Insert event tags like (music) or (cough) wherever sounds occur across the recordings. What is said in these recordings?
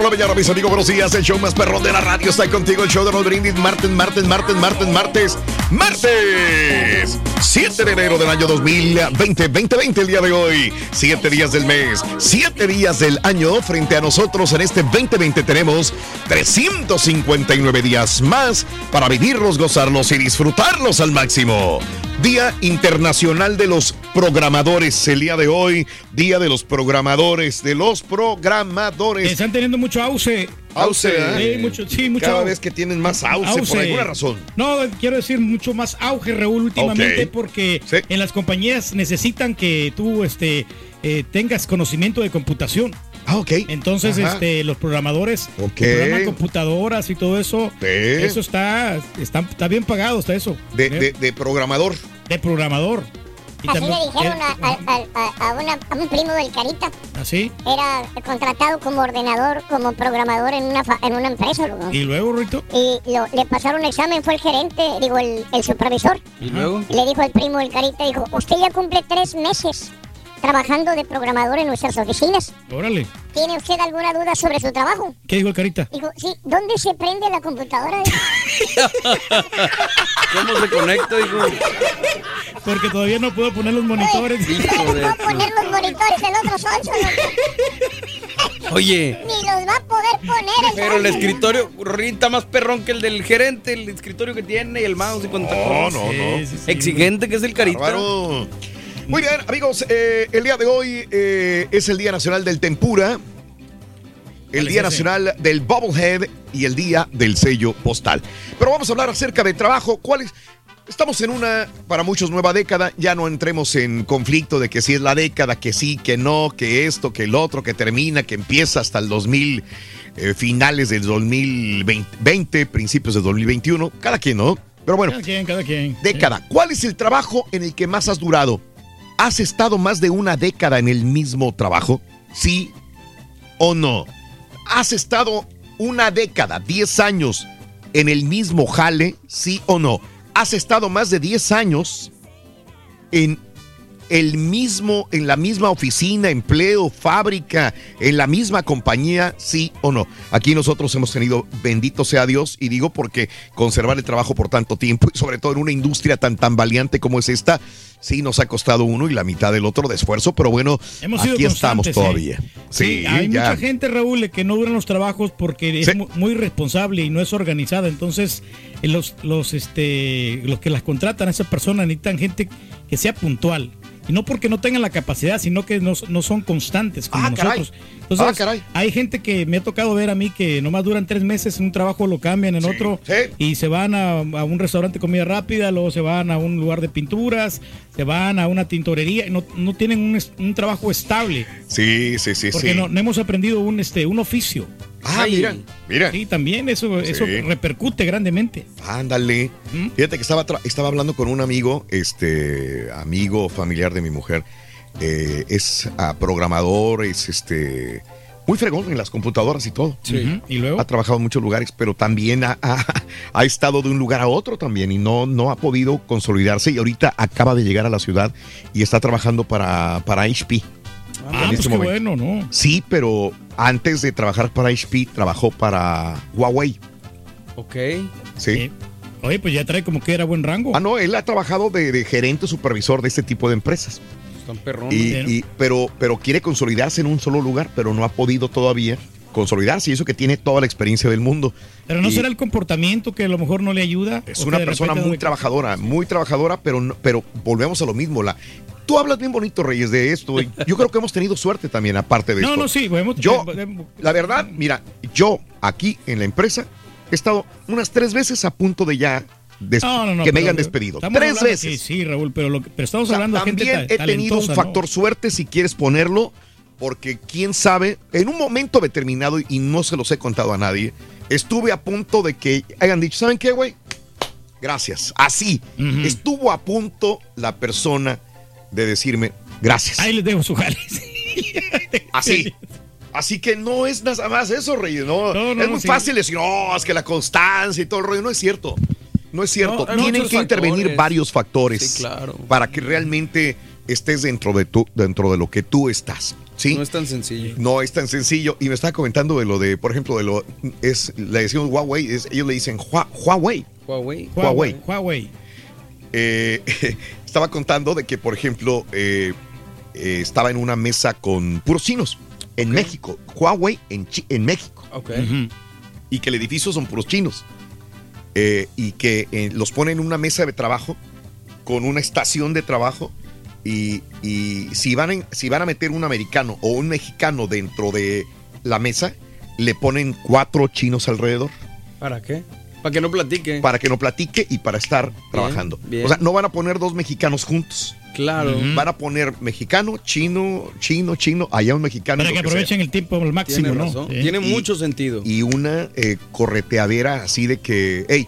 Por la mañana, mis amigos. Buenos días. El show más perrón de la radio está contigo. El show de los brindis. Martes, martes, martes, martes, martes, martes. 7 de enero del año 2020. 2020 el día de hoy. 7 días del mes. 7 días del año. Frente a nosotros en este 2020 tenemos 359 días más para vivirlos, gozarlos y disfrutarlos al máximo. Día Internacional de los Programadores. El día de hoy, Día de los Programadores, de los Programadores. Están teniendo mucho Auge, ¿eh? Sí, mucho, sí, mucho Cada vez que tienen más auge, por alguna razón. No, quiero decir mucho más auge, Raúl, últimamente, porque Sí. en las compañías necesitan que tú este, eh, tengas conocimiento de computación. Ah, ok. Entonces, Ajá. este, los programadores Ok. que programan computadoras y todo eso, Sí. eso está, está, está bien pagado, está eso. De, ¿eh? de- de programador. De programador. Y Así también- le dijeron eh, a, a- a- a una- a un primo del Carita. ¿Así? Era contratado como ordenador, como programador en una, fa- en una empresa. loco. ¿Y luego, Rito? Y lo- le pasaron un examen, fue el gerente, digo, el, el supervisor. ¿Y luego? Y le dijo el primo del Carita, dijo, usted ya cumple tres meses trabajando de programador en nuestras oficinas. Órale. ¿Tiene usted alguna duda sobre su trabajo? ¿Qué dijo el Carita? Dijo, sí, ¿dónde se prende la computadora? (laughs) (laughs) ¿Cómo se conecta, hijo? Porque todavía no puedo poner los monitores. Va a tu- poner los monitores del otro sonso, loco. (laughs) Oye, Ni los va a poder poner. pero el escritorio, Rita, más perrón que el del gerente, el escritorio que tiene y el mouse y No, cosa. no, no. Sí, sí, sí. Exigente que es el carita. Bárbaro. Muy bien, amigos, eh, el día de hoy eh, es el Día Nacional del Tempura, el Día? Nacional del Bubblehead y el Día del Sello Postal. Pero vamos a hablar acerca de trabajo. ¿Cuál es? Estamos en una, para muchos, nueva década. Ya no entremos en conflicto de que si es la década, que sí, que no, que esto, que el otro, que termina, que empieza hasta el 2000, eh, finales del 2020, principios del 2021. Cada quien, ¿no? Pero bueno, Cada quien, cada quien. década. ¿Cuál es el trabajo en el que más has durado? ¿Has estado más de una década en el mismo trabajo? ¿Sí o no? ¿Has estado una década, 10 años en el mismo jale? ¿Sí o no? ¿Has estado más de 10 años en el mismo, en la misma oficina, empleo, fábrica, en la misma compañía, sí o no. Aquí nosotros hemos tenido, bendito sea Dios, y digo porque conservar el trabajo por tanto tiempo, y sobre todo en una industria tan tan valiente como es esta, sí nos ha costado uno y la mitad del otro de esfuerzo, pero bueno, Hemos aquí estamos constantes, todavía. ¿eh? Sí, hay ya. mucha gente, Raúl, que no duran los trabajos porque Sí. es mu- muy responsable y no es organizada. Entonces, eh, los, los, este, los que las contratan a esa persona necesitan gente que sea puntual. Y no porque no tengan la capacidad, sino que no, no son constantes como Ah, caray. nosotros. Entonces, Ah, caray. hay gente que me ha tocado ver a mí que nomás duran tres meses en un trabajo, lo cambian en Sí, otro sí. y se van a, a un restaurante de comida rápida, luego se van a un lugar de pinturas, se van a una tintorería, no, no tienen un, un trabajo estable. Sí, sí, sí, Porque sí. no, no hemos aprendido un, este, un oficio. Ah, Ay. mira, mira. Sí, también eso, eso Sí. repercute grandemente. Ándale. ¿Mm? Fíjate que estaba, tra- estaba hablando con un amigo, este, amigo familiar de mi mujer. eh, es ah, programador, es este, muy fregón en las computadoras y todo. Ujú. Y luego. Ha trabajado en muchos lugares, pero también ha, ha- ha estado de un lugar a otro también y no, no ha podido consolidarse y ahorita acaba de llegar a la ciudad y está trabajando para, para HP. Ah, en pues este qué momento. bueno, ¿no? Sí, pero antes de trabajar para HP trabajó para Huawei. Ok. Sí. Eh, Oye, pues ya trae como que era buen rango. Ah, no, él ha trabajado de, de gerente supervisor de este tipo de empresas. Están perrón. Y, pero, pero quiere consolidarse en un solo lugar, pero no ha podido todavía consolidarse. Y eso que tiene toda la experiencia del mundo. Pero no Y será el comportamiento que a lo mejor no le ayuda. Es una persona muy trabajadora, muy trabajadora, pero, no- pero volvemos a lo mismo. La, tú hablas bien bonito, Reyes, de esto. y Yo creo que hemos tenido suerte también, aparte de No, esto. no, sí. podemos- Yo, la verdad, mira, yo aquí en la empresa he estado unas tres veces a punto de ya des- No, no, no, que me hayan despedido. Tres hablando- veces. Sí, sí, Raúl, pero, lo que- pero estamos O sea, hablando de gente también ta- he tenido un ¿no? factor suerte, si quieres ponerlo, porque quién sabe, en un momento determinado, y no se los he contado a nadie, estuve a punto de que hayan dicho, ¿saben qué, güey? Gracias. Así. Estuvo a punto la persona de decirme, gracias. Ahí les dejo su jale. (laughs) Así. Así que no es nada más eso, Reyes. No, No, no, es muy sí. fácil decir, no, es que la constancia y todo el rollo. No es cierto. No es cierto. No, Tienen que intervenir factores. varios factores Sí, claro. para que realmente estés dentro de, tu, dentro de lo que tú estás. ¿sí? No es tan sencillo. No es tan sencillo. Y me estaba comentando de lo de, por ejemplo, de lo. es Le decimos Huawei, es- ellos le dicen Hua- Huawei. Huawei. Huawei. Huawei. Eh, (laughs) estaba contando de que, por ejemplo, eh, eh, estaba en una mesa con puros chinos en México. Huawei en, Chi- en México. Y que el edificio son puros chinos. Eh, y que eh, los ponen en una mesa de trabajo con una estación de trabajo. Y, y si, van en- si van a meter un americano o un mexicano dentro de la mesa, le ponen cuatro chinos alrededor ¿Para qué? Para que no platique. para que no platique y para estar trabajando. bien. O sea, no van a poner dos mexicanos juntos. Claro. Van a poner mexicano, chino, chino, chino, allá un mexicano. Para que aprovechen el tiempo al máximo, Tiene ¿no? Sí. Tiene Y- mucho sentido. Y una eh, correteadera así de que, hey,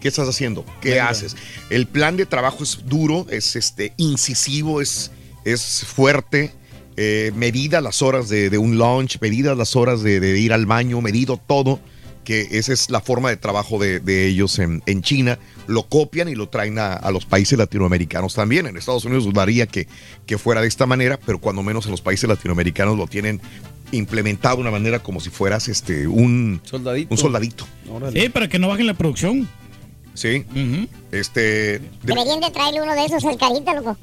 ¿qué estás haciendo? ¿Qué Venga. haces? El plan de trabajo es duro, es este incisivo, es, es fuerte. eh, medida las horas de, de un lunch, medidas las horas de, de ir al baño, medido todo, que esa es la forma de trabajo de, de ellos en, en China. Lo copian y lo traen a, a los países latinoamericanos también. En Estados Unidos dudaría que, que fuera de esta manera, pero cuando menos en los países latinoamericanos lo tienen implementado de una manera como si fueras este un, Soldadito. un soldadito. Órale. Sí, para que no bajen la producción. Sí. Este. de- Deberían de traerle uno de esos al carita, loco.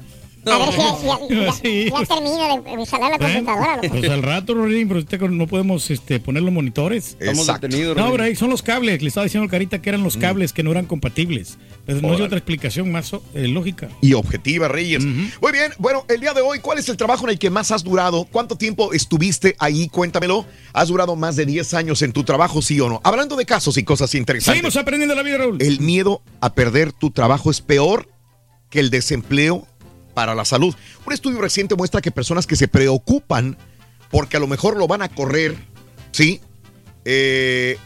A ver si ya, (laughs) Sí. ya de instalar la Bueno, computadora, loco. pues al rato, Rorín, pero no podemos este, poner los monitores. Estamos detenidos. No, ahí son los cables. Le estaba diciendo al Carita que eran los cables que no eran compatibles. Pero no hay otra explicación más eh, lógica. Y objetiva, Reyes. Muy bien, bueno, el día de hoy, ¿cuál es el trabajo en el que más has durado? ¿Cuánto tiempo estuviste ahí? Cuéntamelo. ¿Has durado más de 10 años en tu trabajo, sí o no? Hablando de casos y cosas interesantes. Seguimos aprendiendo la vida, Raúl. El miedo a perder tu trabajo es peor que el desempleo para la salud. Un estudio reciente muestra que personas que se preocupan porque a lo mejor lo van a correr, ¿sí? Eh,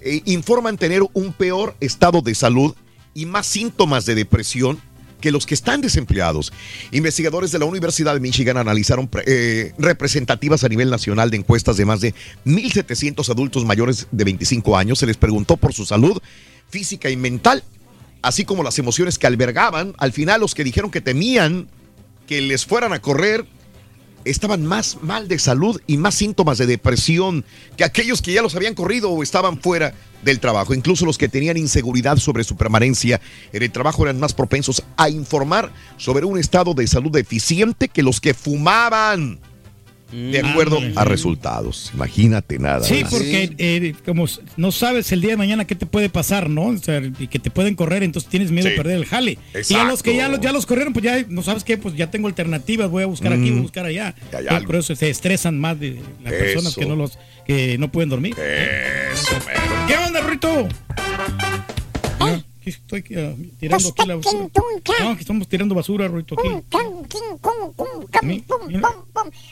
eh, informan tener un peor estado de salud y más síntomas de depresión que los que están desempleados. Investigadores de la Universidad de Michigan analizaron eh, representativas a nivel nacional de encuestas de más de 1.700 adultos mayores de 25 años. Se les preguntó por su salud física y mental, así como las emociones que albergaban. Al final, los que dijeron que temían que les fueran a correr estaban más mal de salud y más síntomas de depresión que aquellos que ya los habían corrido o estaban fuera del trabajo. Incluso los que tenían inseguridad sobre su permanencia en el trabajo eran más propensos a informar sobre un estado de salud deficiente que los que fumaban. De acuerdo Ándale. a resultados. Imagínate nada. Sí, más. porque eh, como no sabes el día de mañana qué te puede pasar, ¿no? O sea, y que te pueden correr, entonces tienes miedo Sí. de perder el jale. Y a los que ya, los- ya los corrieron, pues ya, no sabes qué, pues ya tengo alternativas, voy a buscar aquí, voy a buscar allá. Ya hay Por- eso se estresan más de las personas que no los que no pueden dormir. Eso. ¿Qué onda, Rito? Aquí estoy eh, tirando aquí la basura. No, que estamos tirando basura, Rito, aquí.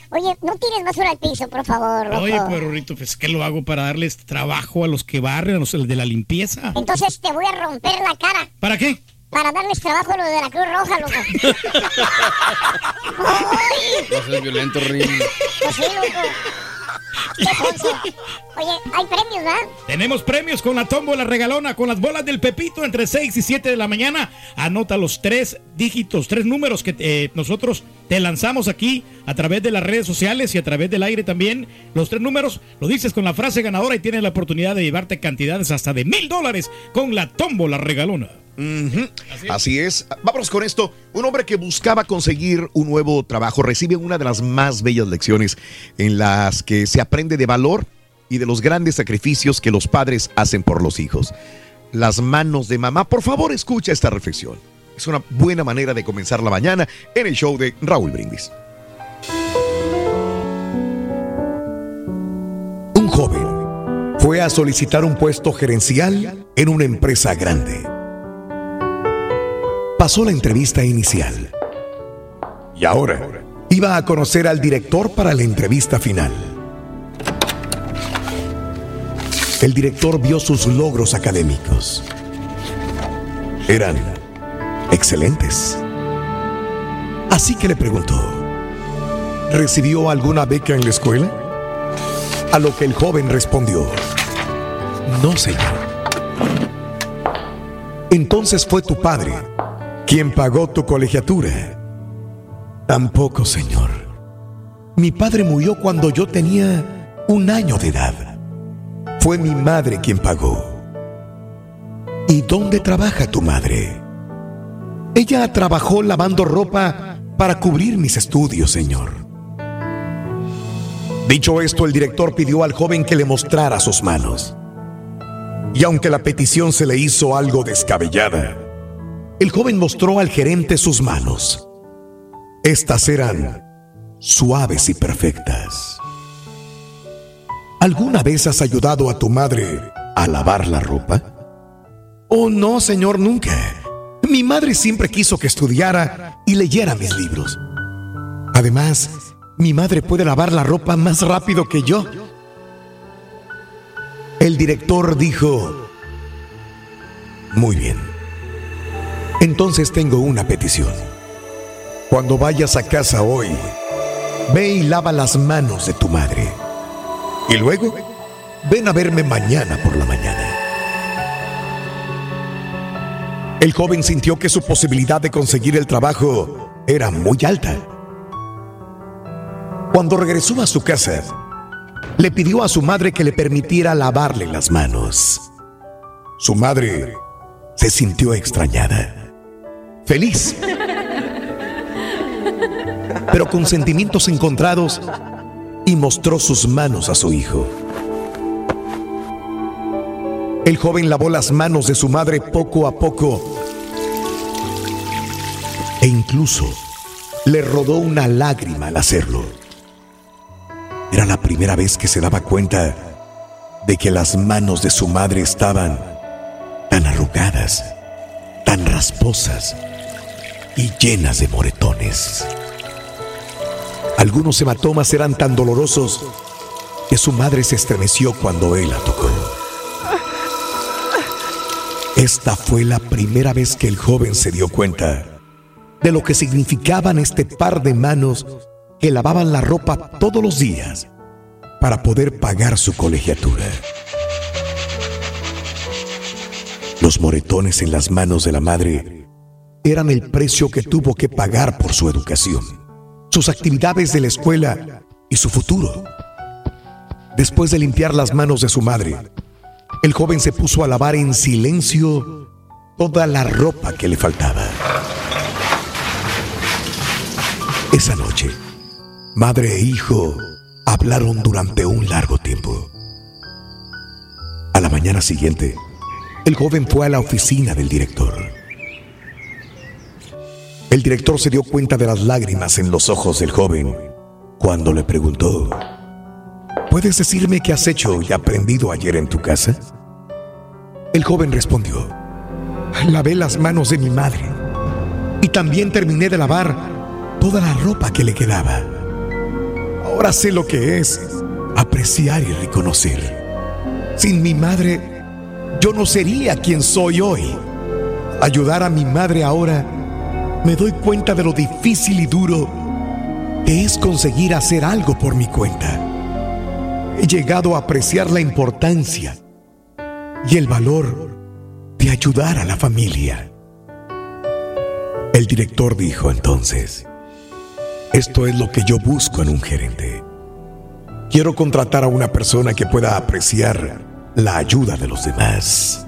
Oye, no tires basura al piso, por favor, loco. Oye, pero Rito, pues ¿qué lo hago para darles trabajo a los que barren, a los de la limpieza? Entonces te voy a romper la cara ¿Para qué? para darles trabajo a los de la Cruz Roja, loco. (laughs) (laughs) Ay, No seas violento, Rin. pues sí, loco. Oye, hay premios, ¿verdad? Tenemos premios con la tómbola regalona, con las bolas del Pepito entre 6 y 7 de la mañana. Anota los tres dígitos, tres números que eh, nosotros te lanzamos aquí a través de las redes sociales y a través del aire también. Los tres números lo dices con la frase ganadora y tienes la oportunidad de llevarte cantidades hasta de mil dólares con la tómbola regalona. Ujú. Así es. Vámonos con esto. Un hombre que buscaba conseguir un nuevo trabajo recibe una de las más bellas lecciones en las que se aprende de valor y de los grandes sacrificios que los padres hacen por los hijos. Las manos de mamá. Por favor, escucha esta reflexión. Es una buena manera de comenzar la mañana en el show de Raúl Brindis. Un joven fue a solicitar un puesto gerencial en una empresa grande. Pasó la entrevista inicial. Y ahora iba a conocer al director para la entrevista final. El director vio sus logros académicos. Eran excelentes. Así que le preguntó, ¿recibió alguna beca en la escuela? A lo que el joven respondió, no, señor. Entonces fue tu padre quien pagó tu colegiatura. Tampoco, señor. Mi padre murió cuando yo tenía un año de edad. Fue mi madre quien pagó. ¿Y dónde trabaja tu madre? Ella trabajó lavando ropa para cubrir mis estudios, señor. Dicho esto, el director pidió al joven que le mostrara sus manos. Y aunque la petición se le hizo algo descabellada, el joven mostró al gerente sus manos. Estas eran suaves y perfectas. ¿Alguna vez has ayudado a tu madre a lavar la ropa? Oh, no, señor, nunca. Mi madre siempre quiso que estudiara y leyera mis libros. Además, mi madre puede lavar la ropa más rápido que yo. El director dijo, muy bien. Entonces tengo una petición. Cuando vayas a casa hoy, ve y lava las manos de tu madre. Y luego, ven a verme mañana por la mañana. El joven sintió que su posibilidad de conseguir el trabajo era muy alta. Cuando regresó a su casa, le pidió a su madre que le permitiera lavarle las manos. Su madre se sintió extrañada, feliz, pero con sentimientos encontrados y mostró sus manos a su hijo. El joven lavó las manos de su madre poco a poco e incluso le rodó una lágrima al hacerlo. Era la primera vez que se daba cuenta de que las manos de su madre estaban tan arrugadas, tan rasposas y llenas de moretones. Algunos hematomas eran tan dolorosos que su madre se estremeció cuando él la tocó. Esta fue la primera vez que el joven se dio cuenta de lo que significaban este par de manos que lavaban la ropa todos los días para poder pagar su colegiatura. Los moretones en las manos de la madre eran el precio que tuvo que pagar por su educación, sus actividades de la escuela y su futuro. Después de limpiar las manos de su madre, el joven se puso a lavar en silencio toda la ropa que le faltaba. Esa noche, madre e hijo hablaron durante un largo tiempo. A la mañana siguiente, el joven fue a la oficina del director. El director se dio cuenta de las lágrimas en los ojos del joven cuando le preguntó, ¿puedes decirme qué has hecho y aprendido ayer en tu casa? El joven respondió, lavé las manos de mi madre y también terminé de lavar toda la ropa que le quedaba. Ahora sé lo que es apreciar y reconocer. Sin mi madre, yo no sería quien soy hoy. Ayudar a mi madre ahora, me doy cuenta de lo difícil y duro que es conseguir hacer algo por mi cuenta. He llegado a apreciar la importancia y el valor de ayudar a la familia. El director dijo entonces, esto es lo que yo busco en un gerente. Quiero contratar a una persona que pueda apreciar la ayuda de los demás.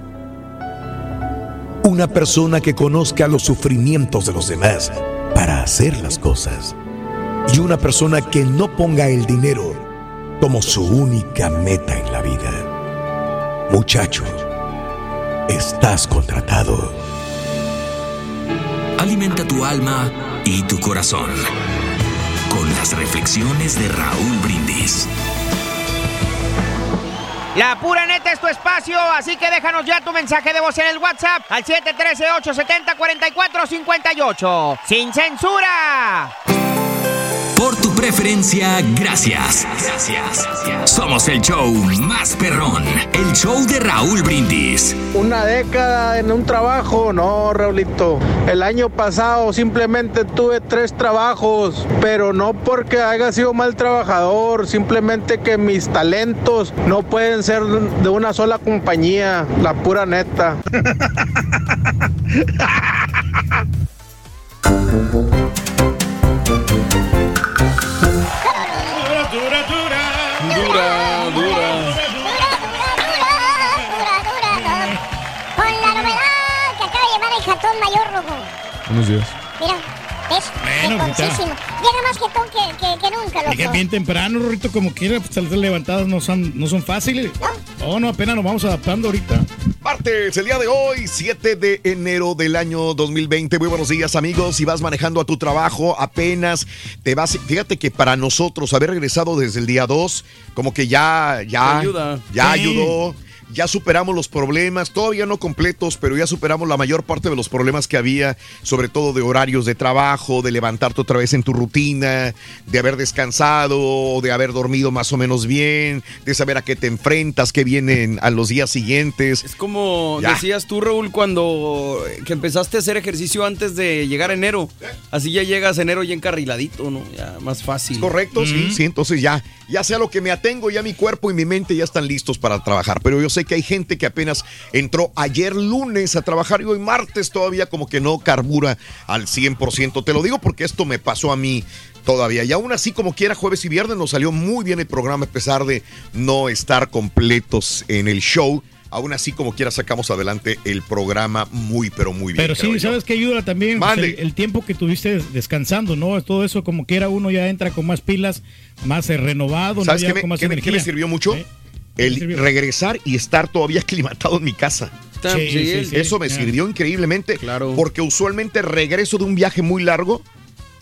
Una persona que conozca los sufrimientos de los demás para hacer las cosas. Y una persona que no ponga el dinero como su única meta en la vida. Muchacho, estás contratado. Alimenta tu alma y tu corazón con las reflexiones de Raúl Brindis. La pura neta es tu espacio, así que déjanos ya tu mensaje de voz en el WhatsApp al 713-870-4458. ¡Sin censura! Por tu preferencia, gracias. Gracias. Somos el show más perrón, el show de Raúl Brindis. Una década en un trabajo, no, Raulito. El año pasado simplemente tuve tres trabajos, pero no porque haya sido mal trabajador, simplemente que mis talentos no pueden ser de una sola compañía, la pura neta. (laughs) Dura, dura. Dura, dura. Con la novedad que acaba de llevar el jatón mayor, loco. Buenos días. Mira, ¿ves? Bueno. Llega más jetón que, que, que nunca, loco. Bien temprano, Rorrito, como quiera, pues las levantadas no son, no son fáciles. No, no, apenas nos vamos adaptando ahorita. Martes, el día de hoy, 7 de enero del año 2020. Muy buenos días, amigos. Si vas manejando a tu trabajo, apenas te vas. Fíjate que para nosotros haber regresado desde el día 2, como que ya, ya, Ayuda. ya Sí. ayudó. Ya superamos los problemas, todavía no completos, pero ya superamos la mayor parte de los problemas que había, sobre todo de horarios de trabajo, de levantarte otra vez en tu rutina, de haber descansado, de haber dormido más o menos bien, de saber a qué te enfrentas, qué vienen a los días siguientes. Es como Ya. decías tú, Raúl, cuando que empezaste a hacer ejercicio antes de llegar a enero. Así ya llegas a enero ya encarriladito, ¿no? Ya más fácil. Es correcto, sí, sí, entonces ya, ya sea lo que me atengo, ya mi cuerpo y mi mente ya están listos para trabajar. Pero yo sé que hay gente que apenas entró ayer lunes a trabajar y hoy martes todavía como que no carbura al 100%. Te lo digo porque esto me pasó a mí todavía. Y aún así, como quiera, jueves y viernes nos salió muy bien el programa a pesar de no estar completos en el show. Aún así, como quiera, sacamos adelante el programa muy, pero muy bien. Pero sí, yo. ¿sabes qué ayuda también? Pues, el, el tiempo que tuviste descansando, ¿no? Todo eso, como quiera, uno ya entra con más pilas, más eh, renovado, ¿Sabes ¿no? qué me, con más qué qué me sirvió mucho? ¿Eh? ¿Qué te El sirvió? regresar y estar todavía (laughs) aclimatado en mi casa. Sí, sí, sí. Eso me sirvió increíblemente. Claro. Porque usualmente regreso de un viaje muy largo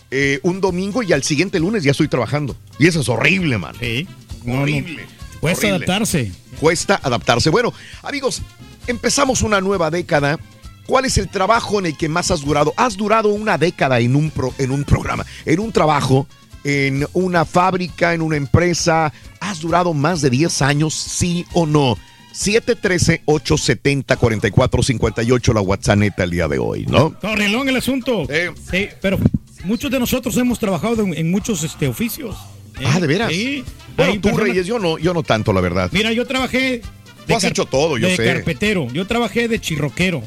eh, un domingo y al siguiente lunes ya estoy trabajando. Y eso es horrible, man. Sí. No, no. horrible. Cuesta horrible. adaptarse. Cuesta adaptarse. Bueno, amigos, empezamos una nueva década. ¿Cuál es el trabajo en el que más has durado? Has durado una década en un, pro- en un programa, en un trabajo, en una fábrica, en una empresa. ¿Has durado más de 10 años, sí o no? 713-870-4458, la WhatsApp neta el día de hoy, ¿no? Correlón el asunto. Eh. Sí, pero muchos de nosotros hemos trabajado en, en muchos este, oficios. ¿Eh? Ah, ¿de veras? Sí. Bueno, Hay tú, personas- Reyes, yo no, yo no tanto, la verdad. Mira, yo trabajé. Tú has car- hecho todo, yo de sé. carpetero. Yo trabajé de chirroquero,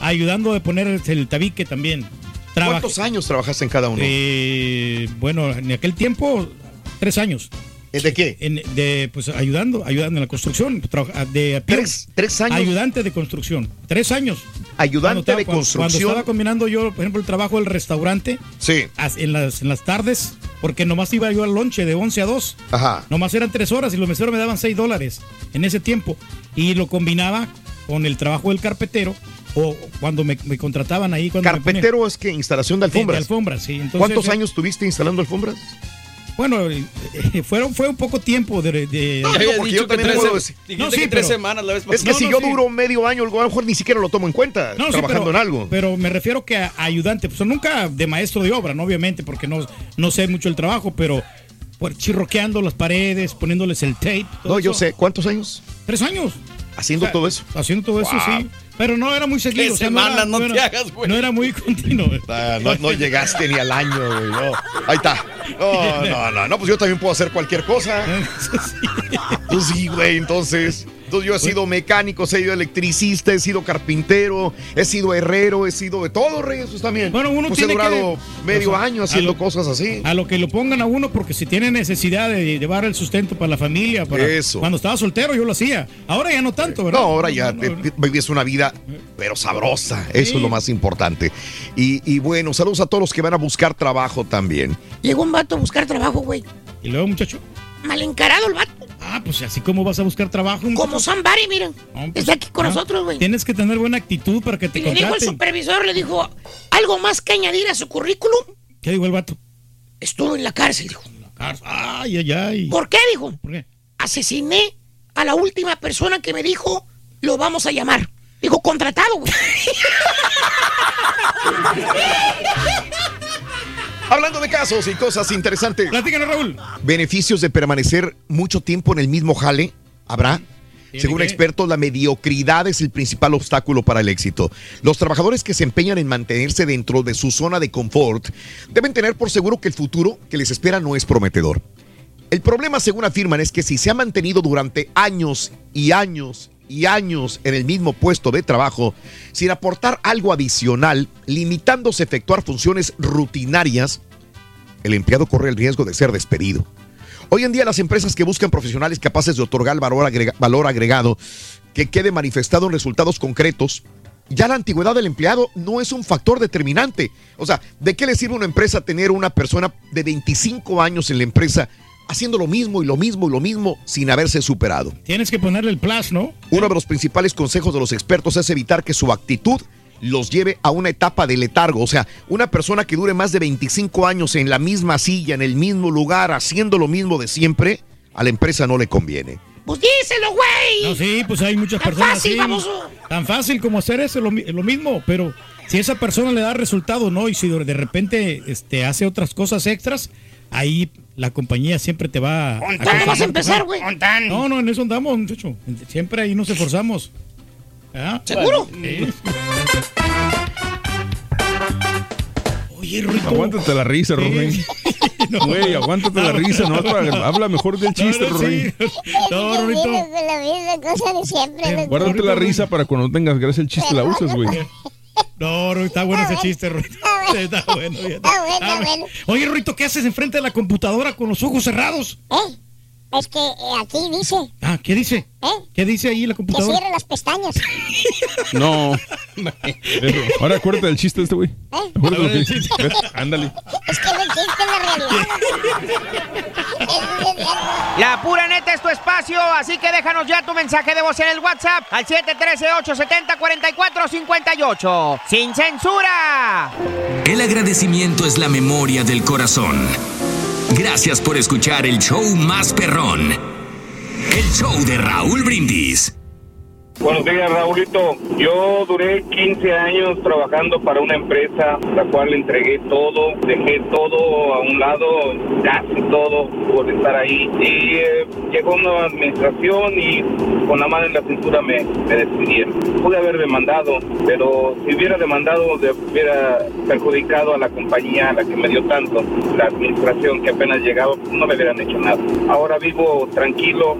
ayudando a poner el, el tabique también. ¿Cuántos años trabajaste en cada uno? Eh, bueno, en aquel tiempo, tres años. ¿De qué? En- de, pues ayudando, ayudando en la construcción. trabaja- De, ¿Tres, tres años? Ayudante de construcción. Tres años. Ayudante estaba- de construcción. Cuando estaba combinando yo, por ejemplo, el trabajo del restaurante. Sí. En las, en las tardes, porque nomás iba yo al lonche de 11 a 2. Ajá. Nomás eran tres horas y los meseros me daban 6 dólares en ese tiempo. Y lo combinaba con el trabajo del carpetero o cuando me, me contrataban ahí. Cuando me Carpetero es que instalación de Sí, de alfombras. alfombras, sí. Entonces, ¿Cuántos eh, años tuviste instalando alfombras? Bueno, eh, eh, fueron, fue un poco tiempo de... de- No, porque yo también decir. No, sí, pero- Es que No, si no, yo sí. duro medio año, a lo mejor ni siquiera lo tomo en cuenta, No, sí, trabajando pero, en algo. Pero me refiero que a ayudante, pues nunca de maestro de obra, ¿no? Obviamente, porque no, no sé mucho el trabajo, pero pues, chirroqueando las paredes, poniéndoles el tape. No, yo eso. sé. ¿Cuántos años? Tres años. Haciendo O sea, todo eso. Haciendo todo eso, sí. Pero no era muy seguido. ¿Qué o sea, no era-? No te era- hagas, güey. No era muy continuo. (laughs) Ah, no, no llegaste ni al año, güey. no. Ahí está. No, no, no, no, pues yo también puedo hacer cualquier cosa. (laughs) Pues sí, güey, entonces. Entonces yo he sido mecánico, he sido electricista, he sido carpintero, he sido herrero, he sido de todo, rey, eso también. Bueno, uno pues he tiene durado que- medio o sea, año haciendo lo- cosas así. A lo que lo pongan a uno, porque si tiene necesidad de llevar el sustento para la familia, para Eso. cuando estaba soltero yo lo hacía. Ahora ya no tanto, No, ¿verdad? ahora ya te- te- vives una vida, pero sabrosa. Eso Sí. es lo más importante. Y, y bueno, saludos a todos los que van a buscar trabajo también. Llegó un vato a buscar trabajo, güey. Y luego, muchacho. Mal encarado el vato. Ah, pues así como vas a buscar trabajo. Como somebody, miren. No, pues, Está aquí con nosotros, güey. Tienes que tener buena actitud para que te Y le dijo el supervisor, le dijo, ¿algo más que añadir a su currículum? ¿Qué dijo el vato? Estuvo en la cárcel, dijo. Ay, ay, ay. ¿Por qué, dijo? ¿Por qué? Asesiné a la última persona que me dijo, lo vamos a llamar. Dijo, contratado, güey. (laughs) Hablando de casos y cosas interesantes. Platícanos, Raúl. Beneficios de permanecer mucho tiempo en el mismo jale, ¿habrá? Según que- expertos, la mediocridad es el principal obstáculo para el éxito. Los trabajadores que se empeñan en mantenerse dentro de su zona de confort deben tener por seguro que el futuro que les espera no es prometedor. El problema, según afirman, es que si se ha mantenido durante años y años y años en el mismo puesto de trabajo, sin aportar algo adicional, limitándose a efectuar funciones rutinarias, el empleado corre el riesgo de ser despedido. Hoy en día las empresas que buscan profesionales capaces de otorgar valor, agrega- valor agregado que quede manifestado en resultados concretos, ya la antigüedad del empleado no es un factor determinante. O sea, ¿de qué le sirve a una empresa tener una persona de 25 años en la empresa haciendo lo mismo y lo mismo y lo mismo sin haberse superado? Tienes que ponerle el plus, ¿no? Uno de los principales consejos de los expertos es evitar que su actitud los lleve a una etapa de letargo. O sea, una persona que dure más de 25 años en la misma silla, en el mismo lugar, haciendo lo mismo de siempre, a la empresa no le conviene. Pues díselo, güey. No, sí, pues hay muchas Tan personas fácil, así. baboso. Tan fácil como hacer eso, lo, lo mismo, pero si esa persona le da resultado, ¿no? Y si de de repente este, hace otras cosas extras, ahí la compañía siempre te va a... ¿Cuándo vas a empezar, güey? No, no, en eso andamos, muchacho. Siempre ahí nos esforzamos. ¿Ah? ¿Seguro? Sí. Oye, Rito. Aguántate la risa, Rorrey. (laughs) Güey, aguántate la risa, no habla mejor del chiste. No, la misma cosa de siempre. Guárdate la risa para cuando no tengas gracia el chiste la usas, güey. (laughs) No, Rorito, está bueno ese chiste, Rorito. (laughs) Está bueno. está. Está bueno. Oye, Rorito, ¿qué haces enfrente de la computadora con los ojos cerrados? ¿Eh? Es que eh, aquí dice Ah, ¿qué dice? ¿Eh? ¿Qué dice ahí la que computadora? cierre las pestañas. (laughs) No. (laughs) Ahora acuérdate del chiste de este güey. ¿Eh? Acuérdate lo que dice. ¿Ves? Ándale. Es que no existe la realidad. (laughs) La pura neta es tu espacio, así que déjanos ya tu mensaje de voz en el WhatsApp al 713-870-4458. ¡Sin censura! El agradecimiento es la memoria del corazón. Gracias por escuchar el show más perrón. El show de Raúl Brindis. Buenos días, Raulito. Yo duré 15 años trabajando para una empresa, la cual entregué todo, dejé todo a un lado, casi todo, por estar ahí. Y eh, llegó una administración y con la mano en la cintura me, me despidieron. Pude haber demandado, pero si hubiera demandado, de- hubiera perjudicado a la compañía a la que me dio tanto. La administración que apenas llegaba, no me hubieran hecho nada. Ahora vivo tranquilo.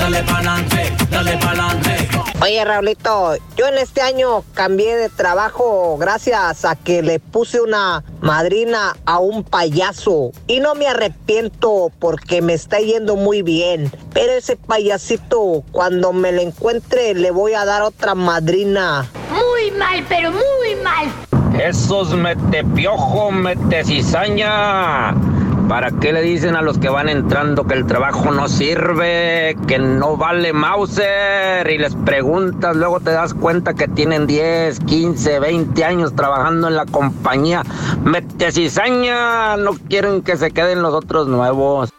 Dale pa'lante, dale pa'lante. Oye, Raulito, yo en este año cambié de trabajo gracias a que le puse una madrina a un payaso. Y no me arrepiento porque me está yendo muy bien. Pero ese payasito, cuando me lo encuentre, le voy a dar otra madrina. Muy mal, pero muy mal. Esos mete piojo, mete cizaña. ¿Para qué le dicen a los que van entrando que el trabajo no sirve, que no vale Mauser? Y les preguntas, luego te das cuenta que tienen 10, 15, 20 años trabajando en la compañía. Mete cizaña, no quieren que se queden los otros nuevos.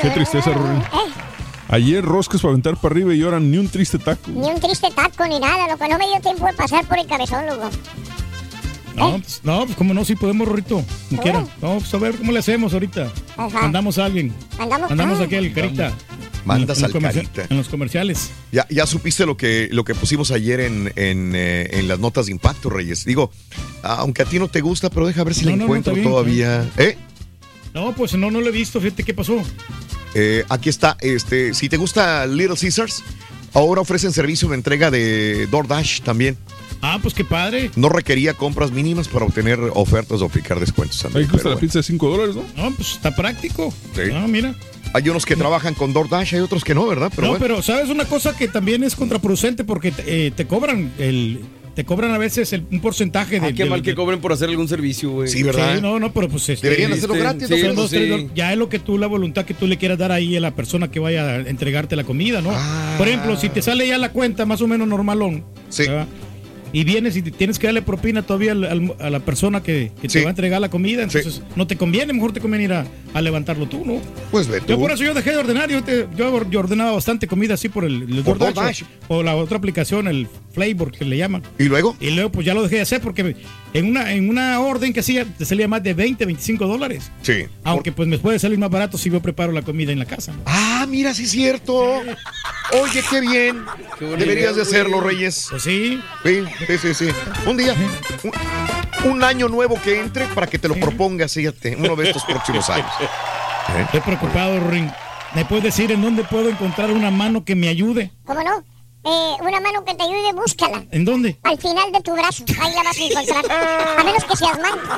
Qué tristeza, Rory. Ayer roscas para aventar para arriba y ahora ni un triste taco. Ni un triste taco ni nada, loco. No me dio tiempo de pasar por el cabezón, loco. No, pues, no, pues como no, si podemos, Rorrito. Como quiera. No, pues a ver cómo le hacemos ahorita. Ajá. Mandamos a alguien. Mandamos- Mandamos aquí al Carita. Mandas En al Carita. En los comerciales. Ya, ya supiste lo que, lo que pusimos ayer en, en, eh, en las notas de impacto, Reyes. Digo, aunque a ti no te gusta, pero deja ver si No, la no, encuentro bien, todavía. ¿Eh? No, pues no, no lo he visto. Fíjate qué pasó. Eh, aquí está, este, si te gusta Little Caesars, ahora ofrecen servicio de entrega de DoorDash también. Ah, pues qué padre. No requería compras mínimas para obtener ofertas o aplicar descuentos. Ahí cuesta la pizza de 5 dólares, ¿no? No, pues está práctico. Sí. Ah, mira. Hay unos que trabajan con DoorDash, hay otros que no, ¿verdad? Pero no, bueno. pero sabes una cosa que también es contraproducente porque te, eh, te cobran el te cobran a veces el- un porcentaje de Ah, qué de- mal que de- cobren por hacer algún servicio, güey. Sí, no, no, pero pues este, Deberían hacerlo gratis, son ¿no? dos, Sí. tres dólares. Ya es lo que tú, la voluntad que tú le quieras dar ahí a la persona que vaya a entregarte la comida, ¿no? Por ejemplo, si te sale ya la cuenta más o menos normalón, ¿verdad? Y vienes y tienes que darle propina todavía al- al- a la persona que, que te va a entregar la comida, entonces no te conviene, mejor te conviene ir a, a levantarlo tú, ¿no? Pues ve Yo por eso yo dejé de ordenar, yo, te- yo, yo ordenaba bastante comida así por el, el Por DoorDash, o la otra aplicación, el Flavor que le llaman. ¿Y luego? Y luego pues ya lo dejé de hacer porque en una, en una orden que hacía te salía más de 20, 25 dólares. Sí. Aunque pues me puede salir más barato si yo preparo la comida en la casa. ¿no? Ah, mira, sí es cierto. Oye, qué bien. Deberías de hacerlo. Reyes. Pues sí. Sí, sí, sí, sí. Un día, un, un año nuevo que entre para que te lo propongas, fíjate, uno de estos próximos años. ¿Eh? Estoy preocupado, Ring. ¿Me puedes decir en dónde puedo encontrar una mano que me ayude? ¿Cómo no? Eh, una mano que te ayude, búscala. ¿En dónde? Al final de tu brazo. Ahí la vas a encontrar. A menos que seas manco.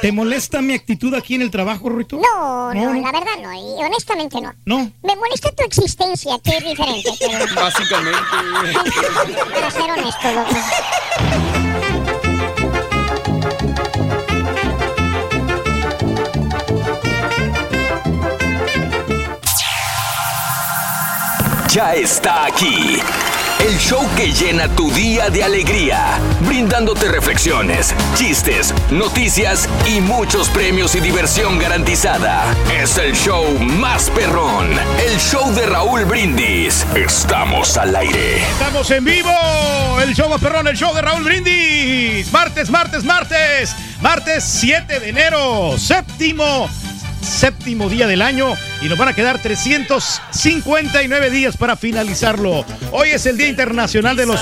¿Te molesta mi actitud aquí en el trabajo, Rito? No, no, No, no. la verdad no. Y honestamente no. No. Me molesta tu existencia, que es diferente. Pero... (laughs) Básicamente. (laughs) Para ser honesto, loco. Ya está aquí. El show que llena tu día de alegría, brindándote reflexiones, chistes, noticias y muchos premios y diversión garantizada. Es el show más perrón, el show de Raúl Brindis. Estamos al aire. Estamos en vivo, el show más perrón, el show de Raúl Brindis. Martes, martes, martes, martes 7 de enero, séptimo, séptimo día del año y nos van a quedar 359 días para finalizarlo. Hoy es el Día Internacional de los...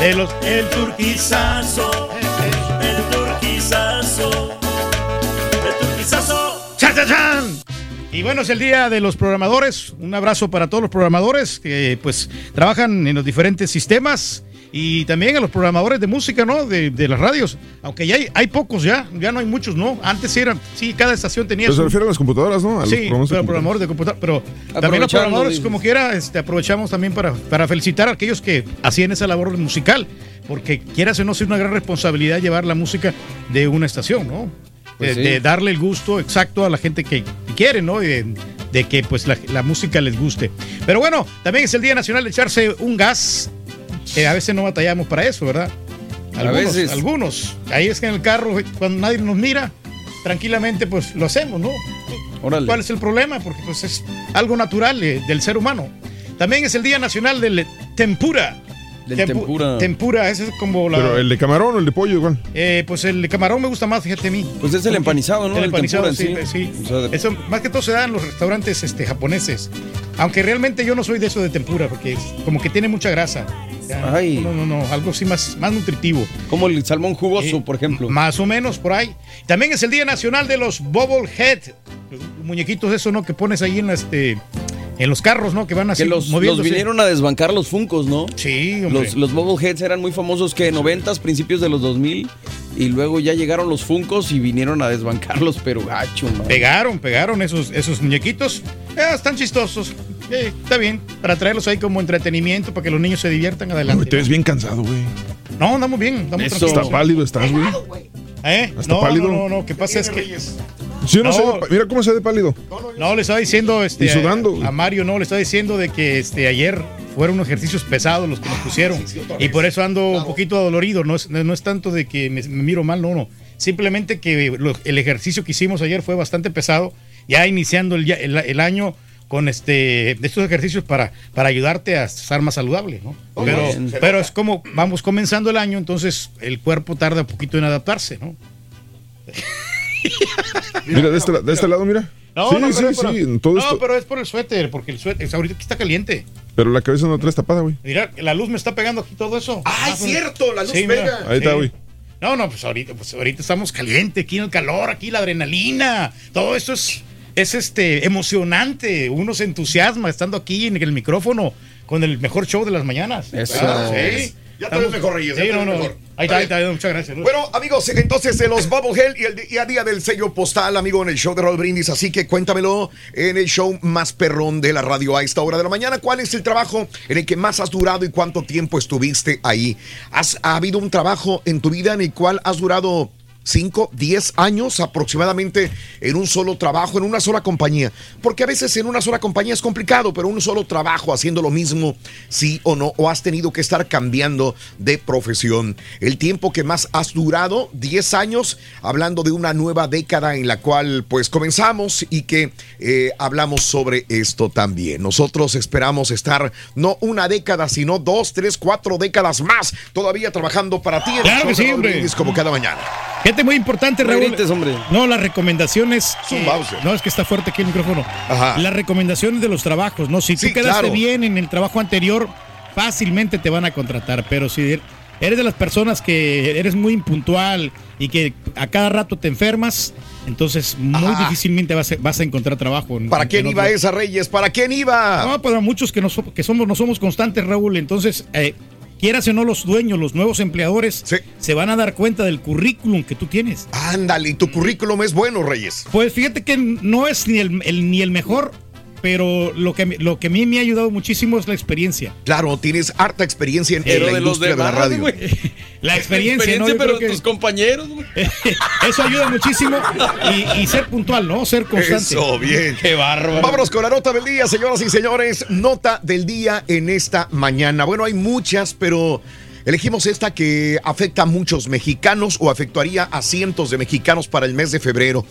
De los el turquizazo. El turquizazo. El turquizazo. ¡Chan, chan, chan! Y bueno, es el día de los programadores. Un abrazo para todos los programadores que pues trabajan en los diferentes sistemas y también a los programadores de música, ¿no? De, de las radios. Aunque ya hay, hay pocos ya, ya no hay muchos, ¿no? Antes eran, sí, cada estación tenía Pero se refiere a las computadoras, ¿no? A los Sí, pero computadora. programadores de computadora, pero también los programadores, como quiera, este, aprovechamos también para, para felicitar a aquellos que hacían esa labor musical, porque quieras o no, es una gran responsabilidad llevar la música de una estación, ¿no? Pues de, sí. de darle el gusto exacto a la gente que quiere, ¿no? Y de, de que pues la, la música les guste. Pero bueno, también es el Día Nacional de echarse un gas. Que a veces no batallamos para eso, ¿verdad? Algunos, veces. algunos. Ahí es que en el carro, cuando nadie nos mira, tranquilamente pues lo hacemos, ¿no? Órale. ¿Cuál es el problema? Porque pues es algo natural eh, del ser humano. También es el Día Nacional del Tempura. Tempu- Tempura, ese es como la. Pero el de camarón o el de pollo igual. Eh, pues el de camarón me gusta más, fíjate a mí. Pues es el empanizado, ¿no? El El empanizado, sí, tempura sí. sí. O sea, de- Eso más que todo se da en los restaurantes este, japoneses. Aunque realmente yo no soy de eso de tempura, porque es como que tiene mucha grasa. Ya, Ay. No, no, no, algo así más, más nutritivo. Como el salmón jugoso, por ejemplo. Más o menos por ahí. También es el Día Nacional de los Bobblehead. Muñequitos esos, ¿no? Que pones ahí en la, este. En los carros, ¿no? Que van así Que los, los moviéndose. vinieron a desbancar los Funcos, ¿no? Sí, hombre. Los, los Bobbleheads eran muy famosos que en 90 principios de los 2000 y luego ya llegaron los Funcos y vinieron a desbancarlos, pero gacho, man. Pegaron, pegaron esos, esos muñequitos. Eh, están chistosos. Eh, está bien, para traerlos ahí como entretenimiento, para que los niños se diviertan adelante. Te ves bien cansado, güey. No, andamos bien, andamos Está tranquilos. pálido estás, güey. ¿Eh? Hasta no, pálido. no, no, no, ¿qué pasa es que... Sí, yo no, No. sé, de- mira cómo se ve pálido. No, le estaba diciendo este, Y sudando. A, a Mario, no, le estaba diciendo de que este, ayer fueron unos ejercicios pesados los que nos pusieron. y por eso ando un poquito adolorido. No es, no es tanto de que me, me miro mal, no, no. Simplemente que lo- el ejercicio que hicimos ayer fue bastante pesado. Ya iniciando el- el año con este estos ejercicios para, para ayudarte a estar más saludable, ¿no? Pero, bien. pero es como vamos comenzando el año, entonces el cuerpo tarda un poquito en adaptarse, ¿no? (laughs) Mira, de este, de este lado, mira. No, sí, no, sí, por- todo no, esto. pero es por el suéter, porque el suéter, es ahorita aquí está caliente. Pero la cabeza no traes tapada, güey. Mira, la luz me está pegando aquí todo eso. ¡Ah, es cierto! La luz Sí, pega. mira, Ahí está, güey. No, no, pues ahorita, pues ahorita estamos caliente, aquí en el calor, aquí la adrenalina, todo eso es, es este emocionante, uno se entusiasma estando aquí en el micrófono con el mejor show de las mañanas. Eso. Ah, sí. Ya te ves mejor, Reyes, Sí, no, no. mejor. Ahí está, ahí está, muchas gracias. Bueno, amigos, entonces de los Bubblehead y el día a día del sello postal, amigo, en el show de Roll Brindis. Así que cuéntamelo en el show más perrón de la radio a esta hora de la mañana. ¿Cuál es el trabajo en el que más has durado y cuánto tiempo estuviste ahí? ¿Has, ¿Ha habido un trabajo en tu vida en el cual has durado 5, 10 años aproximadamente en un solo trabajo, en una sola compañía? Porque a veces en una sola compañía es complicado, pero un solo trabajo haciendo lo mismo, sí o no, o has tenido que estar cambiando de profesión. El tiempo que más has durado, 10 años, hablando de una nueva década en la cual pues comenzamos y que eh, hablamos sobre esto también. Nosotros esperamos estar no una década, sino dos, tres, cuatro décadas más todavía trabajando para ti. en Claro que como cada mañana. Gente muy importante, Raúl. grites, hombre. No, las recomendaciones. Es un eh, Bowser. no, es que está fuerte aquí el micrófono. Ajá. Las recomendaciones de los trabajos, ¿no? Si tú Sí, quedaste claro. bien en el trabajo anterior, fácilmente te van a contratar. Pero si eres de las personas que eres muy impuntual y que a cada rato te enfermas, entonces muy Ajá. difícilmente vas a, vas a encontrar trabajo. en- ¿Para en quién iba otro- esa, Reyes? ¿Para quién iba? No, para muchos que, no, so- que somos, no somos constantes, Raúl. Entonces, eh, quieras o no, los dueños, los nuevos empleadores, Sí. se van a dar cuenta del currículum que tú tienes. Ándale, y tu currículum es bueno, Reyes. Pues fíjate que no es ni el, el- ni el mejor, pero lo que, me- lo que a mí me ha ayudado muchísimo es la experiencia. Claro, tienes harta experiencia en, Pero la de los industria de la radio. güey. (laughs) La experiencia, ¿no? Yo pero que tus compañeros, güey. (laughs) eso ayuda muchísimo y, y ser puntual, ¿no? Ser constante. Eso, bien. Qué bárbaro. Vámonos con la nota del día, señoras y señores. Nota del día en esta mañana. Bueno, hay muchas, pero elegimos esta que afecta a muchos mexicanos o afectaría a cientos de mexicanos para el mes de febrero.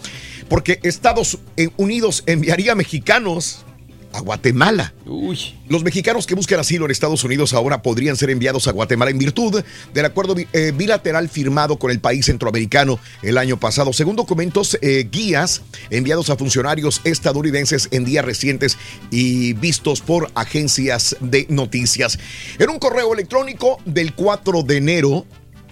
Porque Estados Unidos enviaría mexicanos a Guatemala. Uy. Los mexicanos que buscan asilo en Estados Unidos ahora podrían ser enviados a Guatemala en virtud del acuerdo eh, bilateral firmado con el país centroamericano el año pasado. Según documentos, eh, guías enviados a funcionarios estadounidenses en días recientes y vistos por agencias de noticias. En un correo electrónico del 4 de enero,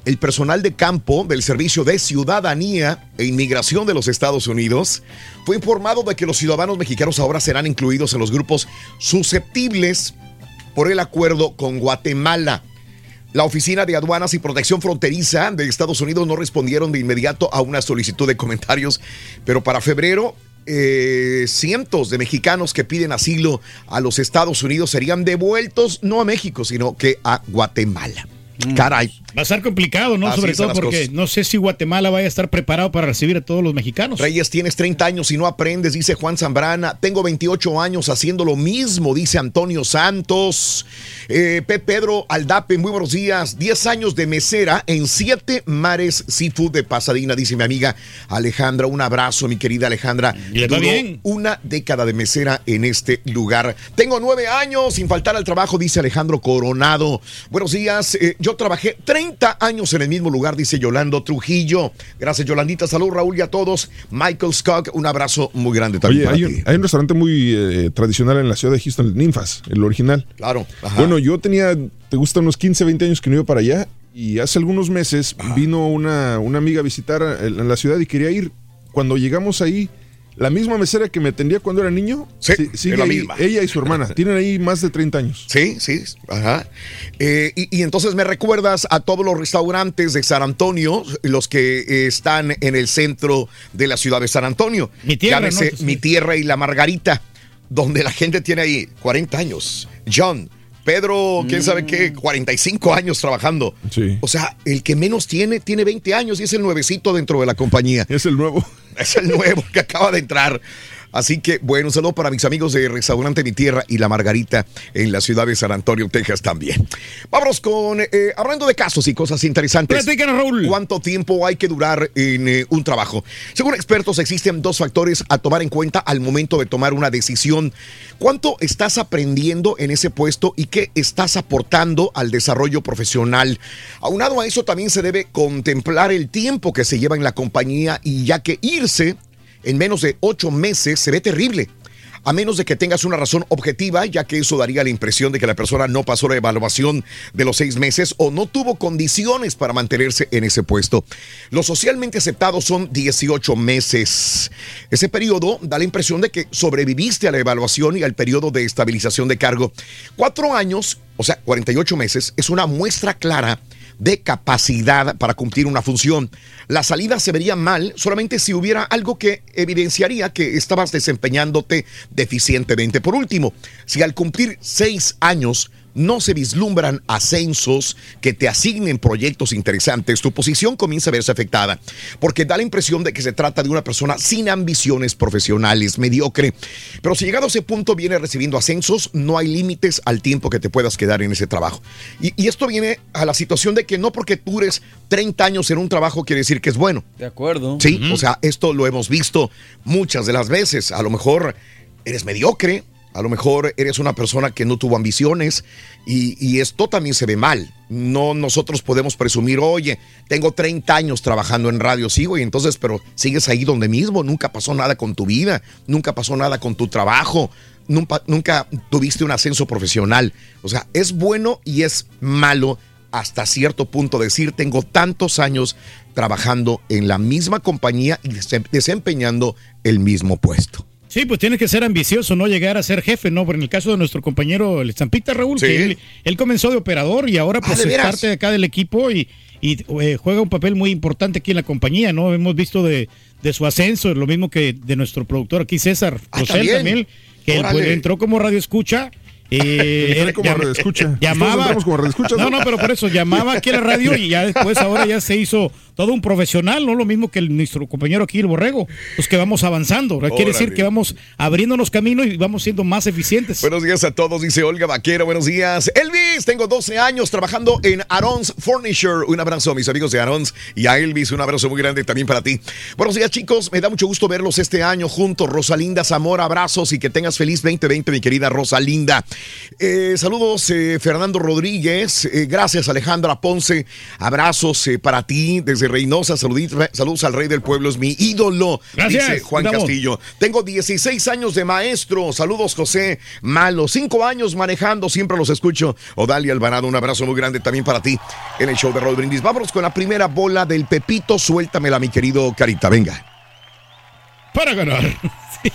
el personal de campo del Servicio de Ciudadanía e Inmigración de los Estados Unidos fue informado de que los ciudadanos mexicanos ahora serán incluidos en los grupos susceptibles por el acuerdo con Guatemala. La Oficina de Aduanas y Protección Fronteriza de Estados Unidos no respondieron de inmediato a una solicitud de comentarios, pero para febrero eh, cientos de mexicanos que piden asilo a los Estados Unidos serían devueltos no a México, sino que a Guatemala. Caray. Va a estar complicado, ¿no? Así Sobre todo porque cosas. no sé si Guatemala vaya a estar preparado para recibir a todos los mexicanos. Reyes, tienes 30 años y no aprendes, dice Juan Zambrana. Tengo 28 años haciendo lo mismo, dice Antonio Santos. Eh, Pe Pedro Aldape, muy buenos días. 10 años de mesera en Siete Mares Seafood de Pasadena, dice mi amiga Alejandra. Un abrazo, mi querida Alejandra. Le va bien. Una década de mesera en este lugar. Tengo nueve años sin faltar al trabajo, dice Alejandro Coronado. Buenos días. eh, yo trabajé 30 años en el mismo lugar, dice Yolando Trujillo. Gracias, Yolandita. Salud, Raúl, y a todos. Michael Scott, un abrazo muy grande también Oye, para hay ti. un, hay un restaurante muy eh, tradicional en la ciudad de Houston, Ninfas, el original. Claro. ajá. Bueno, yo tenía, te gusta, unos 15, 20 años que no iba para allá y hace algunos meses vino una, una amiga a visitar a- en la ciudad y quería ir. Cuando llegamos ahí, la misma mesera que me atendía cuando era niño, sí, sigue es la ahí, misma. ella y su hermana. (laughs) Tienen ahí más de 30 años. Sí, sí, ajá. Eh, y, y entonces me recuerdas a todos los restaurantes de San Antonio, los que eh, están en el centro de la ciudad de San Antonio. Mi tierra, Llámese. Mi Tierra y La Margarita, donde la gente tiene ahí 40 años. John, Pedro, quién sabe qué, 45 años trabajando. Sí. O sea, el que menos tiene, tiene 20 años y es el nuevecito dentro de la compañía. Es el nuevo. Es el nuevo que acaba de entrar. Así que, bueno, un saludo para mis amigos de Restaurante Mi Tierra y La Margarita en la ciudad de San Antonio, Texas también. Vámonos con, eh, hablando de casos y cosas interesantes. Platícanos, Raúl. ¿Cuánto tiempo hay que durar en eh, un trabajo? Según expertos, existen dos factores a tomar en cuenta al momento de tomar una decisión. ¿Cuánto estás aprendiendo en ese puesto y qué estás aportando al desarrollo profesional? Aunado a eso, también se debe contemplar el tiempo que se lleva en la compañía y ya que irse en menos de ocho meses se ve terrible. A menos de que tengas una razón objetiva, ya que eso daría la impresión de que la persona no pasó la evaluación de los seis meses o no tuvo condiciones para mantenerse en ese puesto. Lo socialmente aceptado son 18 meses. Ese periodo da la impresión de que sobreviviste a la evaluación y al periodo de estabilización de cargo. Cuatro años, o sea, 48 meses, es una muestra clara capacidad para cumplir una función. La salida se vería mal solamente si hubiera algo que evidenciaría que estabas desempeñándote deficientemente. Por último, si al cumplir seis años no se vislumbran ascensos que te asignen proyectos interesantes, tu posición comienza a verse afectada, porque da la impresión de que se trata de una persona sin ambiciones profesionales, mediocre. Pero si llegado a ese punto viene recibiendo ascensos, no hay límites al tiempo que te puedas quedar en ese trabajo. Y, y esto viene a la situación de que no porque tú eres 30 años en un trabajo quiere decir que es bueno. De acuerdo. Sí, o sea, esto lo hemos visto muchas de las veces. A lo mejor eres mediocre, a lo mejor eres una persona que no tuvo ambiciones y, esto también se ve mal. No nosotros podemos presumir, oye, tengo 30 años trabajando en radio, sigo y entonces, pero sigues ahí donde mismo, nunca pasó nada con tu vida, nunca pasó nada con tu trabajo, nunca, nunca tuviste un ascenso profesional. O sea, es bueno y es malo hasta cierto punto decir, tengo tantos años trabajando en la misma compañía y desem- desempeñando el mismo puesto. Sí, pues tienes que ser ambicioso, no llegar a ser jefe, ¿no? Pero en el caso de nuestro compañero el Zampita Raúl, Sí. que él, él comenzó de operador y ahora Ah, pues ¿de es parte de acá del equipo y, y, eh, juega un papel muy importante aquí en la compañía, ¿no? Hemos visto de, de su ascenso, lo mismo que de nuestro productor aquí, César Ah, Rosell ¿también? que él, pues, entró como radio escucha. Eh, (laughs) como radioescucha. Todos Llamaba. como radioescuchas, No, ¿no? no, pero por eso llamaba aquí a la radio y ya después ahora ya se hizo todo un profesional, no lo mismo que el- nuestro compañero aquí, el Borrego. Pues que vamos avanzando. ¿verdad? Quiere decir Órale. que vamos abriéndonos caminos y vamos siendo más eficientes. Buenos días a todos, dice Olga Vaquero. Buenos días. Elvis, tengo 12 años trabajando en Arons Furniture. Un abrazo a mis amigos de Arons y a Elvis. Un abrazo muy grande también para ti. Buenos días, chicos. Me da mucho gusto verlos este año juntos. Rosalinda Zamora, abrazos y que tengas feliz 2020, mi querida Rosalinda. Eh, saludos, eh, Fernando Rodríguez. Eh, gracias, Alejandra Ponce. Abrazos eh, para ti desde Reynosa. Saludos al rey del pueblo, es mi ídolo. Gracias, Dice Juan. Castillo. Tengo 16 años de maestro. Saludos, José Malo. Cinco años manejando, siempre los escucho. Odalia Alvarado, un abrazo muy grande también para ti en el show de Roll Brindis. Vámonos con la primera bola del Pepito. Suéltamela, mi querido Carita. Venga. Para ganar (laughs) sí,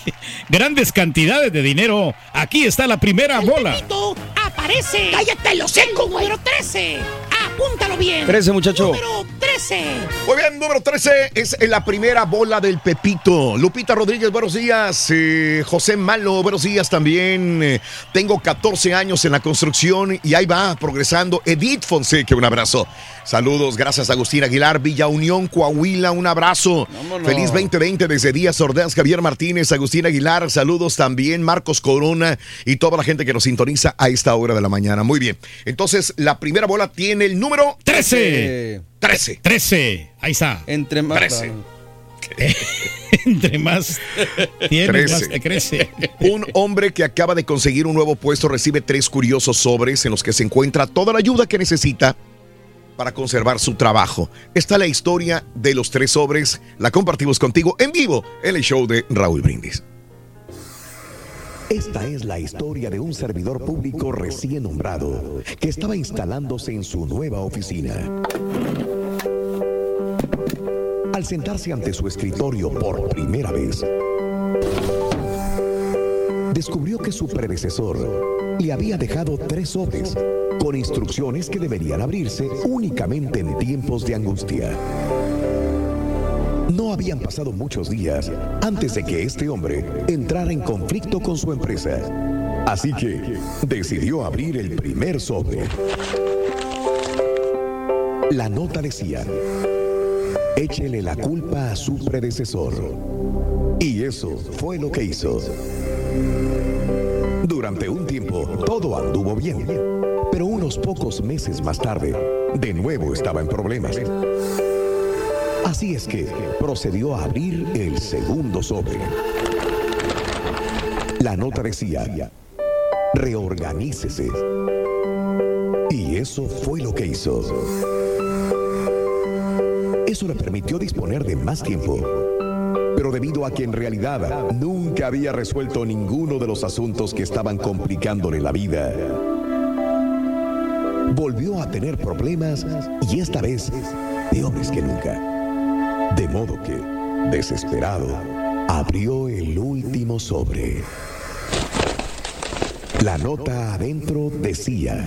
grandes cantidades de dinero, aquí está la primera bola. Pepito aparece. Cállate lo seco, Número 13. Apúntalo bien. 13, muchacho. Número 13. 13. Muy bien, número 13 es la primera bola del Pepito. Lupita Rodríguez, buenos días. Eh, José Malo, buenos días también. Eh, tengo 14 años en la construcción y ahí va progresando. Edith Fonseca, un abrazo. Saludos, gracias Agustín Aguilar, Villa Unión, Coahuila, un abrazo. Vámonos. Feliz 2020 desde Díaz Ordaz, Javier Martínez, Agustín Aguilar, saludos también, Marcos Corona y toda la gente que nos sintoniza a esta hora de la mañana. Muy bien, entonces la primera bola tiene el número 13. 13. 13. Ahí está. Entre más. 13. (laughs) Entre más tienes, más 13. te crece. Un hombre que acaba de conseguir un nuevo puesto recibe tres curiosos sobres en los que se encuentra toda la ayuda que necesita para conservar su trabajo. Esta es la historia de los tres sobres. La compartimos contigo en vivo en el show de Raúl Brindis. Esta es la historia de un servidor público recién nombrado que estaba instalándose en su nueva oficina. Al sentarse ante su escritorio por primera vez, descubrió que su predecesor le había dejado tres sobres con instrucciones que deberían abrirse únicamente en tiempos de angustia. No habían pasado muchos días antes de que este hombre entrara en conflicto con su empresa. Así que decidió abrir el primer sobre. La nota decía, échele la culpa a su predecesor. Y eso fue lo que hizo. Durante un tiempo todo anduvo bien, pero unos pocos meses más tarde, de nuevo estaba en problemas. Así es que procedió a abrir el segundo sobre. La nota decía, reorganícese. Y eso fue lo que hizo. Eso le permitió disponer de más tiempo. Pero debido a que en realidad nunca había resuelto ninguno de los asuntos que estaban complicándole la vida, volvió a tener problemas y esta vez peores que nunca. De modo que, desesperado, abrió el último sobre. La nota adentro decía,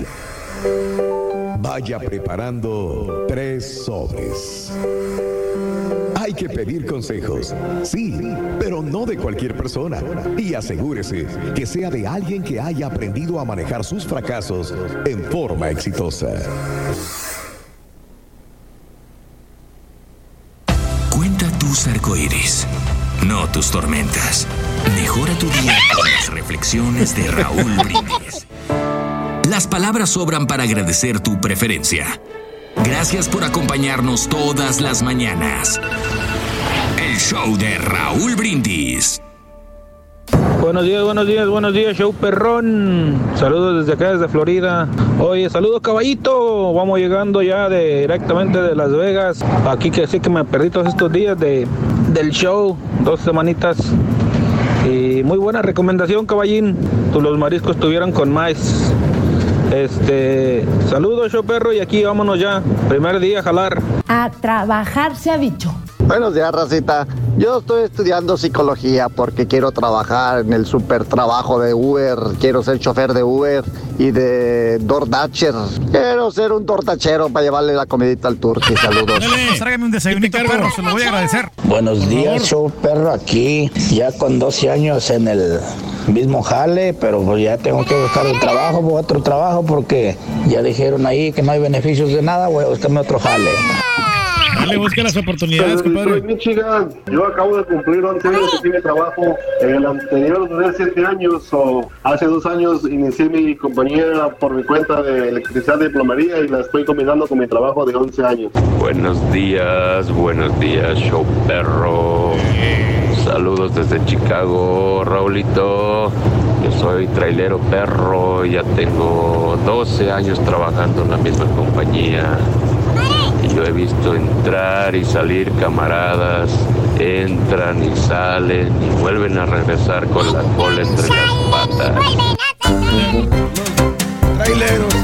vaya preparando tres sobres. Que pedir consejos, sí, pero no de cualquier persona. Y asegúrese que sea de alguien que haya aprendido a manejar sus fracasos en forma exitosa. Cuenta tus arcoíris, no tus tormentas. Mejora tu día con las reflexiones de Raúl Brindis. Las palabras sobran para agradecer tu preferencia. Gracias por acompañarnos todas las mañanas. El show de Raúl Brindis. Buenos días, buenos días, buenos días, show perrón. Saludos desde acá, desde Florida. Oye, saludos caballito. Vamos llegando ya directamente de Las Vegas. Aquí que sí que me perdí todos estos días de, del show, dos semanitas. Y muy buena recomendación, caballín. Los mariscos estuvieron con más. Este, saludos, show perro, y aquí vámonos ya. Primer día a jalar. A trabajar se ha dicho. Buenos días, Racita. Yo estoy estudiando psicología porque quiero trabajar en el super trabajo de Uber. Quiero ser chofer de Uber y de DoorDatcher. Quiero ser un tortachero para llevarle la comidita al turqui. Saludos. Tráigame un desayunito, perro, se lo voy a agradecer. Buenos días, show perro aquí, ya con 12 años en el mismo jale, pero pues ya tengo que buscar un trabajo, otro trabajo, porque ya dijeron ahí que no hay beneficios de nada, voy a buscarme otro jale. Dale, busca las oportunidades, Soy compadre. Michigan. Yo acabo de cumplir 11 años que tiene trabajo. En el anterior duré 7 años o hace dos años inicié mi compañía por mi cuenta de electricidad y plomería y la estoy combinando con mi trabajo de 11 años. Buenos días, buenos días, show perro. Saludos desde Chicago, Raulito. Yo soy trailero perro, ya tengo 12 años trabajando en la misma compañía. Y yo he visto entrar y salir camaradas, entran y salen y vuelven a regresar con la cola entre las patas. Traileros.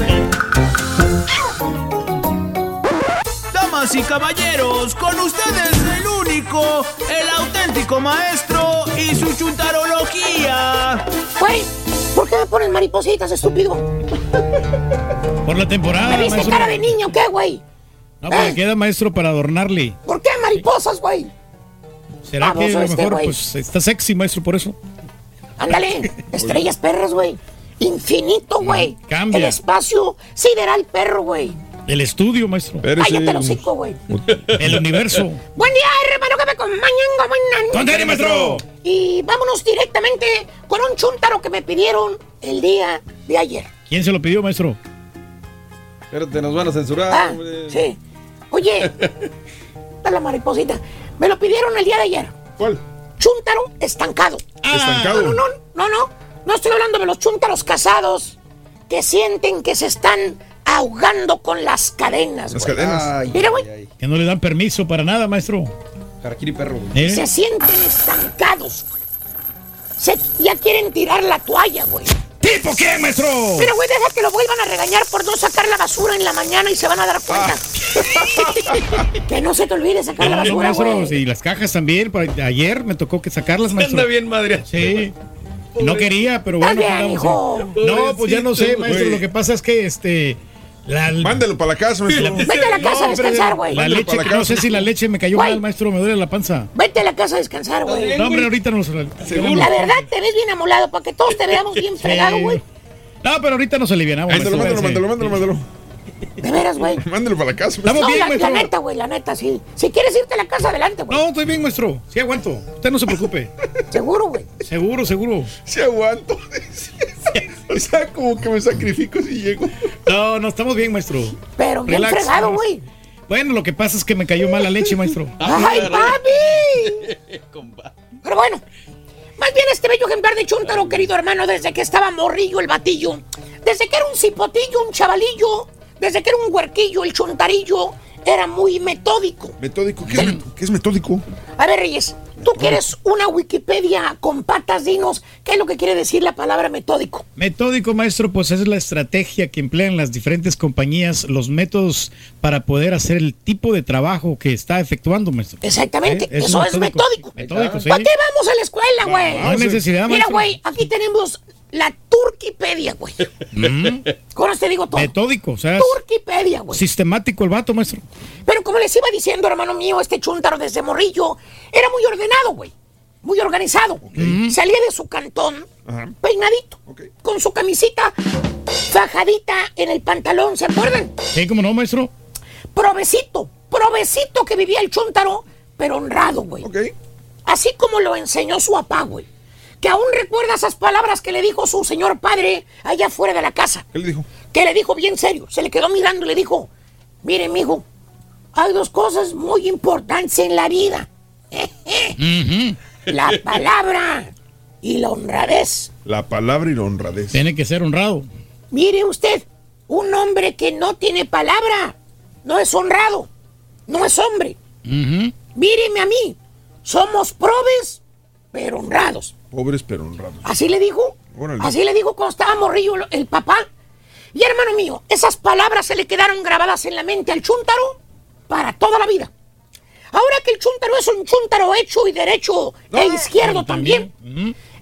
Damas y caballeros, con ustedes el el auténtico maestro y su chuntarología. Güey, ¿por qué me ponen maripositas, estúpido? Por la temporada, ¿Me viste maestro. cara de niño qué, güey? No, pues le queda maestro para adornarle. ¿Por qué mariposas, güey? ¿Será Baboso que a lo este, mejor pues está sexy, maestro, por eso? Ándale, (laughs) estrellas perras, güey. Infinito, güey. Cambia. El espacio sideral perro, güey. El estudio, maestro. Cállate el hocico, güey. El universo. Buen día, hermano, que me acompañan. buenas ¿Dónde eres, maestro? Y vámonos directamente con un chúntaro que me pidieron el día de ayer. ¿Quién se lo pidió, maestro? Espérate, nos van a censurar. Ah, hombre. sí. Oye, está la mariposita. Me lo pidieron el día de ayer. ¿Cuál? Chúntaro estancado. Estancado. No, no, no, no, no. No estoy hablando de los chúntaros casados que sienten que se están ahogando con las cadenas. Las güey. cadenas. Ay, Mira, güey. ay, ay. Que no le dan permiso para nada, maestro. Harakiri perro. ¿Eh? Se sienten estancados. Se, ya quieren tirar la toalla, güey. ¿Tipo qué, maestro? Pero, güey, deja que lo vuelvan a regañar por no sacar la basura en la mañana y se van a dar cuenta. (laughs) que no se te olvide sacar la basura, maestro, güey. sí, las cajas también. Ayer me tocó que sacarlas, maestro. Anda bien, madre. Sí. No quería, pero bueno. bien, andamos, hijo. No, pues ya no sé, maestro. Lo que pasa es que este. La, Mándelo para la casa, maestro. Vete a la casa a descansar, güey. La Mándalo leche, la no sé si la leche me cayó Güey. mal, maestro. Me duele la panza. Vete a la casa a descansar, güey. No, hombre, ahorita nos. Seguro. La verdad, te ves bien amolado para que todos te veamos bien fregado, güey. No, pero ahorita nos alivianamos. Mándalo, mándalo, espérese. mándalo, mándalo. De veras, güey. (laughs) Mándalo para la casa. Estamos No, bien, la, neta, güey, la neta, sí. Si quieres irte a la casa, adelante, güey. No, estoy bien, maestro. Sí aguanto. Usted no se preocupe. (laughs) Seguro, güey. Seguro, seguro. Sí aguanto. o sea, como que me sacrifico si llego. No, no, estamos bien, maestro. Pero bien Relax, fregado, güey. Bueno, lo que pasa es que me cayó mal la leche, maestro. (laughs) ¡Ay, papi! Pero bueno, más bien este bello ejemplar de Chuntaro, querido hermano, desde que estaba morrillo el batillo, desde que era un cipotillo, un chavalillo, desde que era un huerquillo, el chuntarillo, era muy metódico. Metódico. ¿Qué es, met- qué es metódico? A ver, Reyes, tú que eres una Wikipedia con patas, dinos, ¿qué es lo que quiere decir la palabra metódico? Metódico, maestro, pues es la estrategia que emplean las diferentes compañías, los métodos para poder hacer el tipo de trabajo que está efectuando, maestro. Exactamente, ¿Eh? eso es metódico. Metódico, sí. ¿Para qué vamos a la escuela, güey? No hay necesidad, Mira, maestro. güey, aquí tenemos la Turquipedia, güey. Mm, esto te digo todo. Metódico, o sea, Turquipedia, güey. sistemático el vato, maestro. Pero como les iba diciendo, hermano mío, este chuntaro desde morrillo era muy ordenado, güey. Muy organizado. Salía de su cantón Ajá. peinadito. Con su camisita fajadita en el pantalón, ¿se acuerdan? Sí, como no, maestro. Provecito, provecito que vivía el chuntaro, pero honrado, güey. Así como lo enseñó su papá, güey. Que aún recuerda esas palabras que le dijo su señor padre allá fuera de la casa. ¿Qué le dijo? Que le dijo bien serio. Se le quedó mirando y le dijo, mire, mijo, hay dos cosas muy importantes en la vida. (laughs) La (laughs) palabra y la honradez. La palabra y la honradez. Tiene que ser honrado. Mire usted, un hombre que no tiene palabra no es honrado, no es hombre. Ujú. Míreme a mí, somos probes, pero honrados. Pobres pero honrados. Así le dijo. Órale. Así le dijo cuando estaba morrillo el- papá. Y hermano mío, esas palabras se le quedaron grabadas en la mente al chúntaro para toda la vida. Ahora que el chúntaro es un chúntaro hecho y derecho e izquierdo también,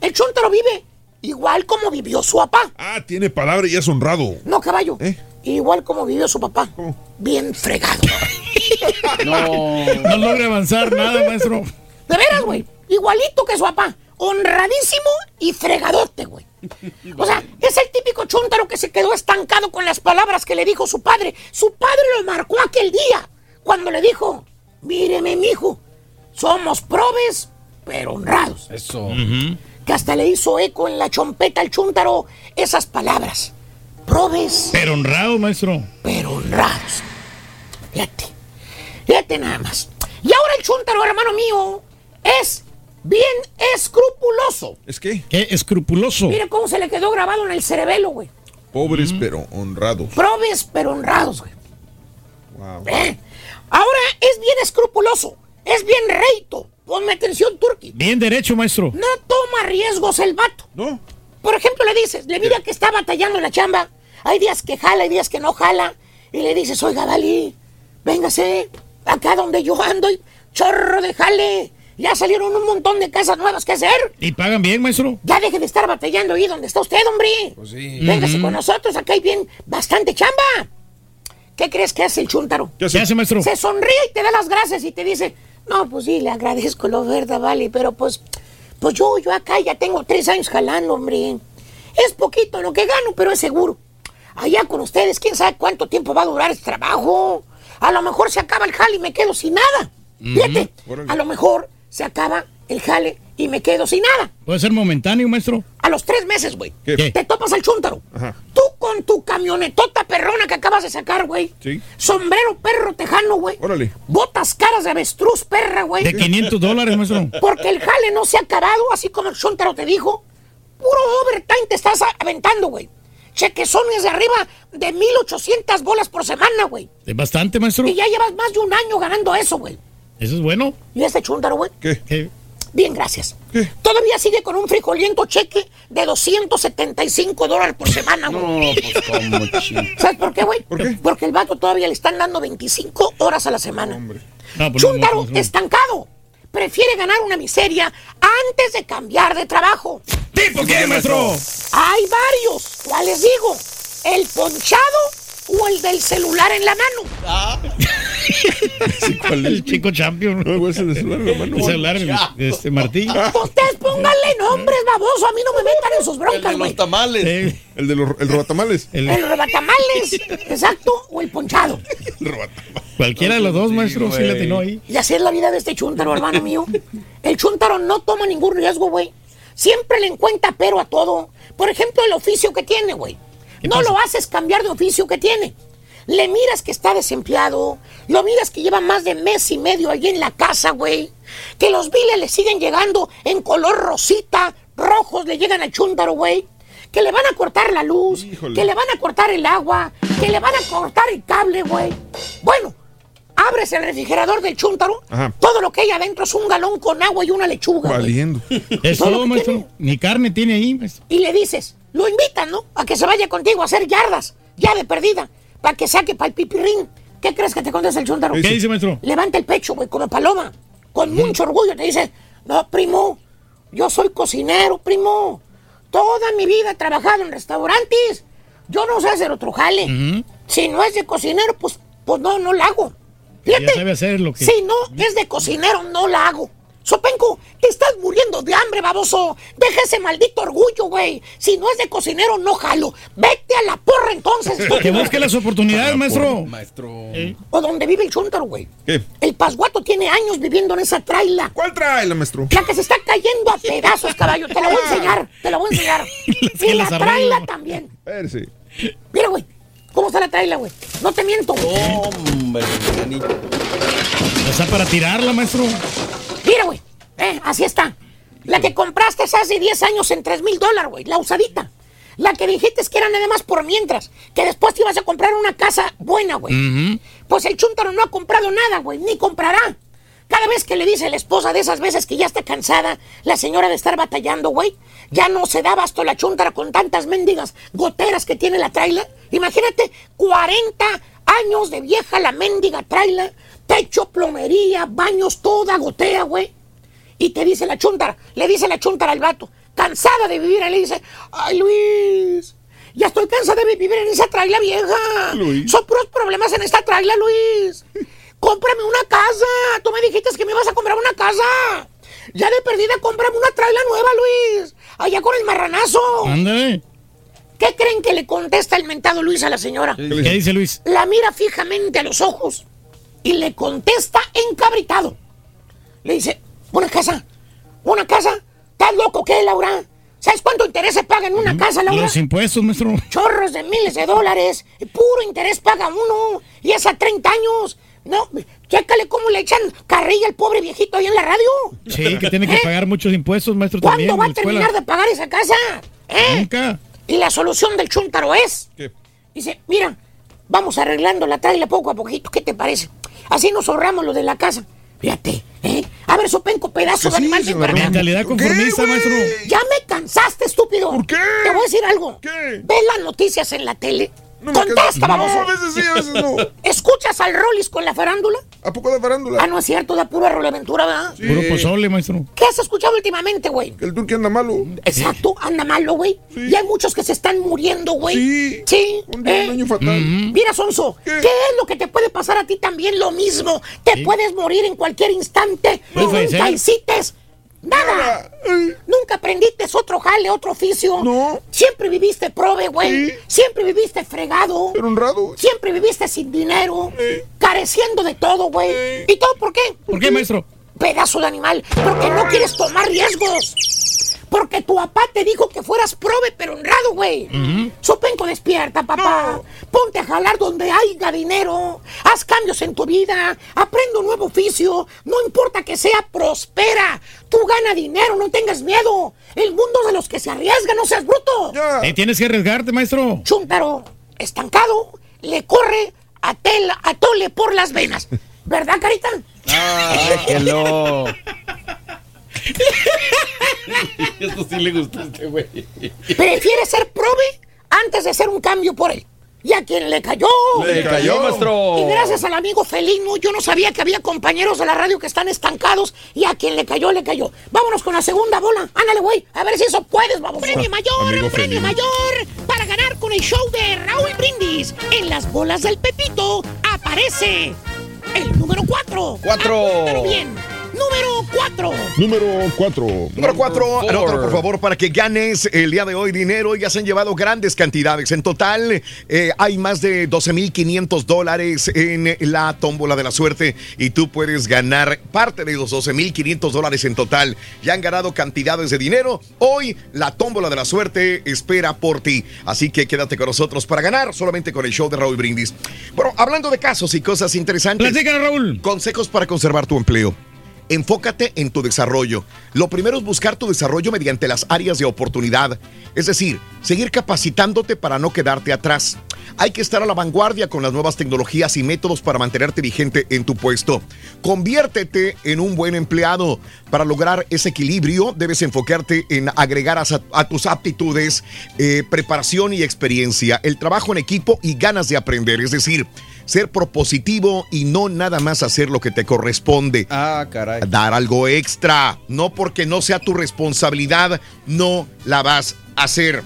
el chúntaro vive igual como vivió su papá. Ah, tiene palabra y es honrado. No, caballo. ¿Eh? Igual como vivió su papá. ¿Cómo? Bien fregado. (laughs) No. (laughs) No logra avanzar nada, maestro. De veras, güey. Igualito que su papá. Honradísimo y fregadote, güey. O sea, es el típico chúntaro que se quedó estancado con las palabras que le dijo su padre. Su padre lo marcó aquel día cuando le dijo, míreme, mijo, somos probes, pero honrados. Eso. Que hasta le hizo eco en la chompeta al chúntaro esas palabras. Probes, Pero honrado, maestro. pero honrados. Fíjate, fíjate nada más. Y ahora el chúntaro, hermano mío, es bien escrupuloso. ¿Es qué? Qué escrupuloso. Mira cómo se le quedó grabado en el cerebelo, güey. Pobres pero honrados. Probes, pero honrados, güey. Wow. ¿Eh? Ahora es bien escrupuloso, es bien reito. Ponme atención, Turki. Bien derecho, maestro. No toma riesgos el vato. ¿No? Por ejemplo, le dices, le mira que está batallando en la chamba. Hay días que jala, hay días que no jala. Y le dices, oiga, Dali, véngase acá donde yo ando y chorro de jale. Ya salieron un montón de casas nuevas que hacer. ¿Y pagan bien, maestro? Ya deje de estar batallando ahí donde está usted, hombre. Pues sí. Véngase con nosotros, acá hay bien bastante chamba. ¿qué crees que hace el chúntaro? ¿Qué hace? ¿Qué hace, maestro? Se sonríe y te da las gracias y te dice, no, pues sí, le agradezco la oferta, vale, pero pues, pues yo, yo acá ya tengo tres años jalando, hombre. Es poquito lo que gano, pero es seguro. Allá con ustedes, quién sabe cuánto tiempo va a durar este trabajo. A lo mejor se acaba el jale y me quedo sin nada. Fíjate, a lo mejor se acaba el jale y me quedo sin nada. Puede ser momentáneo, maestro. A los tres meses, güey. ¿Qué? Te topas al chúntaro. Ajá. Tú con tu camionetota perrona que acabas de sacar, güey. Sí. Sombrero perro tejano, güey. Órale. Botas caras de avestruz perra, güey. De 500 dólares, maestro. Porque el jale no se ha acabado, así como el chúntaro te dijo. Puro overtime te estás aventando, güey. Chequezones de arriba de 1800 bolas por semana, güey. Es bastante, maestro. Y ya llevas más de un año ganando eso, güey. Eso es bueno. ¿Y este chúntaro, güey? ¿Qué? Bien, gracias. Todavía sigue con un frijoliento cheque de 275 dólares por semana, güey. pues como ¿Sabes por qué, güey? Porque el vato todavía le están dando 25 horas a la semana. No, pues no, no, no. estancado. Prefiere ganar una miseria antes de cambiar de trabajo. ¿Tipo qué, maestro? Hay varios. ¿Cuáles digo? ¿El ponchado o el del celular en la mano? El chico champion. No, ese de celular en la mano. El celular, este, Martín. Ustedes pónganle nombres, baboso. A mí no me metan en sus broncas, güey. tamales. El de los el robatamales. El rebatamales, exacto, o el ponchado. Cualquiera de los dos, maestro, sí le atinó ahí. Y así es la vida de este chúntaro, hermano mío. El chúntaro no toma ningún riesgo, güey. Siempre le encuentra pero a todo. Por ejemplo, el oficio que tiene, güey. No lo haces cambiar de oficio que tiene. Le miras que está desempleado, lo miras que lleva más de mes y medio allí en la casa, güey. Que los biles le siguen llegando en color rosita, rojos le llegan al chúntaro, güey. Que le van a cortar la luz, Híjole. que le van a cortar el agua, que le van a cortar el cable, güey. Bueno, abres el refrigerador del chúntaro, Ajá. todo lo que hay adentro es un galón con agua y una lechuga. Valiendo. Es (laughs) Todo lo todo, que maestro. Ni carne tiene ahí, maestro. Y le dices, lo invitan, ¿no? A que se vaya contigo a hacer yardas, ya de perdida, para que saque para el pipirrín. ¿Qué crees que te contesta el chúntaro? ¿Qué dice, maestro? Levanta el pecho, güey, como paloma. Con mucho orgullo te dice, no, primo, yo soy cocinero, primo. Toda mi vida he trabajado en restaurantes. Yo no sé hacer otro jale. Si no es de cocinero, pues, pues no, no la hago. Fíjate. Ya sabe hacer lo que. Si no es de cocinero, no la hago. Sopenco, te estás muriendo de hambre, baboso. Deja ese maldito orgullo, güey. Si no es de cocinero, no jalo. Vete a la porra entonces. (laughs) Que busque las oportunidades, maestro. Maestro. O donde vive el chúntaro, güey. ¿Qué? El pasguato tiene años viviendo en esa traila. ¿Cuál trae, maestro? La que se está cayendo a pedazos, caballo. Te la (laughs) voy a enseñar. (laughs) Te la voy a enseñar. y la traila también. Mira, güey. ¿Cómo está la traila, güey? No te miento. Hombre, Marianito. Está para tirarla, maestro. Mira, güey. Eh, así está. La que compraste hace 10 años en 3 mil dólares, güey. La usadita. La que dijiste que era nada más por mientras. Que después te ibas a comprar una casa buena, güey. Pues el chúntaro no ha comprado nada, güey. Ni comprará. Cada vez que le dice la esposa de esas veces que ya está cansada, la señora de estar batallando, güey, ya no se da basto la chúntara con tantas mendigas goteras que tiene la traila. Imagínate, 40 años de vieja la mendiga traila, techo, plomería, baños, toda gotea, güey. Y te dice la chúntara, le dice la chúntara al vato, cansada de vivir, le dice, ay Luis, ya estoy cansada de vivir en esa traila vieja. Luis. Son puros problemas en esta traila, Luis. Cómprame una casa. Tú me dijiste que me ibas a comprar una casa. Ya de perdida, cómprame una traila nueva, Luis. Allá con el marranazo. Ándale. ¿Qué creen que le contesta el mentado Luis a la señora? ¿Qué dice Luis? La mira fijamente a los ojos y le contesta encabritado. Le dice, ¿una casa? ¿Una casa? ¿Estás loco qué, Laura? ¿Sabes cuánto interés se paga en una casa, Laura? Los impuestos, maestro. Chorros de miles de dólares. Puro interés paga uno. Y es a 30 años. No, chécale cómo le echan carrilla al pobre viejito ahí en la radio. Sí, que tiene que ¿Eh? pagar muchos impuestos, maestro, ¿Cuándo también. va a escuela. terminar de pagar esa casa? ¿Eh? Nunca. Y la solución del chúntaro es... ¿Qué? Dice, mira, vamos arreglando la traila poco a poquito. ¿Qué te parece? Así nos ahorramos lo de la casa. Fíjate, ¿eh? A ver, sopenco, pedazo de animal. para acá. Mentalidad conformista, maestro. Ya me cansaste, estúpido. ¿Por qué? Te voy a decir algo. ¿Qué? ¿Ves las noticias en la tele? Contesta, No, baboso. a veces sí, a veces no. (laughs) ¿Escuchas al Rollis con la farándula? ¿A poco de farándula? Ah, no es cierto, de pura roleventura, ¿verdad? Puro pozole, maestro. ¿Qué has escuchado últimamente, güey? El turque anda malo. Exacto, anda malo, güey. Y hay muchos que se están muriendo, güey. Sí. Sí. Un, día, ¿eh? un año fatal. Mira, Sonso, ¿Qué? es lo que te puede pasar a ti también? Lo mismo. Te puedes morir en cualquier instante. Nunca ser. hiciste nada. Nunca aprendiste otro jale, otro oficio. No. Siempre viviste prove, güey. Siempre viviste fregado. Pero honrado. Siempre viviste sin dinero. Careciendo de todo, güey. ¿Y todo por qué? ¿Por qué, maestro? Pedazo de animal. Porque no quieres tomar riesgos. Porque tu papá te dijo que fueras prove, pero honrado, güey. Sopenco, despierta, papá. Ponte a jalar donde haya dinero. Haz cambios en tu vida. Aprende un nuevo oficio. No importa que sea prospera. Tú gana dinero, no tengas miedo. El mundo de los que se arriesgan, no seas bruto. Eh, tienes que arriesgarte, maestro. Chúntaro, estancado, le corre a, tela, a tole por las venas. ¿Verdad, Carita? Ah, déjelo. (laughs) Eso sí le gustó a este güey. Prefiere ser prove antes de ser un cambio por él. Y a quien le cayó. Le cayó, maestro. Y gracias al amigo Felino, yo no sabía que había compañeros de la radio que están estancados. Y a quien le cayó, le cayó. Vámonos con la segunda bola. Ándale, güey. A ver si eso puedes, vamos. Premio mayor, Amigo premio Felino. mayor. Para ganar con el show de Raúl Brindis. En las bolas del Pepito aparece el número 4. Cuatro. bien. Número 4. Número 4. Número 4, four. anótalo por favor para que ganes el día de hoy dinero. Ya se han llevado grandes cantidades. En total eh, hay más de 12.500 dólares en la tómbola de la suerte y tú puedes ganar parte de los 12.500 dólares en total. Ya han ganado cantidades de dinero. Hoy la tómbola de la suerte espera por ti. Así que quédate con nosotros para ganar solamente con el show de Raúl Brindis. Bueno, hablando de casos y cosas interesantes. Platícanos, Raúl. Consejos para conservar tu empleo. Enfócate en tu desarrollo. Lo primero es buscar tu desarrollo mediante las áreas de oportunidad, es decir, seguir capacitándote para no quedarte atrás. Hay que estar a la vanguardia con las nuevas tecnologías y métodos para mantenerte vigente en tu puesto. Conviértete en un buen empleado. Para lograr ese equilibrio, debes enfocarte en agregar a, tus aptitudes, eh, preparación y experiencia, el trabajo en equipo y ganas de aprender, es decir, ser propositivo y no nada más hacer lo que te corresponde. Ah, caray. Dar algo extra, no porque no sea tu responsabilidad, no la vas a hacer.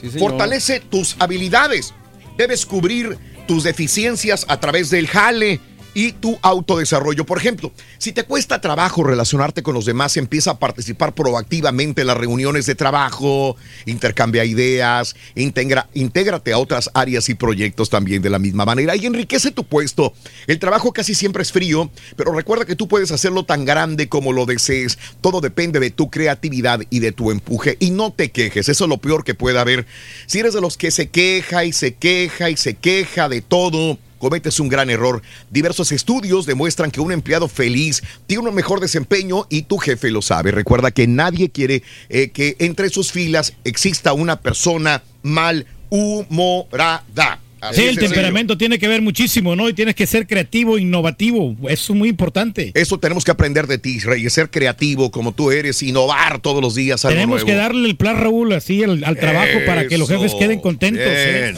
Sí. Fortalece tus habilidades. Debes cubrir tus deficiencias a través del jale y tu autodesarrollo. Por ejemplo, si te cuesta trabajo relacionarte con los demás, empieza a participar proactivamente en las reuniones de trabajo, intercambia ideas, integra, intégrate a otras áreas y proyectos también de la misma manera y enriquece tu puesto. El trabajo casi siempre es frío, pero recuerda que tú puedes hacerlo tan grande como lo desees. Todo depende de tu creatividad y de tu empuje y no te quejes. Eso es lo peor que puede haber. Si eres de los que se queja y se queja y se queja de todo, cometes un gran error. Diversos estudios demuestran que un empleado feliz tiene un mejor desempeño y tu jefe lo sabe. Recuerda que nadie quiere eh, que entre sus filas exista una persona malhumorada. Así Sí, el temperamento tiene que ver muchísimo, ¿no? Y tienes que ser creativo, innovativo. Eso es muy importante. Eso tenemos que aprender de ti, Rey, ser creativo como tú eres, innovar todos los días algo Tenemos nuevo. que darle el plan Raúl así al, al trabajo para que los jefes queden contentos. ¿eh?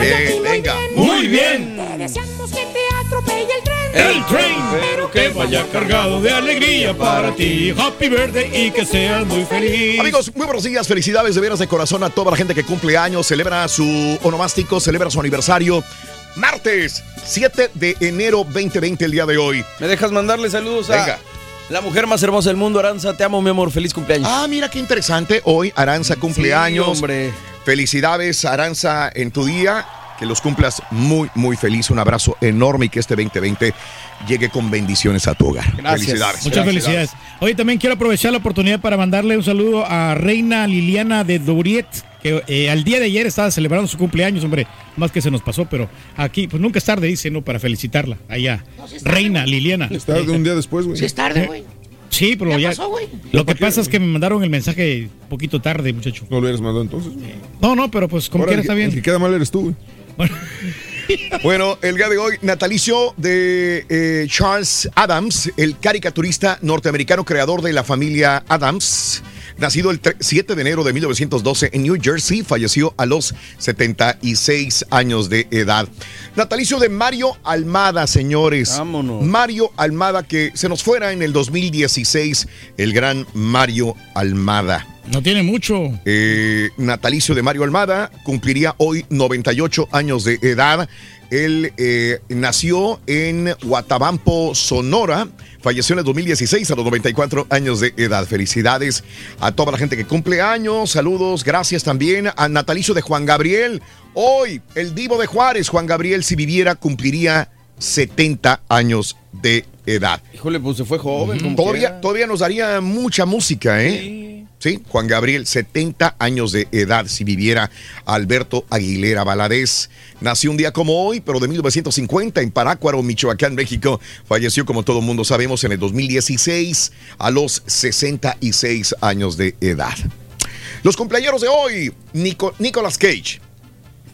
Bien, venga. Muy bien. Te deseamos que te atropelle el tren. El tren, pero que vaya cargado de alegría para ti. Happy birthday y que seas muy feliz. Amigos, muy buenos días, felicidades de veras de corazón a toda la gente que cumple años, celebra su onomástico, celebra su aniversario. Martes 7 de enero 2020, el día de hoy. ¿Me dejas mandarle saludos a Venga. la mujer más hermosa del mundo, Aranza? Te amo, mi amor. Feliz cumpleaños. Ah, mira qué interesante. Hoy Aranza cumpleaños. Sí, hombre. Felicidades, Aranza, en tu día. Que los cumplas muy, muy feliz. Un abrazo enorme y que este 2020 llegue con bendiciones a tu hogar. Gracias. Felicidades. Muchas felicidades. Oye, también quiero aprovechar la oportunidad para mandarle un saludo a Reina Liliana de Douriet, que eh, al día de ayer estaba celebrando su cumpleaños, hombre. Más que se nos pasó, pero aquí, pues nunca es tarde, dice, ¿no? Para felicitarla. Allá. Reina Liliana. Está de un día después, güey. Si es tarde, güey. Sí, pero ¿Qué ya. pasó, güey? Lo que pasa es que me mandaron el mensaje un poquito tarde, muchacho. No lo hubieras mandado entonces. No, no, pero pues como quiera está bien. El que queda mal eres tú, güey. (laughs) Bueno, el día de hoy, natalicio de eh, Charles Adams, el caricaturista norteamericano creador de la familia Adams. Nacido el tre- 7 de enero de 1912 en New Jersey, falleció a los 76 años de edad. Natalicio de Mario Almada, señores. Vámonos. Mario Almada, que se nos fuera en el 2016, el gran Mario Almada. No tiene mucho. Eh, natalicio de Mario Almada cumpliría hoy 98 años de edad. Él eh, nació en Guatabampo, Sonora. Falleció en el 2016 a los 94 años de edad. Felicidades a toda la gente que cumple años. Saludos, gracias también a natalicio de Juan Gabriel. Hoy, el divo de Juárez, Juan Gabriel, si viviera, cumpliría 70 años de edad. Híjole, pues se fue joven. como Todavía, todavía nos daría mucha música, ¿eh? Sí. Juan Gabriel, 70 años de edad, si viviera Alberto Aguilera Valadez. Nació un día como hoy, pero de 1950 en Parácuaro, Michoacán, México. Falleció, como todo mundo sabemos, en el 2016 a los 66 años de edad. Los cumpleaños de hoy, Nico- Nicolas Cage,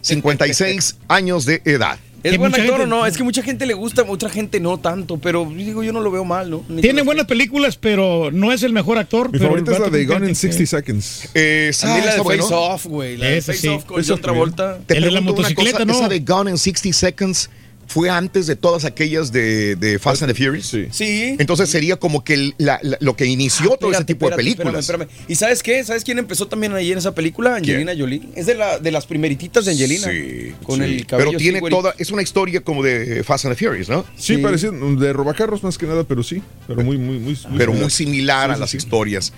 56 (laughs) años de edad. ¿Es Que buen mucha actor o gente- no? Es que mucha gente le gusta, otra gente no tanto, pero digo, yo no lo veo mal, ¿no? Tiene buenas películas, pero no es el mejor actor. Mi pero favorita es la de que- Gone in que- 60 Seconds. Eh, A mí la de está bueno. Face Off, güey. La de Esa Face sí. Off con John Travolta. Te El de la motocicleta, cosa, ¿no? Esa de Gone in 60 Seconds fue antes de todas aquellas de, de Fast and the Furious. Sí. Sí. Entonces sería como que el- la- la- lo que inició todo ese Espérate, tipo de películas. espérame, espérame. ¿Y sabes qué? ¿Sabes quién empezó también ahí en esa película? Angelina Jolie. Es de, la, de las primerititas de Angelina. Sí, Con sí. el cabello Pero tiene toda, es una historia como de Fast and the Furious, ¿no? Sí, Sí. parecía de robacarros más que nada, pero sí. Pero muy, muy, muy. Pero muy similar a las historias.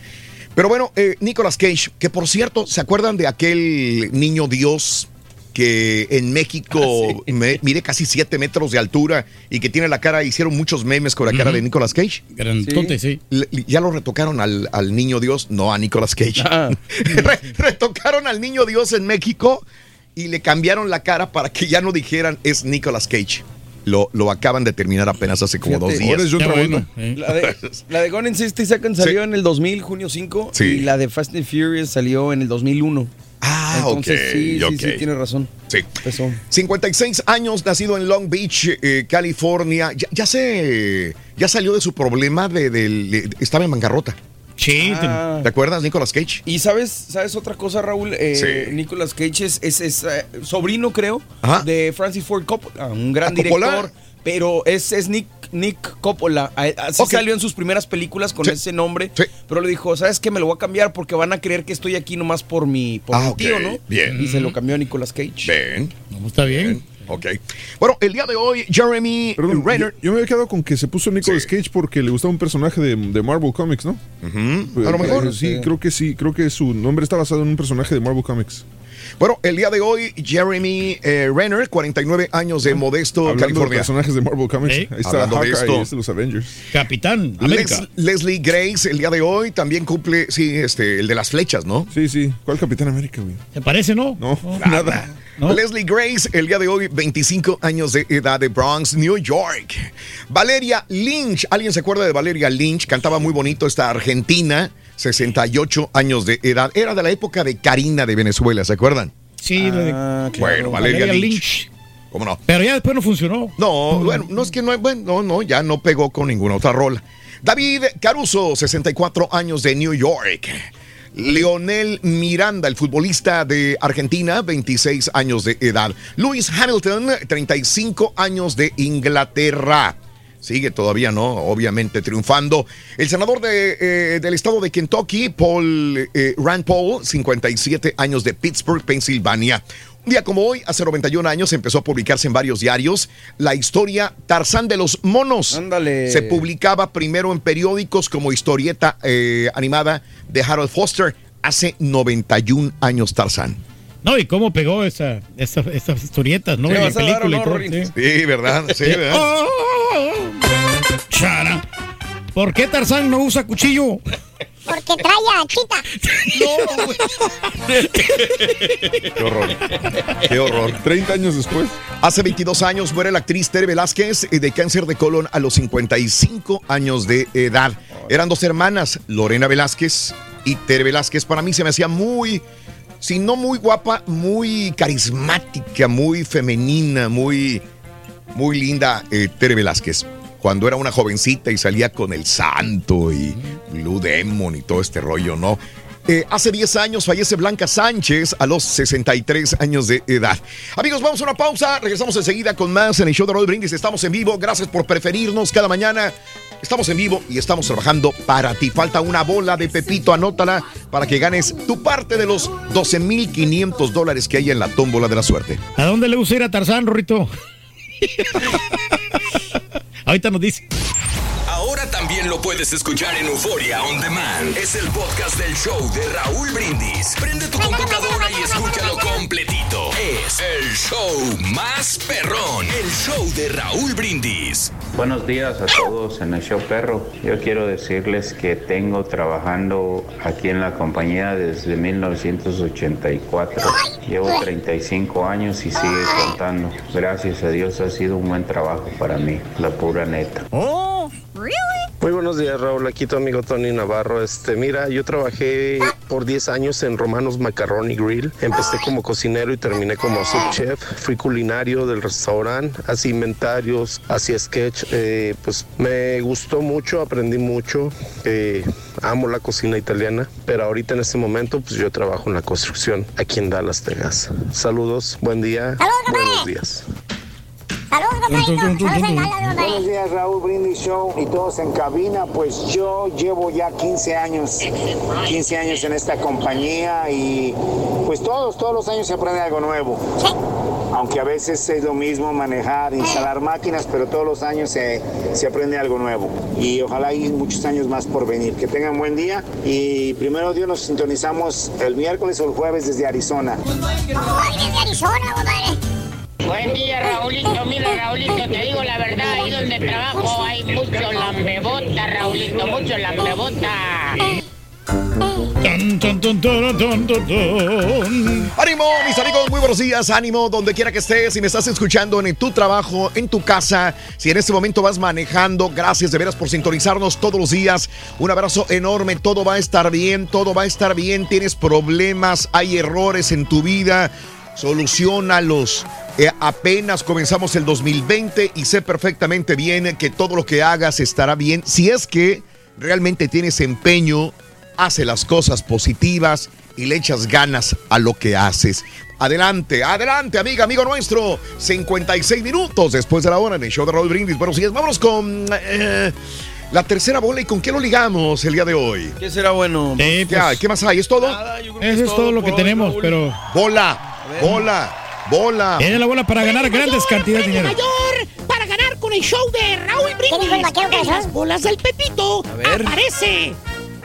Pero bueno, eh, Nicolas Cage, que por cierto, ¿se acuerdan de aquel niño Dios que en México (laughs) Ah, me- mide casi 7 metros de altura y que tiene la cara, hicieron muchos memes con la cara de Nicolas Cage? Grandote, sí. Le- ya lo retocaron al, al niño Dios, no a Nicolas Cage. Ah. (laughs) Re- retocaron al niño Dios en México y le cambiaron la cara para que ya no dijeran es Nicolas Cage. Lo, lo acaban de terminar apenas hace como Fíjate, dos días. bueno, eh. La de, (laughs) la de Gone in 60 Seconds salió en el 2000, junio 5. Sí. Y la de Fast and Furious salió en el 2001. Ah, Entonces, ok, sí, sí, ok. sí, tienes razón. Sí. Empezó. 56 años, nacido en Long Beach, eh, California. Ya, ya se ya salió de su problema de, estaba en bancarrota. Sí, Ah. ¿Te acuerdas, Nicolas Cage? Y sabes, sabes otra cosa, Raúl, Eh, Sí. Nicolas Cage es, es- es, eh, sobrino, creo, Ajá. de Francis Ford Coppola, un gran ¿A Coppola? director. Pero es, es Nick, Nick Coppola. Así Ok. salió en sus primeras películas con Sí. ese nombre. Sí. Pero le dijo, ¿sabes qué? Me lo voy a cambiar porque van a creer que estoy aquí nomás por mi, por Ah, mi tío, ¿no? Bien. Y se lo cambió a Nicolas Cage. Ven. No, está bien. Ok. Bueno, el día de hoy, Jeremy Perdón, yo, Renner. yo me había quedado con que se puso Nicolas Sí. Cage porque le gustaba un personaje de, de Marvel Comics, ¿no? Ujú, A lo mejor. Eh, Sí, creo que sí. Creo que su nombre está basado en un personaje de Marvel Comics. Bueno, el día de hoy, Jeremy eh, Renner, 49 años de Modesto, Hablando de California. personajes de Marvel Comics. ¿Eh? Ahí está Hablando de Hawkeye, esto. los Avengers. Capitán América. Les- Leslie Grace, el día de hoy, también cumple, sí, este, el de las flechas, ¿no? Sí, sí. ¿Cuál Capitán América, güey? ¿Te parece, no? No, nada. ¿No? Leslie Grace, el día de hoy, 25 años de edad de Bronx, New York. Valeria Lynch, ¿alguien se acuerda de Valeria Lynch? Cantaba muy bonito esta argentina, 68 años de edad. Era de la época de Karina de Venezuela, ¿se acuerdan? Sí, de- Ah, claro. Bueno, Valeria, Valeria Lynch. Lynch. ¿Cómo no? Pero ya después no funcionó. No, bueno, no es que no, bueno, no, no, ya no pegó con ninguna otra rola. David Caruso, 64 años de New York. Leonel Miranda, el futbolista de Argentina, 26 años de edad. Lewis Hamilton, 35 años de Inglaterra. Sigue todavía, ¿no? Obviamente triunfando. El senador de, eh, del estado de Kentucky, Paul eh, Rand Paul, 57 años de Pittsburgh, Pensilvania. Un día como hoy, hace 91 años, empezó a publicarse en varios diarios la historia Tarzán de los Monos. Ándale. Se publicaba primero en periódicos como historieta eh, animada de Harold Foster. Hace 91 años Tarzán. No, y cómo pegó esa, esa- esas historietas, ¿no? ¿Le En la vas a dar película y todo, sí. Sí, ¿verdad? Sí, ¿verdad? (laughs) ¿Por qué Tarzán no usa cuchillo? Porque trae a Chita. Qué horror. Qué horror. 30 años después. Hace 22 años muere la actriz Tere Velázquez eh, de cáncer de colon a los 55 años de edad. Eran dos hermanas, Lorena Velázquez y Tere Velázquez. Para mí se me hacía muy, si no muy guapa, muy carismática, muy femenina, muy, muy linda eh, Tere Velázquez. Cuando era una jovencita y salía con el santo y Blue Demon y todo este rollo, ¿no? Eh, hace 10 años fallece Blanca Sánchez a los 63 años de edad. Amigos, vamos a una pausa. Regresamos enseguida con más en el show de Roll Brindis. Estamos en vivo. Gracias por preferirnos cada mañana. Estamos en vivo y estamos trabajando para ti. Falta una bola de Pepito, anótala para que ganes tu parte de los 12.500 dólares que hay en la tómbola de la suerte. ¿A dónde le gusta ir a Tarzán, Rorrito? (laughs) Ahorita nos dice. Ahora también lo puedes escuchar en Euforia On Demand. Es el podcast del show de Raúl Brindis. Prende tu computadora y escúchalo completito. Es el show más perrón. El show de Raúl Brindis. Buenos días a todos en el show perro. Yo quiero decirles que tengo trabajando aquí en la compañía desde 1984. Llevo 35 años y sigue contando. Gracias a Dios ha sido un buen trabajo para mí, la pura neta. Oh, Muy buenos días, Raúl. Aquí tu amigo Tony Navarro. Este, mira, yo trabajé por 10 años en Romanos Macaroni Grill. Empecé como cocinero y terminé como subchef. Fui culinario del restaurante, hacía inventarios, hacía sketch. Eh, pues me gustó mucho, aprendí mucho. Eh, amo la cocina italiana, pero ahorita en este momento, pues yo trabajo en la construcción aquí en Dallas, Texas. Saludos, buen día, buenos días. Buenos días, Raúl Brindis Show y todos en cabina. Pues yo llevo ya 15 años, 15 años en esta compañía y pues todos, todos los años se aprende algo nuevo. Aunque a veces es lo mismo manejar, instalar máquinas, pero todos los años se, se aprende algo nuevo. Y ojalá hay muchos años más por venir. Que tengan buen día y primero Dios nos sintonizamos el miércoles o el jueves desde Arizona. desde Arizona, compadre. Buen día, Raulito. Mira, Raulito, te digo la verdad, ahí donde trabajo hay mucho lambebota, Raulito, mucho lambebota. Tan, tan, tan, tan, tan, tan, tan. ¡Ánimo, mis amigos! Muy buenos días, ánimo, donde quiera que estés. Si me estás escuchando en tu trabajo, en tu casa, si en este momento vas manejando, gracias de veras por sintonizarnos todos los días. Un abrazo enorme, todo va a estar bien, todo va a estar bien. Tienes problemas, hay errores en tu vida, solucionalos. Eh, apenas comenzamos el 2020 y sé perfectamente bien que todo lo que hagas estará bien. Si es que realmente tienes empeño, hace las cosas positivas y le echas ganas a lo que haces. Adelante, adelante, amiga, amigo nuestro. 56 minutos después de la hora en el show de Raúl Brindis. Buenos días, vámonos con eh, la tercera bola y con qué lo ligamos el día de hoy. ¿Qué será bueno? Eh, ¿Qué, hay? ¿Qué más hay? ¿Es todo? Eso es todo lo que tenemos, pero. Bola, bola, bola. Tiene la bola para ganar grandes cantidades de dinero. mayor para ganar con el show de Raúl ¿Quién dijo el vaquero Brindis. En las bolas del Pepito ver. aparece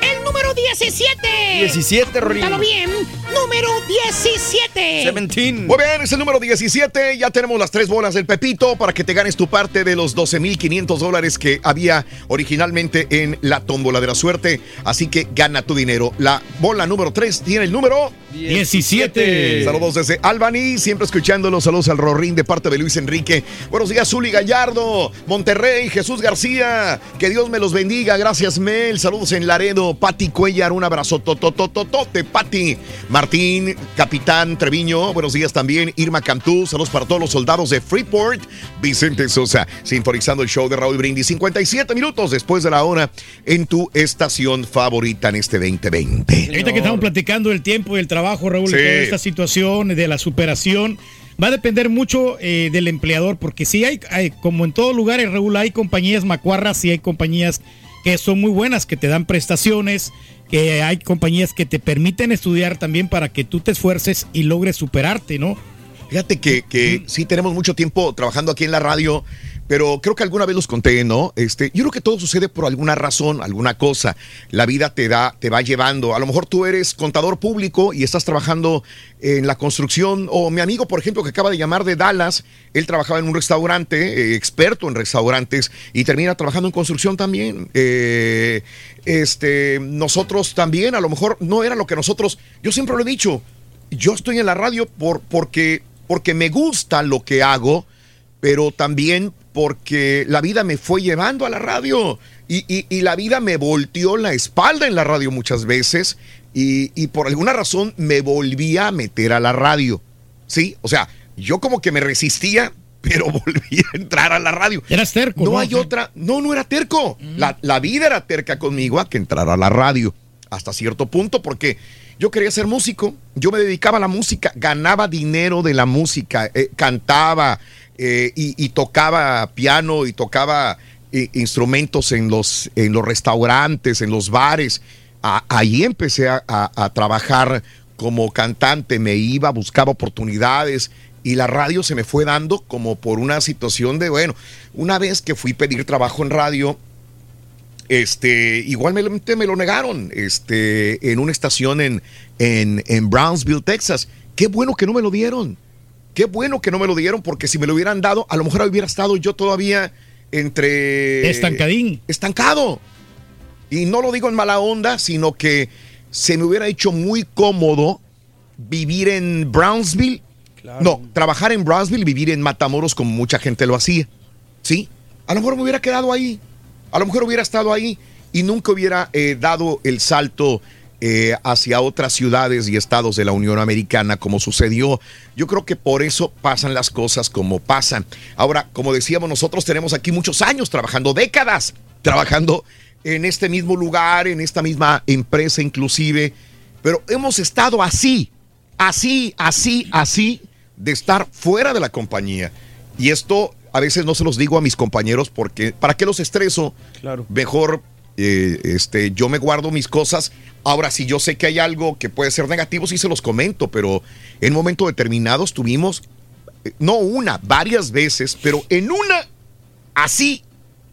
el número 17. 17, Rorín. Apúntalo bien. Número 17. 17. Muy bien, es el número 17. Ya tenemos las tres bolas del Pepito para que te ganes tu parte de los 12.500 dólares que había originalmente en la tómbola de la suerte. Así que gana tu dinero. La bola número 3 tiene el número 17. Saludos desde Albany, siempre escuchándolos. Saludos al Rorín de parte de Luis Enrique. Buenos días, Zuli Gallardo, Monterrey, Jesús García. Que Dios me los bendiga. Gracias, Mel. Saludos en Laredo. Pati Cuellar, un abrazo. Totototote, Pati. Martín, Capitán Treviño. Buenos días también. Irma Cantú. Saludos para todos los soldados de Freeport. Vicente Sosa, sintonizando el show de Raúl Brindis. 57 minutos después de la hora en tu estación favorita en este 2020. Ahorita que estamos platicando del tiempo y el trabajo, Raúl, Sí. de toda esta situación, de la superación, va a depender mucho eh, del empleador, porque si hay, hay- como en todos lugares, Raúl, hay compañías macuarras y hay compañías que son muy buenas, que te dan prestaciones, que hay compañías que te permiten estudiar también para que tú te esfuerces y logres superarte, ¿no? Fíjate que, que sí tenemos mucho tiempo trabajando aquí en la radio, pero creo que alguna vez los conté, ¿no? Este, yo creo que todo sucede por alguna razón, alguna cosa. La vida te da, te va llevando. A lo mejor tú eres contador público y estás trabajando en la construcción. O mi amigo, por ejemplo, que acaba de llamar de Dallas, él trabajaba en un restaurante, eh, experto en restaurantes, y termina trabajando en construcción también. Eh, este, nosotros también, a lo mejor no era lo que nosotros. Yo siempre lo he dicho. Yo estoy en la radio por, porque, porque me gusta lo que hago, pero también porque la vida me fue llevando a la radio y, y- y la vida me volteó la espalda en la radio muchas veces y, y por alguna razón me volvía a meter a la radio. ¿Sí? O sea, yo como que me resistía, (laughs) pero volví a entrar a la radio. Eras terco, No ¿no? hay otra. No, no era terco. La, la vida era terca conmigo a que entrara a la radio. hasta cierto punto, porque yo quería ser músico, yo me dedicaba a la música, ganaba dinero de la música, eh, cantaba eh, y, tocaba piano y tocaba eh, instrumentos en los, en los restaurantes, en los bares. Ahí empecé a, a- a trabajar como cantante, me iba, buscaba oportunidades y la radio se me fue dando como por una situación de, bueno, una vez que fui a pedir trabajo en radio, este, igualmente me lo negaron, este, en una estación en, en, en Brownsville, Texas. Qué bueno que no me lo dieron. Qué bueno que no me lo dieron, porque si me lo hubieran dado, a lo mejor hubiera estado yo todavía entre... Estancadín. Estancado. Y no lo digo en mala onda, sino que se me hubiera hecho muy cómodo vivir en Brownsville. No, trabajar en Brownsville y vivir en Matamoros como mucha gente lo hacía. ¿Sí? A lo mejor me hubiera quedado ahí. A lo mejor hubiera estado ahí y nunca hubiera eh, dado el salto eh, hacia otras ciudades y estados de la Unión Americana como sucedió. Yo creo que por eso pasan las cosas como pasan. Ahora, como decíamos, nosotros tenemos aquí muchos años trabajando, décadas trabajando en este mismo lugar, en esta misma empresa inclusive, pero hemos estado así, así, así, así, de estar fuera de la compañía. Y esto a veces no se los digo a mis compañeros porque, ¿para qué los estreso? Claro. Mejor eh, este, yo me guardo mis cosas. Ahora, si yo sé que hay algo que puede ser negativo, sí se los comento, pero en momentos determinados tuvimos, eh, no una, varias veces, pero en una, así,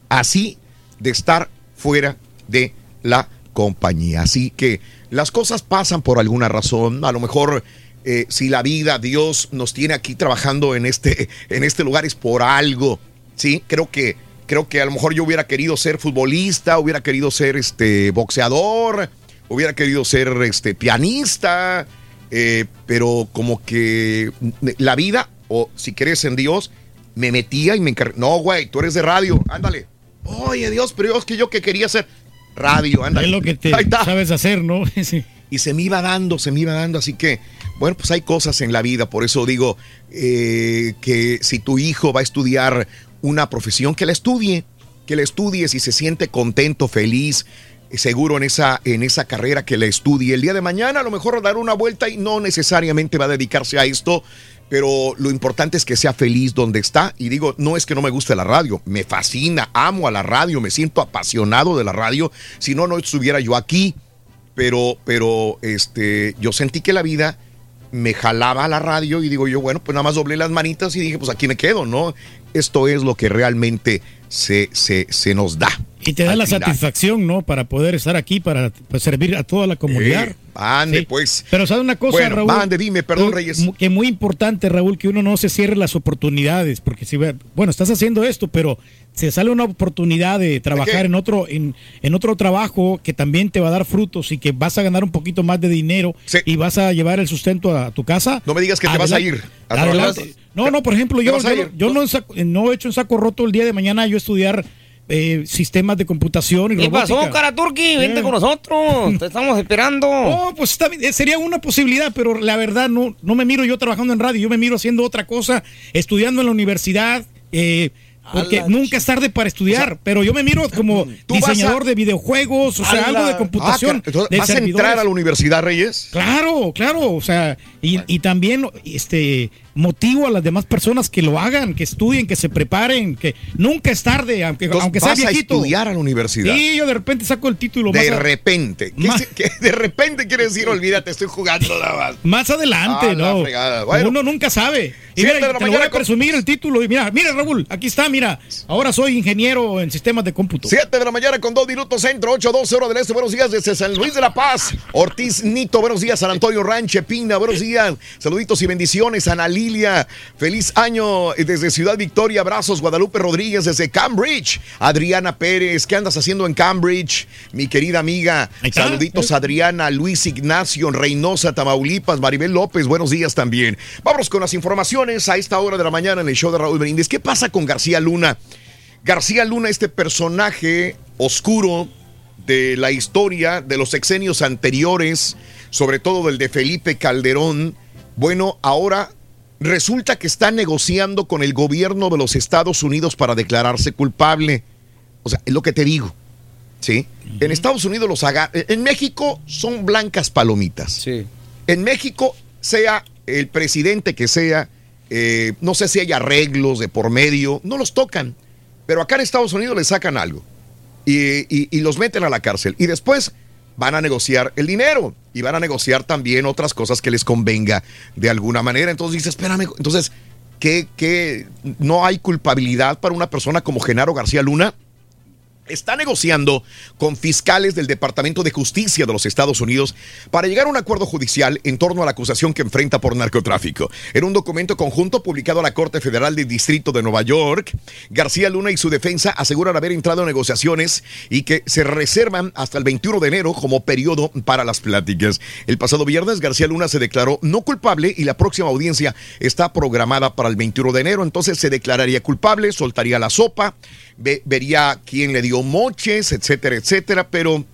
así, de estar fuera de la compañía. Así que las cosas pasan por alguna razón. A lo mejor eh, si la vida, Dios nos tiene aquí trabajando en este, (laughs) en este lugar es por algo. Sí, creo que, creo que a lo mejor yo hubiera querido ser futbolista, hubiera querido ser este boxeador, hubiera querido ser este pianista, eh, pero como que la vida, o si crees en Dios, me metía y me encargaba. No, güey, tú eres de radio, ándale. Oye, Dios, pero es que yo que quería hacer radio, ándale. Es lo que te sabes hacer, ¿no? (laughs) Sí. Y se me iba dando, se me iba dando. Así que, bueno, pues hay cosas en la vida. Por eso digo eh, que si tu hijo va a estudiar una profesión, que la estudie. Que la estudie si se siente contento, feliz, seguro en esa, en esa carrera que la estudie. El día de mañana a lo mejor dar una vuelta y no necesariamente va a dedicarse a esto. Pero lo importante es que sea feliz donde está. Y digo, no es que no me guste la radio, me fascina, amo a la radio, me siento apasionado de la radio. Si no, no estuviera yo aquí pero, pero este, yo sentí que la vida me jalaba a la radio y digo yo, bueno, pues nada más doblé las manitas y dije, pues aquí me quedo, ¿no? Esto es lo que realmente se, se, se nos da. Y te da la final. satisfacción, ¿no? Para poder estar aquí, para pues, servir a toda la comunidad. Eh, ande, Sí. pues. Pero ¿sabes una cosa, Bueno, Raúl? mande, dime, perdón, Reyes. Que muy importante, Raúl, que uno no se cierre las oportunidades, porque si, bueno, estás haciendo esto, pero se sale una oportunidad de trabajar en otro, en, en otro trabajo que también te va a dar frutos y que vas a ganar un poquito más de dinero y vas a llevar el sustento a tu casa. No me digas que te vas a ir a. Adelante. No, no, por ejemplo, ¿Te yo, yo, yo no, no he hecho en saco roto el día de mañana yo estudiar eh, sistemas de computación y ¿Qué robótica. pasó, cara turqui? Vente Eh. con nosotros. Te estamos esperando. (laughs) No, pues bien, eh, sería una posibilidad, pero la verdad no, no me miro yo trabajando en radio, yo me miro haciendo otra cosa, estudiando en la universidad, eh, porque la nunca es tarde para estudiar, pero yo me miro como (laughs) diseñador a- de videojuegos, o sea, algo de computación. Ah, entonces, de ¿Vas a entrar a la universidad, Reyes? Claro, claro, o sea, y, y también este motivo a las demás personas que lo hagan, que estudien, que se preparen, que nunca es tarde, aunque, Entonces, aunque sea vas a viejito. estudiar a la universidad. Sí, yo de repente saco el título. De más a- repente. ¿Qué, se- qué de repente quiere decir, olvídate, estoy jugando nada más. Más adelante, Ah, no. Bueno. Uno nunca sabe. Y Siete mira, de la te lo voy mañana a presumir el título. Y mira, mira, Raúl, aquí está, mira. Ahora soy ingeniero en sistemas de cómputo. 7 de la mañana con 2 minutos centro, 8, 2, 0 del este. Buenos días desde San Luis de la Paz. Ortiz Nito, buenos días. San Antonio Ranche, Pina, buenos días. Saluditos y bendiciones. Ana Feliz año desde Ciudad Victoria. Abrazos. Guadalupe Rodríguez desde Cambridge. Adriana Pérez, ¿qué andas haciendo en Cambridge? Mi querida amiga. Saluditos Adriana, Luis Ignacio, Reynosa, Tamaulipas, Maribel López, buenos días también. Vamos con las informaciones a esta hora de la mañana en el show de Raúl Brindis. ¿Qué pasa con García Luna? García Luna, este personaje oscuro de la historia de los sexenios anteriores, sobre todo del de Felipe Calderón, bueno, ahora resulta que está negociando con el gobierno de los Estados Unidos para declararse culpable. O sea, es lo que te digo. ¿sí? En Estados Unidos los. En México son blancas palomitas. Sí. En México, sea el presidente que sea, eh, no sé si hay arreglos de por medio, no los tocan. Pero acá en Estados Unidos les sacan algo y, y- y los meten a la cárcel. Y después van a negociar el dinero y van a negociar también otras cosas que les convenga de alguna manera. Entonces dice, espérame, entonces, ¿qué, qué? no hay culpabilidad para una persona como Genaro García Luna? Está negociando con fiscales del Departamento de Justicia de los Estados Unidos para llegar a un acuerdo judicial en torno a la acusación que enfrenta por narcotráfico. En un documento conjunto publicado a la Corte Federal del Distrito de Nueva York, García Luna y su defensa aseguran haber entrado en negociaciones y que se reservan hasta el 21 de enero como periodo para las pláticas. El pasado viernes, García Luna se declaró no culpable y la próxima audiencia está programada para el 21 de enero. Entonces se declararía culpable, soltaría la sopa, ve- vería quién le dio moches, etcétera, etcétera. Pero,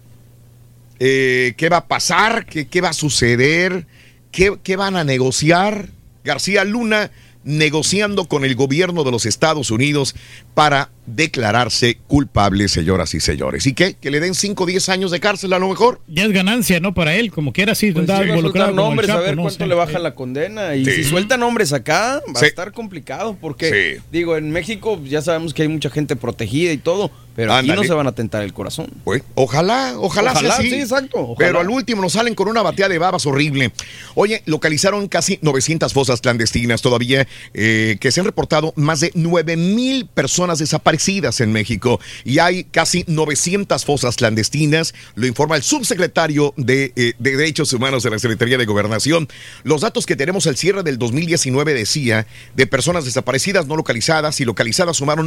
eh, ¿qué va a pasar? ¿Qué, qué va a suceder? ¿Qué, qué van a negociar? García Luna negociando con el gobierno de los Estados Unidos para declararse culpable, señoras y señores. ¿Y qué? ¿Que le den 5 o 10 años de cárcel a lo mejor? Ya es ganancia, ¿no? Para él, como quiera, sí, Pues a involucrado nombres, a Chapo, ver no cuánto le bajan la condena. Y Sí. si suelta nombres acá, va Sí. a estar complicado. Porque, digo, en México ya sabemos que hay mucha gente protegida y todo. Pero aquí no se van a tentar el corazón. Pues, ojalá, ojalá, sea Ojalá, así. sí, exacto, ojalá. Pero al último nos salen con una batea de babas horrible. Oye, localizaron casi 900 fosas clandestinas todavía, eh, que se han reportado más de 9 mil personas desaparecidas en México. Y hay casi 900 fosas clandestinas, lo informa el subsecretario de, eh, de Derechos Humanos de la Secretaría de Gobernación. Los datos que tenemos al cierre del 2019 decía de personas desaparecidas no localizadas y localizadas sumaron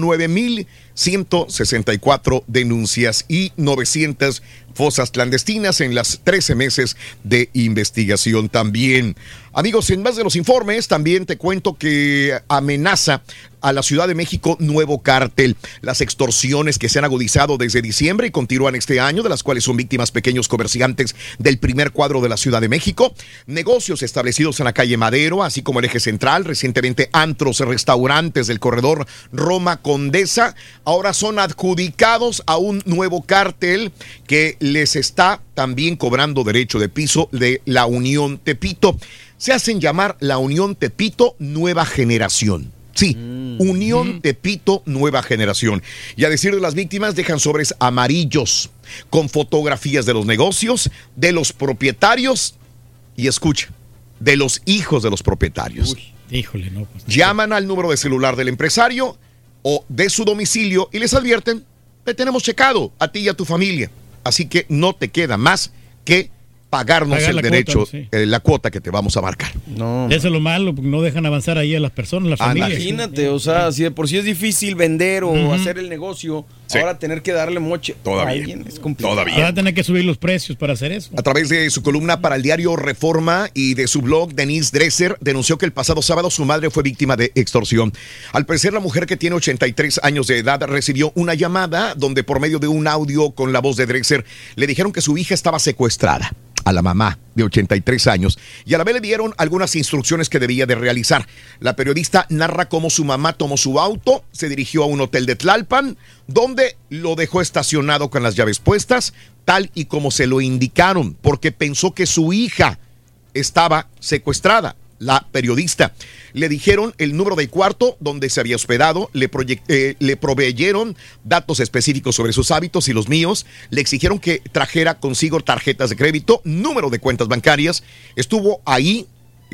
9.164 denuncias y 900 fosas clandestinas en las 13 meses de investigación también. Amigos, en más de los informes, también te cuento que amenaza a la Ciudad de México nuevo cártel. Las extorsiones que se han agudizado desde diciembre y continúan este año, de las cuales son víctimas pequeños comerciantes del primer cuadro de la Ciudad de México, negocios establecidos en la calle Madero, así como el eje central, recientemente antros, restaurantes del corredor Roma Condesa, ahora son adjudicados a un nuevo cártel que les está también cobrando derecho de piso de la Unión Tepito. Se hacen llamar la Unión Tepito Nueva Generación. Sí, Unión Tepito Nueva Generación. Y a decir de las víctimas, dejan sobres amarillos con fotografías de los negocios, de los propietarios y escucha, de los hijos de los propietarios. Híjole, no. Pues, Llaman al número de celular del empresario o de su domicilio y les advierten, te tenemos checado a ti y a tu familia. Así que no te queda más que pagarnos Pagar el derecho, cuota, sí. eh, la cuota que te vamos a marcar. No. Eso es lo malo, porque no dejan avanzar ahí a las personas, las familias. Imagínate, o sea, si de por sí es difícil vender o hacer el negocio, Sí. ahora tener que darle moche Todavía. a alguien es complicado. Todavía. Van a tener que subir los precios para hacer eso. A través de su columna para el diario Reforma y de su blog, Denise Dresser denunció que el pasado sábado su madre fue víctima de extorsión. Al parecer, la mujer que tiene 83 años de edad recibió una llamada donde por medio de un audio con la voz de Dresser le dijeron que su hija estaba secuestrada a la mamá de 83 años y a la vez le dieron algunas instrucciones que debía de realizar. La periodista narra cómo su mamá tomó su auto, se dirigió a un hotel de Tlalpan, donde lo dejó estacionado con las llaves puestas, tal y como se lo indicaron, porque pensó que su hija estaba secuestrada. La periodista le dijeron el número de cuarto donde se había hospedado, eh, le proveyeron datos específicos sobre sus hábitos y los míos, le exigieron que trajera consigo tarjetas de crédito, número de cuentas bancarias, estuvo ahí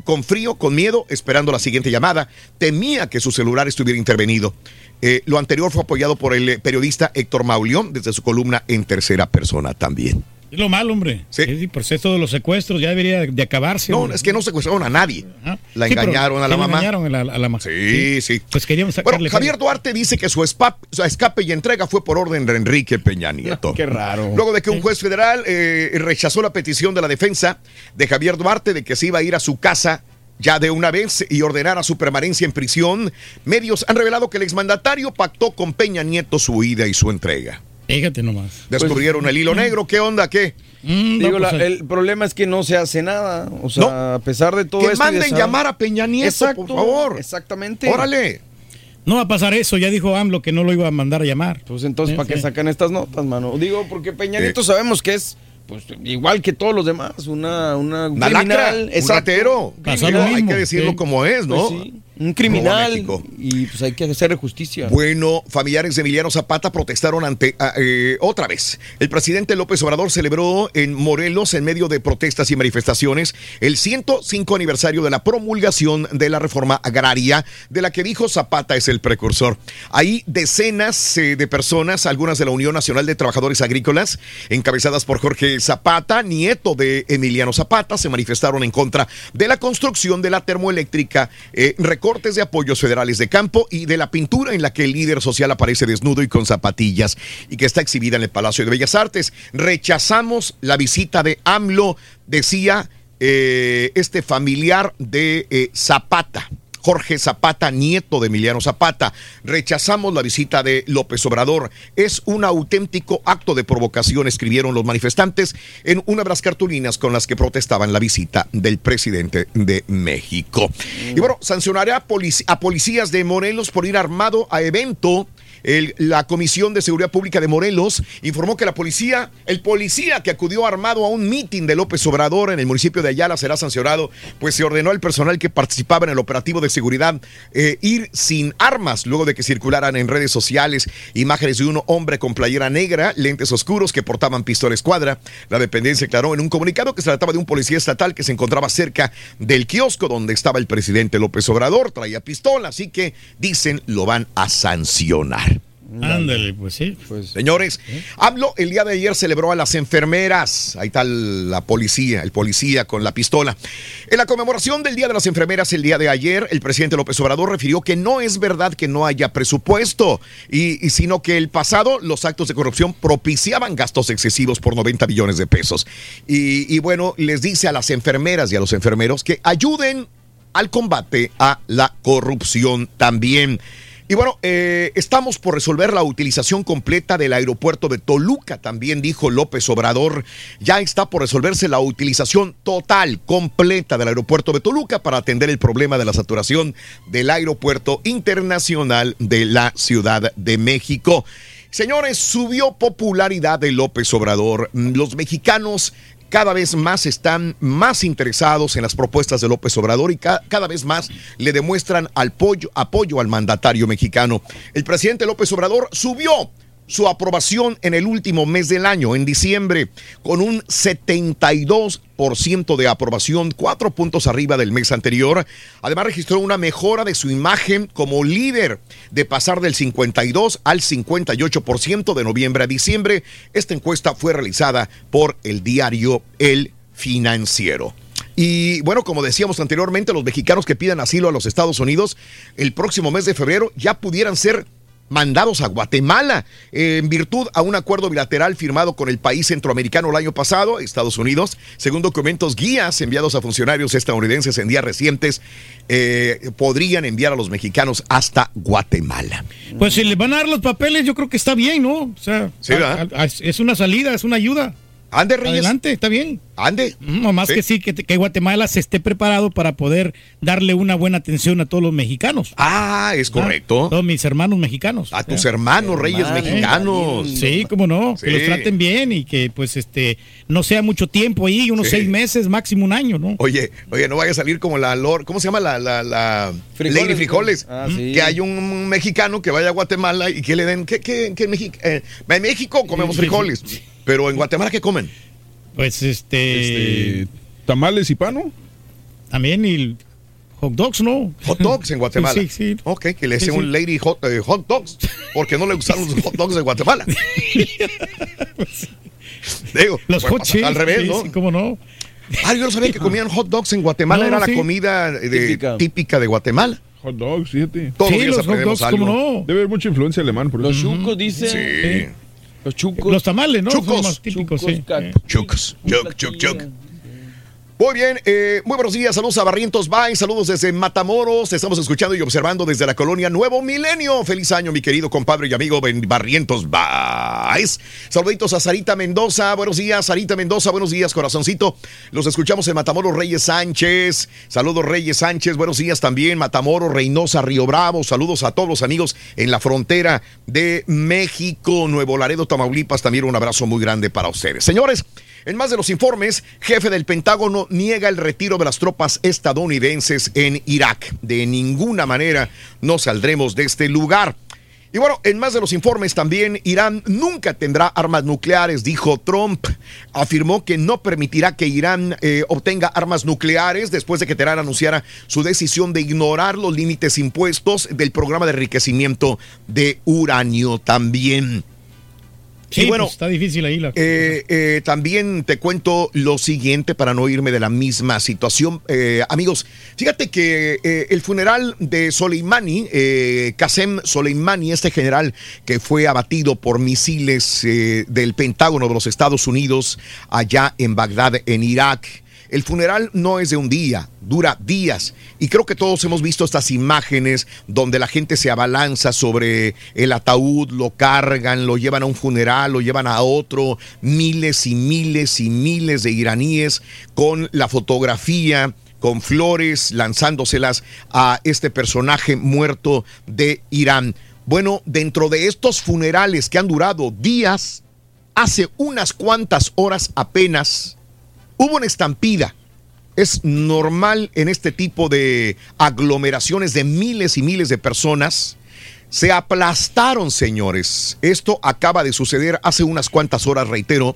con frío, con miedo, esperando la siguiente llamada, temía que su celular estuviera intervenido. Eh, lo anterior fue apoyado por el eh, periodista Héctor Mauleón desde su columna en tercera persona también. Es lo malo, hombre. Sí. El proceso de los secuestros ya debería de acabarse. No, hombre. es que no secuestraron a nadie. La Sí, pero engañaron a la mamá. engañaron a la, a la mamá. Sí, sí. Pues queríamos Bueno, sacarle. Javier Duarte dice que su, escape y entrega fue por orden de Enrique Peña Nieto. Qué raro. Luego de que un juez federal eh, rechazó la petición de la defensa de Javier Duarte de que se iba a ir a su casa ya de una vez y ordenara su permanencia en prisión, medios han revelado que el exmandatario pactó con Peña Nieto su huida y su entrega. Fíjate nomás. Descubrieron el hilo negro, ¿qué onda? ¿Qué? Digo, la- el problema es que no se hace nada. O sea, a pesar de todo Que esto manden llamar a Peña Nieto, Exacto, por favor. Exactamente. Órale. No va a pasar eso, ya dijo AMLO que no lo iba a mandar a llamar. Pues entonces, Sí, ¿para qué sí. sacan estas notas, mano? Digo, porque Peña Nieto sabemos que es pues igual que todos los demás, una, una un Una lacra, criminal, un exacto. ratero. Pasó hay que decirlo sí. como es, ¿no? Pues sí, un criminal y pues hay que hacerle justicia. Bueno, familiares de Emiliano Zapata protestaron ante ah, eh, otra vez. El presidente López Obrador celebró en Morelos, en medio de protestas y manifestaciones, el 105 aniversario de la promulgación de la reforma agraria, de la que dijo Zapata es el precursor. Ahí decenas eh, de personas, algunas de la Unión Nacional de Trabajadores Agrícolas, encabezadas por Jorge Zapata, nieto de Emiliano Zapata, se manifestaron en contra de la construcción de la termoeléctrica, eh, recortes de apoyos federales de campo y de la pintura en la que el líder social aparece desnudo y con zapatillas y que está exhibida en el Palacio de Bellas Artes. Rechazamos la visita de AMLO, decía eh, este familiar de eh, Zapata. Jorge Zapata, nieto de Emiliano Zapata. Rechazamos la visita de López Obrador. Es un auténtico acto de provocación, escribieron los manifestantes en una de las cartulinas con las que protestaban la visita del presidente de México. Y bueno, sancionará a, polic- a policías de Morelos por ir armado a evento. La Comisión de Seguridad Pública de Morelos informó que la policía, el policía que acudió armado a un mitin de López Obrador en el municipio de Ayala será sancionado, pues se ordenó al personal que participaba en el operativo de seguridad eh, ir sin armas luego de que circularan en redes sociales imágenes de un hombre con playera negra, lentes oscuros que portaban pistola escuadra. La dependencia aclaró en un comunicado que se trataba de un policía estatal que se encontraba cerca del kiosco donde estaba el presidente López Obrador, traía pistola, así que dicen lo van a sancionar. Ándale, pues sí. Señores, hablo el día de ayer celebró a las enfermeras. Ahí está la policía, el policía con la pistola. En la conmemoración del Día de las Enfermeras el día de ayer, el presidente López Obrador refirió que no es verdad que no haya presupuesto, y, y sino que el pasado los actos de corrupción propiciaban gastos excesivos por 90 billones de pesos. Y, y bueno, les dice a las enfermeras y a los enfermeros que ayuden al combate a la corrupción también. Y bueno, eh, estamos por resolver la utilización completa del aeropuerto de Toluca, también dijo López Obrador. Ya está por resolverse la utilización total, completa del aeropuerto de Toluca para atender el problema de la saturación del aeropuerto internacional de la Ciudad de México. Señores, subió popularidad de López Obrador. Los mexicanos cada vez más están más interesados en las propuestas de López Obrador y ca- cada vez más le demuestran apoyo al mandatario mexicano. El presidente López Obrador subió su aprobación en el último mes del año, en diciembre, con un 72% de aprobación, cuatro puntos arriba del mes anterior. Además registró una mejora de su imagen como líder, de pasar del 52 al 58% de noviembre a diciembre. Esta encuesta fue realizada por el diario El Financiero. Y bueno, como decíamos anteriormente, los mexicanos que pidan asilo a los Estados Unidos el próximo mes de febrero ya pudieran ser mandados a Guatemala eh, en virtud a un acuerdo bilateral firmado con el país centroamericano el año pasado, Estados Unidos, según documentos guías enviados a funcionarios estadounidenses en días recientes, eh, podrían enviar a los mexicanos hasta Guatemala. Pues si le van a dar los papeles, yo creo que está bien, ¿no? O sea, Sí, ¿verdad? a- a- es una salida, es una ayuda. Ande, Reyes. Adelante, está bien. Ande. No más que sí, que, que Guatemala se esté preparado para poder darle una buena atención a todos los mexicanos. Ah, es correcto. todos mis hermanos mexicanos. A tus hermanos reyes mexicanos. Sí, cómo no, que los traten bien y que pues este no sea mucho tiempo ahí, unos Sí. seis meses, máximo un año, ¿no? Oye, oye, no vaya a salir como la Lord, ¿cómo se llama la, la, la Frijoles, Lady Frijoles? ah, sí. Que hay un mexicano que vaya a Guatemala y que le den, ¿qué, qué, qué en México? Eh, en México comemos Sí, sí, frijoles, pero en Guatemala ¿qué comen? Pues este, tamales y pano. También y hot dogs, ¿no? Hot dogs en Guatemala. Sí, sí. Ok, que le Sí, sí. un Lady hot, eh, hot Dogs, porque no le gustaron los hot dogs de Guatemala. (laughs) Digo, Los hot chips, al revés, sí, ¿no? sí, cómo no. Ah, yo no sabía que comían hot dogs en Guatemala, No, era sí. la comida de- Típica. típica. de Guatemala. Hot dogs, fíjate. Todos Sí, los días los hot dogs, algo. ¿cómo no? Debe haber mucha influencia alemana por Los eso. chucos, dice. Sí. Los chucos. Los tamales, ¿no? Chucos. Son más típicos, Chucos, sí. Chucos, chuc, chuc, chuc. Muy bien, eh, muy buenos días, saludos a Barrientos Bay, saludos desde Matamoros, estamos escuchando y observando desde la colonia Nuevo Milenio. Feliz año, mi querido compadre y amigo Barrientos Bay. Saluditos a Sarita Mendoza, buenos días, Sarita Mendoza, buenos días, corazoncito. Los escuchamos en Matamoros Reyes Sánchez, saludos Reyes Sánchez, buenos días también, Matamoros, Reynosa, Río Bravo, saludos a todos los amigos en la frontera de México, Nuevo Laredo, Tamaulipas, también un abrazo muy grande para ustedes. Señores, en más de los informes, jefe del Pentágono niega el retiro de las tropas estadounidenses en Irak. De ninguna manera no saldremos de este lugar. Y bueno, en más de los informes también, Irán nunca tendrá armas nucleares, dijo Trump. Afirmó que no permitirá que Irán eh, obtenga armas nucleares después de que Teherán anunciara su decisión de ignorar los límites impuestos del programa de enriquecimiento de uranio también. Sí, y bueno, pues, está difícil ahí la eh, eh, también te cuento lo siguiente para no irme de la misma situación. Eh, amigos, fíjate que eh, el funeral de Soleimani, eh, Qasem Soleimani, este general que fue abatido por misiles del Pentágono de los Estados Unidos allá en Bagdad, en Irak. El funeral no es de un día, dura días. Y creo que todos hemos visto estas imágenes donde la gente se abalanza sobre el ataúd, lo cargan, lo llevan a un funeral, lo llevan a otro. Miles y miles y miles de iraníes con la fotografía con flores lanzándoselas a este personaje muerto de Irán. Bueno, dentro de estos funerales que han durado días, hace unas cuantas horas apenas, hubo una estampida. Es normal en este tipo de aglomeraciones de miles y miles de personas. Se aplastaron, señores. Esto acaba de suceder hace unas cuantas horas, reitero.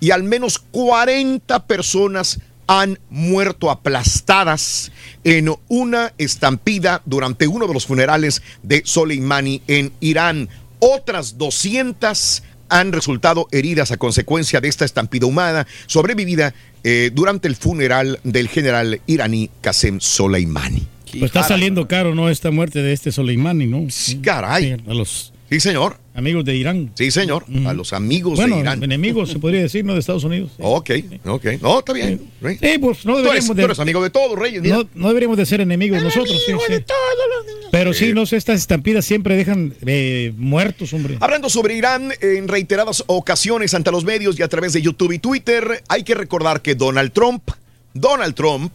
Y al menos 40 personas han muerto aplastadas en una estampida durante uno de los funerales de Soleimani en Irán. Otras 200 han resultado heridas a consecuencia de esta estampida humana sobrevivida eh, durante el funeral del general iraní Qasem Soleimani. Pues está saliendo caro, ¿no? Esta muerte de este Soleimani, ¿no? Sí, caray. a los Sí, señor. Amigos de Irán. Sí, señor. A los amigos Bueno, de Irán. enemigos, se podría decir, ¿no? De Estados Unidos. (laughs) Ok, ok. No, está bien. Sí, pues no Tú eres, deberíamos tú de... eres amigo de todos, Reyes. No, no deberíamos de ser enemigos nosotros. sí, sí. Pero sí, no sé, estas estampidas siempre dejan eh, muertos, hombre. Hablando sobre Irán en reiteradas ocasiones ante los medios y a través de YouTube y Twitter, hay que recordar que Donald Trump, Donald Trump,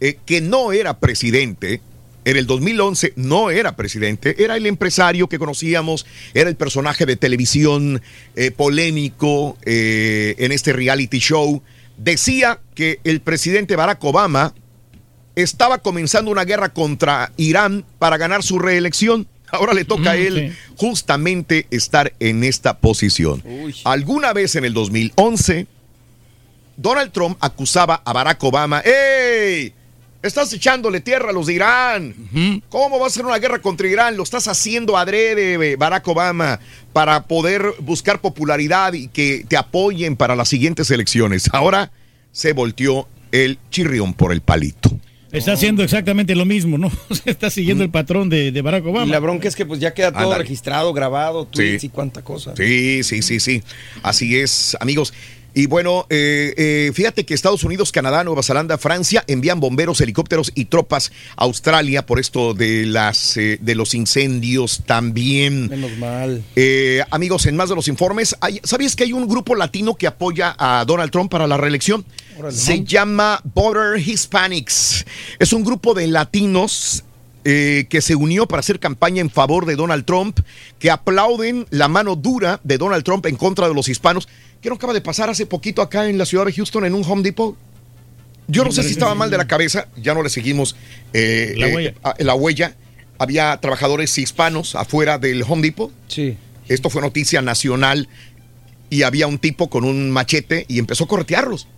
eh, que no era presidente, en el 2011 no era presidente, era el empresario que conocíamos, era el personaje de televisión eh, polémico eh, en este reality show. Decía que el presidente Barack Obama estaba comenzando una guerra contra Irán para ganar su reelección. (laughs) Ahora le toca a Mm, él justamente estar en esta posición. Alguna vez en el 2011, Donald Trump acusaba a Barack Obama, ¡Ey! Estás echándole tierra a los de Irán. ¿Cómo va a ser una guerra contra Irán? Lo estás haciendo adrede, Barack Obama, para poder buscar popularidad y que te apoyen para las siguientes elecciones. Ahora se volteó el chirrión por el palito. Está haciendo exactamente lo mismo, ¿no? (laughs) Está siguiendo el patrón de, de Barack Obama. Y la bronca es que pues ya queda todo registrado, grabado, tweets Sí. y cuánta cosa. Sí, sí, sí, sí. Así es, amigos. Y bueno, eh, eh, fíjate que Estados Unidos, Canadá, Nueva Zelanda, Francia envían bomberos, helicópteros y tropas a Australia por esto de las eh, de los incendios también. Menos mal. Eh, amigos, en más de los informes, hay- ¿sabías que hay un grupo latino que apoya a Donald Trump para la reelección? Órale. Se llama Border Hispanics. Es un grupo de latinos eh, que se unió para hacer campaña en favor de Donald Trump, que aplauden la mano dura de Donald Trump en contra de los hispanos. ¿Qué no acaba de pasar hace poquito acá en la ciudad de Houston en un Home Depot? Yo no sé si estaba mal de la cabeza, ya no le seguimos eh, La eh, huella. la huella. Había trabajadores hispanos afuera del Home Depot. Sí. Esto fue noticia nacional y había un tipo con un machete y empezó a corretearlos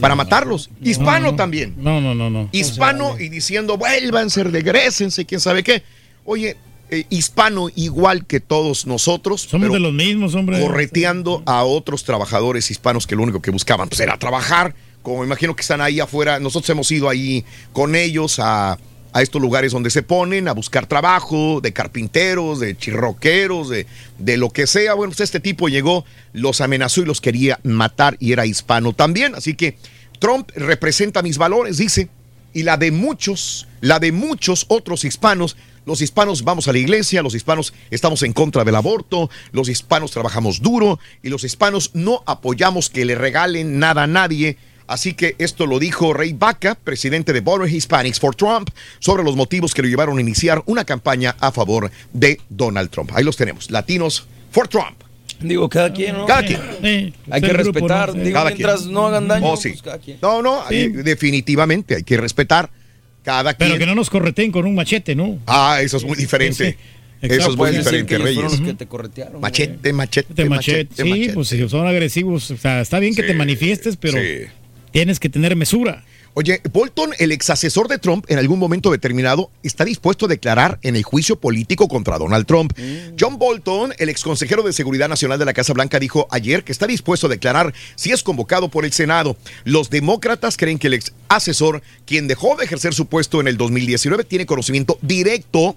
para matarlos. Hispano No, no. también. No, no, no, no. Hispano y diciendo, vuélvanse, regresense, quién sabe qué. Oye, eh, hispano igual que todos nosotros. Somos pero de los mismos, hombre. correteando a otros trabajadores hispanos que lo único que buscaban pues, era trabajar. Como imagino que están ahí afuera, nosotros hemos ido ahí con ellos a, a estos lugares donde se ponen a buscar trabajo, de carpinteros, de chirroqueros, de, de lo que sea. Bueno, pues este tipo llegó, los amenazó y los quería matar y era hispano también. Así que Trump representa mis valores, dice, y la de muchos, la de muchos otros hispanos. Los hispanos vamos a la iglesia, los hispanos estamos en contra del aborto, los hispanos trabajamos duro y los hispanos no apoyamos que le regalen nada a nadie. Así que esto lo dijo Ray Baca, presidente de Border Hispanics for Trump, sobre los motivos que lo llevaron a iniciar una campaña a favor de Donald Trump. Ahí los tenemos, Latinos for Trump. Digo, cada quien, ¿no? Cada quien. Hay que respetar. Digo, Cada mientras quien. no hagan daño, Oh, sí. pues cada quien. No, no, Sí. eh, definitivamente hay que respetar cada quien. Pero que no nos correteen con un machete, ¿no? Ah, eso es muy diferente. Sí, Eso es muy diferente, que Reyes. los que te corretearon. Machete, machete, Te machete, machete. Sí, machete. pues si son agresivos. O sea, está bien que te manifiestes, pero sí. Tienes que tener mesura. Oye, Bolton, el ex asesor de Trump, en algún momento determinado, está dispuesto a declarar en el juicio político contra Donald Trump. John Bolton, el ex consejero de Seguridad Nacional de la Casa Blanca, dijo ayer que está dispuesto a declarar si es convocado por el Senado. Los demócratas creen que el ex asesor, quien dejó de ejercer su puesto en el 2019, tiene conocimiento directo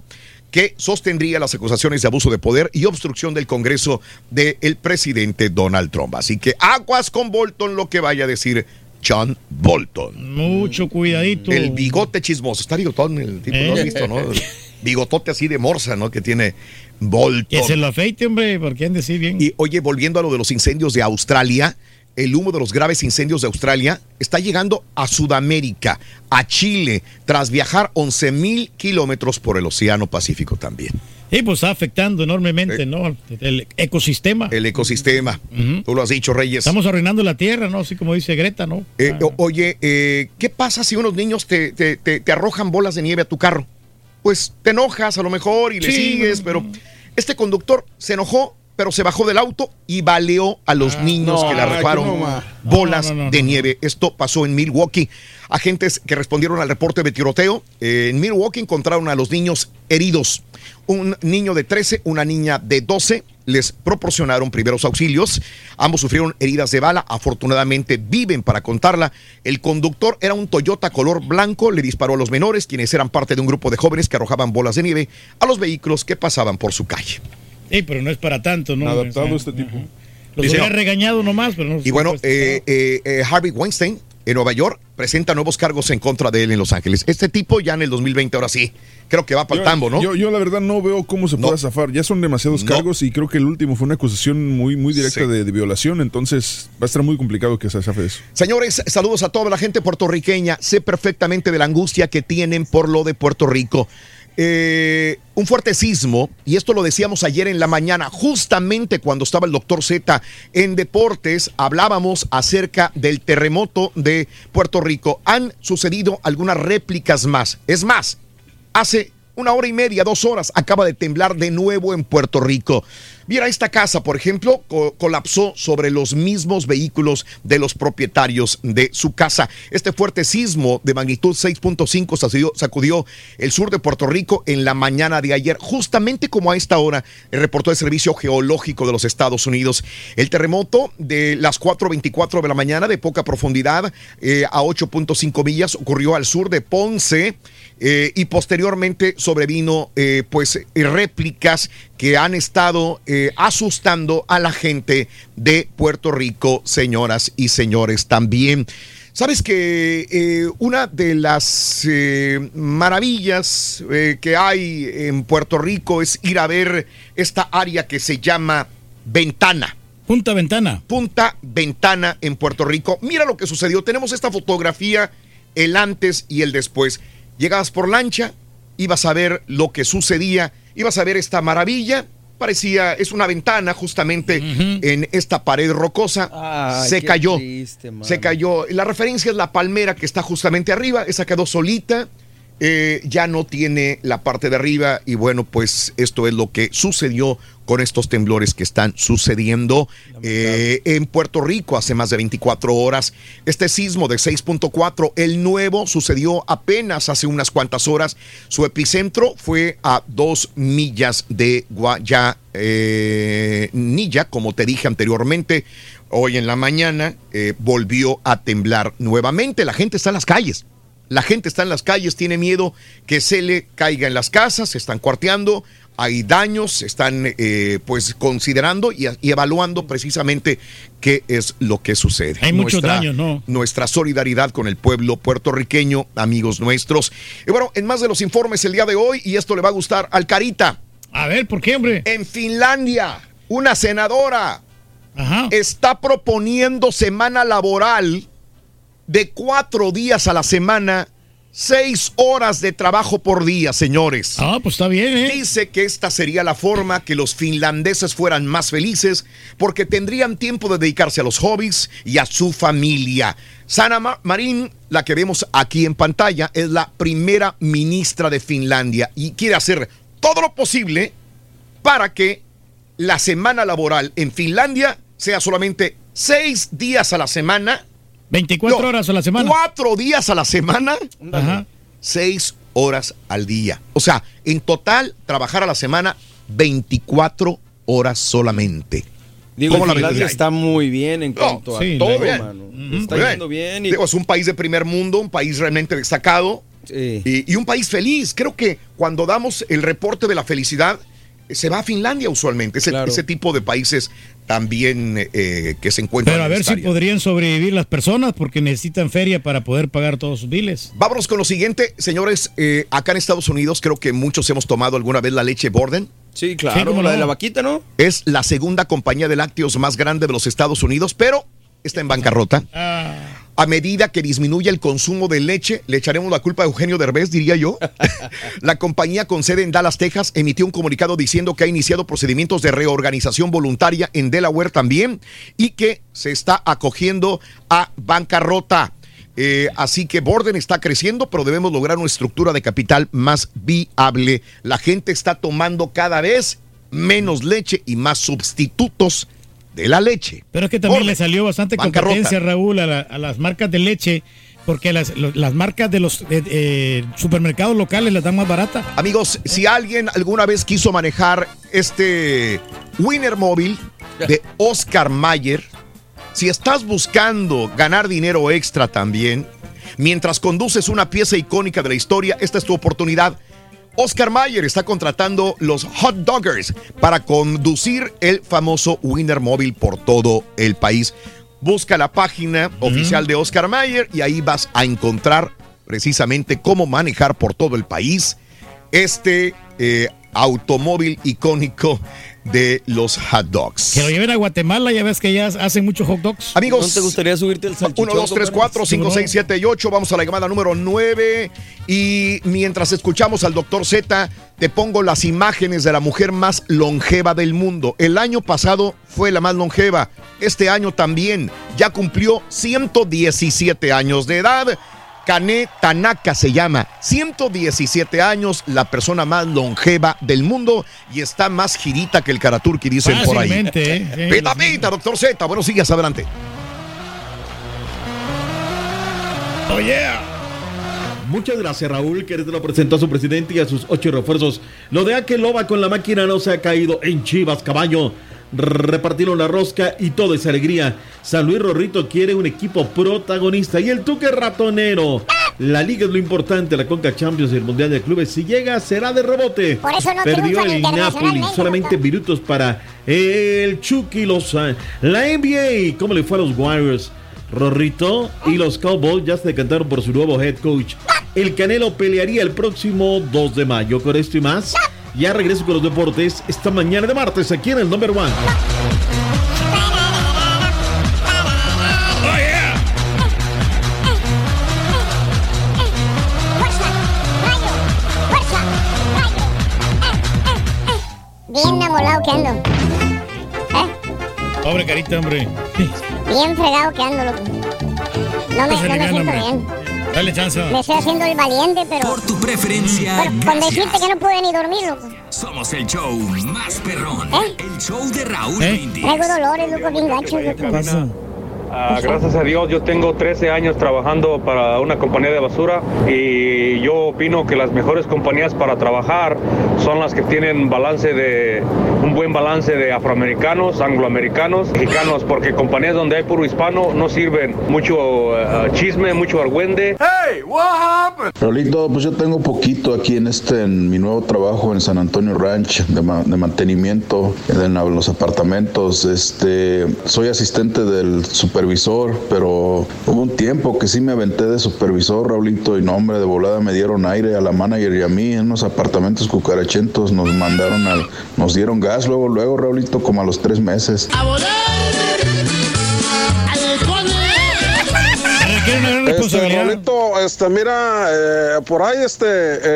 que sostendría las acusaciones de abuso de poder y obstrucción del Congreso del presidente Donald Trump. Así que aguas con Bolton lo que vaya a decir John Bolton. Mucho cuidadito. El bigote chismoso. Está bigotón el tipo, ¿lo has Eh. visto, no? El bigotote así de morsa, ¿no? Que tiene Bolton. Que se lo afeite, hombre, porque han de decir bien. Y oye, volviendo a lo de los incendios de Australia, el humo de los graves incendios de Australia está llegando a Sudamérica, a Chile, tras viajar 11 mil kilómetros por el Océano Pacífico también. Sí, pues está afectando enormemente, ¿no? El ecosistema. El ecosistema. Tú lo has dicho, Reyes. Estamos arruinando la tierra, ¿no? Así como dice Greta, ¿no? Eh, o- oye, eh, ¿qué pasa si unos niños te, te- te- te arrojan bolas de nieve a tu carro? Pues te enojas a lo mejor y le Sí, sigues, pero este conductor se enojó, pero se bajó del auto y baleó a los niños no, que le arrojaron no, bolas No, de nieve. Esto pasó en Milwaukee. Agentes que respondieron al reporte de tiroteo eh, en Milwaukee encontraron a los niños heridos. Un niño de 13, una niña de 12 les proporcionaron primeros auxilios. Ambos sufrieron heridas de bala. Afortunadamente viven para contarla. El conductor era un Toyota color blanco. Le disparó a los menores, quienes eran parte de un grupo de jóvenes que arrojaban bolas de nieve a los vehículos que pasaban por su calle. Sí, pero no es para tanto, ¿no? Adaptado O sea, este tipo. Los Sí, hubiera señor. regañado nomás, pero no. Y bueno, eh, eh, eh, Harvey Weinstein en Nueva York presenta nuevos cargos en contra de él en Los Ángeles. Este tipo ya en el 2020, ahora sí, creo que va para el tambo, ¿no? Yo, yo la verdad no veo cómo se pueda zafar. Ya son demasiados No. cargos y creo que el último fue una acusación muy, muy directa Sí. de, de violación. Entonces va a estar muy complicado que se zafe eso. Señores, saludos a toda la gente puertorriqueña. Sé perfectamente de la angustia que tienen por lo de Puerto Rico. Eh, un fuerte sismo, y esto lo decíamos ayer en la mañana, justamente cuando estaba el doctor Z en deportes, hablábamos acerca del terremoto de Puerto Rico. Han sucedido algunas réplicas más. Es más, hace una hora y media, dos horas, acaba de temblar de nuevo en Puerto Rico. Mira, esta casa, por ejemplo, co- colapsó sobre los mismos vehículos de los propietarios de su casa. Este fuerte sismo de magnitud 6.5 sacudió, el sur de Puerto Rico en la mañana de ayer, justamente como a esta hora reportó el Servicio Geológico de los Estados Unidos. El terremoto de las 4.24 de la mañana de poca profundidad eh, a 8.5 millas ocurrió al sur de Ponce. Eh, y posteriormente sobrevino eh, pues eh, réplicas que han estado eh, asustando a la gente de Puerto Rico, señoras y señores también. Sabes que eh, una de las eh, maravillas eh, que hay en Puerto Rico es ir a ver esta área que se llama Ventana. Punta Ventana. Punta Ventana en Puerto Rico. Mira lo que sucedió. Tenemos esta fotografía, el antes y el después. Llegabas por lancha, ibas a ver lo que sucedía, ibas a ver esta maravilla. Parecía, es una ventana justamente en esta pared rocosa. Ay, se cayó. triste, se cayó. La referencia es la palmera que está justamente arriba. Esa quedó solita. Eh, ya no tiene la parte de arriba. Y bueno, pues esto es lo que sucedió con estos temblores que están sucediendo eh, en Puerto Rico hace más de 24 horas. Este sismo de 6.4, el nuevo, sucedió apenas hace unas cuantas horas. Su epicentro fue a dos millas de Guayanilla, como te dije anteriormente. Hoy en la mañana eh, volvió a temblar nuevamente. La gente está en las calles. La gente está en las calles, tiene miedo que se le caiga en las casas, se están cuarteando. hay daños, se están eh, pues considerando y, y evaluando precisamente qué es lo que sucede. Hay muchos daños, ¿no? Nuestra solidaridad con el pueblo puertorriqueño, amigos nuestros. Y bueno, en más de los informes el día de hoy, y esto le va a gustar al Carita. A ver, ¿por qué, hombre? En Finlandia, una senadora está proponiendo semana laboral de cuatro días a la semana, seis horas de trabajo por día, señores. Ah, pues está bien, ¿eh? Dice que esta sería la forma que los finlandeses fueran más felices porque tendrían tiempo de dedicarse a los hobbies y a su familia. Sana Ma- Marin, la que vemos aquí en pantalla, es la primera ministra de Finlandia y quiere hacer todo lo posible para que la semana laboral en Finlandia sea solamente seis días a la semana. 24 horas a la semana. Cuatro días a la semana. Ajá. Seis horas al día. O sea, en total, trabajar a la semana 24 horas solamente. Digo, ¿Cómo la está muy bien en cuanto sí, a todo todo, bien. mano. Está Muy yendo bien. y- Digo, es un país de primer mundo, un país realmente destacado y, y un país feliz. Creo que cuando damos el reporte de la felicidad, eh, se va a Finlandia usualmente. Ese, ese tipo de países también eh, que se encuentran Pero a ver si área. podrían sobrevivir las personas porque necesitan feria para poder pagar todos sus biles. Vámonos con lo siguiente, señores. eh, acá en Estados Unidos creo que muchos hemos tomado alguna vez la leche Borden. Sí, claro, la de la vaquita, ¿no? Es la segunda compañía de lácteos más grande de los Estados Unidos, pero está en bancarrota. A medida que disminuye el consumo de leche, le echaremos la culpa a Eugenio Derbez, diría yo. (laughs) la compañía con sede en Dallas, Texas, emitió un comunicado diciendo que ha iniciado procedimientos de reorganización voluntaria en Delaware también y que se está acogiendo a bancarrota. Eh, así que Borden está creciendo, pero debemos lograr una estructura de capital más viable. La gente está tomando cada vez menos leche y más sustitutos de la leche. Pero es que también le salió bastante bancarrota. competencia, Raúl, a, la- a las marcas de leche, porque las, las marcas de los eh, eh, supermercados locales las dan más barata. Amigos, si alguien alguna vez quiso manejar este Winner Móvil de Oscar Mayer, si estás buscando ganar dinero extra también, mientras conduces una pieza icónica de la historia, esta es tu oportunidad. Oscar Mayer está contratando los hot doggers para conducir el famoso Winner Móvil por todo el país. Busca la página oficial de Oscar Mayer y ahí vas a encontrar precisamente cómo manejar por todo el país este eh, automóvil icónico de los hot dogs. Que lo lleven a Guatemala, ya ves que ya hacen muchos hot dogs. Amigos, ¿No te gustaría subirte el salchichón? 1, 2, 3, 4, 5, 6, 7 y 8. Vamos a la llamada número 9. Y mientras escuchamos al doctor Z, te pongo las imágenes de la mujer más longeva del mundo. El año pasado fue la más longeva. Este año también. Ya cumplió 117 años de edad. Kane Tanaka se llama, 117 años, la persona más longeva del mundo y está más girita que el Karaturki, dicen por ahí. ¿eh? Sí, Pita, pita, doctor Z, buenos días, adelante. Oh, yeah. Muchas gracias, Raúl. que lo presentó a su presidente y a sus ocho refuerzos. Lo de Akeloba con la máquina no se ha caído en Chivas, caballo. Repartieron la rosca y todo es alegría. San Luis Rorrito quiere un equipo protagonista y el Tuque ratonero. La liga es lo importante, la Conca Champions y el Mundial de Clubes. Si llega, será de rebote. Por eso no Perdió el Napoli, solamente minutos para el Chucky Lozano. La NBA, ¿cómo le fue a los Warriors? Rorrito y los Cowboys ya se decantaron por su nuevo head coach. El Canelo pelearía el próximo 2 de mayo. Con esto y más, ya regreso con los deportes esta mañana de martes aquí en el Number One. Bien amolado que ando. Pobre carita, hombre. Bien fregado que ando, loco. No me, no me siento hombre. bien. Dale chance. Me estoy haciendo el valiente, pero. Por tu preferencia, Pero con decirte que no pude ni dormir, loco. Somos el show más perrón. ¿Eh? El show de Raúl ¿Eh? Brindis. Traigo dolores, loco, bien gachos, loco. ¿Qué pasa? Ah, gracias a Dios, yo tengo 13 años trabajando para una compañía de basura y yo opino que las mejores compañías para trabajar son las que tienen balance de un buen balance de afroamericanos, angloamericanos, mexicanos, porque compañías donde hay puro hispano no sirven mucho eh, chisme, mucho argüende. Hey, what happened? Raulito, pues yo tengo poquito aquí en este, en mi nuevo trabajo en San Antonio Ranch de, ma- de mantenimiento en los apartamentos. Este, soy asistente del supervisor, pero hubo un tiempo que sí me aventé de supervisor, Raulito, y no, hombre, de volada me dieron aire a la manager y a mí en unos apartamentos cucarachentos. Nos mandaron al, nos dieron gas luego, luego, Raulito, como a los tres meses. Este, Raulito, este, mira, eh, por ahí este,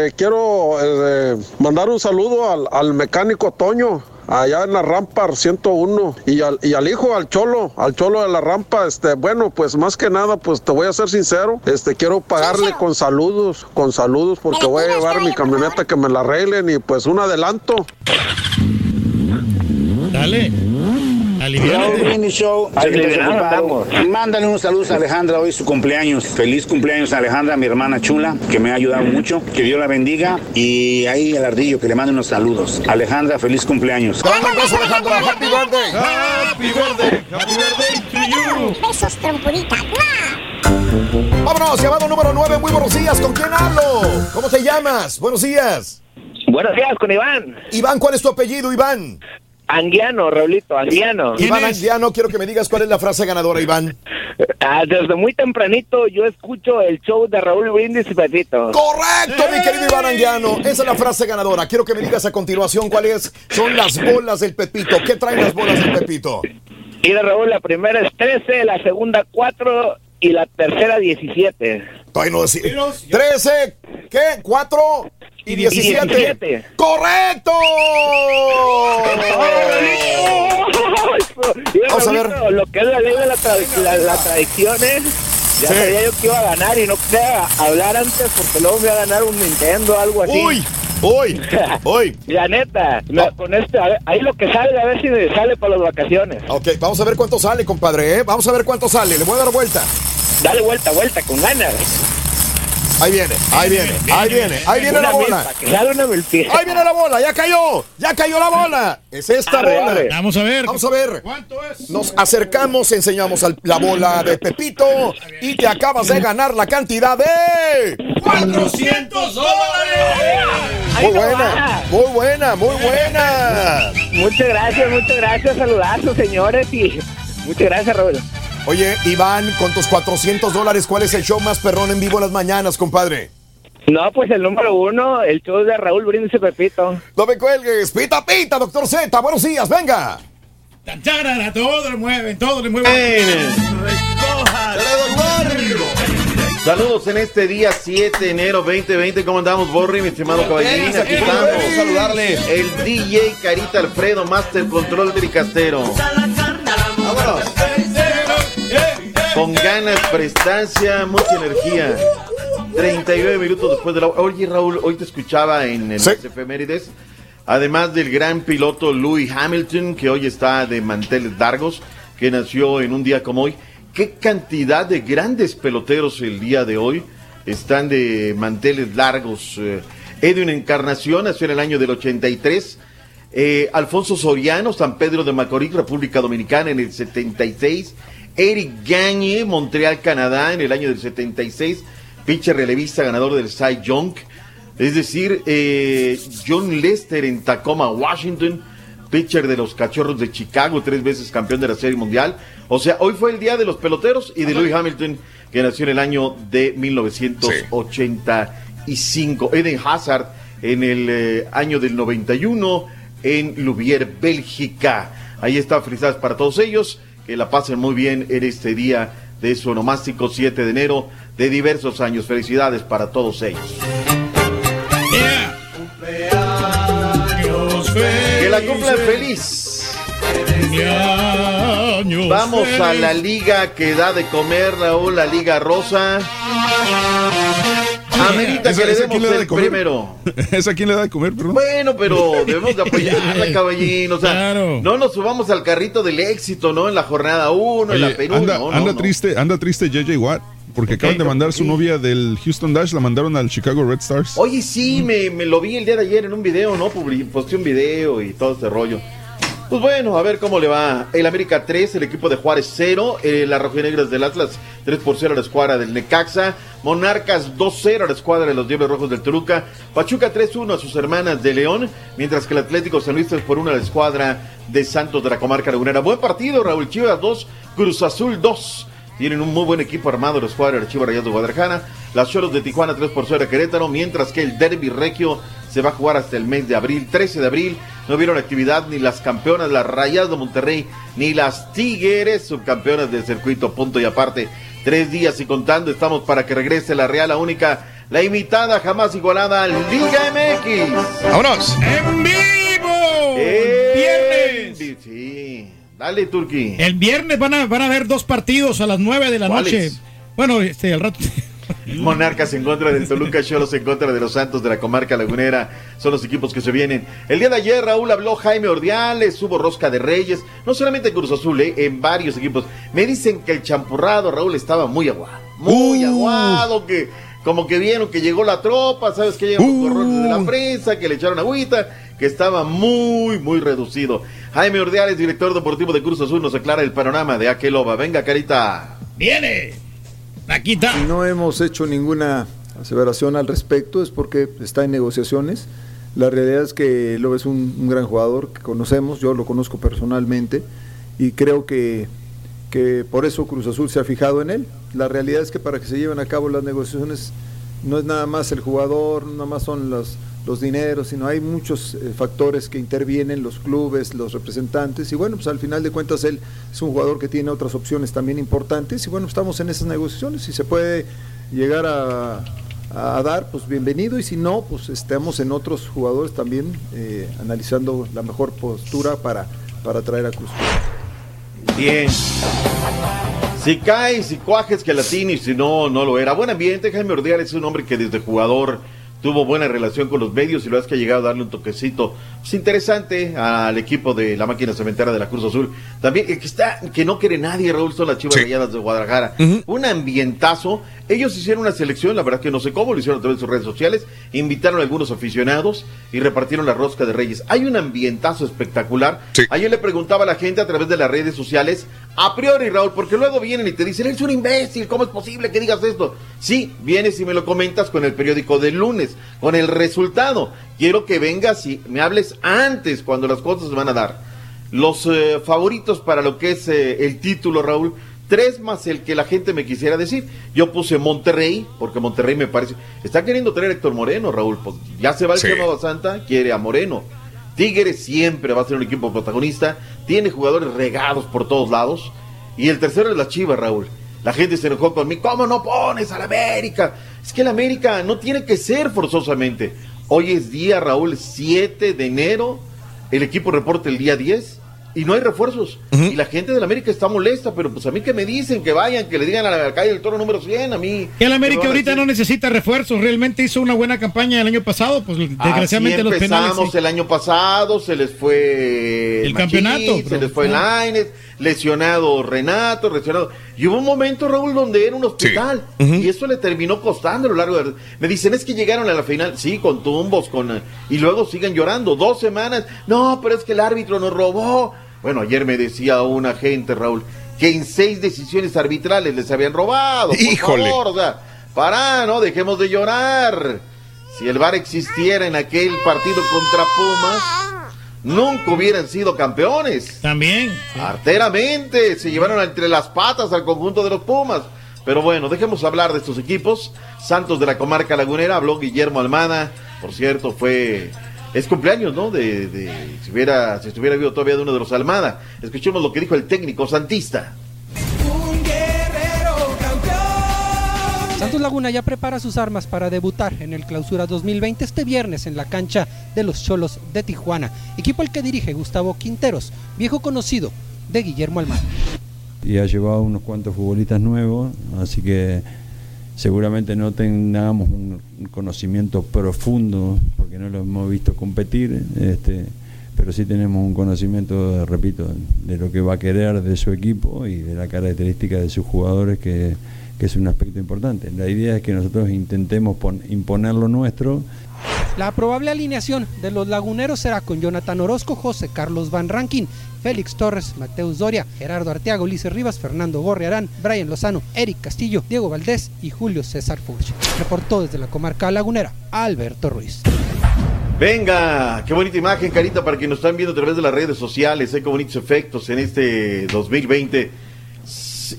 eh, quiero eh, mandar un saludo al, al mecánico Toño. Allá en la rampa 101 y al, y al hijo, al cholo, al cholo de la rampa, este, bueno, pues más que nada, pues te voy a ser sincero, este, quiero pagarle con saludos, con saludos, porque voy a llevar mi camioneta que me la arreglen y pues un adelanto. Dale. Show. Mándale un saludo a Alejandra, hoy su cumpleaños. Feliz cumpleaños a Alejandra, mi hermana chula, que me ha ayudado mucho. Que Dios la bendiga. Y ahí el ardillo, que le mande unos saludos. Alejandra, feliz cumpleaños. Happy birthday. Happy birthday. Happy birthday Besos, trompudita. Vámonos, llamado número 9. Muy buenos días. ¿Con quién hablo? ¿Cómo te llamas? Buenos días. Buenos días, con Iván. Iván, ¿cuál es tu apellido, Iván? Anguiano, Raulito, Anguiano. Iván Anguiano, quiero que me digas cuál es la frase ganadora, Iván. (laughs) Ah, desde muy tempranito yo escucho el show de Raúl Brindis y Pepito. Correcto, mi querido Iván Anguiano. Esa es la frase ganadora. Quiero que me digas a continuación cuáles son las bolas del Pepito. ¿Qué traen las bolas del Pepito? Y de Raúl, la primera es 13, la segunda 4 y la tercera 17. Todavía no decir. 13, ¿qué? 4 y 17. 17. ¡Correcto! Vamos a ver. Lo que es la ley de la, tra- la, la tradición es. Ya Sí. sabía yo que iba a ganar y no quería hablar antes porque luego me iba a ganar un Nintendo o algo así. Uy, uy, (laughs) uy. La neta, la- con este, a ver, ahí lo que sale, a ver si sale para las vacaciones. Ok, vamos a ver cuánto sale, compadre, ¿eh? Vamos a ver cuánto sale. Le voy a dar vuelta. Dale vuelta, vuelta, con ganas. Ahí viene, ahí viene, ahí viene, ahí viene la bola. Ahí viene la bola, ya cayó, ya cayó la bola. Es esta bola. Vamos a ver. Vamos a ver. Nos acercamos, enseñamos la bola de Pepito y te acabas de ganar la cantidad de 400 dólares. Muy buena, muy buena, muy buena. Muchas gracias, muchas gracias, saludazos, señores, y muchas gracias, Raúl. Oye, Iván, con tus 400 dólares, ¿cuál es el show más perrón en vivo en las mañanas, compadre? No, pues el número uno, el show de Raúl Brindis y Pepito. No me cuelgues, pita, pita, doctor Z, buenos días, venga. Tarara, Todo le mueven, todo le mueven. Saludos en este día 7 de enero 2020. ¿Cómo andamos, Borri, mi estimado caballín? Aquí estamos. Saludarle. El DJ Carita Alfredo, Master Control Tricastero. Vámonos. Con ganas, prestancia, mucha energía. 39 minutos después de la... Oye, Raúl, hoy te escuchaba en, en Sí. efemérides. Además del gran piloto Louis Hamilton, que hoy está de manteles largos, que nació en un día como hoy. ¿Qué cantidad de grandes peloteros el día de hoy están de manteles largos? Eh, Edwin Encarnación nació en el año del 83. Eh, Alfonso Soriano, San Pedro de Macorís, República Dominicana, en el 76. Eric Gagne, Montreal, Canadá, en el año del 76. Pitcher relevista, ganador del Cy Young. Es decir, eh, John Lester en Tacoma, Washington, pitcher de los Cachorros de Chicago, tres veces campeón de la Serie Mundial. O sea, hoy fue el día de los peloteros y de Louis Hamilton, que nació en el año de 1985. Eden Hazard en el eh, año del 91 en Louvier, Bélgica. Ahí está, felicidades para todos ellos. Que la pasen muy bien en este día de su onomástico 7 de enero de diversos años. Felicidades para todos ellos. Que la cumplan feliz. Vamos a la liga que da de comer, Raúl, la liga rosa. Amerita ¿Esa- que le demos quién le da el de comer? primero. (laughs) ¿Esa quién le da de comer, perdón? Bueno, pero (laughs) debemos de apoyarla, caballín. O sea, no nos subamos al carrito del éxito, ¿no? En la jornada 1, en la penúltima. anda, no, anda no. triste, anda triste JJ Watt, porque acaban de mandar su novia del Houston Dash, la mandaron al Chicago Red Stars. Oye, sí, me, me lo vi el día de ayer en un video, ¿no? Publi- Posté un video y todo este rollo. Pues bueno, a ver cómo le va. El América 3, el equipo de Juárez 0, eh, las rojinegras del Atlas 3 por 0 a la escuadra del Necaxa, Monarcas 2-0 a la escuadra de los Diablos Rojos del Toluca, Pachuca 3-1 a sus hermanas de León, mientras que el Atlético San Luis 3 por 1 a la escuadra de Santos de la Comarca Lagunera. Buen partido, Raúl Chivas 2, Cruz Azul 2. Tienen un muy buen equipo armado los de Chivas Rayados de Guadalajara. Las Choros de Tijuana 3 por 0 a Querétaro, mientras que el Derby Regio se va a jugar hasta el mes de abril, 13 de abril. No vieron actividad ni las campeonas, las Rayadas de Monterrey, ni las Tigres, subcampeonas del circuito, punto y aparte. Tres días y contando, estamos para que regrese la Real, la única, la imitada, jamás igualada, Liga MX. ¡Vámonos! ¡En vivo! ¡Viernes! Sí, dale, Turki. El viernes van a, van a haber dos partidos a las 9 de la noche. Bueno, este, al rato. (laughs) Monarcas en contra del Toluca, Cholos en contra de los Santos de la comarca lagunera. Son los equipos que se vienen. El día de ayer, Raúl habló Jaime Ordiales, hubo Rosca de Reyes, no solamente en Cruz Azul, eh, en varios equipos. Me dicen que el champurrado, Raúl, estaba muy aguado. Muy aguado, que como que vieron que llegó la tropa, ¿sabes? Que llegan los corrones de la prensa, que le echaron agüita, que estaba muy, muy reducido. Jaime Ordiales, director deportivo de Cruz Azul, nos aclara el panorama de Aqueloba. Venga, Carita. ¡Viene! Aquí está. Si no hemos hecho ninguna aseveración al respecto es porque está en negociaciones. La realidad es que Lobo es un, un gran jugador que conocemos, yo lo conozco personalmente y creo que, que por eso Cruz Azul se ha fijado en él. La realidad es que para que se lleven a cabo las negociaciones no es nada más el jugador, no nada más son los, los dineros, sino hay muchos eh, factores que intervienen, los clubes, los representantes, y bueno, pues al final de cuentas él es un jugador que tiene otras opciones también importantes, y bueno, estamos en esas negociaciones, si se puede llegar a, a dar, pues bienvenido, y si no, pues estamos en otros jugadores también eh, analizando la mejor postura para, para traer a Cruz. Bien. Si cae, si cuajes que latino y si no, no lo era. Buen ambiente, Jaime Ordiales es un hombre que desde jugador tuvo buena relación con los medios y lo es que ha llegado a darle un toquecito pues, interesante al equipo de la máquina cementera de la Cruz Azul. También que está, que no quiere nadie, Raúl, son las Chivas Rayadas de Guadalajara. Un ambientazo. Ellos hicieron una selección, la verdad que no sé cómo, lo hicieron a través de sus redes sociales, invitaron a algunos aficionados y repartieron la rosca de Reyes. Hay un ambientazo espectacular. Ayer le preguntaba a la gente a través de las redes sociales, a priori, Raúl, porque luego vienen y te dicen, eres un imbécil, ¿cómo es posible que digas esto? Sí, vienes y me lo comentas con el periódico del lunes, con el resultado. Quiero que vengas y me hables antes, cuando las cosas se van a dar. Los eh, favoritos para lo que es eh, el título, Raúl, tres más el que la gente me quisiera decir. Yo puse Monterrey, porque Monterrey me parece. Está queriendo traer a Héctor Moreno, Raúl. Pues ya se va el Sí. Nueva Santa, quiere a Moreno. Tigres siempre va a ser un equipo protagonista. Tiene jugadores regados por todos lados. Y el tercero es la Chivas, Raúl. La gente se enojó conmigo. ¿Cómo no pones a la América? Es que la América no tiene que ser forzosamente. Hoy es día, Raúl, 7 de enero. El equipo reporta el día 10 y no hay refuerzos. Y la gente de la América está molesta, pero pues a mí que me dicen que vayan, que le digan a la calle del toro número 100, a mí. Que el América ¿qué me van a ahorita no necesita refuerzos. Realmente hizo una buena campaña el año pasado. Pues desgraciadamente Así los penales. empezamos sí. el año pasado, se les fue El Machín, campeonato, se les fue. Lainez, lesionado Renato, lesionado. Y hubo un momento, Raúl, donde era un hospital. Y eso le terminó costando a lo largo de... Me dicen, es que llegaron a la final, sí, con tumbos, con... Y luego siguen llorando, dos semanas. No, pero es que el árbitro nos robó. Bueno, ayer me decía un agente, Raúl, que en seis decisiones arbitrales les habían robado. Por Híjole. favor, o sea, para, no, dejemos de llorar. Si el VAR existiera en aquel partido contra Pumas, nunca hubieran sido campeones. También. Arteramente se llevaron entre las patas al conjunto de los Pumas. Pero bueno, dejemos hablar de estos equipos. Santos de la comarca lagunera, habló Guillermo Almada. Por cierto, fue. Es cumpleaños, ¿no? De, de- si, hubiera, si estuviera vivo todavía de uno de los Almada. Escuchemos lo que dijo el técnico santista. Santos Laguna ya prepara sus armas para debutar en el Clausura 2020 este viernes en la cancha de los Cholos de Tijuana, equipo al que dirige Gustavo Quinteros, viejo conocido de Guillermo Almada. y ha llevado unos cuantos futbolistas nuevos, así que seguramente no tengamos un conocimiento profundo, porque no lo hemos visto competir, este, pero sí tenemos un conocimiento, repito, de lo que va a querer de su equipo y de la característica de sus jugadores, que, que es un aspecto importante. La idea es que nosotros intentemos imponer lo nuestro. La probable alineación de los laguneros será con Jonathan Orozco, José Carlos Van Rankin, Félix Torres, Mateus Doria, Gerardo Arteaga, Ulises Rivas, Fernando Gorriarán, Brian Lozano, Eric Castillo, Diego Valdés y Julio César Furch. Reportó desde la comarca lagunera Alberto Ruiz. Venga, qué bonita imagen, Carita, para quienes nos están viendo a través de las redes sociales, hay qué bonitos efectos en este 2020.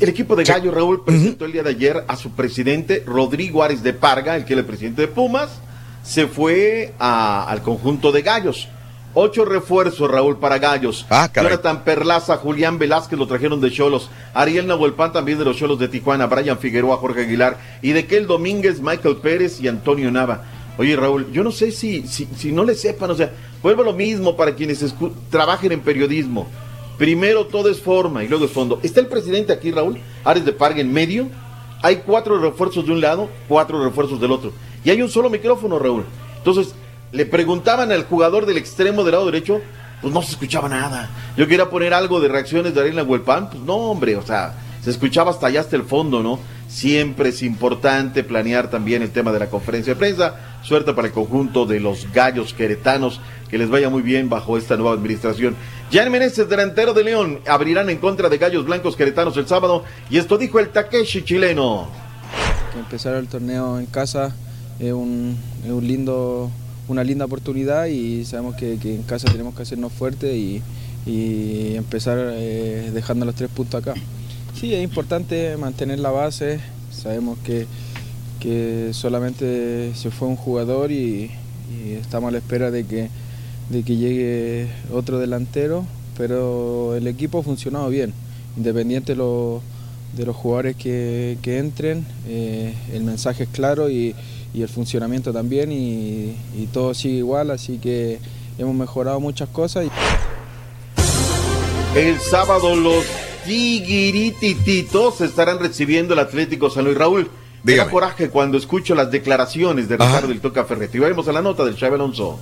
El equipo de Gallo Raúl presentó el día de ayer a su presidente, Rodrigo Ares de Parga, el que es el presidente de Pumas, se fue al conjunto de Gallos. Ocho refuerzos, Raúl, para Gallos. Ah, Jonathan Perlaza, Julián Velázquez lo trajeron de Cholos. Ariel Nahuelpan también de los Cholos de Tijuana. Brian Figueroa, Jorge Aguilar. Y de Kel Domínguez, Michael Pérez y Antonio Nava. Oye, Raúl, yo no sé si, si, si no le sepan, o sea, vuelvo lo mismo para quienes trabajen en periodismo. Primero todo es forma y luego es fondo. Está el presidente aquí, Raúl, Ares de Parga en medio. Hay cuatro refuerzos de un lado, cuatro refuerzos del otro. Y hay un solo micrófono, Raúl. Entonces, le preguntaban al jugador del extremo del lado derecho, pues no se escuchaba nada. Yo quería poner algo de reacciones de Arena Huelpan, pues no, hombre, o sea, se escuchaba hasta allá, hasta el fondo, ¿no? Siempre es importante planear también el tema de la conferencia de prensa. Suerte para el conjunto de los gallos queretanos, que les vaya muy bien bajo esta nueva administración. Jan Meneses, delantero de León, abrirán en contra de gallos blancos queretanos el sábado. Y esto dijo el Takeshi chileno. Empezar el torneo en casa es un, lindo, una linda oportunidad y sabemos que, en casa tenemos que hacernos fuertes y, empezar eh, dejando los tres puntos acá. Sí, es importante mantener la base. Sabemos que, solamente se fue un jugador y, estamos a la espera de que, de que llegue otro delantero, pero el equipo ha funcionado bien, independiente de, los jugadores que, entren, eh, el mensaje es claro y, el funcionamiento también y, y todo sigue igual, así que hemos mejorado muchas cosas. El sábado los Tiguiritititos estarán recibiendo el Atlético San Luis Raúl. Me da coraje cuando escucho las declaraciones de Ricardo del Toca Ferretti. Vamos a la nota del Chávez Alonso.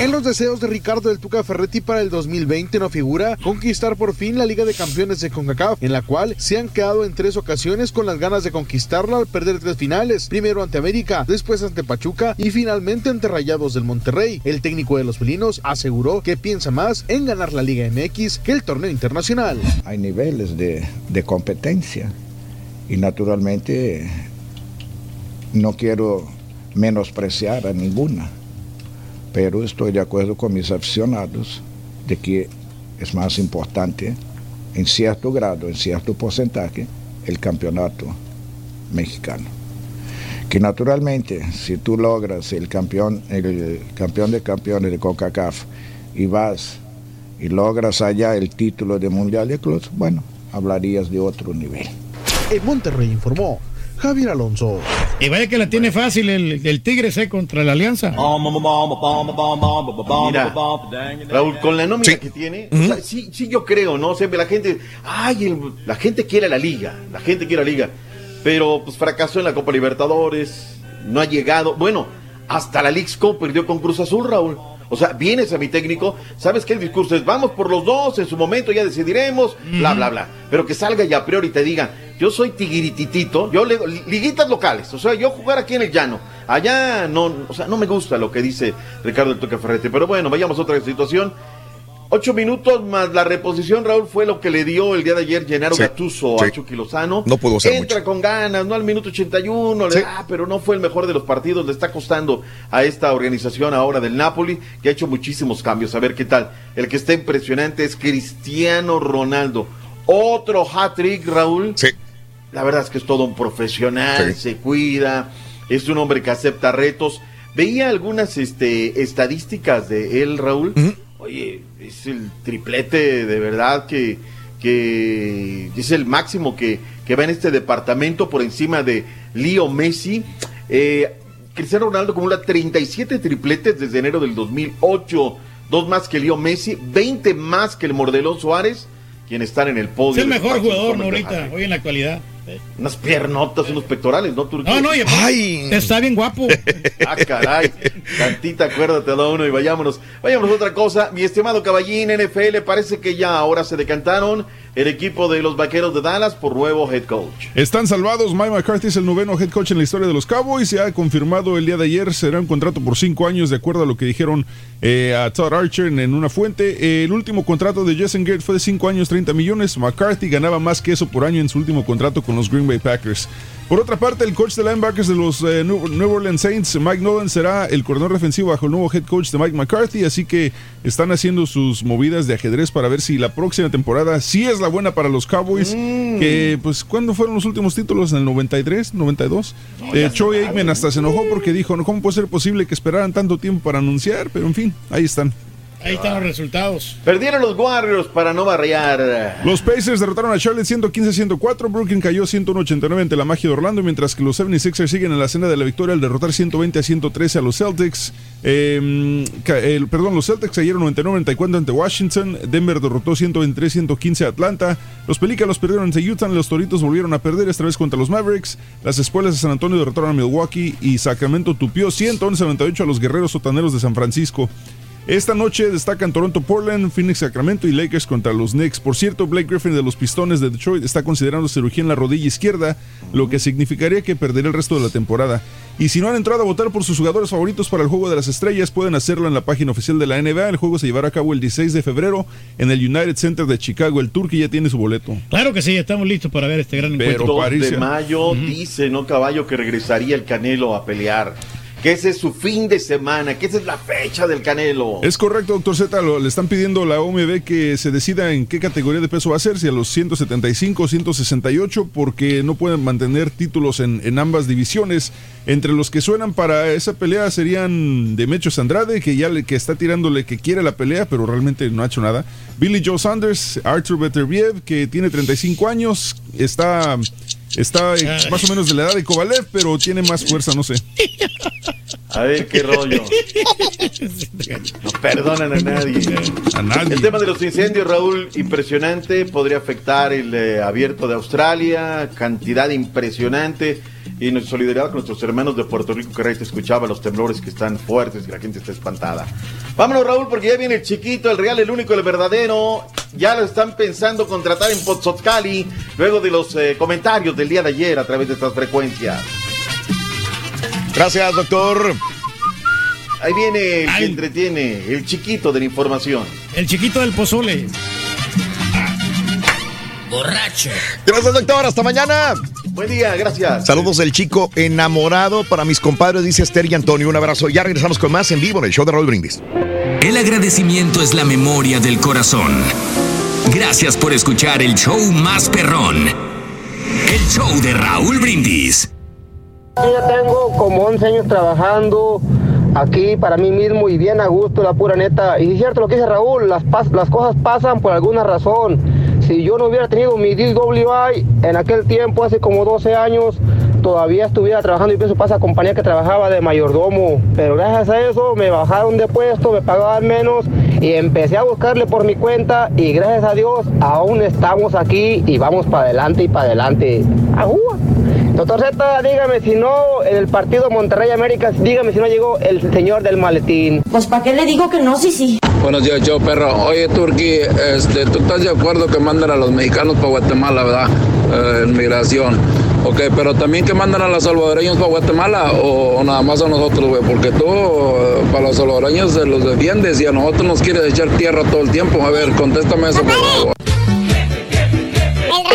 En los deseos de Ricardo del Tuca Ferretti para el 2020 no figura conquistar por fin la Liga de Campeones de CONCACAF, en la cual se han quedado en tres ocasiones con las ganas de conquistarla al perder tres finales, primero ante América, después ante Pachuca y finalmente ante Rayados del Monterrey. El técnico de los felinos aseguró que piensa más en ganar la Liga MX que el torneo internacional. Hay niveles de, de competencia y naturalmente no quiero menospreciar a ninguna pero estoy de acuerdo con mis aficionados de que es más importante, en cierto grado, en cierto porcentaje, el campeonato mexicano. Que naturalmente, si tú logras el campeón, el campeón de campeones de CONCACAF y vas y logras allá el título de Mundial de Clubes, bueno, hablarías de otro nivel. En Monterrey informó Javier Alonso. Y vaya que la tiene fácil el, el Tigres eh, contra la Alianza. Mira, Raúl, con la nómina que tiene, sí, sí, yo creo, ¿no? O sea, la gente, ay, la gente quiere la liga, la gente quiere la liga, pero pues fracasó en la Copa Libertadores, no ha llegado, bueno, hasta la League Cup perdió con Cruz Azul, Raúl. O sea, vienes a mi técnico, sabes que el discurso es vamos por los dos, en su momento ya decidiremos, bla, bla, bla. Pero que salga ya a priori y te diga, yo soy tiguirititito, yo le, liguitas locales, o sea, yo jugar aquí en el llano. Allá no, o sea, no me gusta lo que dice Ricardo el Toque Ferrete, pero bueno, vayamos a otra situación. Ocho minutos más la reposición, Raúl, fue lo que le dio el día de ayer Gennaro Gattuso a Chucky Lozano. No pudo ser Entra con ganas, no al minuto 81, le da, pero no fue el mejor de los partidos. Le está costando a esta organización ahora del Napoli, que ha hecho muchísimos cambios. A ver qué tal. El que está impresionante es Cristiano Ronaldo. Otro hat-trick, Raúl. Sí. La verdad es que es todo un profesional, se cuida, es un hombre que acepta retos. Veía algunas este, estadísticas de él, Raúl. Oye, es el triplete de verdad que, que es el máximo que, que va en este departamento por encima de Leo Messi. Eh, Cristiano Ronaldo acumula 37 tripletes desde enero del 2008, dos más que Leo Messi, 20 más que el Mordelón Suárez, quien están en el podio. Es el mejor jugador, ahorita, hoy en la actualidad. Unas piernotas, unos pectorales, ¿no, Turquía? No, no, y aparte, está bien guapo. ah, caray. Tantita, acuérdate de uno y vayámonos. Vayámonos a otra cosa. Mi estimado caballín, NFL, parece que ya ahora se decantaron el equipo de los vaqueros de Dallas por nuevo head coach. Están salvados. Mike McCarthy es el noveno head coach en la historia de los Cowboys. Se ha confirmado el día de ayer. Será un contrato por cinco años, de acuerdo a lo que dijeron eh, a Todd Archer en una fuente. el último contrato de Jason Garrett fue de cinco años, 30 millones. McCarthy ganaba más que eso por año en su último contrato con los Green Bay Packers. Por otra parte, el coach de linebackers de los eh, New Orleans Saints, Mike Nolan, será el coordinador defensivo bajo el nuevo head coach de Mike McCarthy, así que están haciendo sus movidas de ajedrez para ver si la próxima temporada sí es la buena para los Cowboys, Mm. que pues ¿cuándo fueron los últimos títulos? ¿En el 93, 92? Eh, Troy Aikman hasta se enojó porque dijo, no, ¿cómo puede ser posible que esperaran tanto tiempo para anunciar? Pero en fin, ahí están. Ahí están los resultados. Perdieron los Warriors para no barrear. Los Pacers derrotaron a Charlotte 115-104. Brooklyn cayó 101-89 ante la magia de Orlando, mientras que los 76ers siguen en la cena de la victoria al derrotar 120-113 a los Celtics. Eh, el- perdón, los Celtics cayeron 99-94 ante Washington. Denver derrotó 123-115 a Atlanta. Los Pelícanos perdieron ante Utah. Los Toritos volvieron a perder esta vez contra los Mavericks. Las Espuelas de San Antonio derrotaron a Milwaukee y Sacramento tupió 111-98 a los Guerreros Sotaneros de San Francisco. Esta noche destacan Toronto Portland, Phoenix Sacramento y Lakers contra los Knicks. Por cierto, Blake Griffin de los Pistones de Detroit está considerando cirugía en la rodilla izquierda, lo que significaría que perderá el resto de la temporada. Y si no han entrado a votar por sus jugadores favoritos para el Juego de las Estrellas, pueden hacerlo en la página oficial de la NBA. El juego se llevará a cabo el 16 de febrero en el United Center de Chicago. El Turkey ya tiene su boleto. Claro que sí, estamos listos para ver este gran Pero encuentro. 2 de mayo dice, ¿no, caballo? Que regresaría el Canelo a pelear. Que ese es su fin de semana, que esa es la fecha del Canelo. Es correcto, doctor Z. le están pidiendo a la OMB que se decida en qué categoría de peso va a ser, si a los 175 o 168, porque no pueden mantener títulos en, en ambas divisiones. Entre los que suenan para esa pelea serían Demetrius Andrade, que ya le, que está tirándole que quiere la pelea, pero realmente no ha hecho nada. Billy Joe Sanders, Arthur Beterbiev, que tiene 35 años, está, está más o menos de la edad de Kovalev, pero tiene más fuerza, no sé. A ver qué rollo. No perdonan a nadie. A nadie. El tema de los incendios, Raúl, impresionante. Podría afectar el eh, abierto de Australia. Cantidad impresionante. Y nuestra solidaridad con nuestros hermanos de Puerto Rico, que Rey te escuchaba, los temblores que están fuertes y la gente está espantada. Vámonos, Raúl, porque ya viene el chiquito, el real, el único, el verdadero. Ya lo están pensando contratar en Pozzoccali luego de los eh, comentarios del día de ayer a través de estas frecuencias. Gracias, doctor. Ahí viene el que entretiene, el chiquito de la información. El chiquito del pozole. Borracho. Gracias, doctor. Hasta mañana. Buen día, gracias. Saludos del chico enamorado para mis compadres, dice Esther y Antonio. Un abrazo. Ya regresamos con más en vivo en el show de Raúl Brindis. El agradecimiento es la memoria del corazón. Gracias por escuchar el show más perrón. El show de Raúl Brindis. Yo ya tengo como 11 años trabajando aquí para mí mismo y bien a gusto, la pura neta. Y es cierto lo que dice Raúl, las, pas- las cosas pasan por alguna razón. Si yo no hubiera tenido mi DWI en aquel tiempo, hace como 12 años, todavía estuviera trabajando y pienso para esa compañía que trabajaba de mayordomo. Pero gracias a eso me bajaron de puesto, me pagaban menos y empecé a buscarle por mi cuenta y gracias a Dios aún estamos aquí y vamos para adelante y para adelante. Doctor Z, dígame si no, en el partido Monterrey América, dígame si no llegó el señor del maletín. Pues ¿para qué le digo que no? Sí, sí. Buenos días, yo perro. Oye, Turki, este, ¿tú estás de acuerdo que mandan a los mexicanos para Guatemala, verdad? Eh, en migración. Ok, pero también que mandan a los salvadoreños para Guatemala o, o nada más a nosotros, güey. Porque tú eh, para los salvadoreños se los defiendes y a nosotros nos quieres echar tierra todo el tiempo. A ver, contéstame eso, por favor.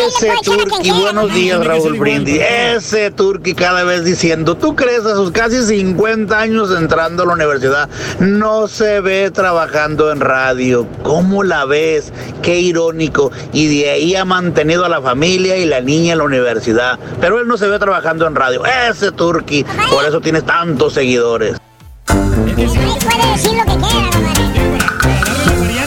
Ese Turki, buenos días Raúl Brindis. Ese Turki cada vez diciendo, ¿tú crees a sus casi 50 años entrando a la universidad? No se ve trabajando en radio. ¿Cómo la ves? Qué irónico. Y de ahí ha mantenido a la familia y la niña en la universidad. Pero él no se ve trabajando en radio. Ese Turki, por eso tienes tantos seguidores. Puede decir lo que quiera,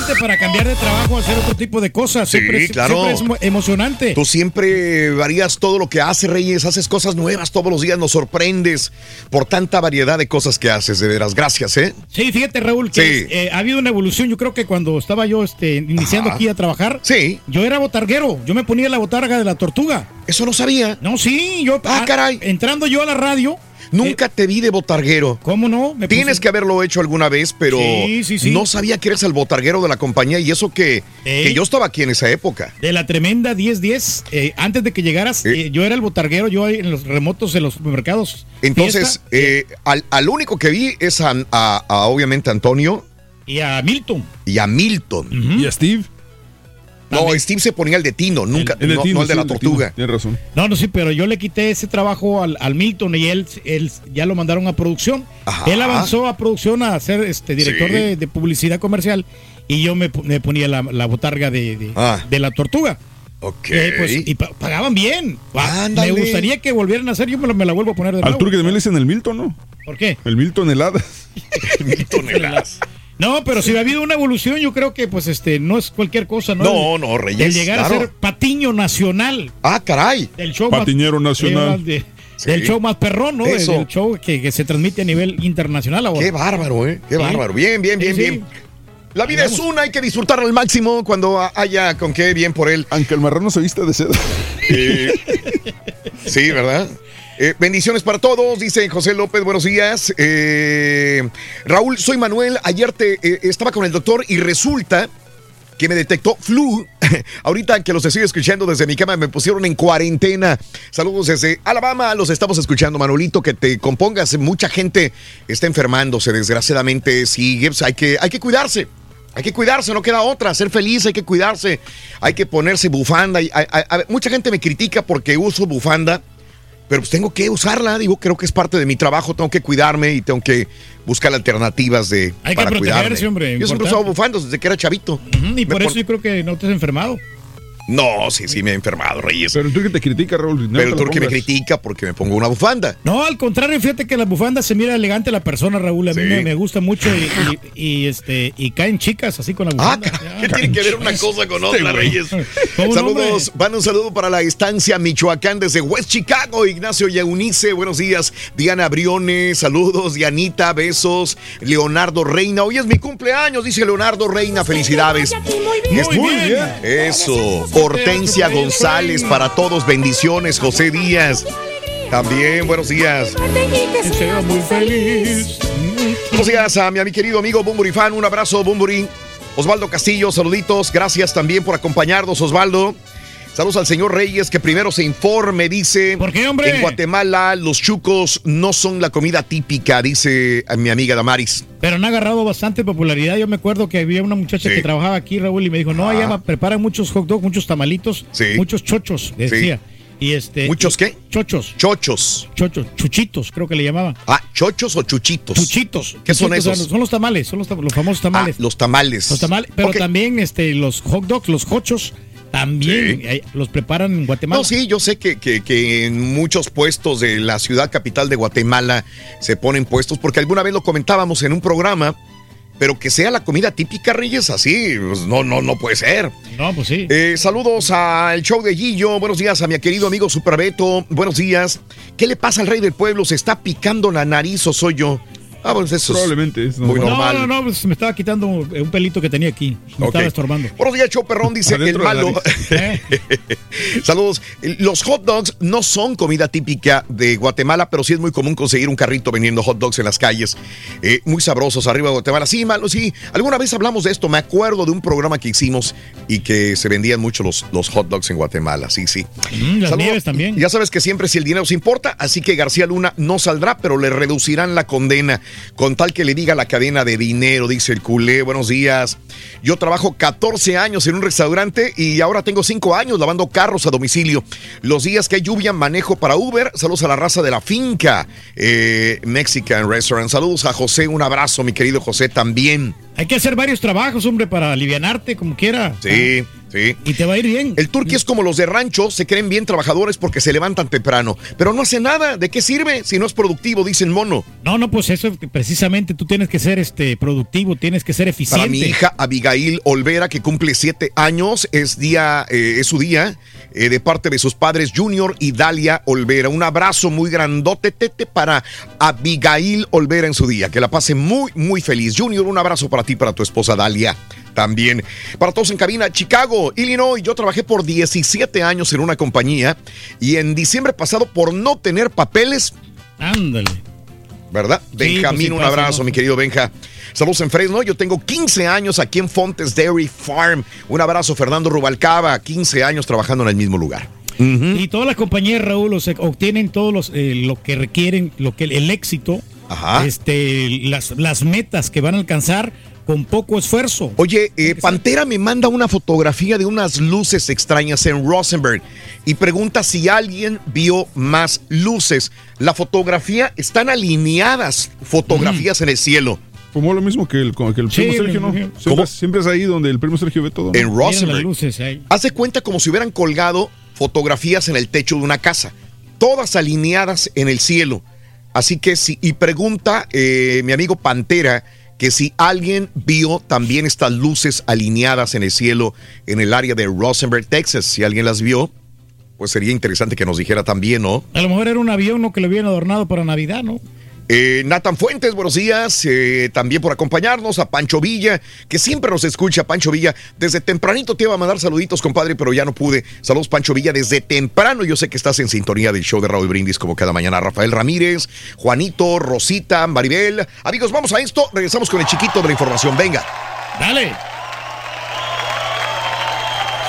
motivante para cambiar de trabajo, hacer otro tipo de cosas. Sí, Siempre, claro. siempre es mo- emocionante. Tú siempre varías todo lo que haces, Reyes. Haces cosas nuevas todos los días. Nos sorprendes por tanta variedad de cosas que haces. De veras, gracias, ¿eh? Sí, fíjate, Raúl, que Sí. eh, ha habido una evolución. Yo creo que cuando estaba yo este, iniciando Ajá. aquí a trabajar, sí. yo era botarguero. Yo me ponía la botarga de la tortuga. Eso no sabía. No, sí, yo. Ah, caray. Entrando yo a la radio. Nunca te vi de botarguero. ¿Cómo no? Me Tienes que haberlo hecho alguna vez, pero Sí, sí, sí. no sabía que eres el botarguero de la compañía y eso que, que yo estaba aquí en esa época. De la tremenda 10-10, eh, antes de que llegaras, eh, yo era el botarguero, yo ahí en los remotos de los supermercados. Entonces, Fiesta, eh, al, al único que vi es a, a- a, obviamente Antonio y a Milton. y a Milton. ¿Y a Steve? No, Steve se ponía el de Tino, nunca, El de no, Tino, no el de sí, la el tortuga. Tienes razón. No, no, sí, pero yo le quité ese trabajo al, al Milton y él, él ya lo mandaron a producción. Ajá. Él avanzó a producción a ser este director Sí. de, de publicidad comercial y yo me, ponía la, la botarga de, de- Ah. de la tortuga. Ok. Eh, pues, y pa- pagaban bien. Ah, Ándale. Me gustaría que volvieran a hacer, yo me la, me la vuelvo a poner de Al nuevo. turque también le dicen el Milton, ¿no? ¿Por qué? El Milton helada. (laughs) No, pero si ha habido una evolución, yo creo que pues este no es cualquier cosa, ¿no? No, El- no, Reyes, El llegar claro. a ser patiño nacional. Ah, caray. Del show Patiñero más, nacional. Sí. Del show más perrón, ¿no? Eso. Del show que, que se transmite a nivel internacional ahora. Qué bárbaro, ¿eh? Qué Sí. bárbaro. Bien, bien, bien, Sí, sí. bien. La vida es una, hay que disfrutarla al máximo cuando haya con qué bien por él. Aunque el marrano se vista de seda. Eh, sí, ¿verdad? Eh, bendiciones para todos, dice José López, buenos días. Eh, Raúl, soy Manuel, ayer te, eh, estaba con el doctor y resulta que me detectó flu. (laughs) Ahorita que los estoy escuchando desde mi cama me pusieron en cuarentena. Saludos desde Alabama, los estamos escuchando, Manolito, que te compongas. Mucha gente está enfermándose, desgraciadamente sigue. Pues hay que, hay que cuidarse. Hay que cuidarse, no queda otra, ser feliz, hay que cuidarse, hay que ponerse bufanda. Y- a- a- a- mucha gente me critica porque uso bufanda, pero pues tengo que usarla, digo, creo que es parte de mi trabajo, tengo que cuidarme y tengo que buscar alternativas de Hay que para protegerse, cuidarme. hombre, Yo siempre he importante. usado bufandas desde que era chavito. Y Me por eso yo creo que no te has enfermado. No, sí, sí me he enfermado, Reyes. Pero el turque te critica, Raúl. no Pero lo turque me critica porque me pongo una bufanda. No, al contrario, fíjate que la bufanda se mira elegante la persona, Raúl. A mí Sí. me, me gusta mucho y, y- y, este y caen chicas así con la Ah, bufanda. (laughs) ¿qué tiene que ver una cosa con otra, Reyes? (laughs) ¿Cómo no, Saludos, van un saludo para la estancia Michoacán desde West Chicago, Ignacio Yaunice, buenos días, Diana Briones, saludos, Dianita, besos, Leonardo Reina, hoy es mi cumpleaños, dice Leonardo Reina, felicidades. Es- Muy bien. Eso, Hortensia González, para todos, bendiciones, José Díaz. También, buenos días. Sea muy feliz. Buenos días a mi, a mi querido amigo Bumburi Fan. Un abrazo, Bumburi. Osvaldo Castillo, saluditos. Gracias también por acompañarnos, Osvaldo. Saludos al señor Reyes, que primero se informe, dice. ¿Por qué, hombre? En Guatemala, los chucos no son la comida típica, dice a mi amiga Damaris. Pero han agarrado bastante popularidad. Yo me acuerdo que había una muchacha Sí. que trabajaba aquí, Raúl, y me dijo, no, Ah. allá preparan muchos hot dogs, muchos tamalitos, Sí. muchos chochos, decía. Y este, ¿Muchos qué? Chochos. Chochos. Chochos, chuchitos, creo que le llamaban. Ah, chochos o chuchitos. Chuchitos. ¿Qué son esos? Son los tamales, son los, famosos tamales. Ah, los tamales. Los tamales, pero también este, los hot dogs, los hochos, también Sí. los preparan en Guatemala. No, sí, yo sé que, que- que en muchos puestos de la ciudad capital de Guatemala se ponen puestos, porque alguna vez lo comentábamos en un programa, pero que sea la comida típica, Reyes, así, pues, no, no, no puede ser. No, pues sí. Eh, saludos al show de Gillo, buenos días a mi querido amigo Superbeto, buenos días. ¿Qué le pasa al rey del pueblo? ¿Se está picando la nariz o soy yo? Ah, pues eso Probablemente es muy no, normal. no, no, pues me estaba quitando un pelito que tenía aquí. Me estaba estorbando. Buenos días, Show Perrón, dice el malo. (laughs) Saludos. Los hot dogs no son comida típica de Guatemala, pero sí es muy común conseguir un carrito vendiendo hot dogs en las calles. Eh, muy sabrosos arriba de Guatemala. Sí, malo, sí. Alguna vez hablamos de esto. Me acuerdo de un programa que hicimos y que se vendían mucho los, los hot dogs en Guatemala. Sí, sí. Mm, las Saludos. nieves también. Ya sabes que siempre si el dinero se importa, así que García Luna no saldrá, pero le reducirán la condena con tal que le diga la cadena de dinero, dice el culé. Buenos días. Yo trabajo 14 años en un restaurante y ahora tengo 5 años lavando carros a domicilio. Los días que hay lluvia manejo para Uber. Saludos a la raza de la finca eh, Mexican Restaurant. Saludos a José, un abrazo, mi querido José, también. Hay que hacer varios trabajos, hombre, para alivianarte como quiera. Sí, sí, Sí. Y te va a ir bien. El turqui es como los de rancho, se creen bien trabajadores porque se levantan temprano, pero no hacen nada. ¿De qué sirve si no es productivo? Dicen mono. No, no, pues eso precisamente tú tienes que ser este productivo, tienes que ser eficiente. Para mi hija Abigail Olvera, que cumple siete años, es día, eh, es su día, eh, de parte de sus padres Junior y Dalia Olvera. Un abrazo muy grandote tete para Abigail Olvera en su día. Que la pase muy, muy feliz. Junior, un abrazo para ti, para tu esposa Dalia también. Para todos en cabina, Chicago, Illinois. Yo trabajé por 17 años en una compañía y en diciembre pasado, por no tener papeles. Ándale. ¿Verdad? Sí, Benjamín, pues sí un abrazo, ¿no? mi querido Benja. Saludos en Fresno. Yo tengo 15 años aquí en Fontes Dairy Farm. Un abrazo, Fernando Rubalcaba. 15 años trabajando en el mismo lugar. Y todas las compañías, Raúl, o sea, obtienen todos los, eh, lo que requieren, lo que el éxito, este, las, las metas que van a alcanzar con poco esfuerzo. Oye, eh, Pantera me manda una fotografía de unas luces extrañas en Rosenberg y pregunta si alguien vio más luces. La fotografía están alineadas, fotografías en el cielo. Como lo mismo que el, que el Sí, primo Sergio, ¿no? Siempre, es ahí donde el primo Sergio ve todo. ¿no? En Rosenberg. Hace cuenta como si hubieran colgado fotografías en el techo de una casa, todas alineadas en el cielo. Así que sí, y pregunta eh, mi amigo Pantera que si alguien vio también estas luces alineadas en el cielo en el área de Rosenberg, Texas. Si alguien las vio, pues sería interesante que nos dijera también, ¿no? A lo mejor era un avión ¿no? que lo habían adornado para Navidad, ¿no? Eh, Nathan Fuentes, buenos días. eh, también por acompañarnos. A Pancho Villa, que siempre nos escucha. Pancho Villa, desde tempranito te iba a mandar saluditos, compadre, pero ya no pude. Saludos, Pancho Villa, desde temprano. Yo sé que estás en sintonía del show de Raúl Brindis como cada mañana. Rafael Ramírez, Juanito, Rosita, Maribel. Amigos, vamos a esto. Regresamos con el chiquito de la información. Venga. Dale.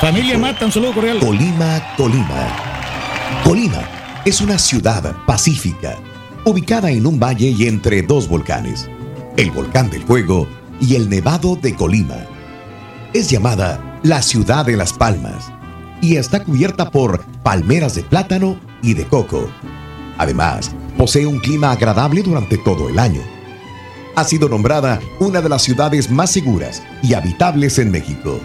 Familia Mata, un saludo cordial. Colima, Colima. Colima es una ciudad pacífica, ubicada en un valle y entre dos volcanes, el volcán del Fuego y el Nevado de Colima. Es llamada la ciudad de las palmas y está cubierta por palmeras de plátano y de coco. Además, posee un clima agradable durante todo el año. Ha sido nombrada una de las ciudades más seguras y habitables en México.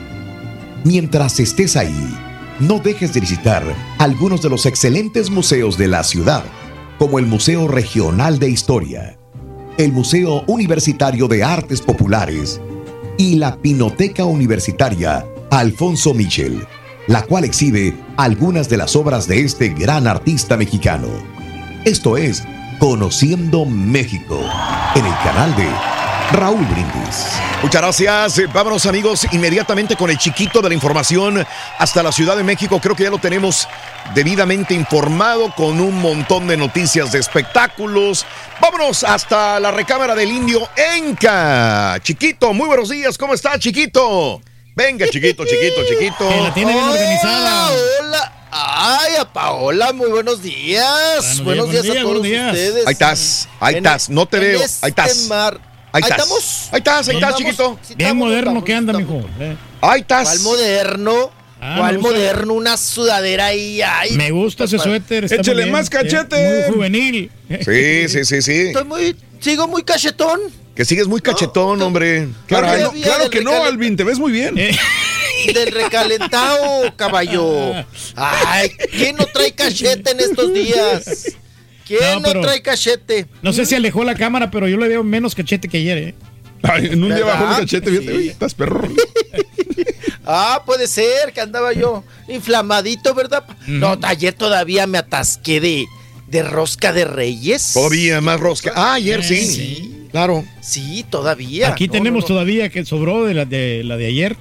Mientras estés ahí, no dejes de visitar algunos de los excelentes museos de la ciudad, como el Museo Regional de Historia, el Museo Universitario de Artes Populares y la Pinoteca Universitaria Alfonso Michel, la cual exhibe algunas de las obras de este gran artista mexicano. Esto es Conociendo México, en el canal de Raúl Brindis. Muchas gracias. Eh, Vámonos amigos inmediatamente con el chiquito de la información hasta la Ciudad de México. Creo que ya lo tenemos debidamente informado con un montón de noticias de espectáculos. Vámonos hasta la recámara del indio Enca. Chiquito, muy buenos días. ¿Cómo está, chiquito? Venga, chiquito, chiquito, (laughs) chiquito. Que la tiene bien organizada. Hola. Ay, a Paola, muy buenos días. Buenos buenos días, días, buenos días, a todos días. ustedes. Ahí estás, ahí En- estás, no te en veo, este ahí estás. mar- Ahí Ahí estás. estamos. Ahí estás, ahí estás, Estamos. chiquito. Sí, Bien estamos, moderno estamos, que anda, mijo. Eh. Ahí estás. ¿Cuál moderno? Ah, ¿Cuál moderno? Una sudadera ahí. Ay, Me gusta ese suéter. está Échale más eh, cachete. Muy juvenil. Sí, sí, sí, sí. Estoy muy, sigo muy cachetón. Que sigues muy cachetón, hombre. Claro, que no, claro que Alvin, te ves muy bien. Eh. (laughs) Del recalentado, caballo. (laughs) Ay, ¿quién no trae cachete en estos días? ¿Quién No, trae cachete? No sé si alejó la cámara, pero yo le veo menos cachete que ayer, ¿eh? Ay, en un día bajó el cachete, fíjate, Sí. oye, estás perro. (laughs) Ah, puede ser que andaba yo inflamadito, ¿verdad? No, ayer todavía me atasqué de, de rosca de reyes. Todavía más rosca. Ah, ayer sí. Sí. Claro. Sí, todavía. Aquí No, tenemos no, no. todavía que sobró de la de, la de ayer.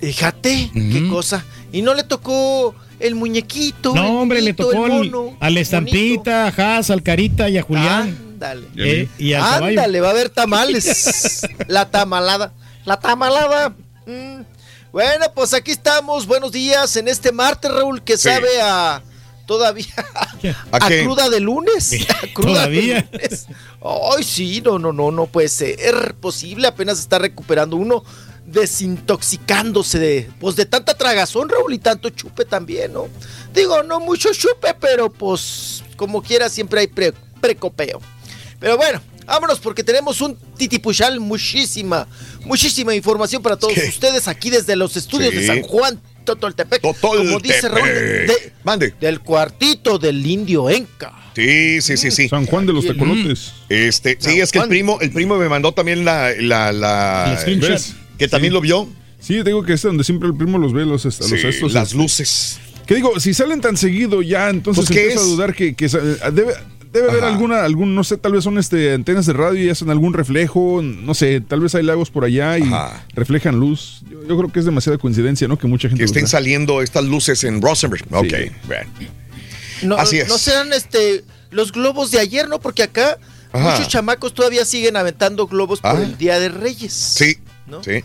Fíjate, qué cosa. Y no le tocó el muñequito. el No, hombre, le tocó el al, mono, a la estampita, a Haas, al Carita y a Julián. Ándale. Eh, y al caballo. Ándale, va a haber tamales. (laughs) la tamalada. La tamalada. Mm. Bueno, pues aquí estamos. Buenos días en este martes, Raúl, que Sí. sabe a todavía ¿A a, qué? cruda de lunes. A cruda de Todavía. lunes. Ay, sí, no, no, no, no puede ser posible. Apenas está recuperando uno, desintoxicándose de, pues de tanta tragazón, Raúl, y tanto chupe también, ¿no? Digo, no mucho chupe, pero pues como quiera siempre hay pre- precopeo. Pero bueno, vámonos porque tenemos un titipuchal, muchísima, muchísima información para todos ustedes aquí desde los estudios Sí. de San Juan, Totoltepec. Como dice Raúl, de- Mande. del cuartito del indio Enca. Sí, sí, sí, sí. San Juan de los Tecolotes. Este, sí, es que el primo, el primo me mandó también la, la, la-. Que también lo vio. Sí, te digo que es donde siempre el primo los ve, los, los Sí, estos. las este. luces. Que digo, si salen tan seguido ya, entonces Pues, ¿qué empiezo a dudar que, debe, debe haber alguna, algún, no sé, tal vez son este antenas de radio y hacen algún reflejo, no sé, tal vez hay lagos por allá y reflejan luz. Yo, yo creo que es demasiada coincidencia, ¿no? Que mucha gente Que estén saliendo estas luces en Rosenberg. Ok, bueno. No, Así es. no serán este los globos de ayer, ¿no? Porque acá Ajá. muchos chamacos todavía siguen aventando globos por Ah. el Día de Reyes. Sí, ¿no? sí.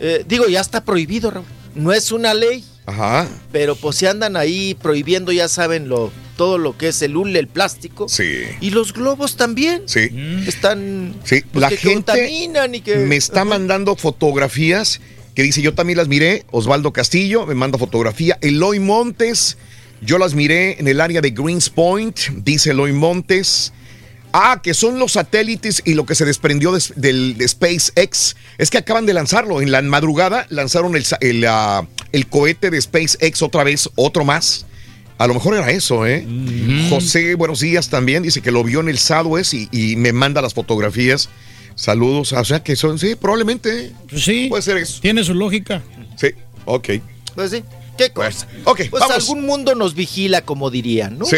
Eh, digo, ya está prohibido, Raúl. No es una ley, Ajá. pero pues si andan ahí prohibiendo, ya saben lo todo lo que es el hule, el plástico. Sí. Y los globos también. Sí. Están Sí, pues, la que gente contaminan y que me está mandando fotografías que dice, yo también las miré. Osvaldo Castillo me manda fotografía. Eloy Montes, yo las miré en el área de Greens Point, dice Eloy Montes. Ah, que son los satélites y lo que se desprendió de, del de SpaceX. Es que acaban de lanzarlo. En la madrugada lanzaron el, sa- el, ah, el cohete de SpaceX otra vez, otro más. A lo mejor era eso, ¿eh? José, buenos días también. Dice que lo vio en el Southwest y, y me manda las fotografías. Saludos. O sea que son, sí, probablemente. Pues sí. Puede ser eso. Tiene su lógica. Sí, ok. Pues sí. ¿Qué cosa? ok, pues vamos. algún mundo nos vigila, como dirían, ¿no? Sí.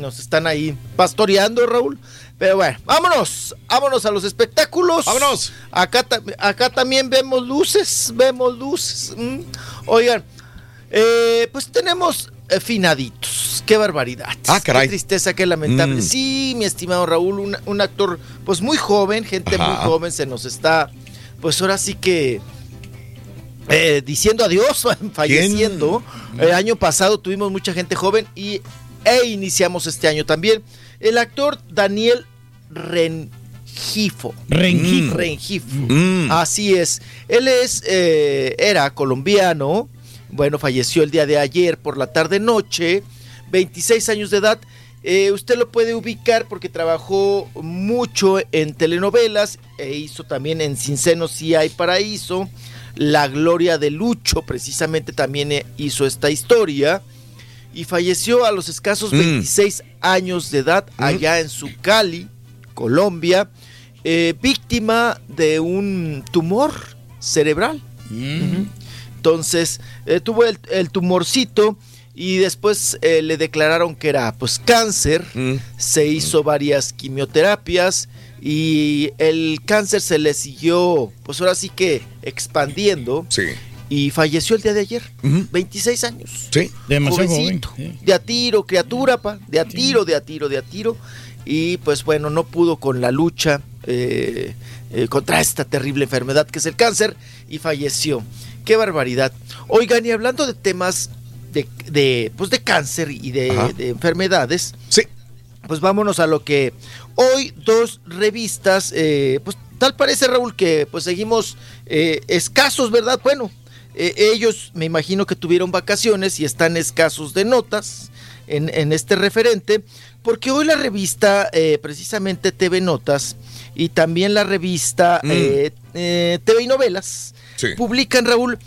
Nos están ahí pastoreando, Raúl. Pero bueno, vámonos, vámonos a los espectáculos. Vámonos. Acá, acá también vemos luces, vemos luces. Mm. Oigan, eh, pues tenemos eh, finaditos. Qué barbaridad. Ah, caray. Qué tristeza, qué lamentable. Mm. Sí, mi estimado Raúl, un, un actor pues muy joven, gente muy joven, se nos está, pues ahora sí que eh, diciendo adiós, (laughs) falleciendo. El año pasado tuvimos mucha gente joven y e iniciamos este año también. El actor Daniel Rengifo. Rengifo. Rengifo. Mm. Así es. Él es, eh, era colombiano. Bueno, falleció el día de ayer por la tarde noche. 26 años de edad. Eh, usted lo puede ubicar porque trabajó mucho en telenovelas e hizo también en Sin Si Hay Paraíso. La Gloria de Lucho, precisamente también eh, hizo esta historia. Y falleció a los escasos Mm. 26 años de edad allá en su Cali, Colombia, eh, víctima de un tumor cerebral. Ujú. Entonces, eh, tuvo el, el tumorcito y después eh, le declararon que era pues cáncer. Se hizo varias quimioterapias y el cáncer se le siguió, pues ahora sí que expandiendo. Sí. Y falleció el día de ayer, 26 años. Sí. Demasiado Jovencito, joven, De a tiro, criatura, pa. De a tiro, de a tiro, de a tiro. Y pues bueno, no pudo con la lucha eh, eh, contra esta terrible enfermedad que es el cáncer y falleció. Qué barbaridad. Oigan, y hablando de temas de, de, pues de cáncer y de, de enfermedades. Sí. Pues vámonos a lo que hoy dos revistas, eh, pues tal parece Raúl que pues seguimos eh, escasos, ¿verdad? Bueno, eh, ellos me imagino que tuvieron vacaciones y están escasos de notas en, en este referente, porque hoy la revista, eh, precisamente TV Notas, y también la revista Mm. TV y Novelas, Sí. publican, Raúl,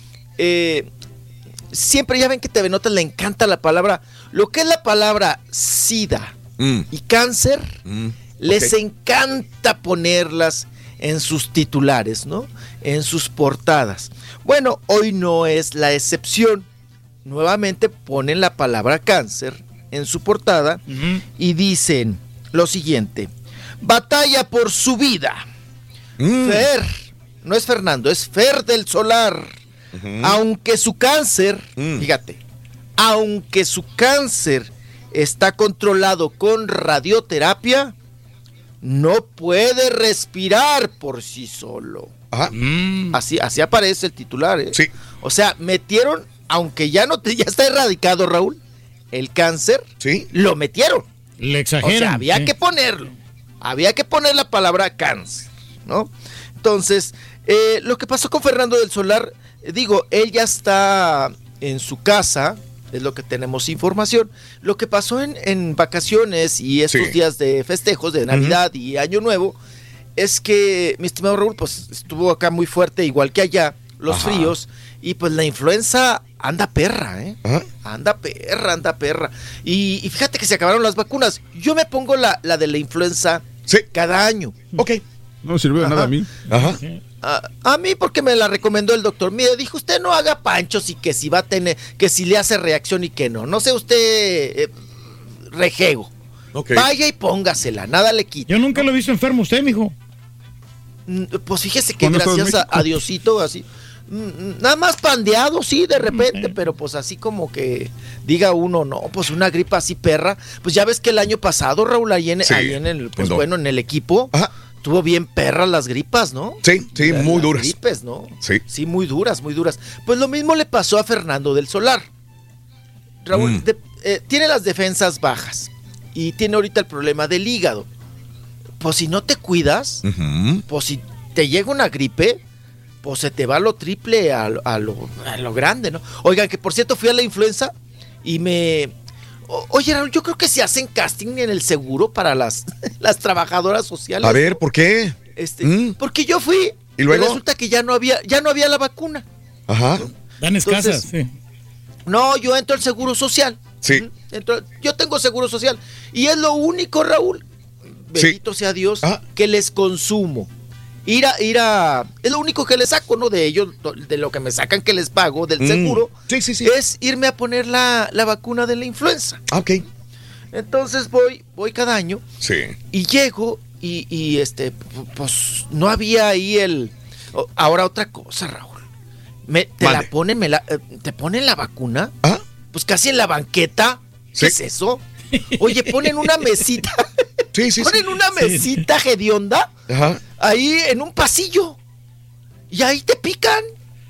siempre ya ven que TV Notas le encanta la palabra, lo que es la palabra SIDA Mm. y cáncer, Mm. les encanta ponerlas en sus titulares, ¿no? En sus portadas. Bueno, hoy no es la excepción. Nuevamente ponen la palabra cáncer en su portada y dicen lo siguiente: batalla por su vida. Mm. Fer, no es Fernando, es Fer del Solar. Aunque su cáncer, Mm. fíjate, aunque su cáncer está controlado con radioterapia, no puede respirar por sí solo. Ajá. Así, así aparece el titular. ¿eh? Sí. O sea, metieron, aunque ya no te- ya está erradicado, Raúl, el cáncer, Sí. lo metieron. Le O exageran. sea, había sí. que ponerlo. Había que poner la palabra cáncer, ¿no? Entonces, eh, lo que pasó con Fernando del Solar, eh, digo, él ya está en su casa, Es lo que tenemos información. Lo que pasó en, en vacaciones y estos Sí. días de festejos de Navidad y Año Nuevo es que, mi estimado Raúl, pues estuvo acá muy fuerte, igual que allá, los Ajá. fríos, y pues la influenza anda perra, ¿eh? Anda perra, anda perra. Y, y fíjate que se acabaron las vacunas. Yo me pongo la, la de la influenza cada año. Ok. No sirvió de nada a mí. Ajá. A, a mí porque me la recomendó el doctor. Mire, dijo usted no haga panchos y que si va a tener, que si le hace reacción y que no. No sé usted eh, rejego. Vaya y póngasela, nada le quita. Yo nunca lo he visto enfermo usted, mijo. Mm, Pues fíjese que ¿Cuándo estás en gracias a, Diosito, así. mm, mm, Nada más pandeado, sí, de repente, pero pues así como que diga uno, no, pues una gripa así perra. Pues ya ves que el año pasado, Raúl, ahí en, Sí, ahí en el, pues bueno, en el equipo, tuvo bien perras las gripas, ¿no? Sí, sí, Las- muy las duras. gripes, ¿no? Sí. Sí, muy duras, muy duras. Pues lo mismo le pasó a Fernando del Solar. Raúl, Mm. de- eh, tiene las defensas bajas y tiene ahorita el problema del hígado. Pues si no te cuidas, pues si te llega una gripe, pues se te va lo triple a, lo- a lo, a lo grande, ¿no? Oigan, que por cierto fui a la influenza y me... o- Oye, Raúl, yo creo que se hacen casting en el seguro para las, (laughs) las trabajadoras sociales. A ver, ¿por qué? Este, ¿Mm? Porque yo fui ¿Y luego? resulta que ya no había, ya no había la vacuna. Ajá. Dan escasas, No, yo entro al seguro social. Sí. Entro- yo tengo seguro social. Y es lo único, Raúl, bendito sea Dios, Ah. que les consumo. Ir a, ir a. Es lo único que les saco, ¿no? De ellos, de lo que me sacan que les pago del Mm. seguro. Sí, sí, sí. Es irme a poner la, la vacuna de la influenza. Ah, Ok. Entonces voy, voy cada año Sí. y llego y, y, este, pues no había ahí el. Ahora otra cosa, Raúl. Me, te la ponen, me la, eh, te ponen la vacuna. Pues casi en la banqueta. ¿Qué es eso? Oye, ponen una mesita. Sí, sí, Ponen una mesita hedionda Ajá. ahí en un pasillo. Y ahí te pican.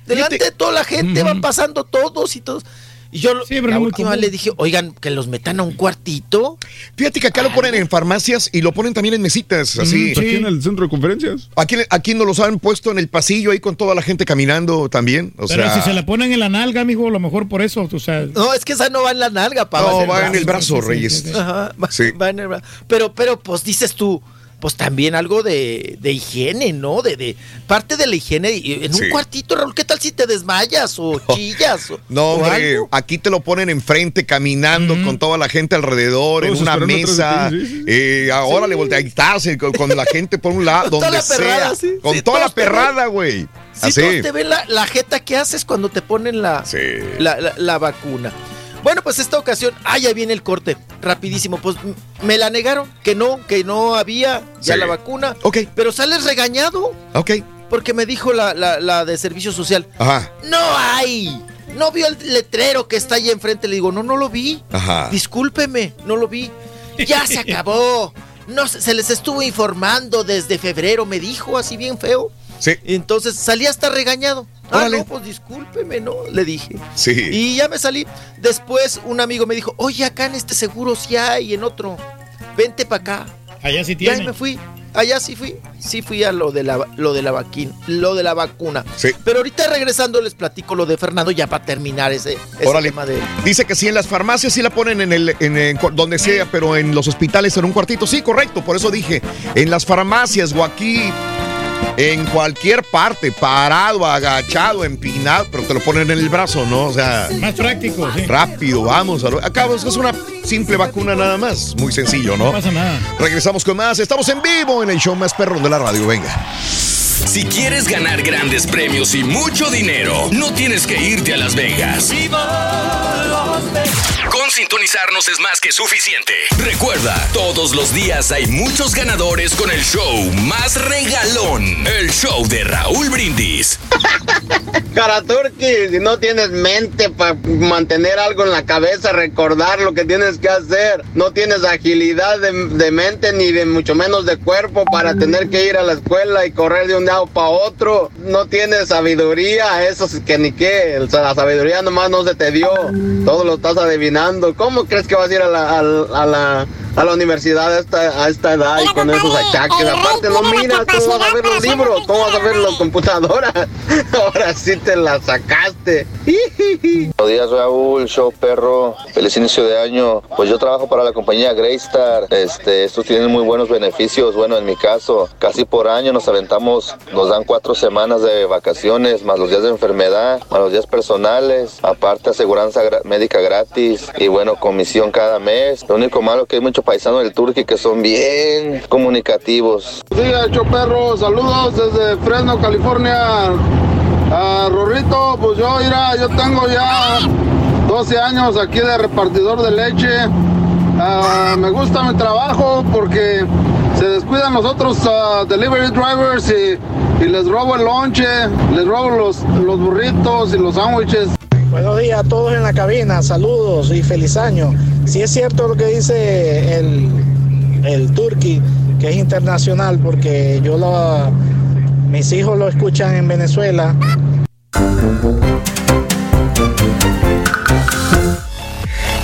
Delante de toda la gente van pasando todos y todos. Y yo lo- pero la última común. le dije, oigan, que los metan a un cuartito. Fíjate que acá lo ponen en farmacias y lo ponen también en mesitas, así. Aquí en el centro de conferencias. Aquí, aquí nos los han puesto en el pasillo ahí con toda la gente caminando también. O Pero sea, si se la ponen en la nalga, mijo, a lo mejor por eso, o sea. No, es que esa no va en la nalga, pa, No, va en el brazo, Sí, sí, Reyes. sí, sí. Ajá, va, Sí. va en el brazo. Pero, pero, pues dices tú, pues también algo de, de higiene, ¿no? De, de parte de la higiene en Sí. un cuartito, Raúl, ¿qué tal si te desmayas o (laughs) chillas? O, No, o hombre, algo? aquí te lo ponen enfrente caminando con toda la gente alrededor, Todos en una mesa. ti, sí, sí. eh, ahora le voltea, ahí estás, eh, con, con la gente por un lado, (laughs) Con toda donde la perrada, sea. sí. Con Sí, toda la perrada, güey. Sí, Así. todos te ven la, la jeta que haces cuando te ponen la, la, la- la vacuna. Bueno, pues esta ocasión, ah, ya viene el corte, rapidísimo. Pues me la negaron, que no, que no había ya Sí. la vacuna. Ok. Pero sales regañado. Ok. Porque me dijo la, la, la de servicio social, Ajá. no hay. No vio el letrero que está ahí enfrente. Le digo, no, no lo vi. Ajá. Discúlpeme, no lo vi. Ya se (laughs) acabó. No, se les estuvo informando desde febrero, me dijo así bien feo. Sí. Entonces salí hasta regañado. Ah, no, pues discúlpeme, ¿no? Le dije. Sí. Y ya me salí. Después un amigo me dijo, oye, acá en este seguro sí hay, en otro. Vente para acá. Allá sí Y ahí tiene. me fui. Allá sí fui. Sí fui a lo de la, lo de la, vaquín, lo de la vacuna. Sí. Pero ahorita regresando les platico lo de Fernando ya para terminar ese, tema de... Dice que sí, en las farmacias sí la ponen en el, en el- donde sea, pero en los hospitales en un cuartito. Sí, correcto, por eso dije, en las farmacias o aquí, en cualquier parte, parado, agachado, empinado, pero te lo ponen en el brazo, ¿no? O sea, Más práctico, sí. rápido, vamos. a lo- Acá pues, es una simple vacuna nada más, muy sencillo, ¿no? No pasa nada. Regresamos con más, estamos en vivo en el show más perrón de la radio, venga. Si quieres ganar grandes premios y mucho dinero, no tienes que irte a Las Vegas. Con sintonizarnos es más que suficiente. Recuerda, todos los días hay muchos ganadores con el show más regalón. El show de Raúl Brindis. Karaturki, si no tienes mente para mantener algo en la cabeza, recordar lo que tienes que hacer, no tienes agilidad de, de mente ni de mucho menos de cuerpo para tener que ir a la escuela y correr de un para otro, no tienes sabiduría, eso es que ni qué, la sabiduría nomás no se te dio, todo lo estás adivinando, ¿cómo crees que vas a ir a la a la universidad a esta, a esta edad y con esos achaques. Aparte, no miras cómo vas a ver los libros, cómo vas a ver la computadora. (laughs) Ahora sí te la sacaste. (laughs) Buenos días Raúl, show perro, feliz inicio de año. Pues yo trabajo para la compañía Greystar, este, estos tienen muy buenos beneficios, bueno en mi caso, casi por año nos aventamos, nos dan cuatro semanas de vacaciones, más los días de enfermedad, más los días personales, aparte aseguranza gra- médica gratis y bueno, comisión cada mes. Lo único malo que hay muchos paisanos del Turqui que son bien comunicativos. Sí, hecho perro, saludos desde Fresno, California. Ah, Rorrito, pues yo, mira, yo tengo ya 12 años aquí de repartidor de leche. Ah, me gusta mi trabajo porque se descuidan los otros ah, delivery drivers y, y les robo el lonche, les robo los, los burritos y los sándwiches. Buenos días a todos en la cabina, saludos y feliz año. Si es cierto lo que dice el, el Turqui, que es internacional, porque yo lo, mis hijos lo escuchan en Venezuela.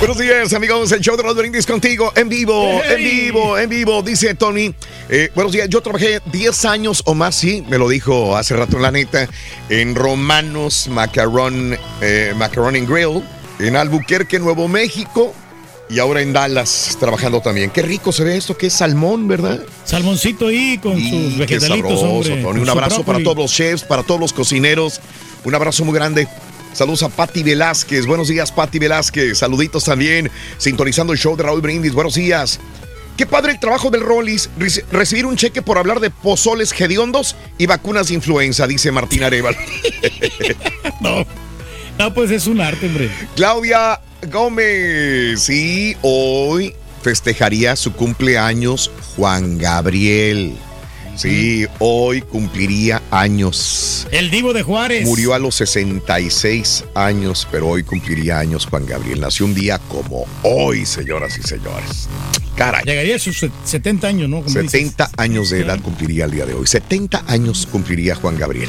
Buenos días, amigos. El show de los brindis contigo en vivo, en vivo, en vivo, dice Tony. Eh, buenos días, yo trabajé 10 años o más, sí, me lo dijo hace rato la neta, en Romanos Macaron, eh, Macaron and Grill, en Albuquerque, Nuevo México. Y ahora en Dallas, trabajando también. Qué rico se ve esto, que es salmón, ¿verdad? Salmoncito ahí con sus Qué vegetalitos, sabroso. Tony. con Un abrazo para todos los chefs, para todos los cocineros. Un abrazo muy grande. Saludos a Patti Velázquez. Buenos días, Patti Velázquez. Saluditos también. Sintonizando el show de Raúl Brindis. Buenos días. Qué padre el trabajo del Rollis. Reci- Recibir un cheque por hablar de pozoles hediondos y vacunas de influenza, dice Martín Arevalo. (laughs) no, no, pues es un arte, hombre. Claudia Gómez. Sí, hoy festejaría su cumpleaños Juan Gabriel. Sí, hoy cumpliría años. El Divo de Juárez. Murió a los 66 años, pero hoy cumpliría años Juan Gabriel. Nació un día como hoy, señoras y señores. Caray. Llegaría a sus se- 70 años, ¿no? Como dices. 70 años de edad cumpliría el día de hoy. 70 años cumpliría Juan Gabriel.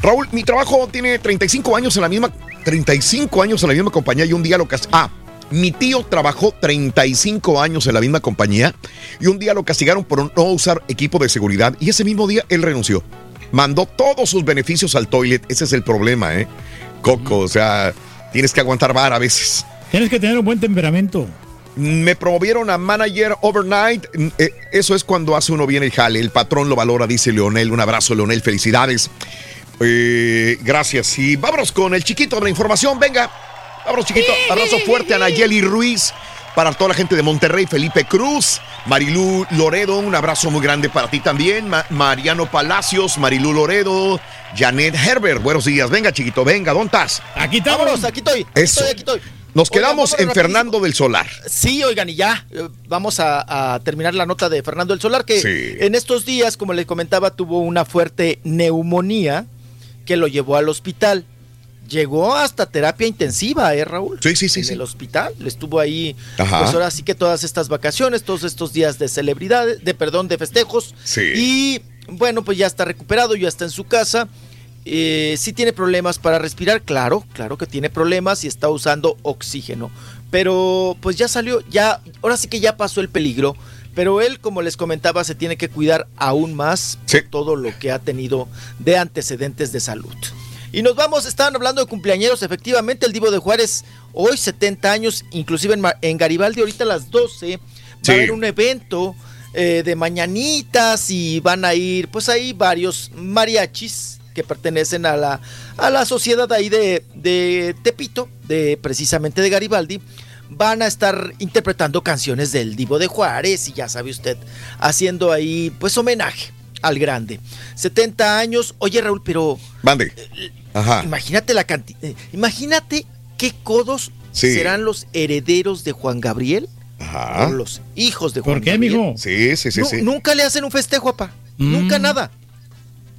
Raúl, mi trabajo tiene 35 años en la misma 35 años en la misma compañía y un día lo cas- Ah, mi tío trabajó 35 años en la misma compañía y un día lo castigaron por no usar equipo de seguridad y ese mismo día él renunció. Mandó todos sus beneficios al toilet. Ese es el problema, ¿eh? Coco, o sea, tienes que aguantar bar a veces. Tienes que tener un buen temperamento. Me promovieron a manager overnight. Mm, eh, Eso es cuando hace uno bien el jale. El patrón lo valora, dice Leonel. Un abrazo, Leonel. Felicidades. Eh, gracias. Y vámonos con el chiquito de la información. Venga. Chiquito. Abrazo fuerte a Nayeli Ruiz. Para toda la gente de Monterrey, Felipe Cruz, Marilú Loredo, un abrazo muy grande para ti también. Ma- Mariano Palacios, Marilú Loredo, Janet Herbert. Buenos días. Venga, chiquito, venga, ¿dónde estás? Aquí estamos. Vámonos, aquí estoy. Aquí Eso. estoy, aquí estoy. Nos quedamos en rapidísimo. Fernando del Solar. Sí, oigan, y ya eh, vamos a, a terminar la nota de Fernando del Solar, que Sí. en estos días, como les comentaba, tuvo una fuerte neumonía que lo llevó al hospital. Llegó hasta terapia intensiva, ¿eh, Raúl? Sí, sí, sí. En sí. el hospital. Estuvo ahí, Ajá. pues ahora sí que todas estas vacaciones, todos estos días de celebridades, de perdón, de festejos. Sí. Y bueno, pues ya está recuperado, ya está en su casa. Eh, sí tiene problemas para respirar, claro, claro que tiene problemas y está usando oxígeno. Pero pues ya salió, ya, ahora sí que ya pasó el peligro. Pero él, como les comentaba, se tiene que cuidar aún más por todo lo que ha tenido de antecedentes de salud. Y nos vamos, estaban hablando de cumpleañeros, efectivamente, el Divo de Juárez, hoy 70 años, inclusive en, en Garibaldi, ahorita a las 12, va Sí. a haber un evento eh, de mañanitas y van a ir, pues ahí varios mariachis que pertenecen a la, a la sociedad ahí de, de Tepito, de precisamente de Garibaldi, van a estar interpretando canciones del Divo de Juárez y ya sabe usted, haciendo ahí pues homenaje al grande. 70 años, oye Raúl, pero Mande. Ajá. imagínate la cantidad, imagínate qué codos Sí. serán los herederos de Juan Gabriel Ajá. o los hijos de Juan ¿Por qué, Gabriel. mijo? Sí, sí, sí, sí. Nunca le hacen un festejo, papá. Mm. Nunca nada.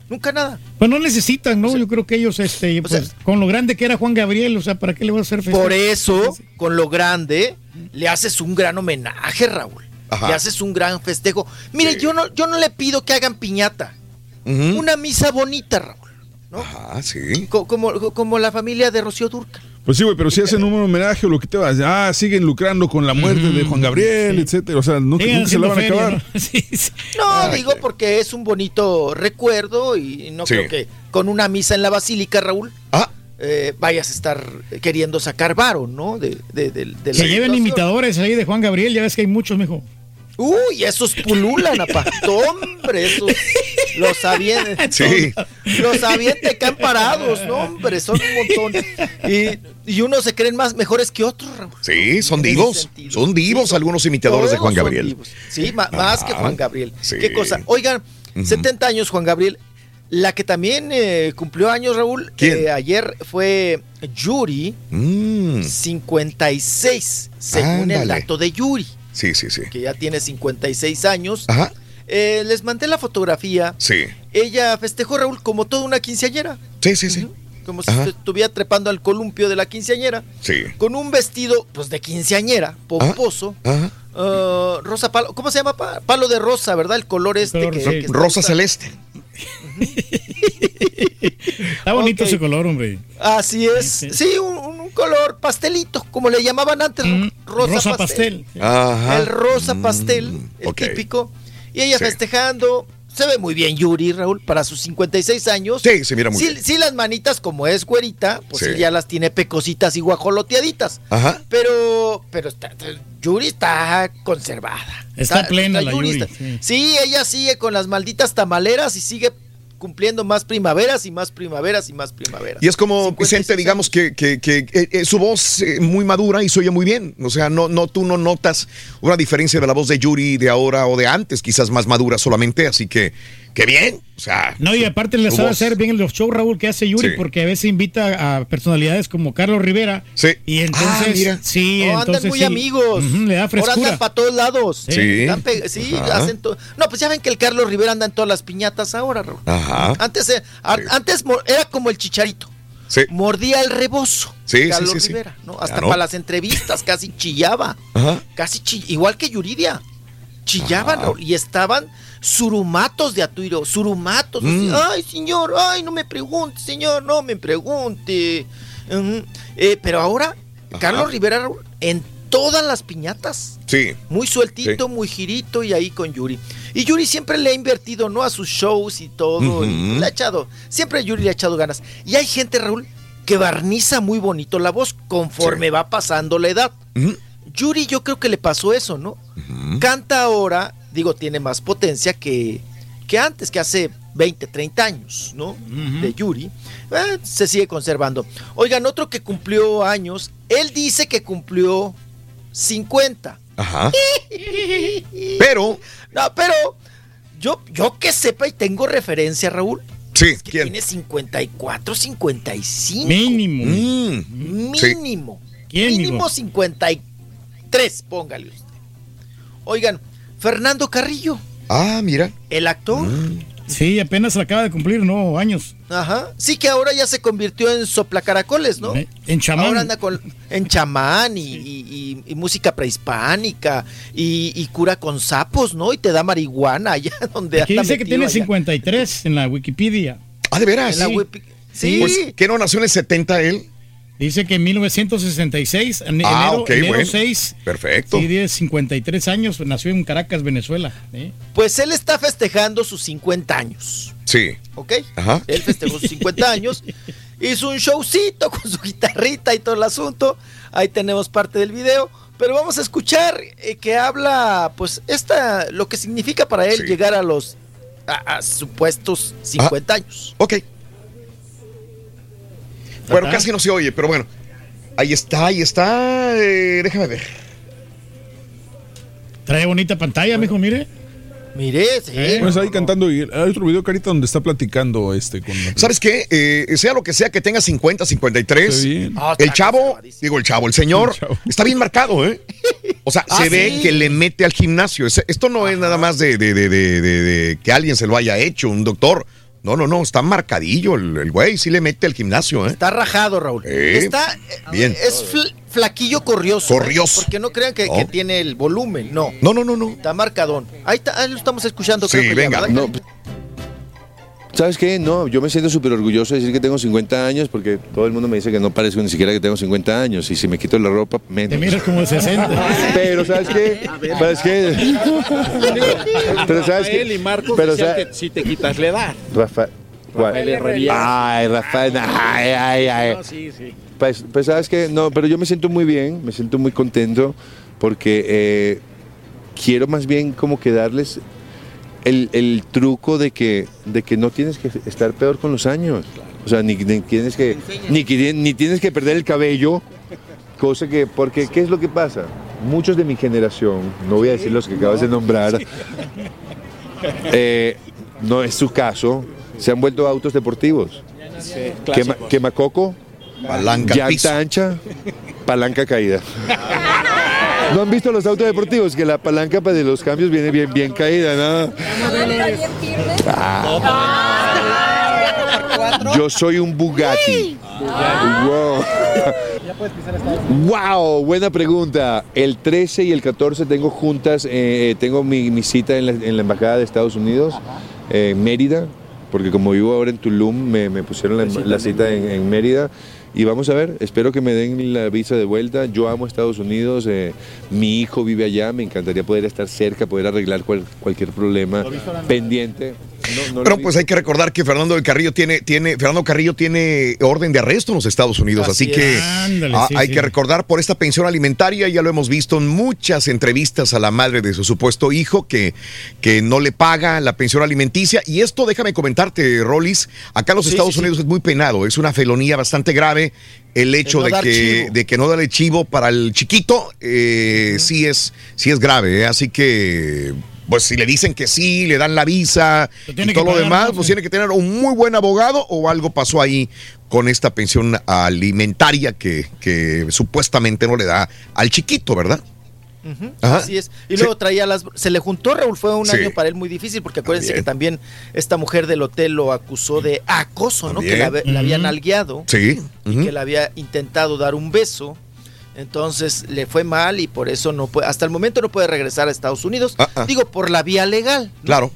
Nunca nada. Pues no necesitan, ¿no? Yo creo que ellos, este, pues, con lo grande que era Juan Gabriel, o sea, ¿para qué le va a hacer festejo? Por eso, con lo grande, le haces un gran homenaje, Raúl. Ajá. Le haces un gran festejo. Mire, yo no, yo no le pido que hagan piñata. Una misa bonita, Raúl. Ajá, sí. Co- como, como la familia de Rocío Durcal. Pues sí, güey, pero si hacen un homenaje o lo que te vas, ah, siguen lucrando con la muerte de Juan Gabriel, etcétera. O sea, nunca, nunca se la van a acabar. feria, ¿no? (laughs) Sí, sí. No, digo porque es un bonito recuerdo y no Sí. creo que con una misa en la basílica, Raúl, Ah. eh, vayas a estar queriendo sacar varo, ¿no? De, de, de- de la Que lleven imitadores ahí de Juan Gabriel, ya ves que hay muchos, mijo. Uy, esos pululan, apa. Hombre, esos los avientan. Sí. Los avientan caen parados, no, hombre, son un montón. Y, y unos se creen más mejores que otros, Raúl. Sí, son divos. Son divos algunos imitadores de Juan Gabriel. divos. Sí, más que. Juan Gabriel. Sí. Qué cosa. Oigan, Ujú. 70 años Juan Gabriel. La que también eh, cumplió años, Raúl, eh, ayer fue Yuri, Mm, 56, según el dato de Yuri, sí, sí, sí. que ya tiene 56 años. Ajá. Eh, les mandé la fotografía. Sí. Ella festejó, Raúl, como toda una quinceañera. Sí, sí, sí. Como si estuviera trepando al columpio de la quinceañera. Sí. Con un vestido, pues, de quinceañera, pomposo. Ajá. Ah, rosa palo, ¿cómo se llama? Pa- Palo de rosa, ¿verdad? El color este color, que, sí. que está Rosa celeste. Está bonito ese color, hombre. Así es. Sí, un, un- un color pastelito, como le llamaban antes. rosa, rosa pastel. pastel. Ajá. El rosa pastel, el típico. Y ella Sí. festejando. Se ve muy bien Yuri, Raúl, para sus 56 años. Sí, se mira muy sí, bien. sí, las manitas, como es güerita, pues Sí. sí, ya las tiene pecositas y guajoloteaditas. Ajá. Pero, pero está, Yuri está conservada. Está plena la Yuri, está- sí. sí, ella sigue con las malditas tamaleras y sigue cumpliendo más primaveras y más primaveras y más primaveras. Y es como 56 Vicente, digamos que, que- que, eh, eh, su voz eh, muy madura y se oye muy bien. O sea, no, no, tú no notas una diferencia de la voz de Yuri de ahora o de antes, quizás más madura solamente. Así que, qué bien. O sea, No, y aparte le sabe voz. hacer bien los shows, Raúl, que hace Yuri, Sí. porque a veces invita a personalidades como Carlos Rivera. Sí. Y entonces, Ah, mira. sí, No, entonces andan muy sí. amigos. Ujú, le da Ahora frescura. andan para todos lados. Sí. Sí, hacen todo. No, pues ya ven que el Carlos Rivera anda en todas las piñatas ahora, Raúl. Ajá. Antes, eh, antes era como el chicharito. Sí. Mordía el rebozo. Sí, sí, Carlos sí, sí. Rivera, ¿no? Hasta para las entrevistas casi chillaba. Ajá. Casi chi- igual que Yuridia. Chillaban Ajá. Raúl, y estaban surumatos de Atuiro, surumatos. Mm. Ay, señor, ay, no me pregunte, señor, no me pregunte. Eh, pero ahora, Carlos Rivera Raúl, en todas las piñatas. Sí. Muy sueltito, muy girito y ahí con Yuri. Y Yuri siempre le ha invertido, ¿no? A sus shows y todo. y le ha echado, siempre Yuri le ha echado ganas. Y hay gente, Raúl, que barniza muy bonito la voz conforme va pasando la edad. Yuri yo creo que le pasó eso, ¿no? Canta ahora, digo, tiene más potencia que, que antes, que hace 20, 30 años, ¿no? De Yuri. Eh, se sigue conservando. Oigan, otro que cumplió años, él dice que cumplió 50. Ajá. (laughs) Pero, No, pero yo, yo que sepa y tengo referencia, Raúl, sí, que ¿quién? tiene 54, 55. Mínimo. Mm, sí. Mínimo. ¿Quién, mínimo mijo? 53, póngale usted. Oigan, Fernando Carrillo, Ah, mira. el actor. Sí, apenas acaba de cumplir, ¿no? Años. Ajá. Sí que ahora ya se convirtió en soplacaracoles, ¿no? Eh, En chamán. Ahora anda con, en chamán y, y- y- y música prehispánica y, y cura con sapos, ¿no? Y te da marihuana allá (laughs) donde Aquí anda dice que tiene allá. 53 en la Wikipedia. Ah, de veras. En Sí. Pues, ¿qué no nació en el 70 él? Dice que en 1966, en Ah, enero, ok, enero bueno. 6, Perfecto. sí, tiene 53 años, nació en Caracas, Venezuela. ¿eh? Pues él está festejando sus 50 años, Sí. ¿ok? Ajá. Él festejó sus 50 años, (laughs) hizo un showcito con su guitarrita y todo el asunto. Ahí tenemos parte del video. Pero vamos a escuchar eh, que habla, pues, esta, lo que significa para él Sí. llegar a los a, a supuestos 50 años. Ok. Bueno, casi no se oye, pero bueno. Ahí está, ahí está. eh, déjame ver. Trae bonita pantalla, mijo, mire. Mire, sí. Eh, Pues ahí cantando y hay otro video, Carita, donde está platicando este con ¿Sabes qué? Eh, sea lo que sea que tenga 50, 53. Está bien. Ah, El chavo, digo el chavo, el señor, El chavo. está bien marcado, ¿eh? O sea, (laughs) Ah, se ve que le mete al gimnasio. Es- Esto no es nada más de, de- de- de- de- de que alguien se lo haya hecho, un doctor. No, no, no, está marcadillo el, el güey, sí le mete al gimnasio, ¿eh? Está rajado, Raúl. Eh, Está. eh, bien. Es fl- flaquillo corrioso. ¿eh? Corrioso. Porque no crean que, No. que tiene el volumen. No. No, no, no, no. Está marcadón. Ahí, está, ahí lo estamos escuchando. Sí, creo que ya, venga. ¿verdad? ¿Sabes qué? No, yo me siento súper orgulloso de decir que tengo 50 años porque todo el mundo me dice que no parezco ni siquiera que tengo 50 años y si me quito la ropa, menos. Te miras como de 60. (laughs) Pero ¿sabes qué? ¿Sabes qué? (laughs) Pero ¿sabes qué? Rafael y Marcos Pero, que si te quitas la edad. Rafa- ¿cuál? Rafael Herrera. Ay, Rafael, ay, ay, ay. No, sí, sí. Pues, pues, sabes que no, pero yo me siento muy bien, me siento muy contento porque eh, quiero más bien como que darles el, el truco de que, de que no tienes que estar peor con los años. O sea, ni, ni tienes que ni, ni tienes que perder el cabello, cosa que, porque ¿qué es lo que pasa? Muchos de mi generación, no voy a decir los que acabas de nombrar, (laughs) eh, no es su caso, se han vuelto autos deportivos. Quema, quemacoco, Palanca al llanta piso. ancha, palanca caída. (laughs) ¿No han visto los autos deportivos? Que la palanca para de los cambios viene bien, bien caída, ¿no? Ah. Yo soy un Bugatti. Wow. Wow, buena pregunta. El 13 y el 14 tengo juntas, eh, tengo mi, mi cita en la, en la Embajada de Estados Unidos, eh, en Mérida, porque como vivo ahora en Tulum, me, me pusieron la, la cita en, en Mérida. Y vamos a ver, espero que me den la visa de vuelta. Yo amo Estados Unidos, eh, mi hijo vive allá, me encantaría poder estar cerca, poder arreglar cual- cualquier problema pendiente. No, no vi. pues hay que recordar que Fernando del Carrillo tiene, tiene, Fernando Carrillo tiene orden de arresto en los Estados Unidos, así, Así que. Ándale, ah, sí, hay sí. que recordar por esta pensión alimentaria, ya lo hemos visto en muchas entrevistas a la madre de su supuesto hijo que, que no le paga la pensión alimenticia. Y esto, déjame comentarte, Rollis, acá en los Sí, Estados sí, sí. Unidos es muy penado, es una felonía bastante grave. El hecho no de, que, de que no dale chivo para el chiquito, eh, sí, es, sí es grave, ¿eh? así que pues si le dicen que sí, le dan la visa y todo lo demás, ¿no? pues tiene que tener un muy buen abogado o algo pasó ahí con esta pensión alimentaria que, que supuestamente no le da al chiquito, ¿verdad? Ajá. Así es. Y Sí. luego traía las. Se le juntó, Raúl, fue un Sí. año para él muy difícil, porque acuérdense que también esta mujer del hotel lo acusó de acoso, ¿no? Que la, la habían Ujú. alguiado Sí. y que le había intentado dar un beso. Entonces le fue mal y por eso no puede, hasta el momento no puede regresar a Estados Unidos. Ah, Digo, por la vía legal. Claro.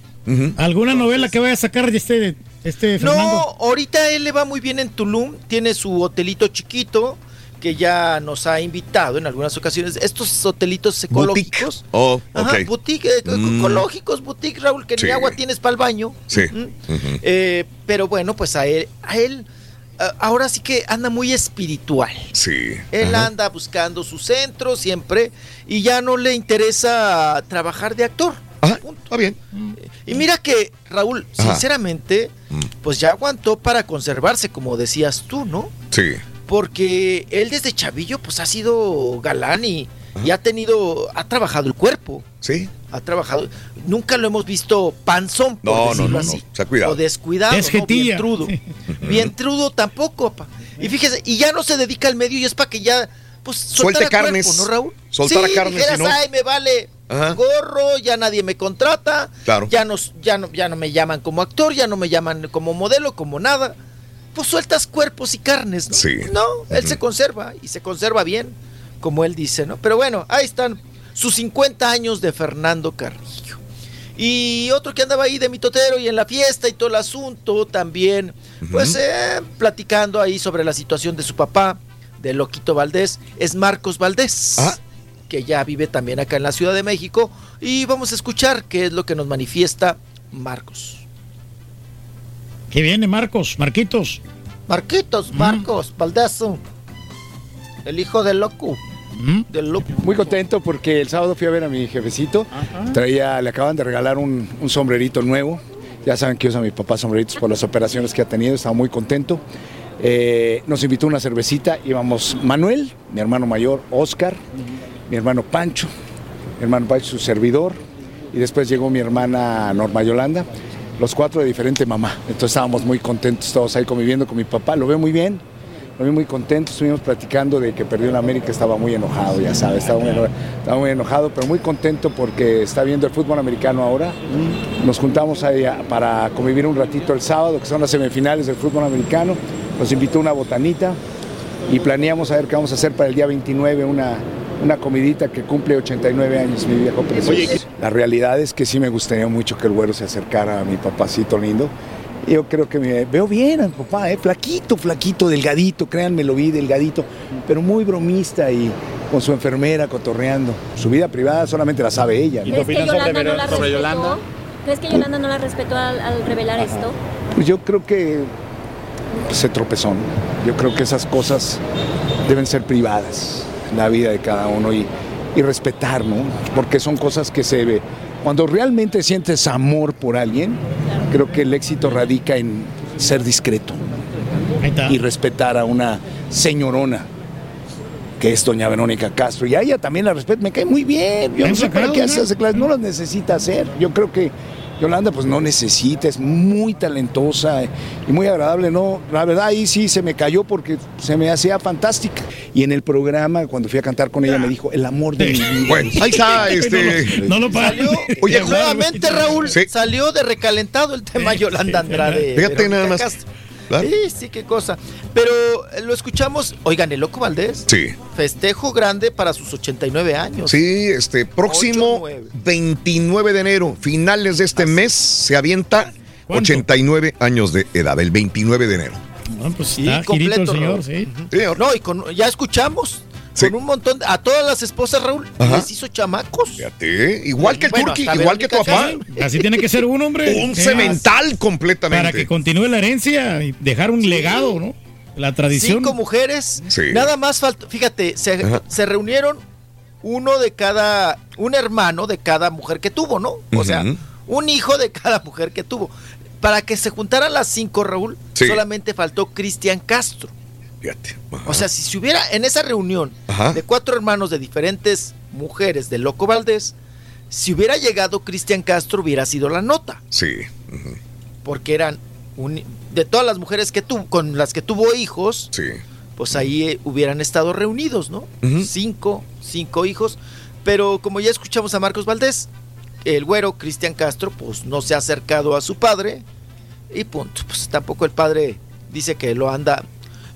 ¿Alguna novela que vaya a sacar de este, este Fernando? No, ahorita él le va muy bien en Tulum, tiene su hotelito chiquito que ya nos ha invitado en algunas ocasiones. Estos hotelitos ecológicos. Oh, Ajá, ok. boutique, eh, Mm. ecológicos, boutique, Raúl, que Sí. ni agua tienes para el baño. Sí. Eh, pero bueno, pues a él, a él ah, ahora sí que anda muy espiritual. Sí. Él Ajá. anda buscando su centro siempre y ya no le interesa trabajar de actor. Está bien. Y mira que, Raúl, Ajá. sinceramente, pues ya aguantó para conservarse, como decías tú, ¿no? Sí. Porque él desde chavillo, pues ha sido galán y, y ha tenido, ha trabajado el cuerpo. Sí. Ha trabajado. Nunca lo hemos visto panzón, por No, no, decirlo no, no. así. Se ha cuidado. O descuidado, ¿no? Desjetilla. Bien trudo. Bien trudo tampoco, papá. Y fíjese, y ya no se dedica al medio y es para que ya, pues, Suelte carnes. cuerpo, ¿no, Raúl? Soltara sí, carnes, dijeras, si no- ay, me vale Ajá. gorro, ya nadie me contrata, Claro. ya, nos, ya, no, ya no me llaman como actor, ya no me llaman como modelo, como nada. Pues sueltas cuerpos y carnes, ¿no? Sí. No, él se conserva y se conserva bien, como él dice, ¿no? Pero bueno, ahí están sus 50 años de Fernando Carrillo. Y otro que andaba ahí de mitotero y en la fiesta y todo el asunto también, pues eh, platicando ahí sobre la situación de su papá, de Loquito Valdés, es Marcos Valdés, que ya vive también acá en la Ciudad de México. Y vamos a escuchar qué es lo que nos manifiesta Marcos. ¿Qué viene, Marcos? Marquitos. Marquitos, Marcos Valdés, el hijo del loco. Del. Muy contento porque el sábado fui a ver a mi jefecito. Traía, le acaban de regalar un, un sombrerito nuevo. Ya saben que usa mi papá sombreritos por las operaciones que ha tenido. Estaba muy contento. Eh, nos invitó una cervecita. Íbamos Manuel, mi hermano mayor, Oscar, mi hermano Pancho, mi hermano Pancho, su servidor. Y después llegó mi hermana Norma Yolanda. Los cuatro de diferente mamá. Entonces estábamos muy contentos todos ahí conviviendo con mi papá. Lo veo muy bien. Lo muy contento. Estuvimos platicando de que perdió en América. Estaba muy enojado, ya sabes. Estaba muy, eno- estaba muy enojado, pero muy contento porque está viendo el fútbol americano ahora. Nos juntamos ahí para convivir un ratito el sábado, que son las semifinales del fútbol americano. Nos invitó una botanita y planeamos a ver qué vamos a hacer para el día 29, una, una comidita que cumple 89 años, mi viejo precioso. La realidad es que sí me gustaría mucho que el güero se acercara a mi papacito lindo Yo creo que me veo bien a mi papá, ¿eh? flaquito, flaquito, delgadito, créanme, lo vi delgadito, pero muy bromista y con su enfermera cotorreando. Su vida privada solamente la sabe ella. ¿no? ¿Crees que Yolanda no la respetó? ¿Crees que Yolanda no la respetó al, al revelar esto? Pues yo creo que se tropezó. ¿no? Yo creo que esas cosas deben ser privadas en la vida de cada uno y, y respetar, ¿no? Porque son cosas que se ve. Cuando realmente sientes amor por alguien, creo que el éxito radica en ser discreto y respetar a una señorona que es doña Verónica Castro. Y a ella también la respeto, me cae muy bien. Yo no sé para qué hace clases, no las necesita hacer. Yo creo que Yolanda pues no necesita, es muy talentosa y muy agradable, ¿no? La verdad ahí sí se me cayó porque se me hacía fantástica. Y en el programa, cuando fui a cantar con ella, me dijo, el amor de mi vida. (laughs) Bueno, ahí está, (laughs) este... No lo Salió, (laughs) Oye, nuevamente Raúl, salió de recalentado el tema Yolanda Andrade. Fíjate nada más. Castro. ¿Verdad? Sí, sí, qué cosa. Pero eh, lo escuchamos, oigan, el Loco Valdés. Sí. Festejo grande para sus 89 años. Sí, este próximo 29 de enero, finales de este mes, se avienta 89 años de edad, el 29 de enero. No, pues Sí, está girito el completo, señor, Raúl. sí. No, y con, ya escuchamos. Con un montón, de- a todas las esposas, Raúl, Ajá. les hizo chamacos. Fíjate, igual que el Bueno, Turqui, hasta igual que tu papá. Así tiene que ser un hombre. (laughs) Un cemental completamente. Para que continúe la herencia y dejar un legado, ¿no? La tradición. Cinco mujeres. Sí. Nada más faltó. Fíjate, se, se reunieron uno de cada. Un hermano de cada mujer que tuvo, ¿no? O sea, un hijo de cada mujer que tuvo. Para que se juntaran las cinco, Raúl, Sí. solamente faltó Cristian Castro. Fíjate. O sea, si se hubiera en esa reunión Ajá. de cuatro hermanos de diferentes mujeres de Loco Valdés, si hubiera llegado Cristian Castro, hubiera sido la nota. Sí. Porque eran un- de todas las mujeres que tuvo, con las que tuvo hijos, Sí. pues ahí eh, hubieran estado reunidos, ¿no? Cinco, cinco hijos. Pero como ya escuchamos a Marcos Valdés, el güero Cristian Castro, pues no se ha acercado a su padre y punto. Pues tampoco el padre dice que lo anda,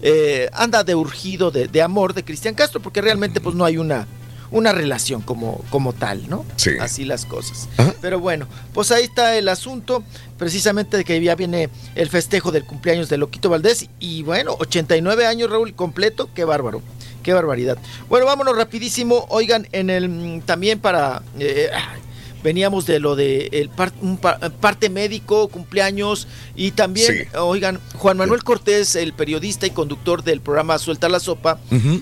eh, anda de urgido de, de amor de Cristian Castro, porque realmente pues no hay una, una relación como, como tal, ¿no? Sí. Así las cosas. Pero bueno, pues ahí está el asunto, precisamente de que ya viene el festejo del cumpleaños de Loquito Valdés. Y bueno, 89 años, Raúl, completo, qué bárbaro. Qué barbaridad. Bueno, vámonos rapidísimo. Oigan, en el mm, también para eh, veníamos de lo de el par- un pa- parte médico, cumpleaños y también, Sí. oigan, Juan Manuel Cortés, el periodista y conductor del programa Suelta la Sopa,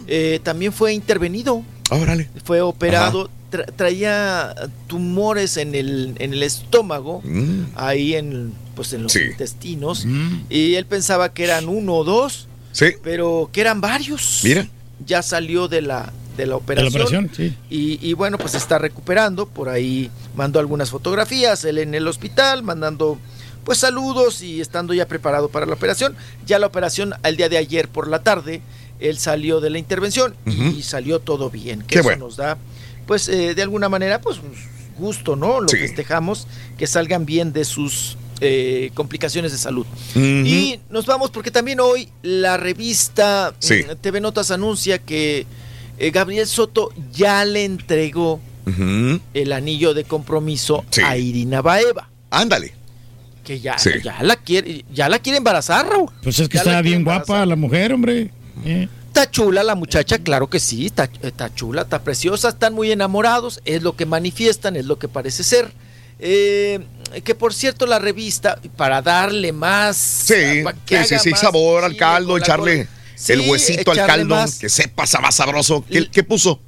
eh, también fue intervenido Órale. fue operado, tra- traía tumores en el, en el estómago, Mm. ahí en, pues en los Sí. intestinos, Mm. y él pensaba que eran uno o dos, Sí. pero que eran varios. Mira. Ya salió de la, de la De la operación. operación, sí. Y, y bueno, pues está recuperando. Por ahí mandó algunas fotografías, él en el hospital, mandando pues saludos y estando ya preparado para la operación. Ya la operación al día de ayer por la tarde, él salió de la intervención y salió todo bien. Que Qué eso bueno. nos da, pues eh, de alguna manera, pues gusto, ¿no? Lo Sí. festejamos, que salgan bien de sus eh, complicaciones de salud. Y nos vamos porque también hoy la revista Sí. mm, TV Notas anuncia que eh, Gabriel Soto ya le entregó El anillo de compromiso Sí. a Irina Baeva, Ándale. que ya, Sí. ya la quiere, ya la quiere embarazar, Raúl. Pues es que Ya está bien embarazar. guapa la mujer, hombre. Eh. Está chula la muchacha, claro que sí, está, está chula, está preciosa, están muy enamorados, es lo que manifiestan, es lo que parece ser. Eh, que por cierto la revista, para darle más... Sí, para que sí, sí, haga sí, más sabor al caldo, echarle. Sí, el huesito al caldo, más. que sepa más sabroso. ¿Qué, qué puso?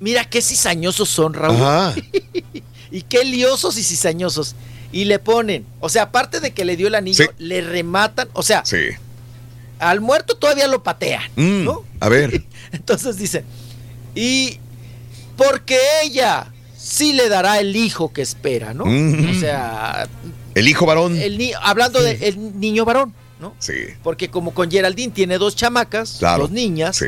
Mi- Mira qué cizañosos son, Raúl. Ajá. (laughs) y qué liosos y cizañosos. Y le ponen, o sea, aparte de que le dio el anillo, Sí. le rematan, o sea, Sí. al muerto todavía lo patean, Mm, ¿no? A ver. (laughs) Entonces dice, y porque ella sí le dará el hijo que espera, ¿no? Mm. O sea, El hijo varón. el ni- hablando del niño varón, ¿no? Sí. Porque como con Geraldine tiene dos chamacas, Claro. dos niñas, Sí.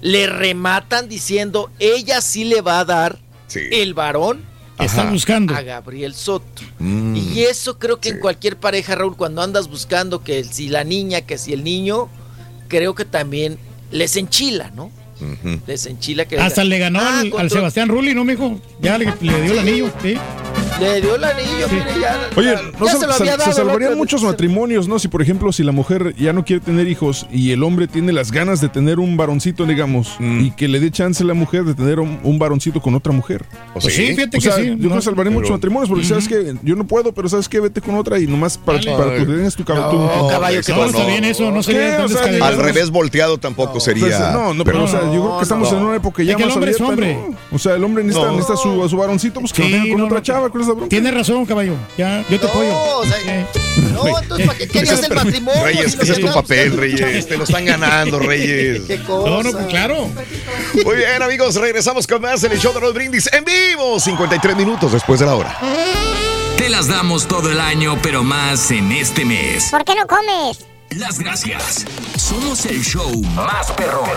Le rematan diciendo, ella sí le va a dar Sí. el varón Está Ajá. buscando. a Gabriel Soto. Mm. Y eso creo que Sí. en cualquier pareja, Raúl, cuando andas buscando que si la niña, que si el niño, creo que también les enchila, ¿no? Les enchila que... Hasta le ganó Ah, al, Sebastián Rulli, ¿no, mijo? Ya le, le dio el anillo, sí. Le dio el anillo, mire, ya. Oye, ya- no ya se, lo salvarían ¿no? muchos matrimonios, ¿no? Si, por ejemplo, si la mujer ya no quiere tener hijos y el hombre tiene las ganas de tener un varoncito, digamos, Mm. y que le dé chance a la mujer de tener un, un varoncito con otra mujer. Pues sí, sí, fíjate O que sea, sí, Yo no, que pero- muchos matrimonios porque, ¿sabes que Yo no puedo, pero ¿sabes qué? Vete con otra y nomás para, Dale. para que tengas tu cabello. No, caballo, ¿qué No, está bien eso, no sería O sea. Al revés volteado tampoco sería. no, no, pero, o sea, yo creo que estamos no. en una época Es ya que el hombre es abierta, hombre. ¿no? O sea, el hombre necesita, No. necesita su, a su varoncito, pues que Sí, lo tenga con no, otra no. chava, ¿cuál es la bronca? Tienes razón, caballo. Ya, yo te apoyo. No, o sea, no, entonces, ¿para qué querías el matrimonio? Reyes, Si ese es tu papel, Reyes. Te lo están ganando, (laughs) Reyes. Qué cosa. No, no, pues, claro. Muy bien, amigos, regresamos con más en el show de los brindis en vivo. 53 minutos después de la hora. Te las damos todo el año, pero más en este mes. ¿Por qué no comes? Las gracias. Somos el show más perrón.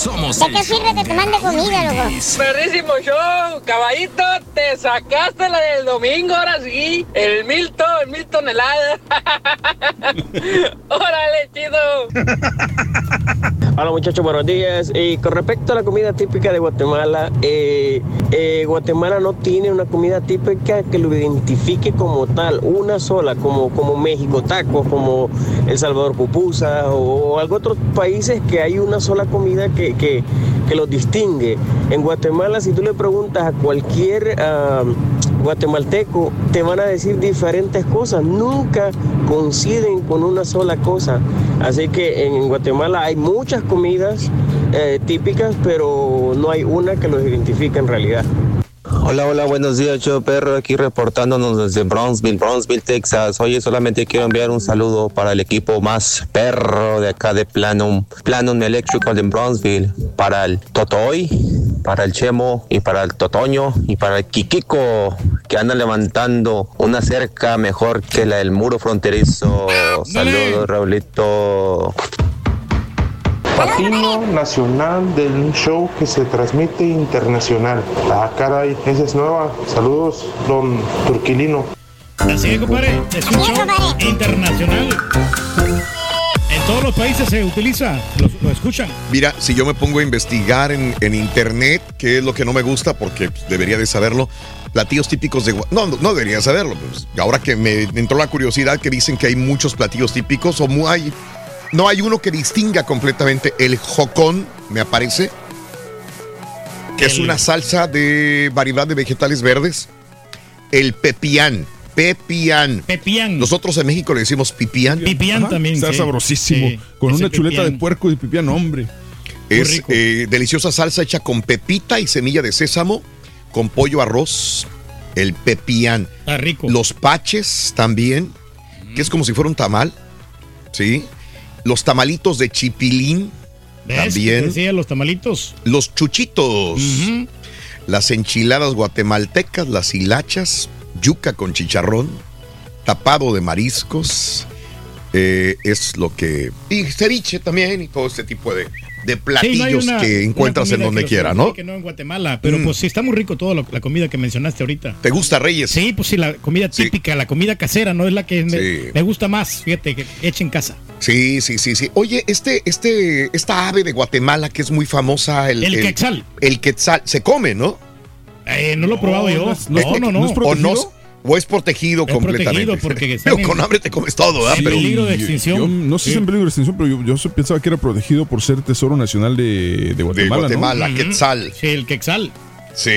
Somos ¿De el qué sirve que te mande comida, loco? Perrísimo show, caballito, te sacaste la del domingo, ahora sí, el mil ton, mil toneladas. (laughs) Órale, chido. Hola muchachos, buenos días. Y con respecto a la comida típica de Guatemala, eh, eh, Guatemala no tiene una comida típica que lo identifique como tal, una sola, como, como México, tacos, como El Salvador, pupusa o, algo otros países que hay una sola comida que, que, que los distingue. En Guatemala, si tú le preguntas a cualquier ah, guatemalteco, te van a decir diferentes cosas, nunca coinciden con una sola cosa. Así que en Guatemala hay muchas comidas eh, típicas, pero no hay una que los identifique en realidad. Hola, hola, buenos días, yo perro, aquí reportándonos desde Brownsville, Brownsville, Texas. Oye, solamente quiero enviar un saludo para el equipo más perro de acá de Planum, Planum Electrical en Brownsville, para el Totoy, para el Chemo y para el Totoño y para el Kikiko, que andan levantando una cerca mejor que la del muro fronterizo. Saludos, Raulito. Patino nacional del show que se transmite internacional. Ah, caray, esa es nueva. Saludos, don Turquilino. Así es, compadre. Es un show internacional. En todos los países se utiliza, lo, lo escuchan. Mira, si yo me pongo a investigar en, en internet, qué es lo que no me gusta, porque pues, debería de saberlo, platillos típicos de... No, no, no debería saberlo. pues, ahora que me entró la curiosidad que dicen que hay muchos platillos típicos, o hay, no hay uno que distinga completamente el jocón, me aparece, que es una salsa de variedad de vegetales verdes. El pepián, pepián. Pepián. Nosotros en México le decimos pipián. Pipián también. Está sí. sabrosísimo. Sí, Con ese una chuleta pipián. de puerco y pipián, hombre. Es rico. eh, deliciosa salsa hecha con pepita y semilla de sésamo, con pollo arroz, el pepián. Está rico. Los paches también, que es como si fuera un tamal, ¿sí? Los tamalitos de chipilín también. Decía los tamalitos. Los chuchitos. Las enchiladas guatemaltecas, las hilachas, yuca con chicharrón, tapado de mariscos. eh, es lo que. Y ceviche también y todo este tipo de, de Sí, platillos no hay una- que encuentras en donde que quiera, ¿no? identifique, no en Guatemala, pero Mm. pues sí está muy rico toda lo- la comida que mencionaste ahorita. ¿Te gusta, Reyes? Sí, pues sí, la comida típica, la comida casera, no es la que me, Sí. me gusta más, fíjate, que hecha en casa. Sí, sí, sí, sí. Oye, este, este, esta ave de Guatemala que es muy famosa, el, El quetzal. El quetzal, se come, ¿no? Eh, no lo he probado yo. No, no, no. ¿O no? ¿O es protegido Es completamente? protegido porque (laughs) Digo, están en- con hambre te comes todo, ¿verdad? En Pero- peligro de extinción. Yo no sé si Sí. es en peligro de extinción, pero yo, yo pensaba que era protegido por ser Tesoro Nacional de, de Guatemala. ¿no? Guatemala, quetzal. Sí, el quetzal. Sí.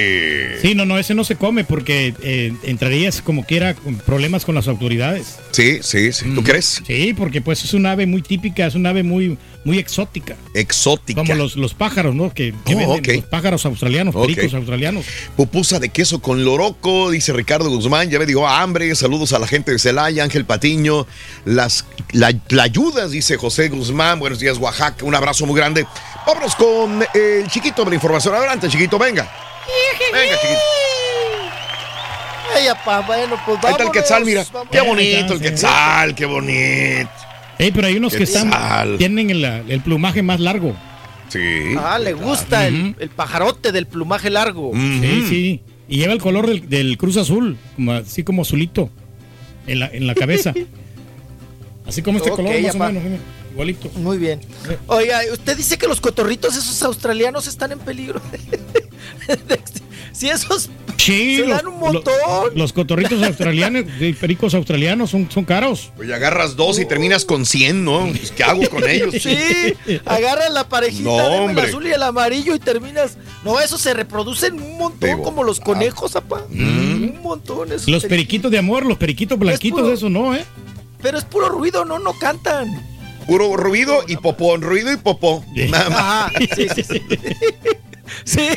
Sí, no, no, ese no se come porque eh, entrarías como quiera con problemas con las autoridades. Sí, sí, sí. ¿Tú crees? Sí, porque pues es un ave muy típica, es un ave muy, muy exótica. Exótica. Como los, los pájaros, ¿no? Que, que Oh, venden, los pájaros australianos, Ok. pericos australianos. Pupusa de queso con loroco, dice Ricardo Guzmán. Ya me dio hambre. Saludos a la gente de Celaya, Ángel Patiño. Las la, ayudas, dice José Guzmán. Buenos días, Oaxaca. Un abrazo muy grande. Vámonos con el chiquito de la información. Adelante, chiquito, venga. Venga, chiquito. Ay, apá, bueno, pues Ahí está el quetzal, mira. vámonos. Qué bonito el quetzal, qué bonito. Ey, pero hay unos que están, tienen el, el plumaje más largo. Sí. Ah, le gusta el, el pajarote del plumaje largo. Sí, sí. Y lleva el color del, del Cruz Azul, como, así como azulito, en la, en la cabeza. (laughs) así como este color, más apá. o menos, mira, igualito. Muy bien. Oiga, usted dice que los cotorritos esos australianos están en peligro. (laughs) (laughs) si esos Sí, Se los, dan un montón. lo- los cotorritos australianos, de pericos australianos son, son caros. Oye, agarras dos y terminas con 100, ¿no? Pues, ¿Qué hago con ellos? Sí, (laughs) agarras la parejita, No, dame el hombre. azul y el amarillo y terminas. No, eso se reproducen un montón Digo, como los conejos, apá. Un montón. esos Los periquitos. periquitos de amor, los periquitos blanquitos, puro- eso no, ¿eh? Pero es puro ruido, no, no cantan. Puro ruido y popó, ruido y popó. Nada más. Ajá, sí, sí, sí. (laughs) (laughs) Sí,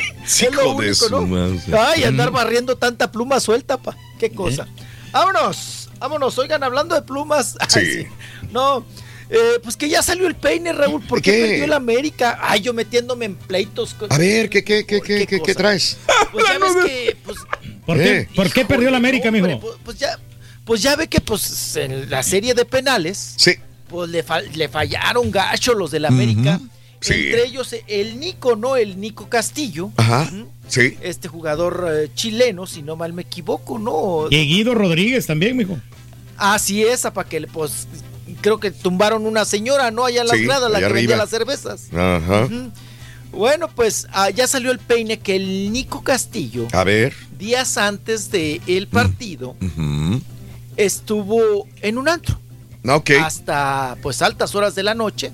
es lo de único, su ¿no? madre. Ay, andar barriendo tanta pluma suelta, pa. Qué cosa. Vámonos, vámonos. Oigan, hablando de plumas. (laughs) Ay, Sí. sí. No, eh, pues que ya salió el peine, Raúl. ¿Por qué, perdió el América? Ay, yo metiéndome en pleitos. con- A ver, ¿qué, qué, qué, qué, qué, qué traes? (laughs) Pues ya ves que, pues, ¿Por qué, ¿por qué perdió la América, hombre, mijo? pues, pues ya, pues ya ve que pues en la serie de penales, Sí. pues le, fal- le fallaron gacho los del América. Sí. Entre ellos el Nico, ¿no? El Nico Castillo. Ajá. Sí. Este jugador eh, chileno, si no mal me equivoco, ¿no? Y Guido Rodríguez también, mijo. Así es, para que le, pues creo que tumbaron una señora, ¿no? Allá en las Sí, gradas, la que vendía las cervezas. Ajá. Bueno, pues ah, ya salió el peine que el Nico Castillo, A ver. días antes del el partido, estuvo en un antro. Ok. Hasta pues altas horas de la noche.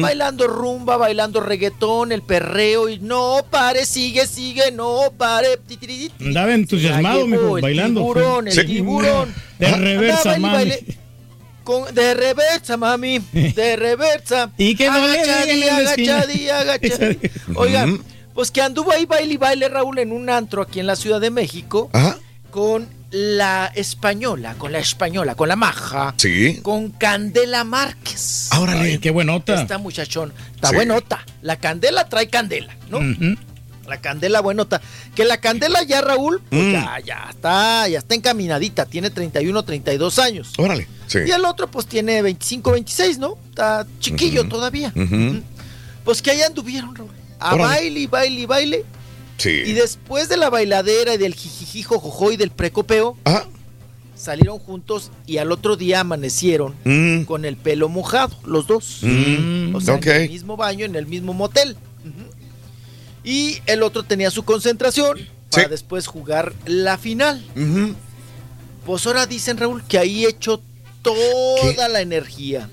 Bailando rumba, bailando reggaetón, el perreo y no pare, sigue, sigue, no pare. Andaba entusiasmado, mijo, el bailando. Tiburón, el Sí. tiburón. De Ah, reversa, andaba mami. y baile- con- de reversa, mami. De (laughs) reversa. Y que Agachadí, agachadí, (laughs) agachadí. Oigan, pues que anduvo ahí baile y baile Raúl en un antro aquí en la Ciudad de México Ajá. con la española, con la española, con la maja, Sí. con Candela Márquez. Ay, qué buenota. Esta muchachón, está Sí. buenota. La candela trae candela, ¿no? La candela buenota. Que la candela ya, Raúl, pues Mm. ya, ya está, ya está encaminadita. Tiene 31, 32 años. Órale. Sí. Y el otro, pues tiene 25, 26, ¿no? Está chiquillo todavía. Pues que allá anduvieron, Raúl. A Órale. baile y baile y después de la bailadera y del jijiji, jojojo y del precopeo, Ajá. salieron juntos y al otro día amanecieron Mm. con el pelo mojado, los dos. Mm. O sea, en el mismo baño, en el mismo motel. Y el otro tenía su concentración para Sí. después jugar la final. Pues ahora dicen, Raúl, que ahí echó toda la energía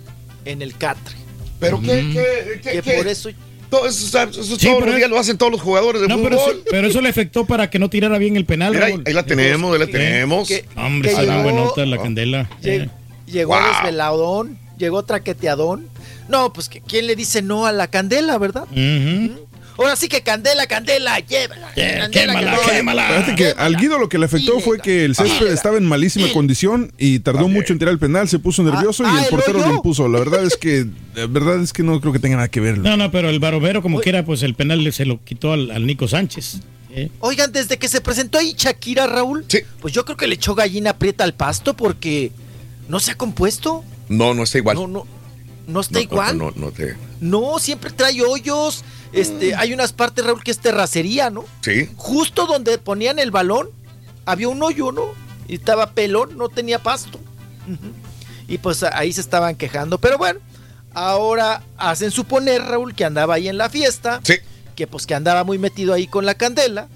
en el catre. ¿Pero qué, qué, qué, Que qué? por eso Todo eso, eso Sí, todos pero los es- lo hacen todos los jugadores de No, pero eso, pero eso le afectó para que no tirara bien el penal, Mira, ahí, la tenemos, ahí la tenemos. que- Hombre, que llegó- buenota la candela. Lle- Eh. Llegó Wow. desveladón, llegó traqueteadón. No, pues que ¿quién le dice no a la candela, verdad? Ujú. Ahora sí que candela, candela, llévala. Candela, quémala, candela. quémala. Fíjate que al Guido lo que le afectó fue que el césped estaba en malísima condición y tardó mucho en tirar el penal, se puso nervioso ah, y el el portero le impuso. La verdad es que la verdad es que no creo que tenga nada que ver. No, no, pero el barovero, como quiera, pues el penal se lo quitó al, al Nico Sánchez. ¿eh? Oigan, desde que se presentó ahí Shakira, Raúl, Sí. pues yo creo que le echó gallina prieta al pasto porque no se ha compuesto. No, no está igual. No, no, no está No, igual. No, no, no te. No, siempre trae hoyos. Este, hay unas partes, Raúl, que es terracería, ¿no? Sí. Justo donde ponían el balón, había un hoyo, ¿no? Y estaba pelón, no tenía pasto. Y pues ahí se estaban quejando. Pero bueno, ahora hacen suponer, Raúl, que andaba ahí en la fiesta. Sí. Que pues que andaba muy metido ahí con la candela.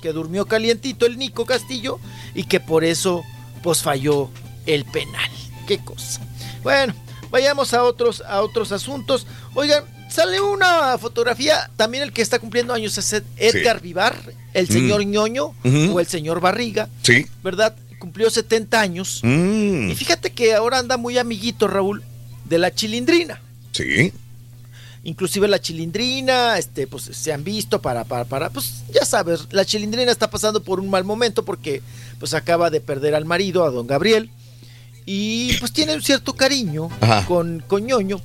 Que durmió calientito el Nico Castillo. Y que por eso pues falló el penal. Qué cosa. Bueno, vayamos a otros, a otros asuntos. Oigan, sale una fotografía, también el que está cumpliendo años es Ed- Edgar Vivar, el señor Mm. ñoño o el señor Barriga, Sí. ¿verdad? Cumplió 70 años. Mm. Y fíjate que ahora anda muy amiguito, Raúl, de la chilindrina. Sí. Inclusive la chilindrina, este, pues se han visto para, para, para, pues ya sabes, la chilindrina está pasando por un mal momento porque pues acaba de perder al marido, a don Gabriel, y pues tiene un cierto cariño Ajá. con, con ñoño.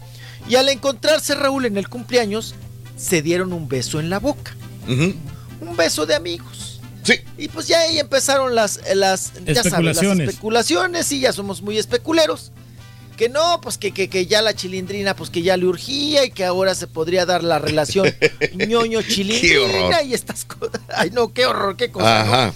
Y al encontrarse Raúl en el cumpleaños, se dieron un beso en la boca, un beso de amigos. Sí. Y pues ya ahí empezaron las, las, ya sabes, las Especulaciones. especulaciones y ya somos muy especuleros. Que no, pues que, que, que ya la chilindrina, pues que ya le urgía y que ahora se podría dar la relación (laughs) ñoño Qué chilindrina horror. y estas cosas. (laughs) Ay, no, qué horror, qué cosa. ¿no? Ajá.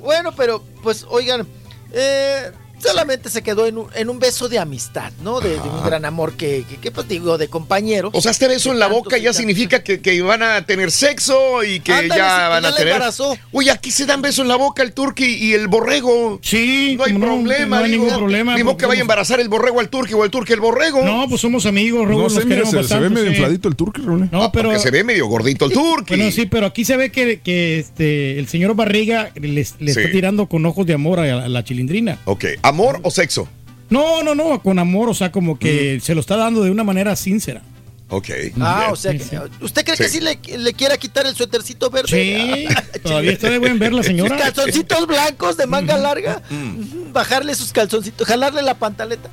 Bueno, pero pues oigan, eh, solamente se quedó en un, en un beso de amistad, ¿no? De, de un gran amor que, que, que, pues digo, de compañero. O sea, este beso en la boca ya significa que, que van a tener sexo y que Ándale, ya van ya a tener. embarazó. Oye, aquí se dan beso en la boca el turqui y el borrego. Sí, No hay no, problema, no hay digo. ningún problema, porque que vaya a embarazar el borrego al turqui o el turqui al borrego. No, pues somos amigos, Raúl, No sé, mira, se, ve medio sí. infladito el turque, Raúl. No, pero Porque se ve medio gordito el turqui. Bueno, sí, pero aquí se ve que, que este, el señor Barriga le, Sí. está tirando con ojos de amor a la, a la chilindrina. Ok, ¿amor o sexo? No, no, no, con amor, o sea, como que Mm. se lo está dando de una manera sincera. Ok. Ah, o sea, que, ¿usted cree que Sí. le, le quiera quitar el suétercito verde? Sí, (laughs) todavía está de buen ver la señora. Sus calzoncitos blancos de manga larga. Mm. Bajarle sus calzoncitos, jalarle la pantaleta.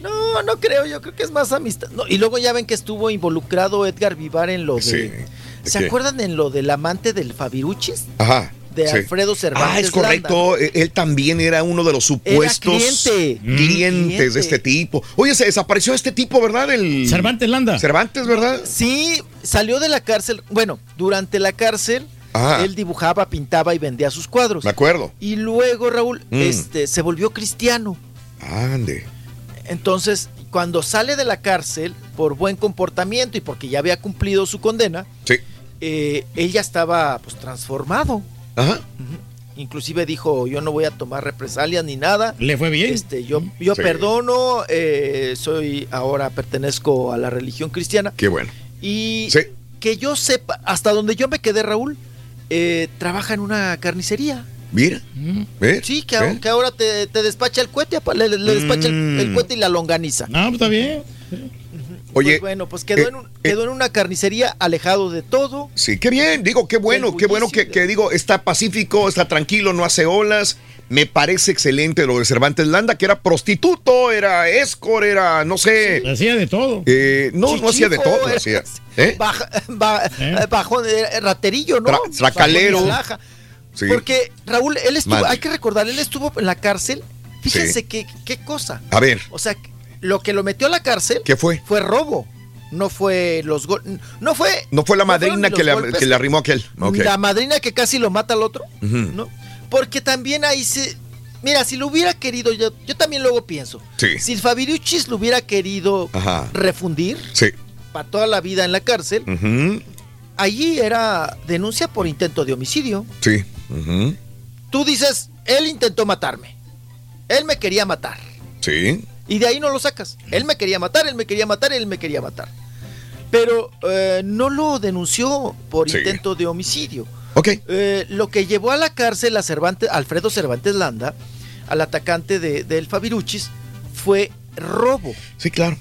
No, no creo, yo creo que es más amistad. No, y luego ya ven que estuvo involucrado Edgar Vivar en lo de... Sí. ¿Se qué? acuerdan en lo del amante del Fabiruchis? Ajá. De sí. Alfredo Cervantes Ah, es correcto. E- Él también era uno de los supuestos cliente. clientes Cliente. de este tipo. Oye, se desapareció este tipo, ¿verdad? El Cervantes Landa. Cervantes, ¿verdad? Sí, salió de la cárcel. Bueno, durante la cárcel, Ajá. él dibujaba, pintaba y vendía sus cuadros. Me acuerdo. Y luego, Raúl, Mm. este, se volvió cristiano. Ande. Entonces, cuando sale de la cárcel por buen comportamiento y porque ya había cumplido su condena, Sí. eh, él ya estaba pues transformado. Ajá. Inclusive dijo, yo no voy a tomar represalias ni nada. Le fue bien. Este, yo yo Sí. perdono, eh, soy ahora pertenezco a la religión cristiana. Qué bueno. Y Sí. que yo sepa, hasta donde yo me quedé, Raúl, eh, trabaja en una carnicería. Mira. Sí, que, que ahora te, te despacha el cohete, le, le despacha el, Mm. el cohete y la longaniza. No, pues está bien. Oye, Pues bueno, pues quedó, eh, en un- quedó en una carnicería alejado de todo. Sí, qué bien, digo, qué bueno, qué bueno que, que digo, está pacífico, está tranquilo, no hace olas. Me parece excelente lo de Cervantes Landa, que era prostituto, era escor, era, no sé. Hacía de todo. eh, no, no hacía de todo, era- hacía. ¿eh? Baja, ba- bajón, eh, raterillo, ¿no? Tra- tracalero. Sí. Porque, Raúl, él estuvo, Madre. hay que recordar, él estuvo en la cárcel. Fíjense Sí. qué, qué cosa. A ver, O sea, lo que lo metió a la cárcel ¿qué fue? fue robo. No fue los gol- No fue. No fue la madrina que, le, que le arrimó aquel. Ok. La madrina que casi lo mata al otro. ¿no? Porque también ahí se. Mira, si lo hubiera querido, yo, yo también luego pienso. Sí. Si el Fabiruchis lo hubiera querido Ajá. refundir Sí. para toda la vida en la cárcel, Ujú. allí era denuncia por intento de homicidio. Sí. Ujú. Tú dices, él intentó matarme. Él me quería matar. Sí. Y de ahí no lo sacas. Él me quería matar, él me quería matar, él me quería matar. Pero eh, no lo denunció por Sí. intento de homicidio. Ok. Eh, lo que llevó a la cárcel a Cervantes, Alfredo Cervantes Landa, al atacante de, del Fabiruchis, fue robo. Sí, claro.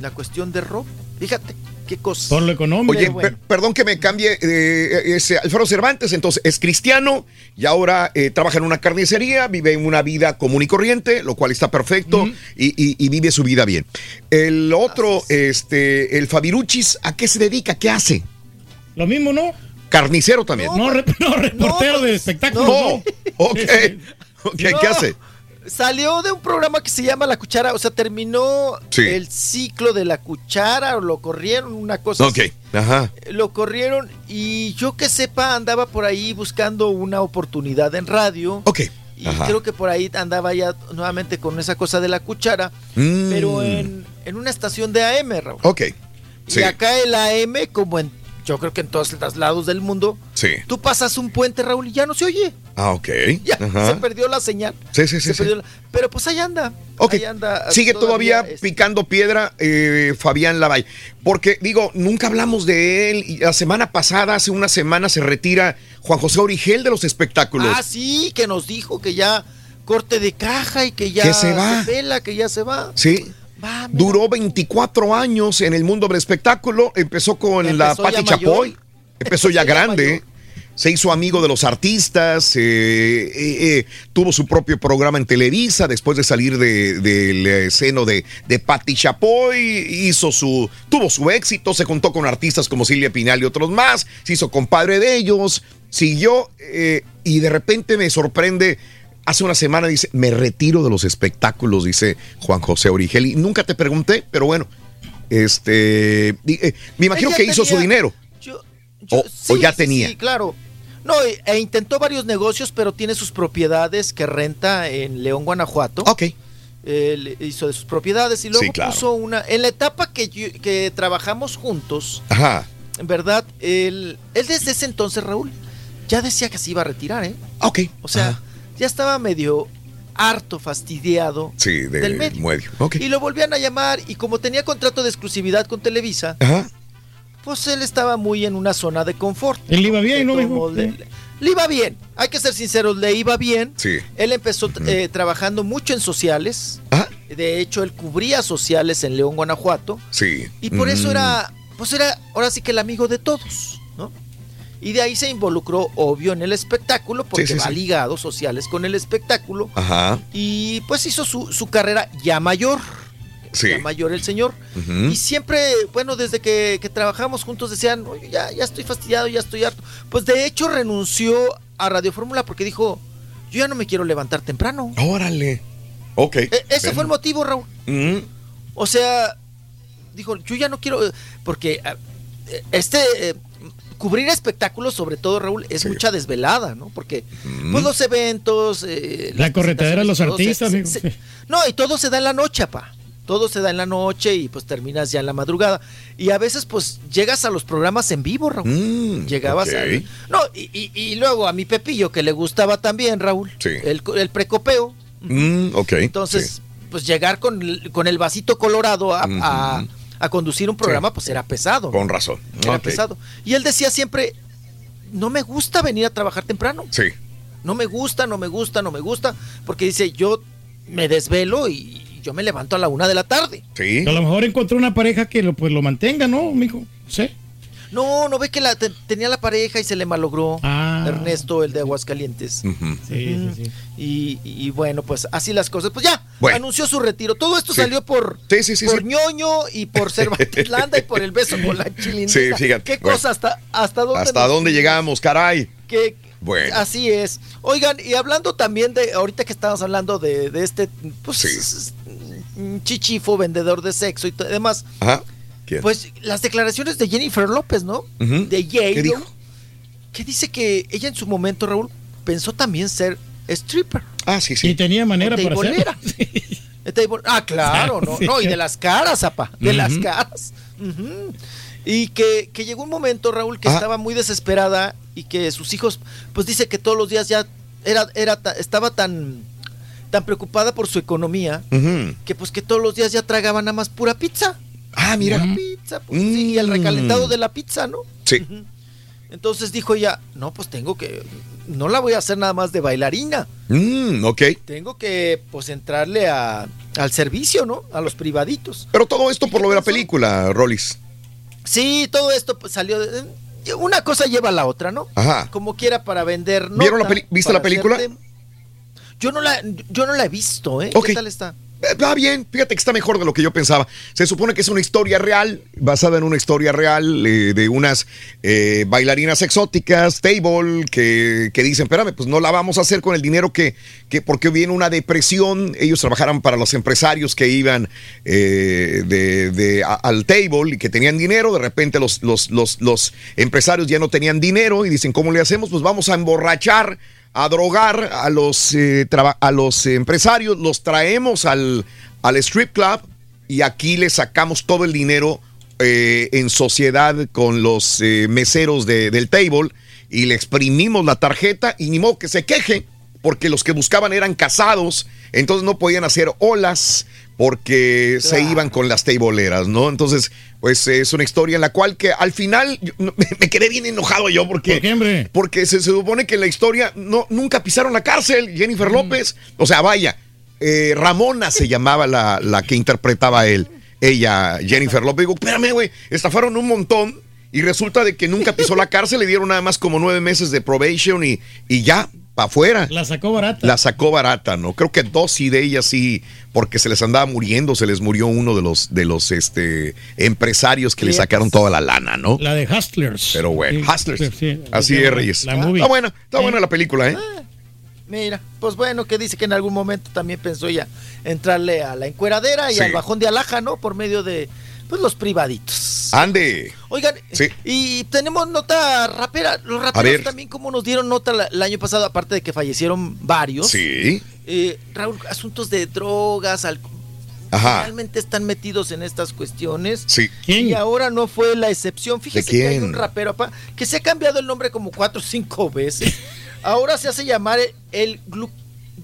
La cuestión de robo. Fíjate, qué cosa. Por lo económico. Oye, bueno. per- perdón que me cambie, eh, es Alfredo Cervantes, entonces es cristiano y ahora eh, trabaja en una carnicería, vive una vida común y corriente, lo cual está perfecto y, y- y vive su vida bien. El otro, este, el Fabiruchis, ¿a qué se dedica? ¿Qué hace? Lo mismo, ¿no? Carnicero también. No, re- no, reportero de espectáculos. No. No. Ok. Ok, ¿Qué No. hace? Salió de un programa que se llama La Cuchara, o sea, terminó Sí. el ciclo de La Cuchara, o lo corrieron, una cosa Ok, así. ajá. Lo corrieron y yo que sepa andaba por ahí buscando una oportunidad en radio. Ok. Y Ajá. creo que por ahí andaba ya nuevamente con esa cosa de la cuchara, Mm. pero en, en una estación de AM, Raúl. Ok. Sí. Y acá el AM, como en, yo creo que en todos los lados del mundo, Sí. tú pasas un puente, Raúl, y ya no se oye. Ah, ok. (laughs) Ya Ajá. se perdió la señal. Sí, sí, sí, sí. la- Pero pues ahí anda. Ok. Ahí anda. Sigue todavía, este, picando piedra eh, Fabián Lavay. Porque, digo, nunca hablamos de él. Y la semana pasada, hace una semana, se retira Juan José Origel de los espectáculos. Ah, sí, que nos dijo que ya corte de caja y que ya Que se va. pela, que ya se va. Sí. Duró 24 años en el mundo del espectáculo. Empezó con la mayor. Chapoy. Empezó ya (laughs) grande. Se hizo amigo de los artistas. eh, eh, eh, tuvo su propio programa en Televisa después de salir de- del seno de, de Pati Chapoy. Hizo su, tuvo su éxito. Se juntó con artistas como Silvia Pinal y otros más. Se hizo compadre de ellos. Siguió y de repente me sorprende. Hace una semana dice, me retiro de los espectáculos, dice Juan José Origel. Y nunca te pregunté, pero bueno, este, eh, me imagino que hizo su dinero. Yo- o, Sí, o ya tenía. Sí, claro. No, e, e intentó varios negocios, pero tiene sus propiedades que renta en León, Guanajuato. Ok. Hizo de sus propiedades y luego Sí, claro. puso una. En la etapa que, yo- que trabajamos juntos, Ajá. en verdad, él, él desde ese entonces, Raúl, ya decía que se iba a retirar, ¿eh? Ok. O sea, ya estaba medio harto, fastidiado Sí, de- del medio. Y lo volvían a llamar y como tenía contrato de exclusividad con Televisa, Ajá. pues él estaba muy en una zona de confort. Él iba bien, ¿no, modo, Le, le iba bien, hay que ser sinceros, le iba bien. Sí. Él empezó eh, trabajando mucho en sociales. De hecho, él cubría sociales en León, Guanajuato. Sí. Y por eso Mm. era, pues era ahora sí que el amigo de todos. Y de ahí se involucró, obvio, en el espectáculo, porque Sí, sí, va sí. ligado sociales con el espectáculo. Ajá. Y pues hizo su, su carrera ya mayor. Sí. Ya mayor el señor. Ujú. Y siempre, bueno, desde que, que trabajamos juntos decían, "Oye, ya, ya estoy fastidiado, ya estoy harto. Pues de hecho renunció a Radio Fórmula porque dijo, yo ya no me quiero levantar temprano. Órale. Ok. E- ese fue el motivo, Raúl. Mm. O sea, dijo, yo ya no quiero, porque eh, este, eh, cubrir espectáculos, sobre todo, Raúl, es mucha desvelada, ¿no? Porque, pues los eventos... eh, La corretadera de los artistas, se- no, y todo se da en la noche, pa. Todo se da en la noche y pues terminas ya en la madrugada. Y a veces pues llegas a los programas en vivo, Raúl. Llegabas ok. al- No, y, y- y luego a mi Pepillo, que le gustaba también, Raúl. Sí. El, el precopeo. Mm, ok. Entonces, pues llegar con, el- con el vasito colorado a, a- a conducir un programa, pues era pesado. Con razón. Era pesado. Y él decía siempre, no me gusta venir a trabajar temprano. Sí. No me gusta, no me gusta, no me gusta. Porque dice, yo me desvelo y yo me levanto a la una de la tarde. Sí. A lo mejor encontró una pareja que lo, pues, lo mantenga, ¿no, mijo? Sí. No, no ve que la, te- tenía la pareja y se le malogró. Ah. Ernesto, el de Aguascalientes. Sí, sí, sí. Y, y bueno, pues así las cosas. Pues ya, Bueno. anunció su retiro. Todo esto Sí. salió por, Sí, sí, sí, por sí. ñoño y por Cervantes Landa (laughs) y por el beso con la chilindrina. Sí, fíjate. Qué Bueno. cosa, hasta, hasta dónde. ¿Hasta nos- dónde llegamos, caray? que- Bueno. Así es. Oigan, y hablando también de, ahorita que estábamos hablando de, de este, pues, mm, chichifo, vendedor de sexo y demás, Ajá. ¿Quién? pues las declaraciones de Jennifer López, ¿no? De J-Lo, ¿Qué dijo? que dice que ella en su momento, Raúl, pensó también ser stripper. Ah, sí, sí. Y tenía manera para hacerlo. Ah, (laughs) claro, no, Sí. no, y de las caras, apa, de las caras. Y que, que llegó un momento, Raúl, que Ah. estaba muy desesperada y que sus hijos, pues dice que todos los días ya era, era, ta- estaba tan, tan preocupada por su economía que pues que todos los días ya tragaban nada más pura pizza. Ah, mira. Pura pizza, pues, sí, y el recalentado Mm. de la pizza, ¿no? Sí. Entonces dijo ella, no, pues tengo que, no la voy a hacer nada más de bailarina. Mm, ok. Tengo que, pues, entrarle a, al servicio, ¿no? A los privaditos. Pero todo esto por lo de la película, Rollis. Sí, todo esto pues, salió. de- una cosa lleva a la otra, ¿no? Ajá. Como quiera para vender. ¿Vieron la ¿Viste la película? hacerte- Yo no la, yo no la he visto, ¿eh? Ok. ¿Qué tal está? Eh, Va bien, fíjate que está mejor de lo que yo pensaba. Se supone que es una historia real, basada en una historia real eh, de unas eh, bailarinas exóticas, table, que, que dicen, espérame, pues no la vamos a hacer con el dinero que, que porque viene una depresión, ellos trabajaran para los empresarios que iban de, de- al table y que tenían dinero, de repente los, los, los, los empresarios ya no tenían dinero y dicen, ¿cómo le hacemos? Pues vamos a emborrachar a drogar a los, eh, a los empresarios, los traemos al, al strip club y aquí le sacamos todo el dinero eh, en sociedad con los eh, meseros de- del table y le exprimimos la tarjeta y ni modo que se queje porque los que buscaban eran casados, entonces no podían hacer olas porque se iban con las tableeras, ¿no? Entonces, pues es una historia en la cual que al final yo- (laughs) me, quedé bien enojado yo porque porque se, se supone que en la historia no, nunca pisaron la cárcel, Jennifer López. O sea, vaya, eh, Ramona se llamaba la, la que interpretaba a él. Ella, Jennifer López. Digo, espérame, güey, estafaron un montón y resulta de que nunca pisó la cárcel, le dieron nada más como nueve meses de probation y, y ya, para afuera. La sacó barata. La sacó barata, ¿no? Creo que dos sí de ellas sí, porque se les andaba muriendo, se les murió uno de los, de los este, empresarios que le sacaron toda la lana, ¿no? La de Hustlers. Pero bueno, Sí, Hustlers. sí, sí. Así Sí, es, Reyes. La movie. Está buena, está buena la película, ¿eh? Mira, pues bueno, que dice que en algún momento también pensó ella entrarle a la encueradera y Sí. al bajón de alhaja, ¿no? Por medio de, pues, los privaditos. Ande. Oigan, Sí. y tenemos nota rapera. Los raperos también, como nos dieron nota el año pasado, aparte de que fallecieron varios. Sí. Eh, Raúl, asuntos de drogas, alcohol. Ajá. Realmente están metidos en estas cuestiones. Sí. Y ahora no fue la excepción. Fíjese que hay un rapero apa, que se ha cambiado el nombre como cuatro o cinco veces. (laughs) ahora se hace llamar el, el Gluck,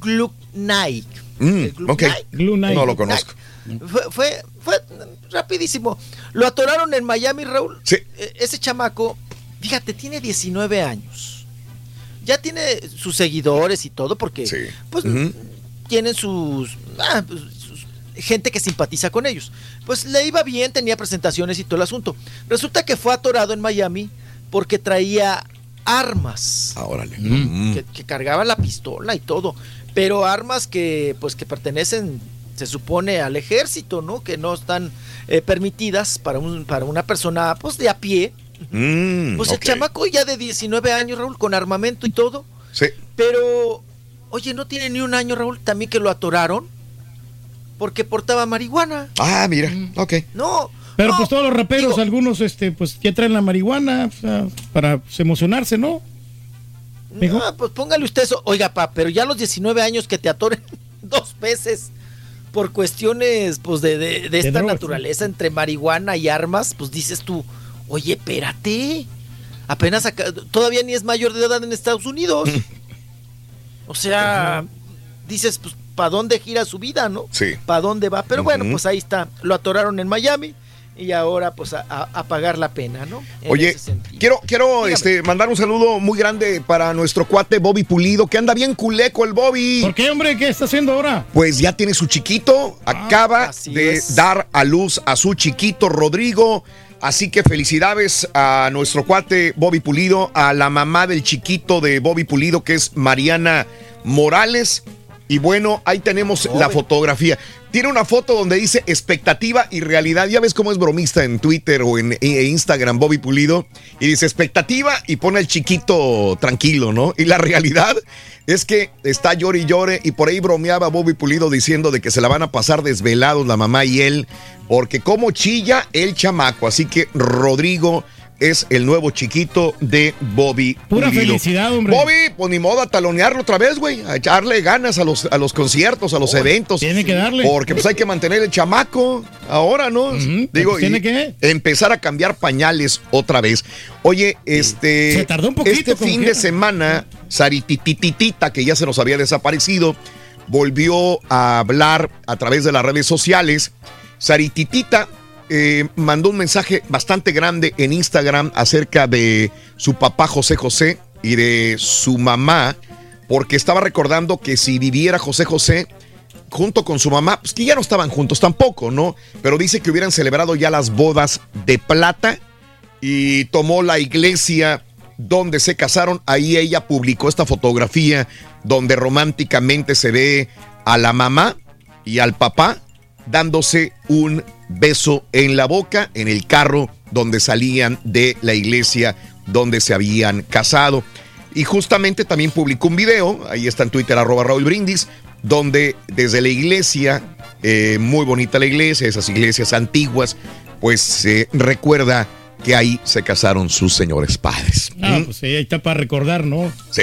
Gluck Nike. Mm, El Gluck ok. Nike. No lo conozco. Fue, fue, fue rapidísimo. Lo atoraron en Miami, Raúl. Sí. Eh, Ese chamaco, fíjate, tiene 19 años. Ya tiene sus seguidores y todo, porque pues, tienen sus, ah, pues, sus- gente que simpatiza con ellos. Pues le iba bien, tenía presentaciones y todo el asunto. Resulta que fue atorado en Miami porque traía armas. Ah, órale. Que, que cargaba la pistola y todo. Pero armas que, pues, que pertenecen, se supone, al ejército, ¿no? Que no están eh, permitidas para, un, para una persona, pues, de a pie. Mm, Pues el chamaco ya de 19 años, Raúl, con armamento y todo. Sí. Pero, oye, no tiene ni un año, Raúl, también que lo atoraron porque portaba marihuana. Ah, mira. Ok. No. Pero pues todos los raperos, algunos, este, pues ya traen la marihuana o sea, para pues, emocionarse, ¿no? Mijo. Ah, pues póngale usted eso. Oiga, pa, pero ya a los 19 años que te atoren (laughs) dos veces por cuestiones pues de, de- de esta naturaleza entre marihuana y armas, pues dices tú, oye, espérate. Apenas acá- todavía ni es mayor de edad en Estados Unidos. (laughs) o sea, dices, pues, ¿para dónde gira su vida, no? Sí. ¿Para dónde va? Pero bueno, pues ahí está. Lo atoraron en Miami y ahora pues a, pagar la pena, ¿no? En Oye, quiero, quiero este, mandar un saludo muy grande para nuestro cuate Bobby Pulido, que anda bien culeco el Bobby. ¿Por qué, hombre? ¿Qué está haciendo ahora? Pues ya tiene su chiquito, acaba de es. dar a luz a su chiquito Rodrigo. Así que felicidades a nuestro cuate Bobby Pulido, a la mamá del chiquito de Bobby Pulido, que es Mariana Morales. Y bueno, ahí tenemos la fotografía. Tiene una foto donde dice expectativa y realidad. Ya ves cómo es bromista en Twitter o en e- Instagram Bobby Pulido. Y dice expectativa y pone el chiquito tranquilo, ¿no? Y la realidad es que está llore y llore y por ahí bromeaba Bobby Pulido diciendo de que se la van a pasar desvelados la mamá y él, porque como chilla el chamaco. Así que Rodrigo es el nuevo chiquito de Bobby Pura Pulido. felicidad, hombre. Bobby, pues ni modo a talonearlo otra vez, güey, a echarle ganas a los, a los conciertos, a los eventos. tiene que darle. Porque pues hay que mantener el chamaco ahora, ¿no? Digo, pues tiene y que. empezar a cambiar pañales otra vez. Oye, este. Se tardó un poquito, Este fin de semana, Saritititita, que ya se nos había desaparecido, volvió a hablar a través de las redes sociales. Sarititita eh, mandó un mensaje bastante grande en Instagram acerca de su papá José José y de su mamá, porque estaba recordando que si viviera José José junto con su mamá, pues que ya no estaban juntos tampoco, ¿no? Pero dice que hubieran celebrado ya las bodas de plata y tomó la iglesia donde se casaron. Ahí ella publicó esta fotografía donde románticamente se ve a la mamá y al papá dándose un beso en la boca en el carro donde salían de la iglesia donde se habían casado. Y justamente también publicó un video, ahí está en Twitter, arroba Raúl Brindis, donde desde la iglesia, eh, muy bonita la iglesia, esas iglesias antiguas, pues se recuerda que ahí se casaron sus señores padres. Ah, ¿Mm? pues ahí está para recordar, ¿no? Sí,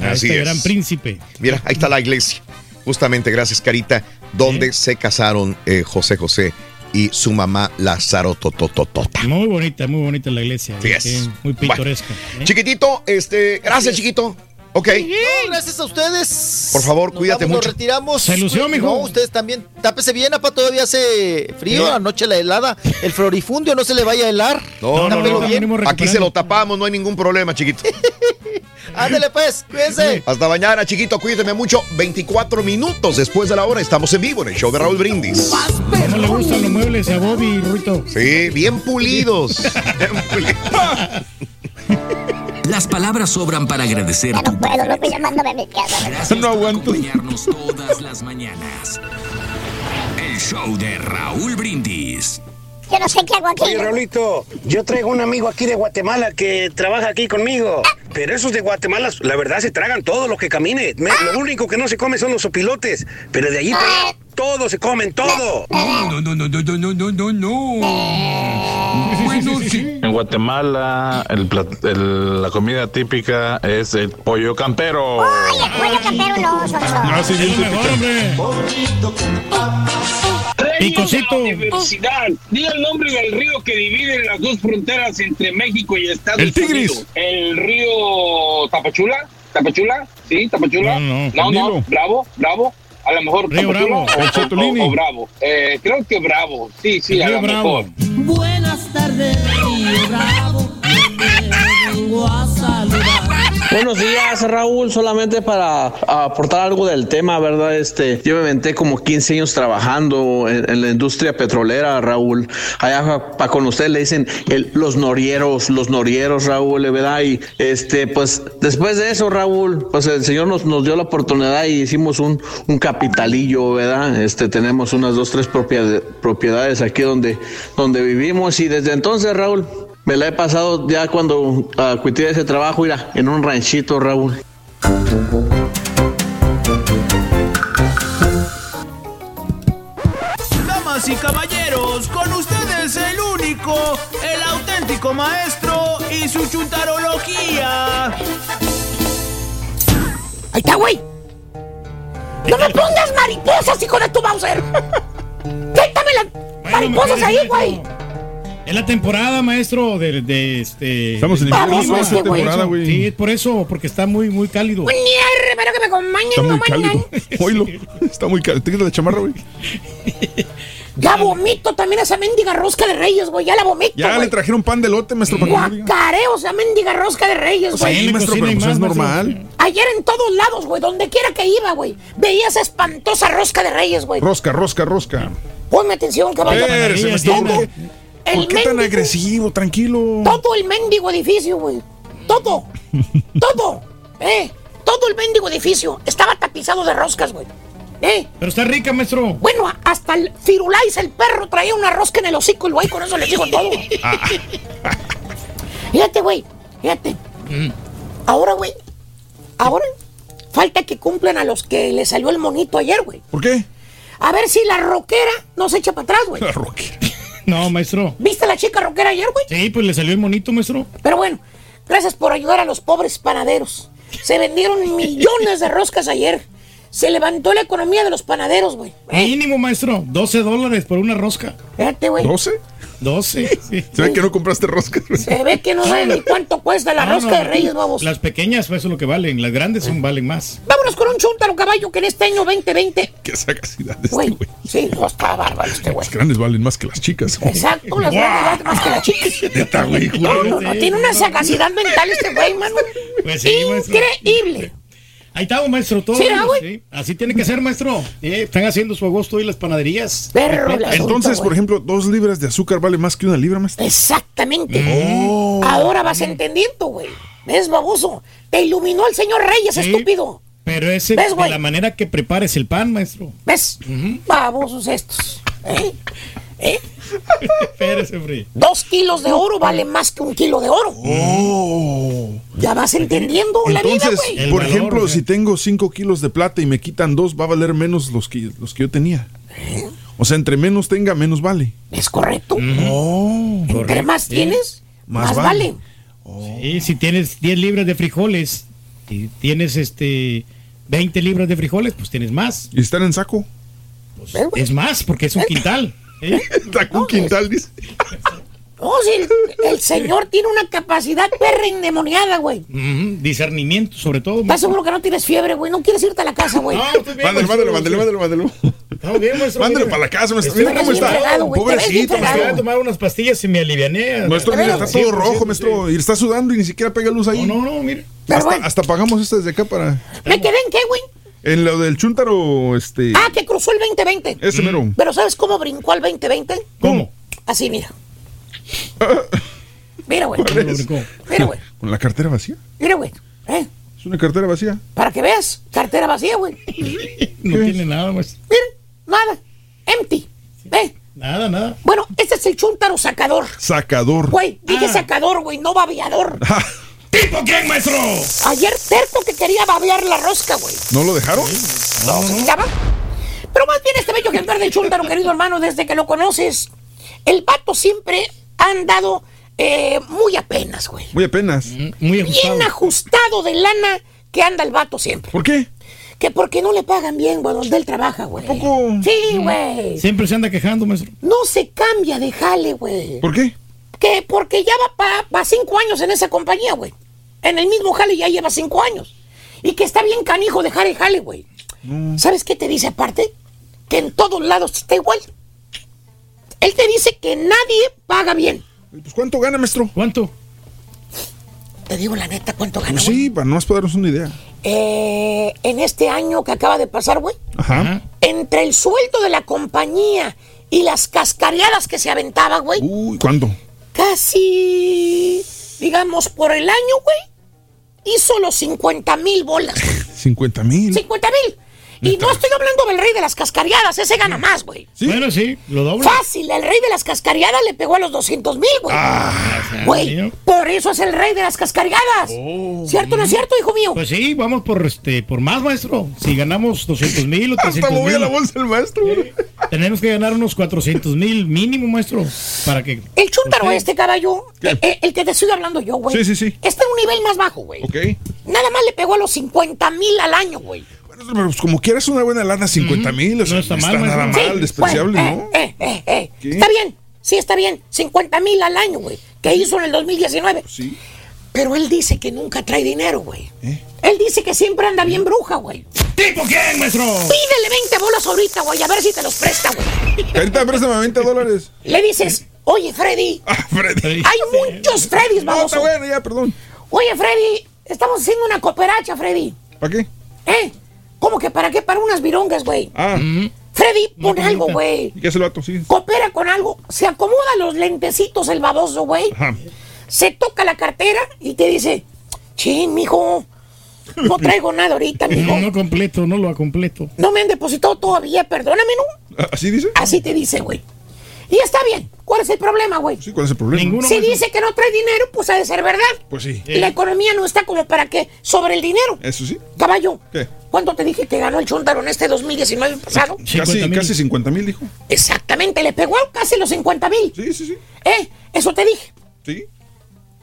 A así este es. gran príncipe. Mira, ahí está la iglesia. Justamente, gracias, Carita, donde se casaron eh, José José y su mamá Lázaro Totototota. Muy bonita, muy bonita la iglesia. Sí es. sí, muy pintoresca. ¿eh? Chiquitito, este, gracias, chiquito. Ok. No, gracias a ustedes. Por favor, Nos cuídate vamos, mucho. Nos retiramos. Se lució, mijo. No, ustedes también. Tápese bien, apa, todavía hace frío. Sí. Anoche la helada. El florifundio no se le vaya a helar. No, no, no. bien. Aquí se lo tapamos, no hay ningún problema, chiquito. (laughs) Ándale, pues, cuídense. Hasta mañana, chiquito, cuídate mucho. 24 minutos después de la hora estamos en vivo en el show de Raúl Brindis. ¿Cómo le gustan los muebles a Bobby, Ruito? Sí, bien pulidos. (laughs) (laughs) Las palabras sobran para agradecer tu Puedo, loco, llamándome a mi casa. Gracias por acompañarnos todas las mañanas. El show de Raúl Brindis. Yo no sé qué hago aquí. Oye, Raulito, yo traigo un amigo aquí de Guatemala que trabaja aquí conmigo. Ah. Pero esos de Guatemala, la verdad, se tragan todo lo que camine. Lo ah. único que no se come son los sopilotes. Pero de allí ah. todo se comen, todo. No, no, no, no, no, no, no, no. Eh. Bueno, sí. En Guatemala, la comida típica es el pollo campero. ¡Ay, el pollo campero no, son, son. No, sí, Picosito. Diversidad. Diga el nombre del río que divide las dos fronteras entre México y Estados El Tigris. Unidos. El río Tapachula. ¿Tapachula? ¿Sí? ¿Tapachula? No, no. Bravo, Bravo. A lo mejor Río Tapachula Bravo. o- El o- o, Bravo. Eh, creo que Bravo. Sí, sí, a lo mejor. Buenas tardes, Río Bravo. Vengo a. Buenos días, Raúl. Solamente para aportar algo del tema, ¿verdad? Este, yo me aventé como 15 años trabajando en, la industria petrolera, Raúl. Allá para con ustedes le dicen el- los norieros, los norieros, Raúl, ¿verdad? Y este, pues después de eso, Raúl, pues el Señor nos, nos dio la oportunidad y hicimos un, un capitalillo, ¿verdad? Este, tenemos unas dos, tres propiedades aquí donde, donde vivimos y desde entonces, Raúl, me la he pasado ya cuando uh, de ese trabajo, mira, en un ranchito, Raúl. Damas y caballeros, con ustedes el único, el auténtico maestro y su chuntarología. Ahí está, güey. No me pongas mariposas, hijo de tu Bowser. (laughs) Quítame las mariposas ahí, güey. Es la temporada, maestro, de, de este. Estamos en invierno, ¿no? Esta por temporada, güey. Sí, es por eso, porque está muy, muy cálido. Ñarre, pero que me acompañen, Está muy cálido. (laughs) Oílo. Está muy cálido. ¿Te quitas la chamarra, güey? Ya vomito también esa mendiga rosca de reyes, güey. Ya la vomito, Ya le trajeron pan de lote, maestro. Guacareo esa mendiga rosca de reyes, O sea, güey. ahí, maestro, pero pues es normal. Ayer en todos lados, güey, donde quiera que iba, güey, veía esa espantosa rosca de reyes, güey. Rosca, rosca, rosca. Ponme atención, caballo. Espérese, maestro. Todo ¿Por el qué tan agresivo? Tranquilo. Todo el mendigo edificio, güey. Todo. (laughs) todo. Eh. Todo el mendigo edificio estaba tapizado de roscas, güey. Eh. Pero está rica, maestro. Bueno, hasta el Firulais, el perro, traía una rosca en el hocico, el güey, con eso le digo todo. (laughs) Fíjate, güey. Fíjate. Mm. Ahora, güey. Ahora falta que cumplan a los que le salió el monito ayer, güey. ¿Por qué? A ver si la roquera no se echa para atrás, güey. La roquera. No, maestro. ¿Viste la chica roquera ayer, güey? Sí, pues le salió el monito, maestro. Pero bueno, gracias por ayudar a los pobres panaderos. Se vendieron millones de roscas ayer. Se levantó la economía de los panaderos, güey. Mínimo, maestro. 12 dólares por una rosca. Fíjate, güey. ¿12? 12. sí. Se ve que no compraste roscas. Se ve que no saben ni cuánto cuesta la No, rosca no, de Reyes Nuevos. Las pequeñas, pues, eso es lo que valen. Las grandes son, valen más. Vámonos con un chúntaro caballo que en este año 2020. Qué sagacidad de este Güey, güey. sí, no está bárbaro este güey. Las grandes valen más que las chicas. Exacto, las grandes valen más que las chicas. Neta, güey, No, no, no, tiene una sagacidad mental este güey, mano. Pues sí, maestro. Ahí está, maestro. Todo. ¿Sí, güey? sí. Así tiene que ser, maestro. Eh, están haciendo su agosto y las panaderías. Entonces, por ejemplo, dos libras de azúcar vale más que una libra, maestro. Exactamente. Oh. Ahora vas entendiendo, güey. ¿Ves, baboso? Te iluminó el señor Reyes, Sí. estúpido. Pero ese ¿Ves, de güey? la manera que prepares el pan, maestro. ¿Ves? Babosos estos. ¿Eh? ¿Eh? Espérese, hombre. Dos kilos de oro vale más que un kilo de oro. Ya vas entendiendo la vida, Entonces, güey. por ejemplo, si tengo 5 kilos de plata y me quitan dos, va a valer menos los que, los que yo tenía. O sea, entre menos tenga, menos vale. Es correcto. Oh, Entre más tienes, Más más, vale. vale. Sí, si tienes 10 libras de frijoles y tienes este 20 libras de frijoles, pues tienes más. ¿Y están en saco? Es más, porque es un quintal. ¿Eh? Un quintal, dice. No, si el, el señor tiene una capacidad perra endemoniada, güey. Discernimiento, sobre todo. ¿Estás seguro que no tienes fiebre, güey? No quieres irte a la casa, güey. Mándalo, mándalo, mándalo, mándalo, mándalo. Bien, maestro. Mándalo mire. para la casa, maestro. Mira cómo bien está. fregado, bien Pobrecito, fregado. Voy a tomar unas pastillas y me aliviané. Maestro, mira, está Sí, todo rojo, maestro. Y está sudando y ni siquiera pega luz ahí. No, no, mire. Pero Hasta, hasta pagamos esta desde acá para. ¿Me quedé en qué, güey? En lo del chúntaro, este. Ah, que cruzó el 2020. Ese mero. Pero ¿sabes cómo brincó al 2020? ¿Cómo? Así, mira. (laughs) Mira, güey. Mira, güey. Con la cartera vacía. Mira, güey. ¿Eh? Es una cartera vacía. Para que veas, cartera vacía, güey. (laughs) No tiene nada, maestro. Mira, nada. Empty. ¿Eh? Nada, nada. Bueno, este es el chúntaro sacador. Sacador. Güey, dije sacador, güey, no babeador. (laughs) ¿Tipo quién, maestro? Ayer terco que quería babear la rosca, güey. ¿No lo dejaron? No, se llama. Pero más bien este bello ejemplar del chúntaro, querido hermano, desde que lo conoces, el vato siempre ha andado eh, muy apenas, güey. Muy apenas. Muy Bien ajustado de lana que anda el vato siempre. ¿Por qué? Que porque no le pagan bien, güey, donde él trabaja, güey. Sí, güey. Siempre se anda quejando, maestro. No se cambia de jale, güey. ¿Por qué? Que porque ya va para cinco años en esa compañía, güey. En el mismo jale ya lleva cinco años. Y que está bien canijo dejar el jale, güey. ¿Sabes qué te dice aparte? Que en todos lados está igual. Él te dice que nadie paga bien. Pues ¿Cuánto gana, maestro? ¿Cuánto? Te digo la neta, ¿cuánto gana, Pues sí, para no darnos una idea. Eh, en este año que acaba de pasar, güey, Ajá. entre el sueldo de la compañía y las cascareadas que se aventaba, güey, Uy, ¿cuánto? casi, digamos, por el año, güey, hizo los 50 mil bolas. 50 mil. 50 mil. Y no estoy hablando del rey de las cascareadas, ese gana más, güey. Bueno, sí, lo doble. Fácil, el rey de las cascareadas le pegó a los 200 mil, güey. Güey, por eso es el rey de las cascareadas. ¿Cierto o no es cierto, hijo mío? Pues sí, vamos por este por más, maestro. Si ganamos 200 mil o 300 Hasta moví mil. la bolsa el maestro. Tenemos que ganar unos 400 mil mínimo, maestro. Para que. El chúntaro Usted- este, caballo, eh, eh, el que te estoy hablando yo, güey. Sí, sí, sí. Está en un nivel más bajo, güey. Ok. Nada más le pegó a los 50 mil al año, güey. Pero pues, como quieras una buena lana, 50 mil. o sea, No está mal, nada mal, Sí, despreciable, bueno, ¿no? eh, eh, eh, ¿Qué? Está bien, sí, está bien. 50 mil al año, güey. Que hizo en el 2019. Sí. Pero él dice que nunca trae dinero, güey. ¿Eh? Él dice que siempre anda bien bruja, güey. ¿Tipo quién, maestro? Pídele 20 bolas ahorita, güey, a ver si te los presta, güey. Ahorita préstame 20 dólares. Le dices, oye, Freddy, Ah, Freddy. hay muchos Freddys, No, vamos. está bueno, ya, perdón. Oye, Freddy, estamos haciendo una cooperacha, Freddy. ¿Para qué? ¿Eh? ¿Cómo que para qué? Para unas virongas, güey. Ah, Freddy, pon algo, güey. ¿y qué hace el vato? Sí. Coopera con algo. Se acomoda los lentecitos el baboso, güey. Ajá. Se toca la cartera y te dice, chin, mijo, no (laughs) traigo nada ahorita, mijo. No, no completo, no lo ha completo. No me han depositado todavía, perdóname, ¿no? Ah, ¿Así dice? Así te dice, güey. Y está bien. ¿Cuál es el problema, güey? Sí, ¿cuál es el problema? Ninguno. Si dice que no trae dinero, pues ha de ser verdad. Pues sí. La economía no está como para que sobre el dinero. Eso sí. Caballo, ¿Qué? ¿Cuánto te dije que ganó el Chuntaro en este 2019 pasado? Casi, 50,000. casi 50 mil, dijo. Exactamente, le pegó casi los 50 mil. Sí, sí, sí. ¿Eh? Eso te dije. Sí.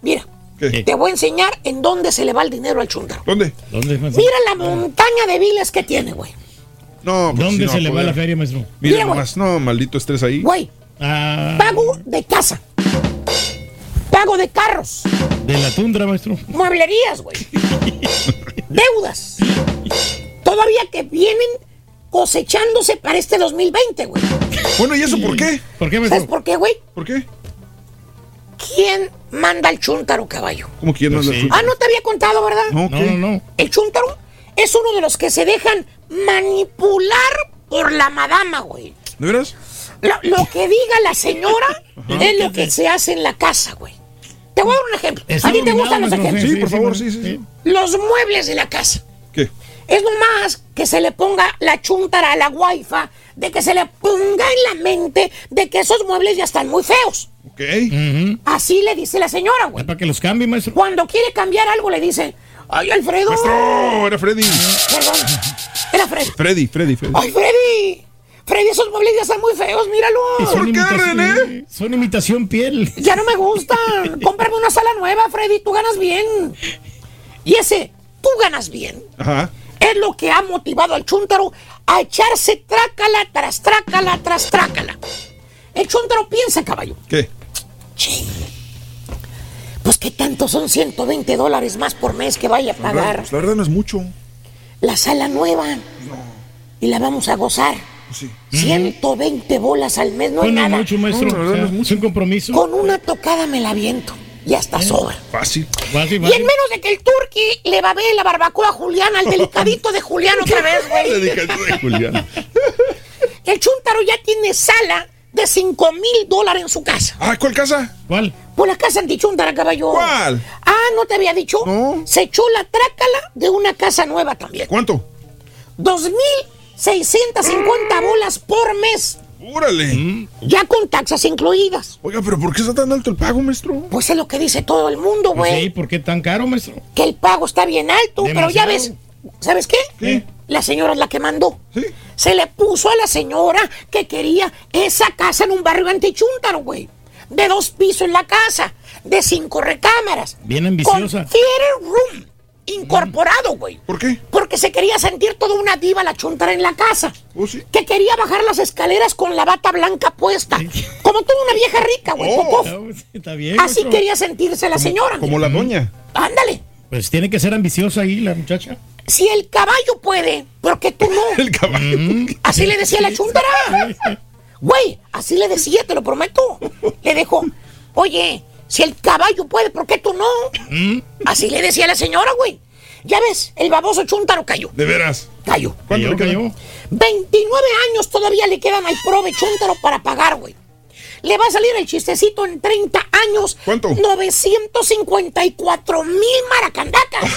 Mira, ¿Qué? te voy a enseñar en dónde se le va el dinero al Chuntaro. ¿Dónde? ¿Dónde? Mira la montaña de viles que tiene, güey. No, pues ¿Dónde sí, no se le va la feria, maestro? Mira Mira, nomás, no, maldito estrés ahí. Güey, Ah, pago de casa. Pago de carros. de la tundra, maestro. Mueblerías, güey. (laughs) Deudas. Todavía que vienen cosechándose para este 2020, güey. Bueno, ¿y eso por qué? ¿Por qué, ¿Sabes por qué, güey? ¿Por qué? ¿Quién manda al chúntaro, caballo? ¿Cómo quién Pues manda sí. el Ah, no te había contado, ¿verdad? No, No, ¿qué? no, no. El chúntaro es uno de los que se dejan manipular por la madama, güey. ¿De veras? Lo, lo que diga la señora es lo que se hace en la casa, güey. Te voy a dar un ejemplo. Es ¿A ti te gustan los ejemplos? Sí, por favor, sí, sí, sí. Los muebles de la casa. ¿Qué? Es nomás que se le ponga la chuntara a la guaifa, de que se le ponga en la mente de que esos muebles ya están muy feos. Ok. Así le dice la señora, Es güey. para que los cambie, maestro. Cuando quiere cambiar algo le dice, ay, Alfredo. Maestro, era Freddy. Perdón, era Freddy. Freddy, Freddy, Freddy. Ay, Freddy. Freddy, esos muebles ya están muy feos, míralo. ¿Por qué, René? son imitación piel. Ya no me gustan. Cómprame una sala nueva, Freddy. Tú ganas bien. Y ese, tú ganas bien, Ajá. Es lo que ha motivado al chúntaro a echarse trácala tras trácala tras trácala. El chúntaro piensa, caballo. ¿Qué? Ching. Pues qué tanto son 120 dólares más por mes que vaya a pagar. pues, la verdad no es mucho. La sala nueva. Y la vamos a gozar. Pues sí. 120 bolas al mes, no hay Bueno, nada. mucho, maestro. No, la verdad O sea, no es mucho. es un compromiso. Con una tocada me la viento. Y hasta sobra. Fácil. Fácil, Y en menos de que el turqui le babé la barbacoa a Julián, al delicadito de Julián otra (laughs) vez, güey. Dedicado de Julián. El chúntaro ya tiene sala de 5 mil dólares en su casa. Ah, ¿cuál casa? ¿Cuál? Por la casa antichúntara, caballo. ¿Cuál? Ah, ¿no te había dicho? No. Se echó la trácala de una casa nueva también. ¿Cuánto? 2.650 bolas por mes. ¡Órale! Ya con taxas incluidas. Oiga, pero ¿por qué está tan alto el pago, maestro? Pues es lo que dice todo el mundo, Pues güey. sí, ¿por qué tan caro, maestro? Que el pago está bien alto, pero ya ves, ¿sabes qué? La señora es la que mandó. Se le puso a la señora que quería esa casa en un barrio antichúntaro, güey. De dos pisos en la casa, de cinco recámaras. Bien Con ambiciosa. theater room incorporado, güey. ¿Por qué? Porque se quería sentir toda una diva la chuntara en la casa. Que quería bajar las escaleras con la bata blanca puesta. Como toda una vieja rica, güey. Oh. pues, Está bien. Así quería sentirse la señora. Como la doña. Ándale. Pues tiene que ser ambiciosa ahí la muchacha. Si el caballo puede, ¿por qué tú no? (laughs) El caballo. Así le decía la chuntara. Güey, así le decía, te lo prometo. Le dijo, oye, si el caballo puede, ¿por qué tú no? Así le decía la señora, güey. Ya ves, el baboso chuntaro cayó. De veras. Cayó. ¿Cuánto le quedó? 29 años todavía le quedan al prove chuntaro para pagar, güey. Le va a salir el chistecito en 30 años. ¿Cuánto? 954 mil maracandacas.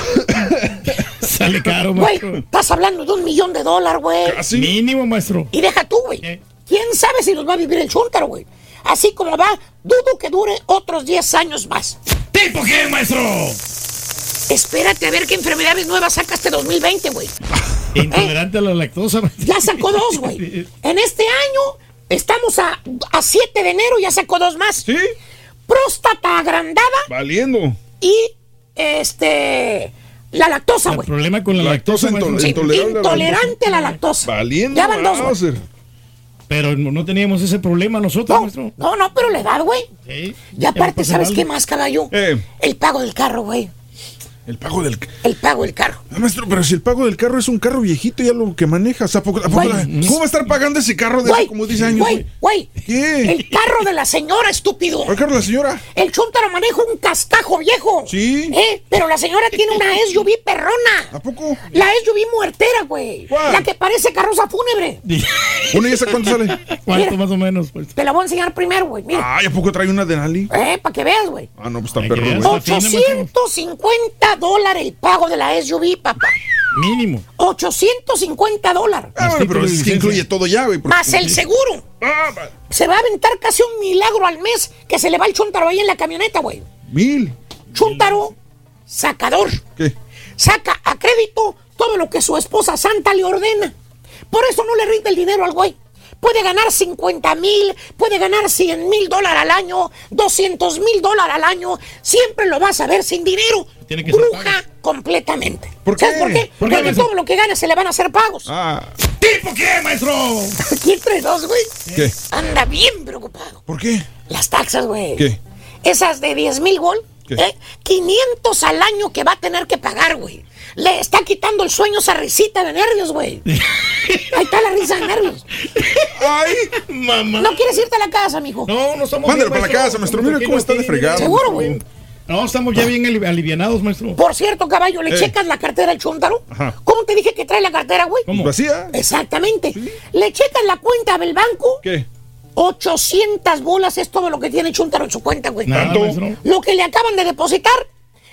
(laughs) Sale caro, Güey, maestro. estás hablando de un millón de dólares, güey. Mínimo, maestro. Y deja tú, güey. ¿Quién sabe si nos va a vivir el chúntaro, güey? Así como va, dudo que dure otros 10 años más. ¿Tipo qué, maestro? Espérate a ver qué enfermedades nuevas saca este 2020, güey. (laughs) Intolerante a la lactosa. Ya sacó dos, güey. (laughs) En este año estamos a, a 7 de enero, ya sacó dos más. ¿Sí? Próstata agrandada Valiendo. y este. La lactosa, El güey. problema con la lactosa, la intolerante a la lactosa. Valiendo. Ya van dos. Pero no no teníamos ese problema nosotros, maestro. No, no, pero la edad, güey. Sí. Y aparte, ¿sabes algo. qué más, caballo? Eh, El pago del carro, güey. El pago del... El pago del carro. Ah, maestro, pero si el pago del carro es un carro viejito, ya lo que manejas, ¿a poco, a poco Güey. la- ¿cómo va a estar pagando ese carro de Güey, como 10 años? Güey, güey. ¿Qué? El carro de la señora, estúpido. ¿Cuál carro de la señora? El chuntaro maneja un cascajo viejo. Sí. ¿Eh? Pero la señora tiene una (laughs) SUV perrona. ¿A poco? La SUV muertera, güey. ¿Cuál? La que parece carroza fúnebre. (laughs) ¿Una y esa cuánto sale? ¿Cuánto más o menos? Pues? Te la voy a enseñar primero, güey. Mira. Ay, ¿a poco trae una de Nali? Eh, para que veas, güey. Ah, no, pues está perro, güey. Está fina, 850 dólares el pago de la SUV, papá. Mínimo. 850 dólares. Ah, bueno, pero es que incluye todo ya, güey. Más el seguro. Ah, Se va a aventar casi un milagro al mes que se le va el chuntaro ahí en la camioneta, güey. Mil. Chuntaro, sacador. ¿Qué? Saca a crédito todo lo que su esposa santa le ordena. Por eso no le rinde el dinero al güey. Puede ganar 50 mil, puede ganar 100 mil dólares al año, 200 mil dólares al año. Siempre lo vas a ver sin dinero. Tiene que ser Bruja completamente. ¿Por ¿Sabes por qué? ¿Por qué, Porque todo lo que gana se le van a hacer pagos. Ah, ¿Tipo qué, maestro? (laughs) Aquí entre dos, güey. ¿qué? Anda bien preocupado. ¿Por qué? Las taxas, güey. ¿Qué? Esas de 10 mil gol. ¿Qué? ¿eh? 500 al año que va a tener que pagar, güey. Le está quitando el sueño esa risita de nervios, güey. (laughs) Ahí está la risa de nervios. Ay, Mamá. ¿No quieres irte a la casa, mijo? No, no estamos Mándalo para la casa, maestro. Mira cómo está de fregado. Seguro, güey. No, estamos ya bien ali- alivianados, maestro. Por cierto, caballo, ¿le Eh. checas la cartera al chúntaro? Ajá. ¿Cómo te dije que trae la cartera, güey? ¿Cómo? ¿Vacía? Exactamente. ¿Le checas la cuenta del banco? ¿Qué? 800 bolas es todo lo que tiene Chuntaro en su cuenta, güey. Nada. Lo que le acaban de depositar.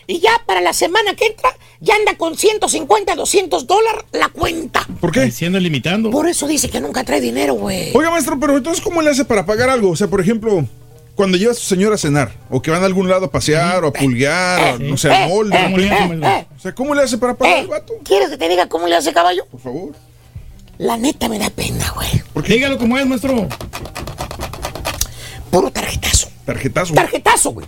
Y ya para la semana que entra, ya anda con 150, 200 dólares la cuenta. ¿Por qué? Siendo limitando. Por eso dice que nunca trae dinero, güey. Oiga, maestro, pero entonces, ¿cómo le hace para pagar algo? O sea, por ejemplo, cuando lleva a su señora a cenar, o que van a algún lado a pasear, o a pulgar, o no sé, al mall, de ¿Cómo le hace, repente. maestro? O sea, ¿cómo le hace para pagar Eh, el vato? ¿Quieres que te diga cómo le hace caballo? Por favor. La neta me da pena, güey. Dígalo como es, maestro. Puro tarjetazo. Tarjetazo. Tarjetazo, güey.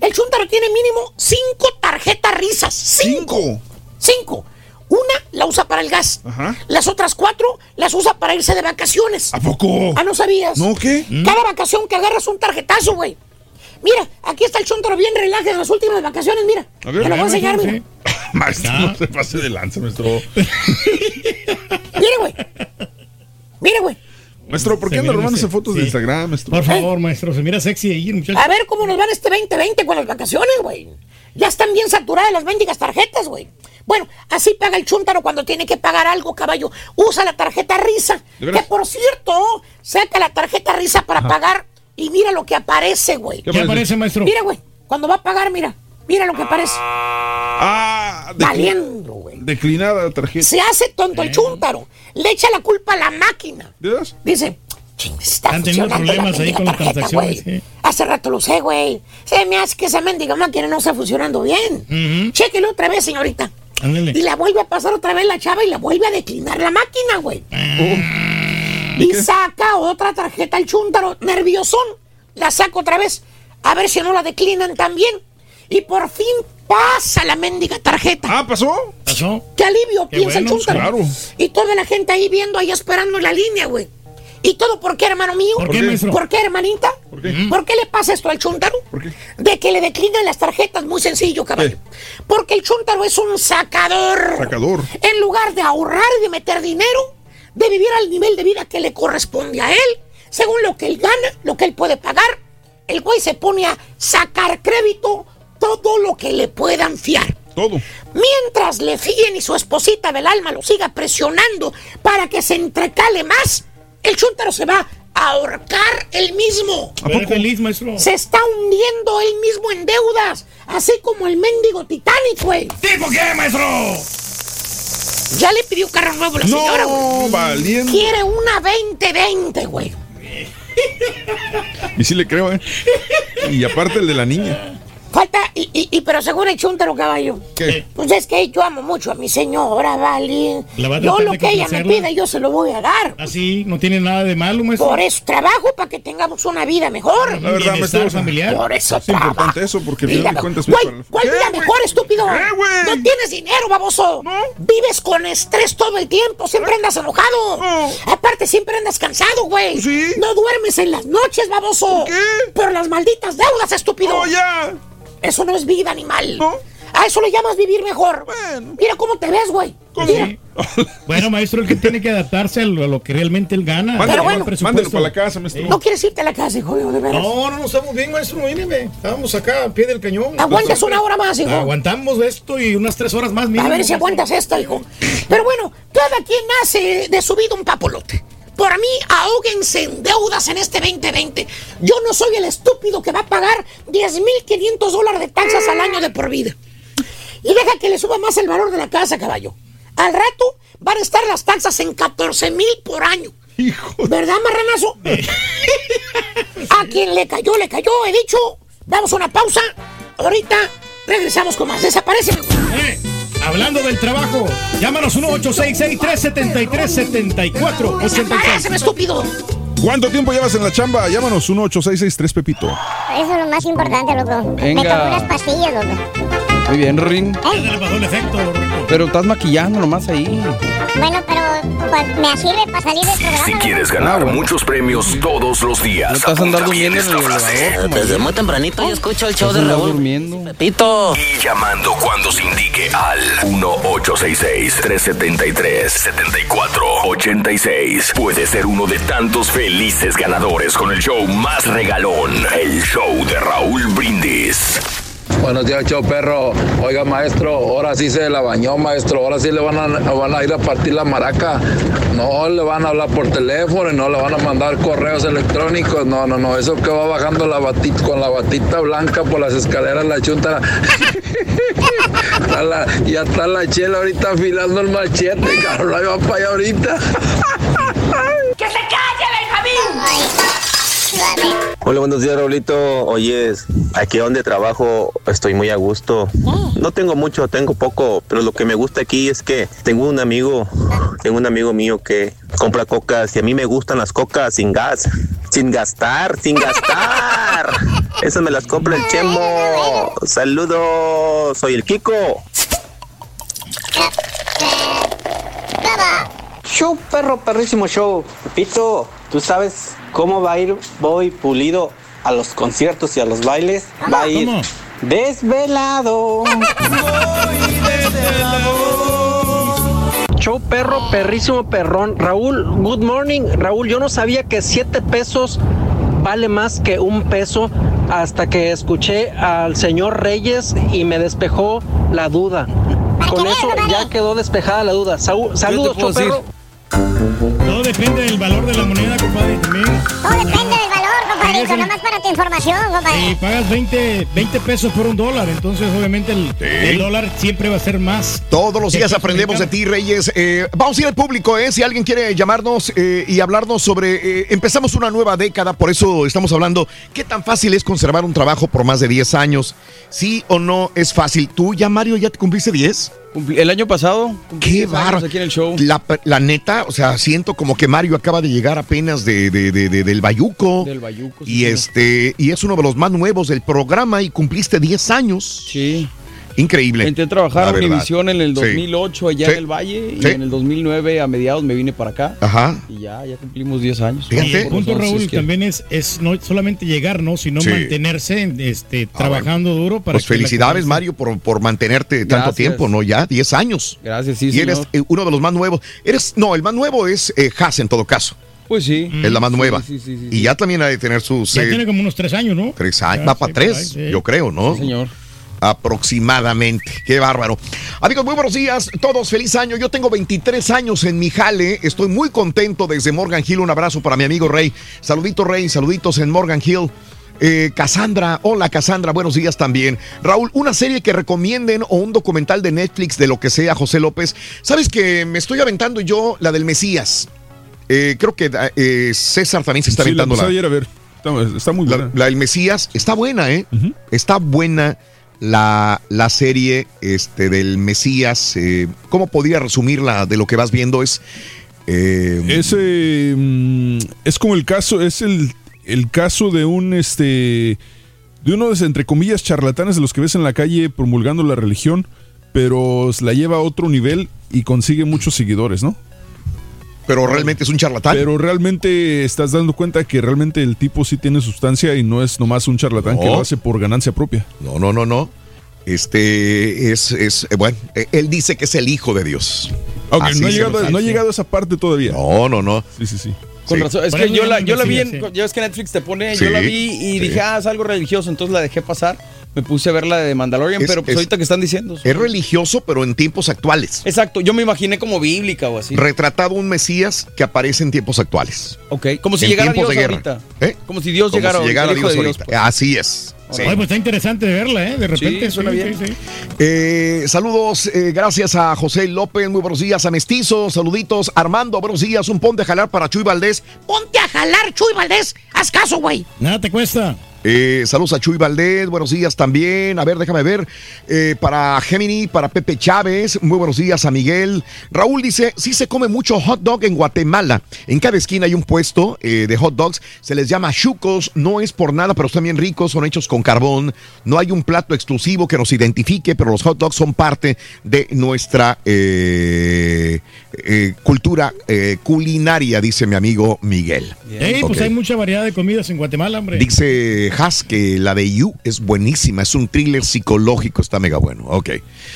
El Chuntaro tiene mínimo cinco tarjetas risas. Cinco. Cinco. Cinco. Una la usa para el gas. Ajá. Las otras cuatro las usa para irse de vacaciones. ¿A poco? Ah, ¿no sabías? ¿No qué? Cada vacación que agarras un tarjetazo, güey. Mira, aquí está el Chuntaro bien relajado en las últimas vacaciones, mira. A ver, Te lo voy a enseñar, mira. (laughs) Maestro, no se pase de lanza, maestro. Mira, güey. Mira, güey. Maestro, ¿por qué Se anda mira robándose ese- fotos de. Instagram, maestro? Por favor, maestro. Se mira sexy ahí, muchacho. A ver cómo nos van este 2020 con las vacaciones, güey. Ya están bien saturadas las mendigas tarjetas, güey. Bueno, así paga el chúntaro cuando tiene que pagar algo, caballo. Usa la tarjeta risa. ¿De Que por cierto, saca la tarjeta risa para pagar y mira lo que aparece, güey. ¿Qué aparece, maestro? Mira, güey. Cuando va a pagar, mira. Mira lo que aparece. Ah, Valiendo, güey. declinada la tarjeta. Se hace tonto el chúntaro. Le echa la culpa a la máquina. ¿De veras? Dice, Está Están teniendo funcionando la problemas ahí con las transacciones. Hace rato lo sé, güey. Se me hace que esa mendiga máquina no está funcionando bien. Chéquelo otra vez, señorita. Ándale. Y la vuelve a pasar otra vez la chava y la vuelve a declinar la máquina, güey. Ah. Y saca otra tarjeta el chúntaro, nerviosón. La saca otra vez. A ver si no la declinan también. Y por fin pasa la mendiga tarjeta. Ah, ¿pasó? ¿Pasó? ¡Qué alivio! Qué piensa bueno, el chúntaro. claro. Y toda la gente ahí viendo, ahí esperando la línea, güey. ¿Y todo por qué, hermano mío? ¿Por qué, maestro? ¿Por qué, hermanita? ¿Por qué? ¿Por qué le pasa esto al chúntaro? ¿Por qué? De que le declinan las tarjetas, muy sencillo, caballo. Porque el chúntaro es un sacador. Sacador. En lugar de ahorrar y de meter dinero, de vivir al nivel de vida que le corresponde a él, según lo que él gana, lo que él puede pagar, el güey se pone a sacar crédito todo lo que le puedan fiar. Todo. Mientras le fíen y su esposita del alma lo siga presionando para que se entrecale más, el chúntaro se va a ahorcar él mismo. ¿A poco? feliz, maestro. Se está hundiendo él mismo en deudas, así como el mendigo Titanic, güey. ¿Tipo qué, maestro? Ya le pidió carro nuevo la No, señora, güey. valiente. Quiere una 2020, güey. (laughs) Y sí le creo, ¿eh? Y aparte el de la niña. Falta, y, y- y- pero según el chúntaro, caballo. ¿Qué? Pues es que yo amo mucho a mi señora, ¿vale? ¿La va a Yo lo que ella me pida, yo se lo voy a dar. Así, no tiene nada de malo, maestro. Por eso trabajo, para que tengamos una vida mejor. La verdad, maestro. familiar. Por eso Es importante eso porque al final de cuentas no ¿Cuál ¿Qué, vida mejor, estúpido? ¿Qué, güey? No tienes dinero, baboso. Vives con estrés todo el tiempo. Siempre andas enojado. Aparte, siempre andas cansado, güey. Sí. No duermes en las noches, baboso. qué? Por las malditas deudas, estúpido. ¡Oh, ya! Eso no es vida, animal. No. A eso le llamas vivir mejor. Bueno. Mira cómo te ves, güey. Sí. Bueno, maestro, el que tiene que adaptarse a lo, a lo que realmente él gana. Mándelo, Pero bueno. Mándelo para la casa, maestro. No quieres irte a la casa, hijo, de veras. No, no, no estamos bien, maestro. Míreme. Estábamos acá al pie del cañón. Aguantas una hora más, hijo. Aguantamos esto y unas tres horas más. A mínimo, ver si aguantas esto, hijo. Pero bueno, cada quien hace de su vida un papolote. Por mí, ahóguense en deudas en este 2020. Yo no soy el estúpido que va a pagar 10.500 dólares de taxas al año de por vida. Y deja que le suba más el valor de la casa, caballo. Al rato van a estar las taxas en 14 mil por año. Hijo ¿Verdad, marranazo? (laughs) a quien le cayó, le cayó, he dicho. Damos una pausa. Ahorita regresamos con más. Desaparece. Hablando del trabajo, llámanos 1-866-373-7486. Desaparece, estúpido. ¿Cuánto tiempo llevas en la chamba? Llámanos 18663 Pepito. Eso es lo más importante, loco. Venga. Me tomé unas pastillas, loco. Muy bien, Rin. Ya se le pasó el efecto. Pero estás maquillando nomás ahí. Bueno, pero pues, me sirve para salir del programa. Si quieres ganar muchos premios todos los días, No estás andando durmiendo en el elevador. Desde muy tempranito yo escucho el show de Raúl. durmiendo. Pepito. Y llamando cuando se indique al 1866-373-7486. Puede ser uno de tantos felices ganadores con el show más regalón, el show de Raúl Brindis. Buenos días, show perro. Oiga, maestro, ahora sí se la bañó, maestro. Ahora sí le van a, van a ir a partir la maraca. No le van a hablar por teléfono y no le van a mandar correos electrónicos. No, no, no. Eso que va bajando con la batita blanca por las escaleras, la chunta. (laughs) Ya está la chela ahorita afilando el machete, (laughs) cabrón. Ahí va para allá ahorita. ¡Que se calle, Benjamín! Hola, buenos días, Raulito. Oyes, aquí donde trabajo estoy muy a gusto. No tengo mucho, tengo poco, pero lo que me gusta aquí es que tengo un amigo, tengo un amigo mío que compra cocas y a mí me gustan las cocas sin gas, sin gastar, sin gastar. (laughs) Esas me las compra el Chemo. Saludos, soy el Kiko. Show, perro, perrísimo show. Pepito, ¿tú sabes cómo va a ir Bobby Pulido a los conciertos y a los bailes? Va a ir ¿Cómo? desvelado. Show perro, perrísimo perrón. Raúl, good morning. Raúl, yo no sabía que 7 pesos vale más que un peso hasta que escuché al señor Reyes y me despejó la duda. Con eso ya quedó despejada la duda. Saúl- saludos, puedo show perro. Todo depende del valor de la moneda, compadre, también. Todo depende del valor, compadre. pajarito, regresan- nomás para tu información, compadre. Y pagas 20, 20 pesos por un dólar, entonces obviamente el, el dólar siempre va a ser más. Todos los el días aprendemos de ti, Reyes. Eh, vamos a ir al público, ¿eh? Si alguien quiere llamarnos eh, y hablarnos sobre... eh, empezamos una nueva década, por eso estamos hablando qué tan fácil es conservar un trabajo por más de 10 años. ¿Sí o no es fácil? ¿Tú ya, Mario, ya te cumpliste 10? El año pasado. Qué 10 años bárbaro. aquí en el show. La, la neta, o sea, siento como que Mario acaba de llegar apenas de, de- de- de- del Bayuco. Del Bayuco, sí, Y señor. este, y es uno de los más nuevos del programa y cumpliste 10 años. Sí. Increíble. Entré a trabajar La a. Univisión en el Sí. 2008 allá Sí. en el Valle y en el 2009 a mediados me vine para acá. Ajá. Y ya, ya cumplimos 10 años. Y el punto, Raúl, que- también es, es no solamente llegar, ¿no? Sino Sí. mantenerse este, trabajando duro para Pues que felicidades, Mario, por, por mantenerte tanto Gracias. tiempo, ¿no? Ya, 10 años. Gracias, sí, Y eres señor. eh, uno de los más nuevos. Eres, no, el más nuevo es eh, Haas en todo caso. Pues sí. Es la más nueva. sí, sí, sí, y ya también ha de tener sus Ya eh, tiene como unos tres años, ¿no? tres años. Va para sí, por ahí, tres, sí. yo creo, ¿no? Sí, señor. Aproximadamente. Qué bárbaro. Amigos, muy buenos días. Todos feliz año. Yo tengo 23 años en mi jale. Estoy muy contento desde Morgan Hill. Un abrazo para mi amigo Rey. Saluditos, Rey. Saluditos en Morgan Hill. Eh, Cassandra, hola Cassandra, buenos días también. Raúl, una serie que recomienden o un documental de Netflix de lo que sea, José López. Sabes que me estoy aventando yo la del Mesías. Eh, creo que eh, César también se está Sí, la aventando la, ayer a ver. Está, está muy la, buena. la del Mesías está buena, ¿eh? Está buena la, la serie este, del Mesías. eh, ¿Cómo podría resumirla de lo que vas viendo? Es. eh, Ese mm, es como el caso, es el, el caso de un este de uno de entre comillas charlatanes de los que ves en la calle promulgando la religión, pero la lleva a otro nivel y consigue muchos seguidores, ¿no? Pero realmente es un charlatán. Pero realmente estás dando cuenta que realmente el tipo sí tiene sustancia y no es nomás un charlatán que lo hace por ganancia propia. No, no, no, no. Este es, es eh, bueno, eh, él dice que es el hijo de Dios. Aunque Así no ha, llegado, no ha llegado a esa parte todavía. No, no, no. Sí, sí, sí. Con Sí. razón. Es que yo la, no yo la vi, en, sí. ya ves que Netflix te pone, Sí, yo la vi y sí. dije, ah, es algo religioso, entonces la dejé pasar. Me puse a ver la de Mandalorian, Es- pero pues es- ahorita que están diciendo. Es religioso, pero en tiempos actuales. Exacto, yo me imaginé como bíblica o así. Retratado un Mesías que aparece en tiempos actuales. ok, como si en llegara Dios de guerra. ahorita. ¿Eh? Como si Dios Como llegara, si llegara el hijo Dios de Dios, ahorita. pues. Así es. Sí. Oye, pues está interesante de verla, ¿eh? De repente. Sí, suena bien. sí. Eh, saludos, eh, gracias a José López, muy buenos días a Mestizo, saluditos, Armando, buenos días, un ponte a jalar para Chuy Valdés. Ponte a jalar, Chuy Valdés. Haz caso, güey. Nada te cuesta. Eh, saludos a Chuy Valdés, buenos días también. A ver, déjame ver. Eh, para Gemini, para Pepe Chávez, muy buenos días a Miguel. Raúl dice: sí se come mucho hot dog en Guatemala. En cada esquina hay un puesto eh, de hot dogs. Se les llama chucos. No es por nada, pero están bien ricos. Son hechos con carbón. No hay un plato exclusivo que nos identifique, pero los hot dogs son parte de nuestra eh, eh, cultura culinaria, dice mi amigo Miguel. Ey, pues hay mucha variedad de comidas en Guatemala, hombre. Dice Haas que la de You es buenísima, es un thriller psicológico, está mega bueno. Ok,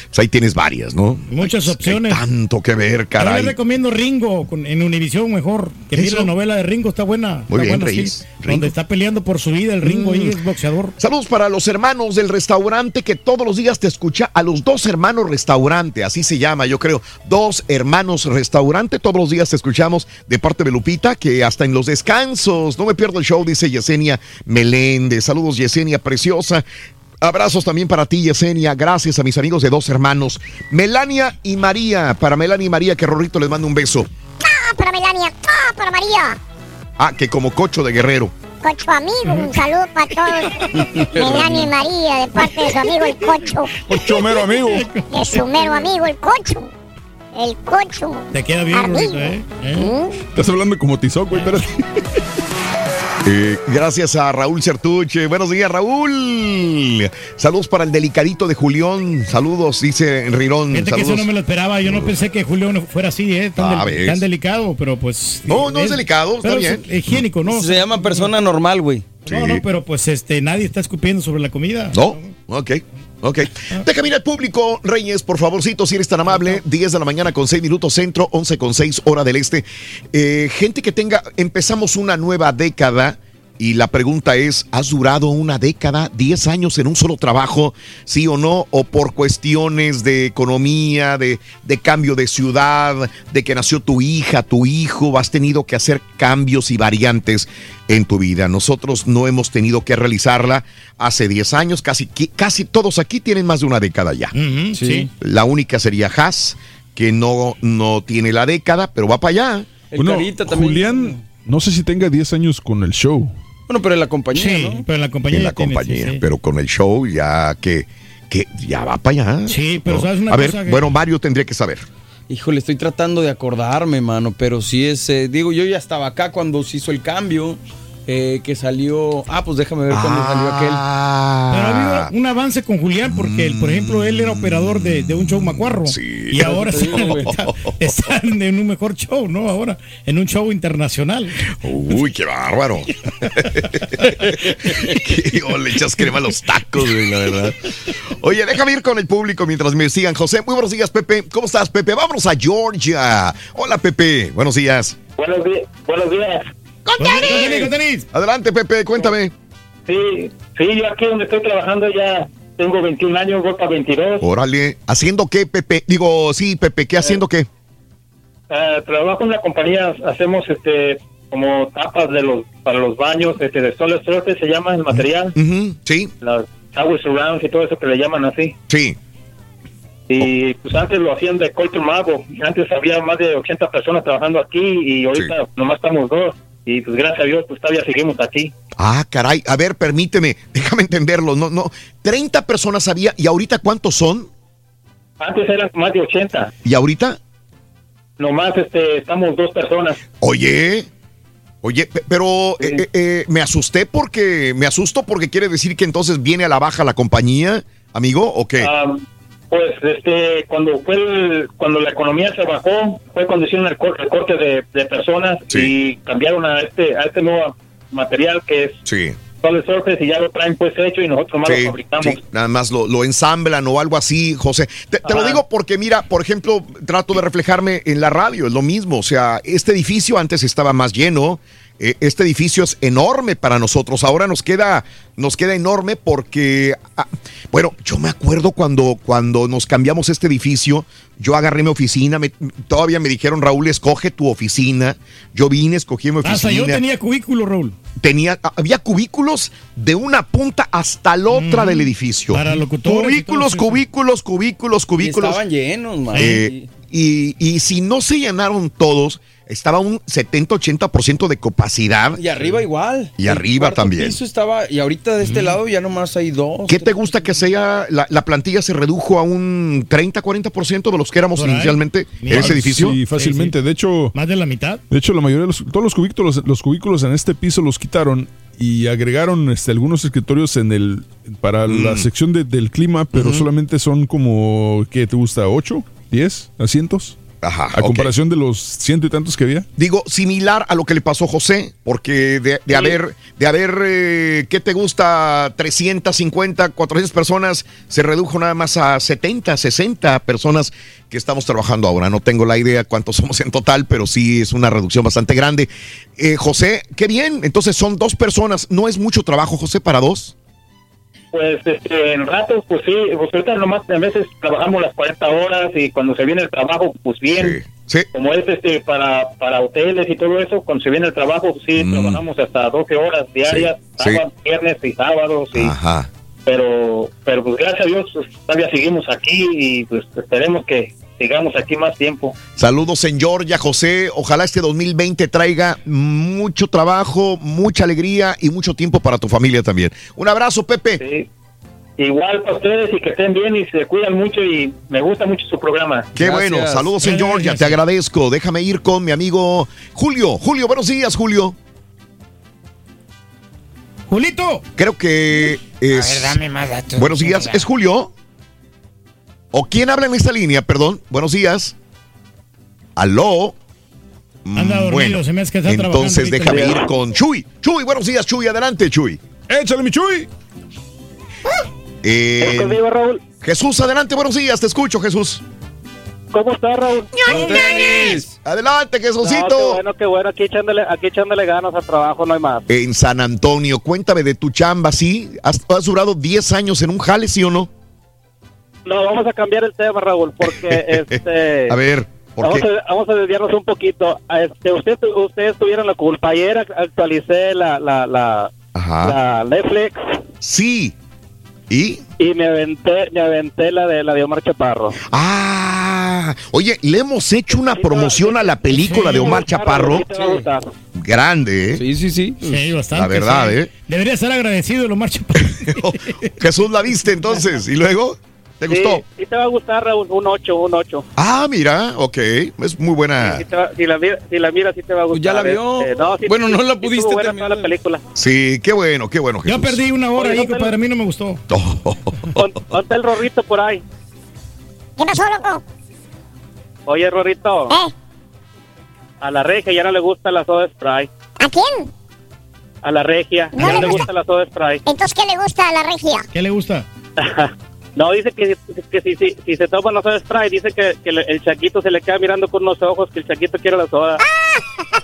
pues ahí tienes varias, ¿no? Muchas Hay opciones. tanto que ver, Yo le caray. recomiendo Ringo con- en Univisión mejor. Que mire la novela de Ringo, está buena. Muy está bien, buena, sí. Ringo. Donde está peleando por su vida el Ringo y Mm. es boxeador. Saludos para los hermanos del restaurante que todos los días te escucha, a los dos hermanos restaurante, así se llama, yo creo. Dos hermanos restaurante, todos los días te escuchamos de parte de Lupita, que hasta en los descansos, no me pierdo el show, dice Yesenia Saludos, Yesenia, preciosa. Abrazos también para ti, Yesenia. Gracias a mis amigos de dos hermanos, Melania y María. Para Melania y María, que Rorrito les mando un beso. ¡Ah, para Melania! ¡Ah, para María! Ah, que como cocho de guerrero. Cocho amigo, un saludo para todos. (laughs) Melania y María, de parte de su amigo el Cocho. Ocho mero amigo. De su mero amigo el Cocho. El Cocho. Te queda bien, ¿eh? ¿Eh? Estás hablando como Tizoc, güey, espérate. (laughs) Eh, gracias a Raúl Certuche. Buenos días, Raúl. Saludos para el delicadito de Julián. Saludos, dice Rirón. Fíjate que eso Saludos. no me lo esperaba. Yo no pensé que Julio no fuera así, ¿eh? Tan, Ah, del- tan delicado, pero pues. No, no es delicado, está bien. es higiénico, ¿no? Se llama persona normal, güey. No, no, pero pues este, nadie está escupiendo sobre la comida. No, ok. Ok. Déjame ir al público, Reyes, por favorcito, si eres tan amable. 10 de la mañana con 6 minutos centro, 11 con 6 hora del este. Eh, gente que tenga, empezamos una nueva década Y la pregunta es, ¿has durado una década, 10 años en un solo trabajo, sí o no? ¿O por cuestiones de economía, de, de cambio de ciudad, de que nació tu hija, tu hijo, has tenido que hacer cambios y variantes en tu vida? Nosotros no hemos tenido que realizarla hace 10 años, casi, casi todos aquí tienen más de una década ya. sí. La única sería Haas, que no, no tiene la década, pero va para allá. Bueno, Julián, no sé si tenga 10 años con el show. Bueno, pero en la compañía, Sí, ¿no? pero en la compañía. en la tiene, compañía, sí, sí. pero con el show ya que, que ya va para allá. Sí, pero ¿sabes una A ver, cosa que- bueno, Mario tendría que saber. Híjole, estoy tratando de acordarme, mano, pero sí es, eh, digo, yo ya estaba acá cuando se hizo el cambio, eh, que salió, ah, pues déjame ver cuándo salió aquel. Pero ha habido un avance con Julián porque, él, por ejemplo, él era operador de, de un show macuarro. Y ahora está, digo, güey. está- está en un mejor show, ¿no? Ahora, en un show internacional. Uy, qué bárbaro. Qué- oh, le echas crema a los tacos, güey, la verdad. Oye, déjame ir con el público mientras me sigan. José, muy buenos días, Pepe. ¿Cómo estás, Pepe? Vámonos a Georgia. Hola, Pepe. Buenos días. Buenos días. Buenos días. Adelante, Pepe, cuéntame. Sí, sí, yo aquí donde estoy trabajando ya tengo 21 años, voy para 22. Órale, ¿haciendo qué, Pepe? Digo, sí, Pepe, ¿qué haciendo qué? Ah, trabajo en la compañía, hacemos este como tapas de los para los baños, este de Solar Surface se llama el material, sí, las shower surrounds y todo eso que le llaman así. sí. Y pues antes lo hacían de Colton Mago, antes había más de 80 personas trabajando aquí y ahorita nomás estamos dos. Y pues gracias a Dios pues todavía seguimos aquí. Ah, caray. A ver, permíteme, (laughs) déjame entenderlo. No, no. 30 personas había, ¿y ahorita cuántos son? Antes eran más de 80, ¿Y ahorita? nomás este estamos dos personas. Oye, oye, pe- pero eh, eh, eh, me asusté porque, me asusto porque quiere decir que entonces viene a la baja la compañía, amigo, ¿o qué? Ah, pues este cuando fue el- cuando la economía se bajó fue cuando hicieron el cor- recorte de, de personas y cambiaron a este a este nuevo material que es Sí. Solid Surface y ya lo traen pues hecho y nosotros más Sí, lo fabricamos. sí, nada más lo, lo ensamblan o algo así, José. Te, te lo digo porque, mira, por ejemplo, trato de reflejarme en la radio, es lo mismo. O sea, este edificio antes estaba más lleno. Eh, Este edificio es enorme para nosotros. Ahora nos queda, nos queda enorme porque, ah, bueno, yo me acuerdo cuando, cuando nos cambiamos este edificio, yo agarré mi oficina, me- todavía me dijeron, Raúl, escoge tu oficina. Yo vine, escogí mi oficina Hasta yo tenía cubículo, Raúl. tenía, había cubículos de una punta hasta la otra del edificio. Para locutores Cubículos, cubículos, cubículos, cubículos. estaban llenos, man. Eh, y, y si no se llenaron todos, estaba un 70-80% de capacidad. Y arriba igual. Y El arriba también. piso estaba, y ahorita de este lado ya nomás hay dos. ¿Qué te gusta que sea? La, la plantilla se redujo a un 30-40% de los que éramos inicialmente en ese edificio. Sí, fácilmente. De hecho, Más de la mitad. de hecho, la mayoría de los, todos los cubículos, los cubículos en este piso los quitaron y agregaron este, algunos escritorios en el para la Mm. sección de- del clima, pero solamente son como, ¿qué te gusta? ¿8? ¿10 asientos? Ajá. A comparación de los ciento y tantos que había. Digo, similar a lo que le pasó a José, porque de, de haber, de haber, eh, ¿qué te gusta? 350, 400 personas, se redujo nada más a 70, 60 personas que estamos trabajando ahora. No tengo la idea cuántos (laughs) somos en total, pero sí es una reducción bastante grande. Eh, José, qué bien. Entonces son dos personas. ¿No es mucho trabajo, José, para dos? Pues este, en ratos, pues sí, pues ahorita nomás a veces trabajamos las 40 horas y cuando se viene el trabajo, pues bien. Como es este para, para hoteles y todo eso, cuando se viene el trabajo, pues sí, trabajamos hasta 12 horas diarias, Mm. Sí. sábado, viernes y sábados. Y, Ajá. pero, pero pues gracias a Dios, pues, todavía seguimos aquí y pues esperemos que sigamos aquí más tiempo. Saludos en Georgia, José. Ojalá este 2020 traiga mucho trabajo, mucha alegría y mucho tiempo para tu familia también. Un abrazo, Pepe. Sí. Igual para ustedes y que estén bien y se cuidan mucho y me gusta mucho su programa. Qué bueno, saludos en Georgia, te agradezco. Déjame ir con mi amigo Julio. Julio, buenos días, Julio. Julito. Creo que es. A ver, dame más datos. Buenos días, ¿es Julio? ¿O quién habla en esta línea? Perdón, buenos días. Aló. Anda Mm, dormido, bueno, se me hace que está entonces trabajando déjame ir con Chuy. Chuy, buenos días, Chuy, adelante, Chuy. Échale, mi Chuy. Eh, Jesús, adelante, buenos días, te escucho, Jesús. ¿Cómo está, Raúl? Adelante, No, qué Jesucito. bueno, qué bueno. Aquí echándole, aquí echándole ganas al trabajo, no hay más. En San Antonio, cuéntame de tu chamba, ¿sí? ¿Has, has durado 10 años en un jale, sí o no? No, vamos a cambiar el tema, Raúl, porque (laughs) este. A ver, ¿por vamos, qué? A, vamos a desviarnos un poquito. Este, usted, ustedes tuvieron la culpa. Ayer actualicé la, la, la, la Netflix Sí. ¿Y? y me aventé, me aventé la de la de Omar Chaparro. Ah, oye, le hemos hecho una promoción a la película de Omar Chaparro. Sí. Grande, ¿eh? Sí, sí, sí. Sí, bastante. La verdad, sí. ¿eh? Debería ser agradecido lo Omar Chaparro. (laughs) Jesús la viste entonces. ¿Y luego? ¿Te gustó? Sí, te va a gustar, Raúl. Un 8, un 8. Ah, mira, ok. Es muy buena. Si, te va- si la, mira- si la miras, sí te va a gustar. ya la vio. Este, no, sí- Bueno, no la pudiste buena toda la película. Sí, qué bueno, qué bueno, Yo Jesús. perdí una hora ahí, compadre. A mí no me gustó. (laughs) Pon- Ponte el Rorrito por ahí. ¿Qué pasó, loco? Oye, Rorrito. ¿Eh? A la regia ya no le gusta la soda spray. ¿A quién? A la regia No ya no le le gusta la soda spray. Entonces, ¿qué le gusta a la regia? ¿Qué le gusta? (laughs) No, dice que, que si, si, si se toma la soda spray, dice que, que el chaquito se le queda mirando con unos ojos, que el chaquito quiere la soda. (laughs)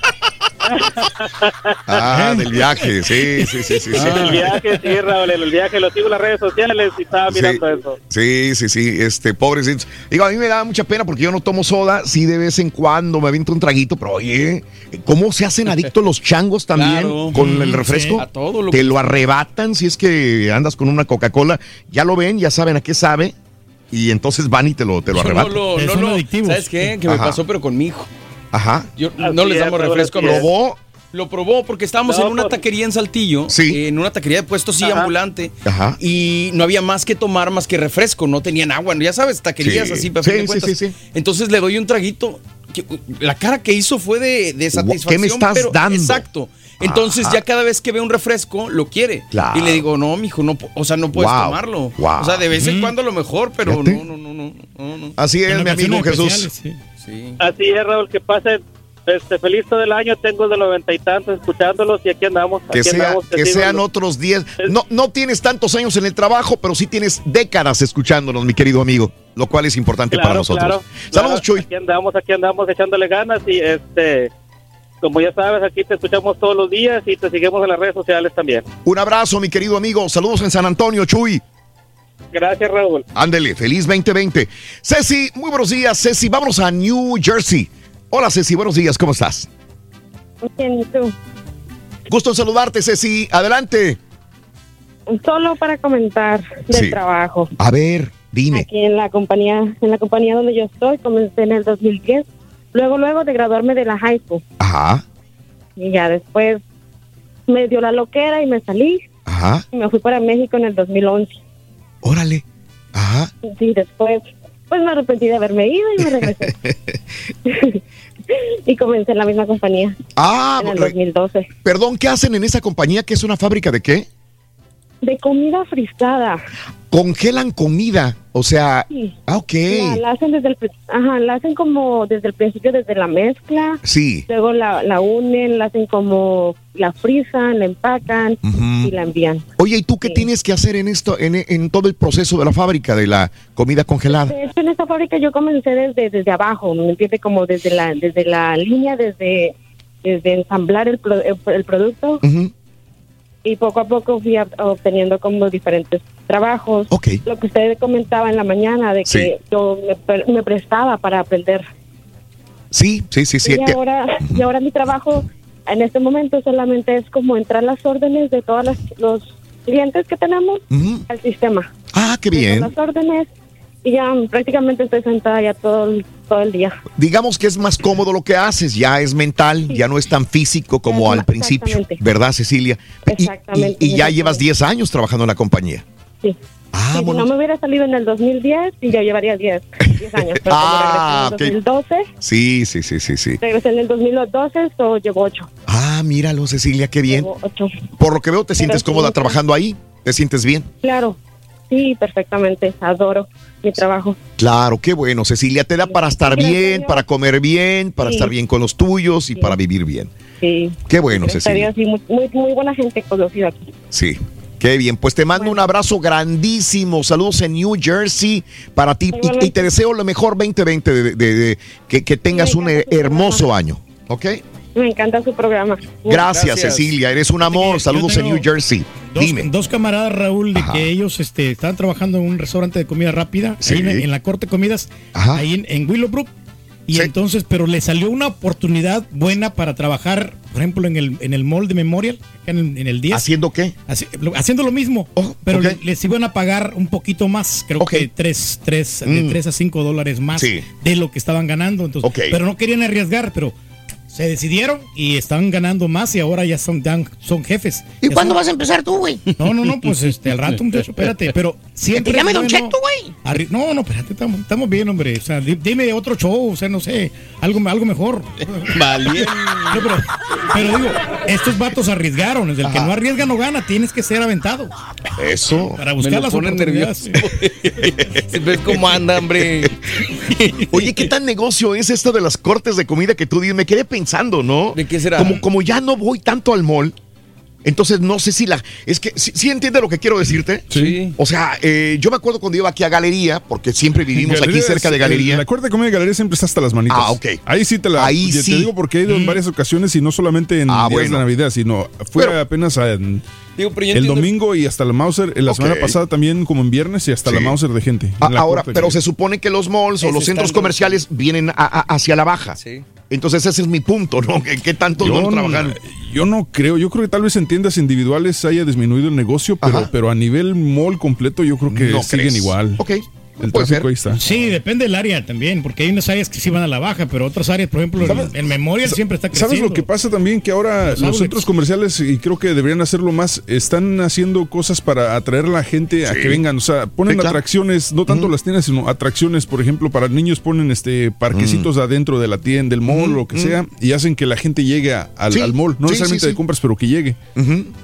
Ah, del viaje, sí, sí, sí, sí. sí. En el viaje, sí, Raúl, el viaje lo sigo en las redes sociales y estaba mirando eso. Sí, sí, sí, este, pobrecitos. Digo, a mí me da mucha pena porque yo no tomo soda, sí de vez en cuando me aviento un traguito, pero oye, ¿cómo se hacen adictos los changos también Claro. con el refresco? sí. A todo lo Te que- lo arrebatan si es que andas con una Coca-Cola, ya lo ven, ya saben a qué sabe y entonces van y te lo, te lo Yo no arrebatan. lo, no lo- ¿Sabes qué? Que me Ajá. pasó, pero con mi hijo. Ajá. Yo, Así no les es, damos refresco. los- ¿Probó? Lo probó porque estábamos No, en una taquería en Saltillo, eh, en una taquería de puestos sí Ajá. ambulante, Ajá. y no había más que tomar más que refresco, no tenían agua, ya sabes, taquerías Sí. así, para Sí, fin de sí, sí, sí. Entonces le doy un traguito. La cara que hizo fue de, de satisfacción. ¿Qué me estás pero- dando? Exacto. Entonces Ajá. ya cada vez que ve un refresco lo quiere. Claro. Y le digo, no, mijo, no, o sea, no puedes Wow. tomarlo. Wow. O sea, de vez en Mm. cuando a lo mejor, pero no, no, no, no. Así es, mi amigo Jesús. Sí. Así es, Raúl, que pase este, feliz todo el año. Tengo de los noventa y tantos escuchándolos y aquí andamos. Que, aquí sea, andamos, que sean otros 10. No, no tienes tantos años en el trabajo, pero sí tienes décadas escuchándonos, mi querido amigo, lo cual es importante Claro, para nosotros. claro, Saludos, claro. Chuy. Aquí andamos, aquí andamos echándole ganas y este, como ya sabes, aquí te escuchamos todos los días y te seguimos en las redes sociales también. Un abrazo, mi querido amigo. Saludos en San Antonio, Chuy. Gracias, Raúl. Ándele, feliz 2020. Ceci, muy buenos días, Ceci. Vámonos a New Jersey. Hola, Ceci, buenos días, ¿cómo estás? Bien, ¿y tú? Gusto en saludarte, Ceci. Adelante. Solo para comentar del Sí. trabajo. A ver, dime. Aquí en la compañía, en la compañía donde yo estoy, comencé en el 2010. Luego, luego de graduarme de la high school. Ajá, Y ya después me dio la loquera y me salí. ajá. Y me fui para México en el 2011. Órale. Ajá. Sí, después, pues me arrepentí de haberme ido y me regresé. (laughs) y comencé en la misma compañía. Ah, en el re- 2012. perdón, ¿qué hacen en esa compañía que es una fábrica de qué? De comida frisada. Congelan comida. O sea, Sí. ah, ok. La, la hacen desde el, ajá, la hacen como desde el principio, desde la mezcla. Sí. Luego la, la unen, la hacen como, la frisan, la empacan y la envían. Oye, ¿y tú qué tienes que hacer en esto, en, en todo el proceso de la fábrica de la comida congelada? De hecho, en esta fábrica yo comencé desde, desde abajo, ¿me? Como desde la, desde la línea, desde, desde ensamblar el, pro- el, el producto. Ujú. Y poco a poco fui a- obteniendo como diferentes trabajos. Lo que usted comentaba en la mañana, de que Sí. yo me, me prestaba para aprender. Sí, sí, sí, sí. y, ahora, y ahora mi trabajo en este momento solamente es como entrar las órdenes de todos los clientes que tenemos Ujú. al sistema. Ah, qué bien. Las órdenes y ya prácticamente estoy sentada ya todo el, todo el día. Digamos que es más cómodo lo que haces, ya es mental, ya no es tan físico como al principio. ¿verdad, Cecilia? Y- Exactamente. Y, y ya llevas 10 años trabajando en la compañía. Sí. Ah, Sí, si bueno. no me hubiera salido en el 2010, sí, ya llevaría 10, 10 años. Pero Ah, en el 2012, Sí, sí, sí, sí, sí. regresé en el 2012, so llevo 8. Ah, míralo, Cecilia, qué bien. Llevo 8. Por lo que veo, te sientes sí, cómoda sí. trabajando ahí, te sientes bien. Claro, sí, perfectamente. Adoro mi trabajo. Claro, qué bueno, Cecilia, te da para estar bien, para comer bien, para Sí. estar bien con los tuyos y para vivir bien. Sí. Qué bueno, Gracias Cecilia. Dios, sí, muy, buena gente conocida aquí. Sí. Qué bien, pues te mando un abrazo grandísimo. Saludos en New Jersey para ti y, y te deseo lo mejor 2020, de, de- de- que, que tengas un hermoso año. ¿Ok? Me encanta su programa. Gracias, Cecilia, eres un amor. Saludos en New Jersey. Dos, Dime. dos camaradas, Raúl, de que ellos este, estaban trabajando en un restaurante de comida rápida, Sí. ahí en, en la Corte de Comidas, ahí en, en Willowbrook. Y entonces, pero le salió una oportunidad buena para trabajar, por ejemplo, en el, en el mall de Memorial, acá en, el- en el 10. ¿Haciendo qué? lo- haciendo lo mismo, pero ok. le- les iban a pagar un poquito más, creo que 3, tres, de Mm. 3 a 5 dólares más Sí. de lo que estaban ganando. Entonces, Ok. Pero no querían arriesgar, pero se decidieron y están ganando más y ahora ya son, dan- son jefes. ¿Y Ya cuándo son- vas a empezar tú, güey? no, no, no, pues este, al rato, muchacho, espérate, pero (laughs) siempre. Es Don bueno Cheto, güey. arri- No, no, espérate, estamos, estamos bien, hombre. O sea, di- dime otro show, o sea, no sé, algo, algo mejor. (laughs) No, pero, pero digo, estos vatos arriesgaron. El que no arriesga no gana, tienes que ser aventado. Eso. Para Me buscar lo las oportunidades. Si (laughs) ves cómo anda, hombre. Oye, ¿qué tan negocio es esto de las cortes de comida que tú dices? Me quedé pensando, ¿no? ¿De qué será? Como, como ya no voy tanto al mall, entonces no sé si la... Es que, ¿sí, sí entiende lo que quiero decirte? Sí. O sea, eh, yo me acuerdo cuando iba aquí a Galería, porque siempre vivimos aquí cerca de Galería. La de comida de galería siempre está hasta las manitas. Ah, ok. Ahí sí te la. Ahí te sí. digo porque he ido en varias ocasiones y no solamente en Ah, días bueno. de Navidad, sino fue apenas a- en- Digo, pero el entiendo- domingo y hasta la Mauser. La semana pasada también, como en viernes, y hasta la Sí. Mauser de gente. Ah, la ahora, pero se supone que los malls o los centros comerciales vienen a- a- hacia la baja. Sí. Entonces ese es mi punto, ¿no? ¿Qué, qué tantos Yo no, trabajan? yo no creo, yo creo que tal vez en tiendas individuales haya disminuido el negocio, pero, pero a nivel mall completo yo creo que ¿No siguen crees? igual. Ok. El puede tráfico ser. ahí está. Sí, depende del área también, porque hay unas áreas que sí van a la baja, pero otras áreas, por ejemplo, en, en Memorial siempre está creciendo. ¿Sabes lo que pasa también? Que ahora Los los, centros comerciales, y creo que deberían hacerlo más, están haciendo cosas para atraer a la gente a Sí. que vengan. O sea, ponen atracciones, no tanto las tiendas, sino atracciones, por ejemplo, para niños ponen este parquecitos adentro de la tienda, del mall, lo que sea, y hacen que la gente llegue al, Sí. al mall. No Sí, necesariamente sí, sí. de compras, pero que llegue.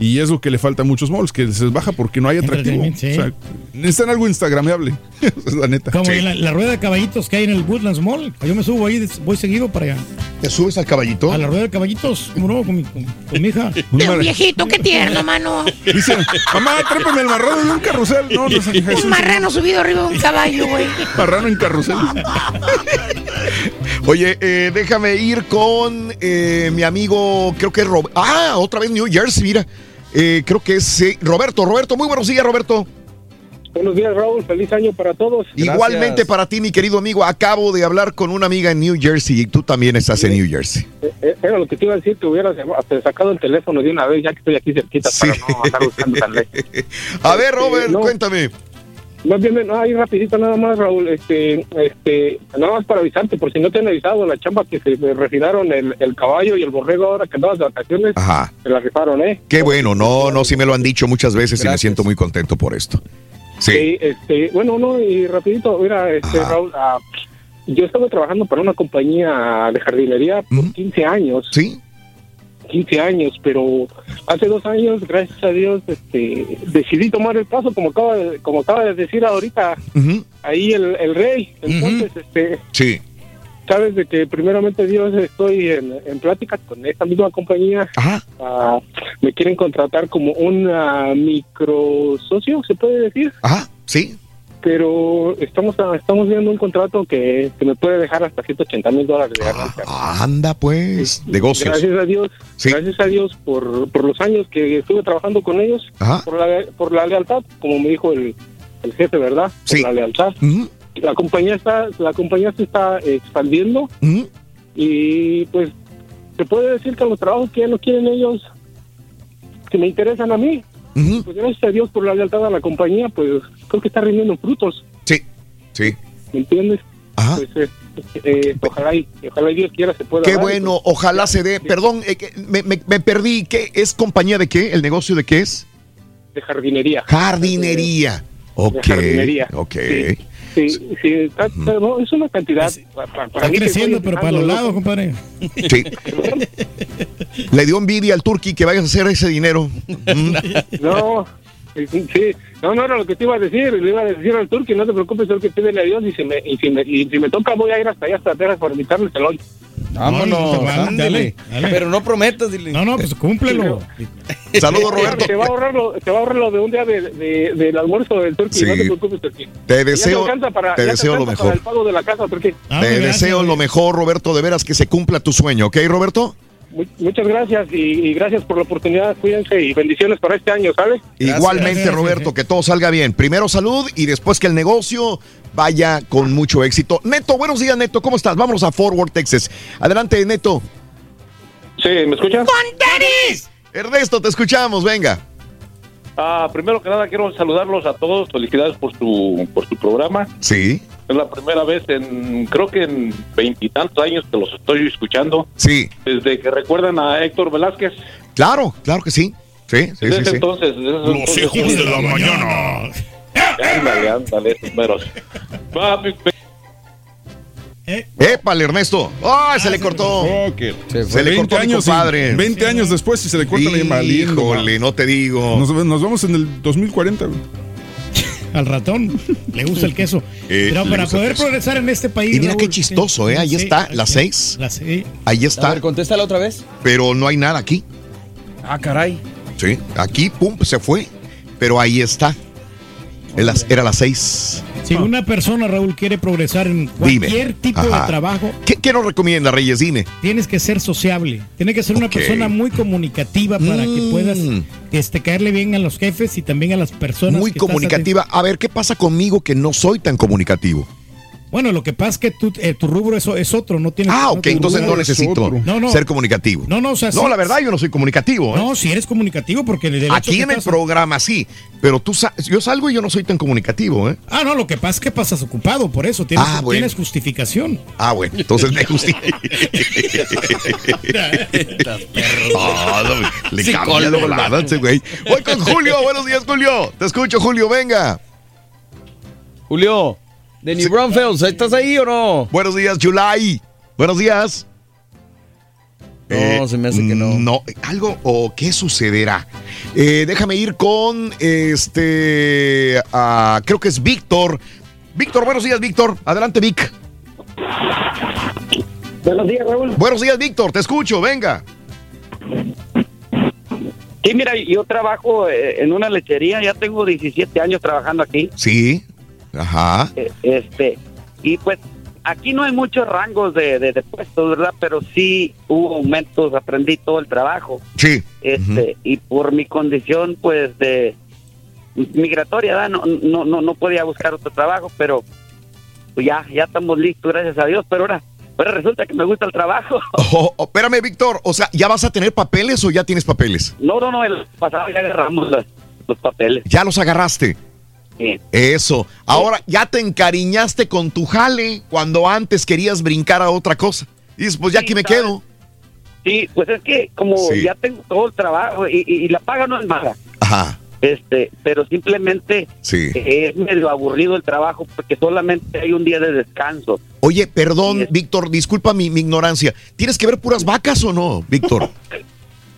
Y es lo que le falta a muchos malls, que se les baja porque no hay atractivo. O sea, necesitan algo instagramable. (laughs) es (laughs) la neta. Como Sí. la, la rueda de caballitos que hay en el Woodlands Mall. Yo me subo ahí, voy seguido para allá. ¿Te subes al caballito? A la rueda de caballitos, ¿cómo no? Con mi, con, con mi hija. (laughs) Un viejito, qué tierno, mano. Dice, mamá, trépame el marrano de un carrusel. No, no sé. (laughs) Un marrano subido arriba de un caballo, güey. Marrano en carrusel. Oye, eh, déjame ir con eh, mi amigo, creo que es Rob- Ah, otra vez New Jersey, mira. Eh, creo que es eh, Roberto. Roberto, muy buenos días, Roberto. Buenos días, Raúl. Feliz año para todos. Igualmente para ti, mi querido amigo. Acabo de hablar con una amiga en New Jersey y tú también estás en New Jersey. Eh, eh, Era lo que te iba a decir, que hubieras sacado el teléfono de una vez, ya que estoy aquí cerquita, para no andar buscando tan lejos. (laughs) A ver, Este, Robert, no. cuéntame. Más bien, no, ahí rapidito nada más, Raúl, este, este, nada más para avisarte, por si no te han avisado, la chamba que se refinaron el, el caballo y el borrego ahora que andabas de vacaciones, Ajá. se la rifaron, ¿eh? Qué bueno, no, no, sí me lo han dicho muchas veces y me siento muy contento por esto. Sí. este, bueno, no, y rapidito, mira, este, Raúl, ah, yo estaba trabajando para una compañía de jardinería por 15 años. Sí. 15 años, pero hace dos años, gracias a Dios, este, decidí tomar el paso, como acaba de, como acaba de decir ahorita ahí el, el rey. Entonces, este, Sí. Sabes de que primeramente Dios estoy en, en plática con esta misma compañía. Ah, me quieren contratar como un ah, micro socio, se puede decir. Ajá, sí. Pero estamos ah, estamos viendo un contrato que, que me puede dejar hasta 180 mil dólares de ganancia. Anda, pues, negocios. Gracias a Dios, gracias a Dios por, por los años que estuve trabajando con ellos, Ajá. por la, por la lealtad, como me dijo el, el jefe, ¿verdad? Por la lealtad. La compañía está la compañía se está expandiendo y pues se puede decir que los trabajos que ya no quieren ellos que me interesan a mí. Pues gracias a Dios por la lealtad a la compañía, pues creo que está rindiendo frutos. Sí, sí. ¿Me entiendes? Pues, eh, eh, ojalá, y, ojalá y Dios quiera se pueda. Qué dar. bueno, ojalá se dé. Perdón, eh, me- me perdí. ¿Qué es compañía de qué? ¿El negocio de qué es? De jardinería. Jardinería. Ok. jardinería. Ok. Sí, sí, está- no, es una cantidad. pa- pa- para Está creciendo, pero para los lados, compadre. Sí. (laughs) Le dio envidia al Turqui que vayas a hacer ese dinero. Mm. No, (laughs) sí, no, no era lo que te iba a decir. Le iba a decir al turco no te preocupes, que pídele a Dios y, si me, y, si me, y si me toca voy a ir hasta allá, hasta Texas para invitarles el hoy. Vámonos, ándale. dale, dale. Pero no prometas, dile. No, no, pues cúmplelo. Saludos, Roberto. Te va a ahorrar lo, te va a ahorrar lo de un día de, de- del almuerzo del Turquía. Sí. No te preocupes. Te deseo- para- te deseo lo mejor. Para el pago de la casa, Turquía. Te deseo lo mejor, Roberto, de veras que se cumpla tu sueño, ¿ok, Roberto? Mu- Muchas gracias y, y gracias por la oportunidad. Cuídense y bendiciones para este año, ¿sale? Igualmente, Roberto, que todo salga bien. Primero salud y después que el negocio vaya con mucho éxito. Neto, buenos días, Neto, ¿cómo estás? Vámonos a Forward, Texas. Adelante, Neto. Sí, ¿me escuchas? Ernesto, te escuchamos, venga. Ah, primero que nada quiero saludarlos a todos, felicidades por su por su programa. Sí. Es la primera vez en creo que en veintitantos años que los estoy escuchando. Sí. Desde que recuerdan a Héctor Velázquez. Claro, claro que sí. Sí, sí, Desde sí. sí. entonces, desde Los entonces- hijos de la mañana. Ándale, ándale, esos meros. Mi- Épale, Ernesto. ¡Ay, se le cortó! Se, Se le cortó a mi años y- compadre. 20 años después y se le corta la llamada. Híjole, no te digo. Nos, nos vamos en el 2040. güey. Al ratón le gusta el queso. Eh, Pero para poder progresar en este país. Y mira Raúl, qué chistoso, ¿eh? Ahí sí, está, las seis. Las seis. Ahí está. A ver, contéstala otra vez. Pero no hay nada aquí. Ah, caray. Sí, aquí, pum, se fue. Pero ahí está. Era las seis. Si una persona, Raúl, quiere progresar en Dime. cualquier tipo Ajá. de trabajo, ¿Qué, qué nos recomienda, Reyes? Dime. tienes que ser sociable. Tienes que ser una persona muy comunicativa para que Mm. puedas este, caerle bien a los jefes y también a las personas. Muy que estás comunicativa. A ver, ¿qué pasa conmigo que no soy tan comunicativo? Bueno, lo que pasa es que tú, eh, tu rubro es, es otro, no tienes. Ah, ok, tu entonces no necesito otro. No, no. ser comunicativo. No, no, o sea, No, sí- la verdad, yo no soy comunicativo. ¿eh? No, si eres comunicativo, porque el Aquí en el programa sí, pero tú sa- yo salgo y yo no soy tan comunicativo, ¿eh? Ah, no, lo que pasa es que pasas ocupado, por eso tienes, Ah, bueno. tienes justificación. Ah, bueno, entonces me justifico. (laughs) Ah, no, le Sí, cambia de volada ese güey. Voy con Julio, buenos días, Julio. Te escucho, Julio, venga. Julio, de New Braunfels, ¿estás ahí o no? Buenos días, July. Buenos días. No, se me hace que no. Eh, No, algo o qué sucederá. Eh, déjame ir con este. ah, creo que es Víctor. Víctor, buenos días, Víctor. Adelante, Vic. Buenos días, Raúl. Buenos días, Víctor. Te escucho, venga. Sí, mira, yo trabajo eh, en una lechería, ya tengo 17 años trabajando aquí. Sí. Ajá. eh, Este, y pues aquí no hay muchos rangos de, de, de puestos, ¿verdad? Pero sí hubo aumentos, aprendí todo el trabajo. Sí. Este, y por mi condición, pues, de migratoria, ¿verdad? No, no, no, no podía buscar otro trabajo, pero pues ya, ya estamos listos, gracias a Dios. Pero ahora, ahora resulta que me gusta el trabajo. (laughs) Oh, oh, espérame, Víctor. O sea, ¿ya vas a tener papeles o ya tienes papeles? No, no, no, el pasado ya agarramos los, los papeles. Ya los agarraste. Sí. Eso. Ahora ya te encariñaste con tu jale cuando antes querías brincar a otra cosa. Y dices, pues ya aquí me quedo. Sí, pues es que como ya tengo todo el trabajo y, y- y la paga no es mala, Ajá. este, pero simplemente Sí. es medio aburrido el trabajo porque solamente hay un día de descanso. Oye, perdón, Víctor, disculpa mi, mi ignorancia. ¿Tienes que ver puras vacas o no, Víctor? (laughs)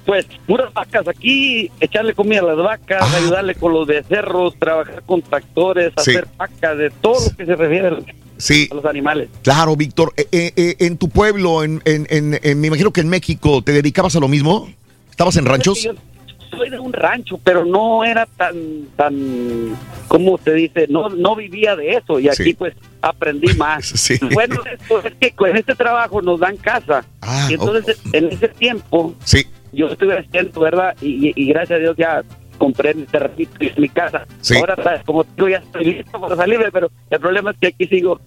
Pues puras vacas aquí, echarle comida a las vacas, ayudarle con los becerros, trabajar con tractores, Ah. Sí. hacer vacas, de todo lo que se refiere a los- Sí. a los animales. Claro, Víctor. Eh, eh, eh, en tu pueblo, en, en- me imagino que en México, ¿te dedicabas a lo mismo? ¿Estabas en ranchos? Yo soy de un rancho, pero no era tan, tan, ¿cómo se dice? No, no vivía de eso y aquí Sí. pues aprendí más. (laughs) Sí. Bueno, es que con este trabajo nos dan casa Ah, y entonces en ese tiempo Sí. Yo estuve haciendo, ¿verdad? Y, y- y gracias a Dios ya compré mi terrenito y mi casa. Sí. Ahora, ¿sabes? como tú ya estoy listo para salirme, pero el problema es que aquí sigo.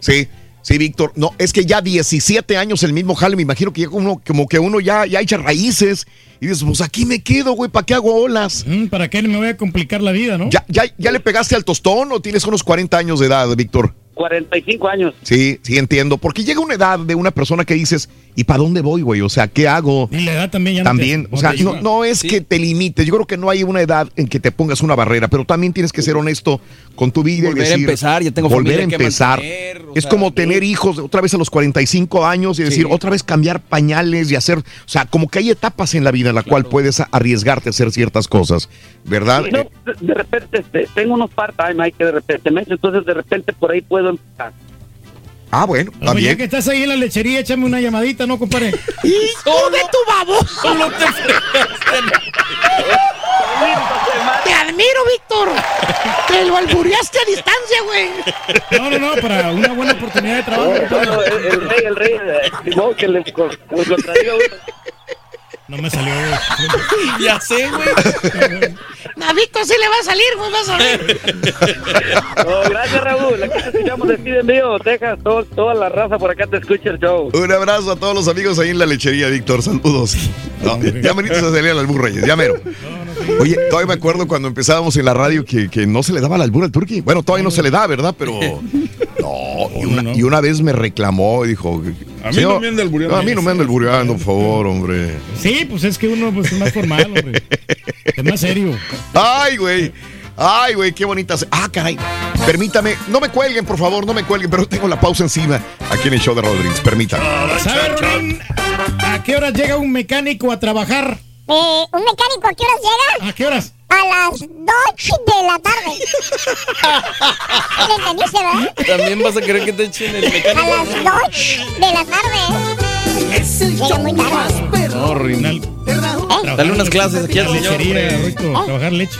Sí, sí, Víctor. No, es que ya 17 años el mismo jale, me imagino que ya como, como que uno ya, ya echa raíces y dices, pues aquí me quedo, güey, ¿para qué hago olas? Mm, ¿Para qué me voy a complicar la vida, no? ¿Ya, ya, ¿Ya le pegaste al tostón o tienes unos 40 años de edad, Víctor? 45 años. Sí, sí, entiendo. Porque llega una edad de una persona que dices, ¿y para dónde voy, güey? O sea, ¿qué hago? Y la edad también ya no También, te- o sea, no, no es Sí. que te limites. Yo creo que no hay una edad en que te pongas una barrera, pero también tienes que ser honesto con tu vida Volver y a decir, empezar, ya tengo volver a empezar. mantener, es sea, como tener hijos otra vez a los 45 años y decir, Sí. otra vez cambiar pañales y hacer, o sea, como que hay etapas en la vida en la cual puedes arriesgarte a hacer ciertas cosas, ¿verdad? Sí, no, de, repente este, tengo unos part-time ahí que de repente me entonces de repente por ahí puedo empezar. Ah, bueno, está Oye, ya bien. que estás ahí en la lechería, échame una llamadita, ¿no, compadre? ¡Hijo de tu baboso! Solo te Te admiro, Víctor. Te lo albureaste a distancia, güey. No, no, no, para una buena oportunidad de trabajo. No, compadre. no, el, el rey, el rey, eh, no, que le, le contradiga uno. No me salió. (laughs) Ya sé, güey. Víctor sí le va a salir, güey, vas a ver. (laughs) No, gracias, Raúl. Aquí te escuchamos de Steven Mío, Texas. Todo- toda la raza por acá te escucha el show. Un abrazo a todos los amigos ahí en la lechería, Víctor. Saludos. No, ya me a salir al albur, Reyes, ya mero. (laughs) Oye, todavía me acuerdo cuando empezábamos en la radio que, que no se le daba el albur al turqui. Bueno, todavía no se le da, ¿verdad? Pero. No, y una, y una vez me reclamó y dijo. A mí "Señor, no me anda albureando". no, a mí no me anda albureando, por favor, hombre. Sí, pues es que uno pues, es más formal, hombre. Es más serio. Ay, güey. Ay, güey, qué bonitas. Ah, caray. Permítame, no me cuelguen, por favor, no me cuelguen, pero tengo la pausa encima aquí en el show de Rodríguez. Permítame. ¿Sabes, Rolín? ¿A qué horas llega un mecánico a trabajar? Eh, ¿Un mecánico a qué horas llega? ¿A qué horas? A las 2 de la tarde. ¿Le entendiste, verdad? También vas a querer que te echen el A mecánico. las 2 de la tarde. Llega muy tarde. No, Rinal. ¿Eh? Dale unas clases aquí al La señor. Ruito, trabajar leche.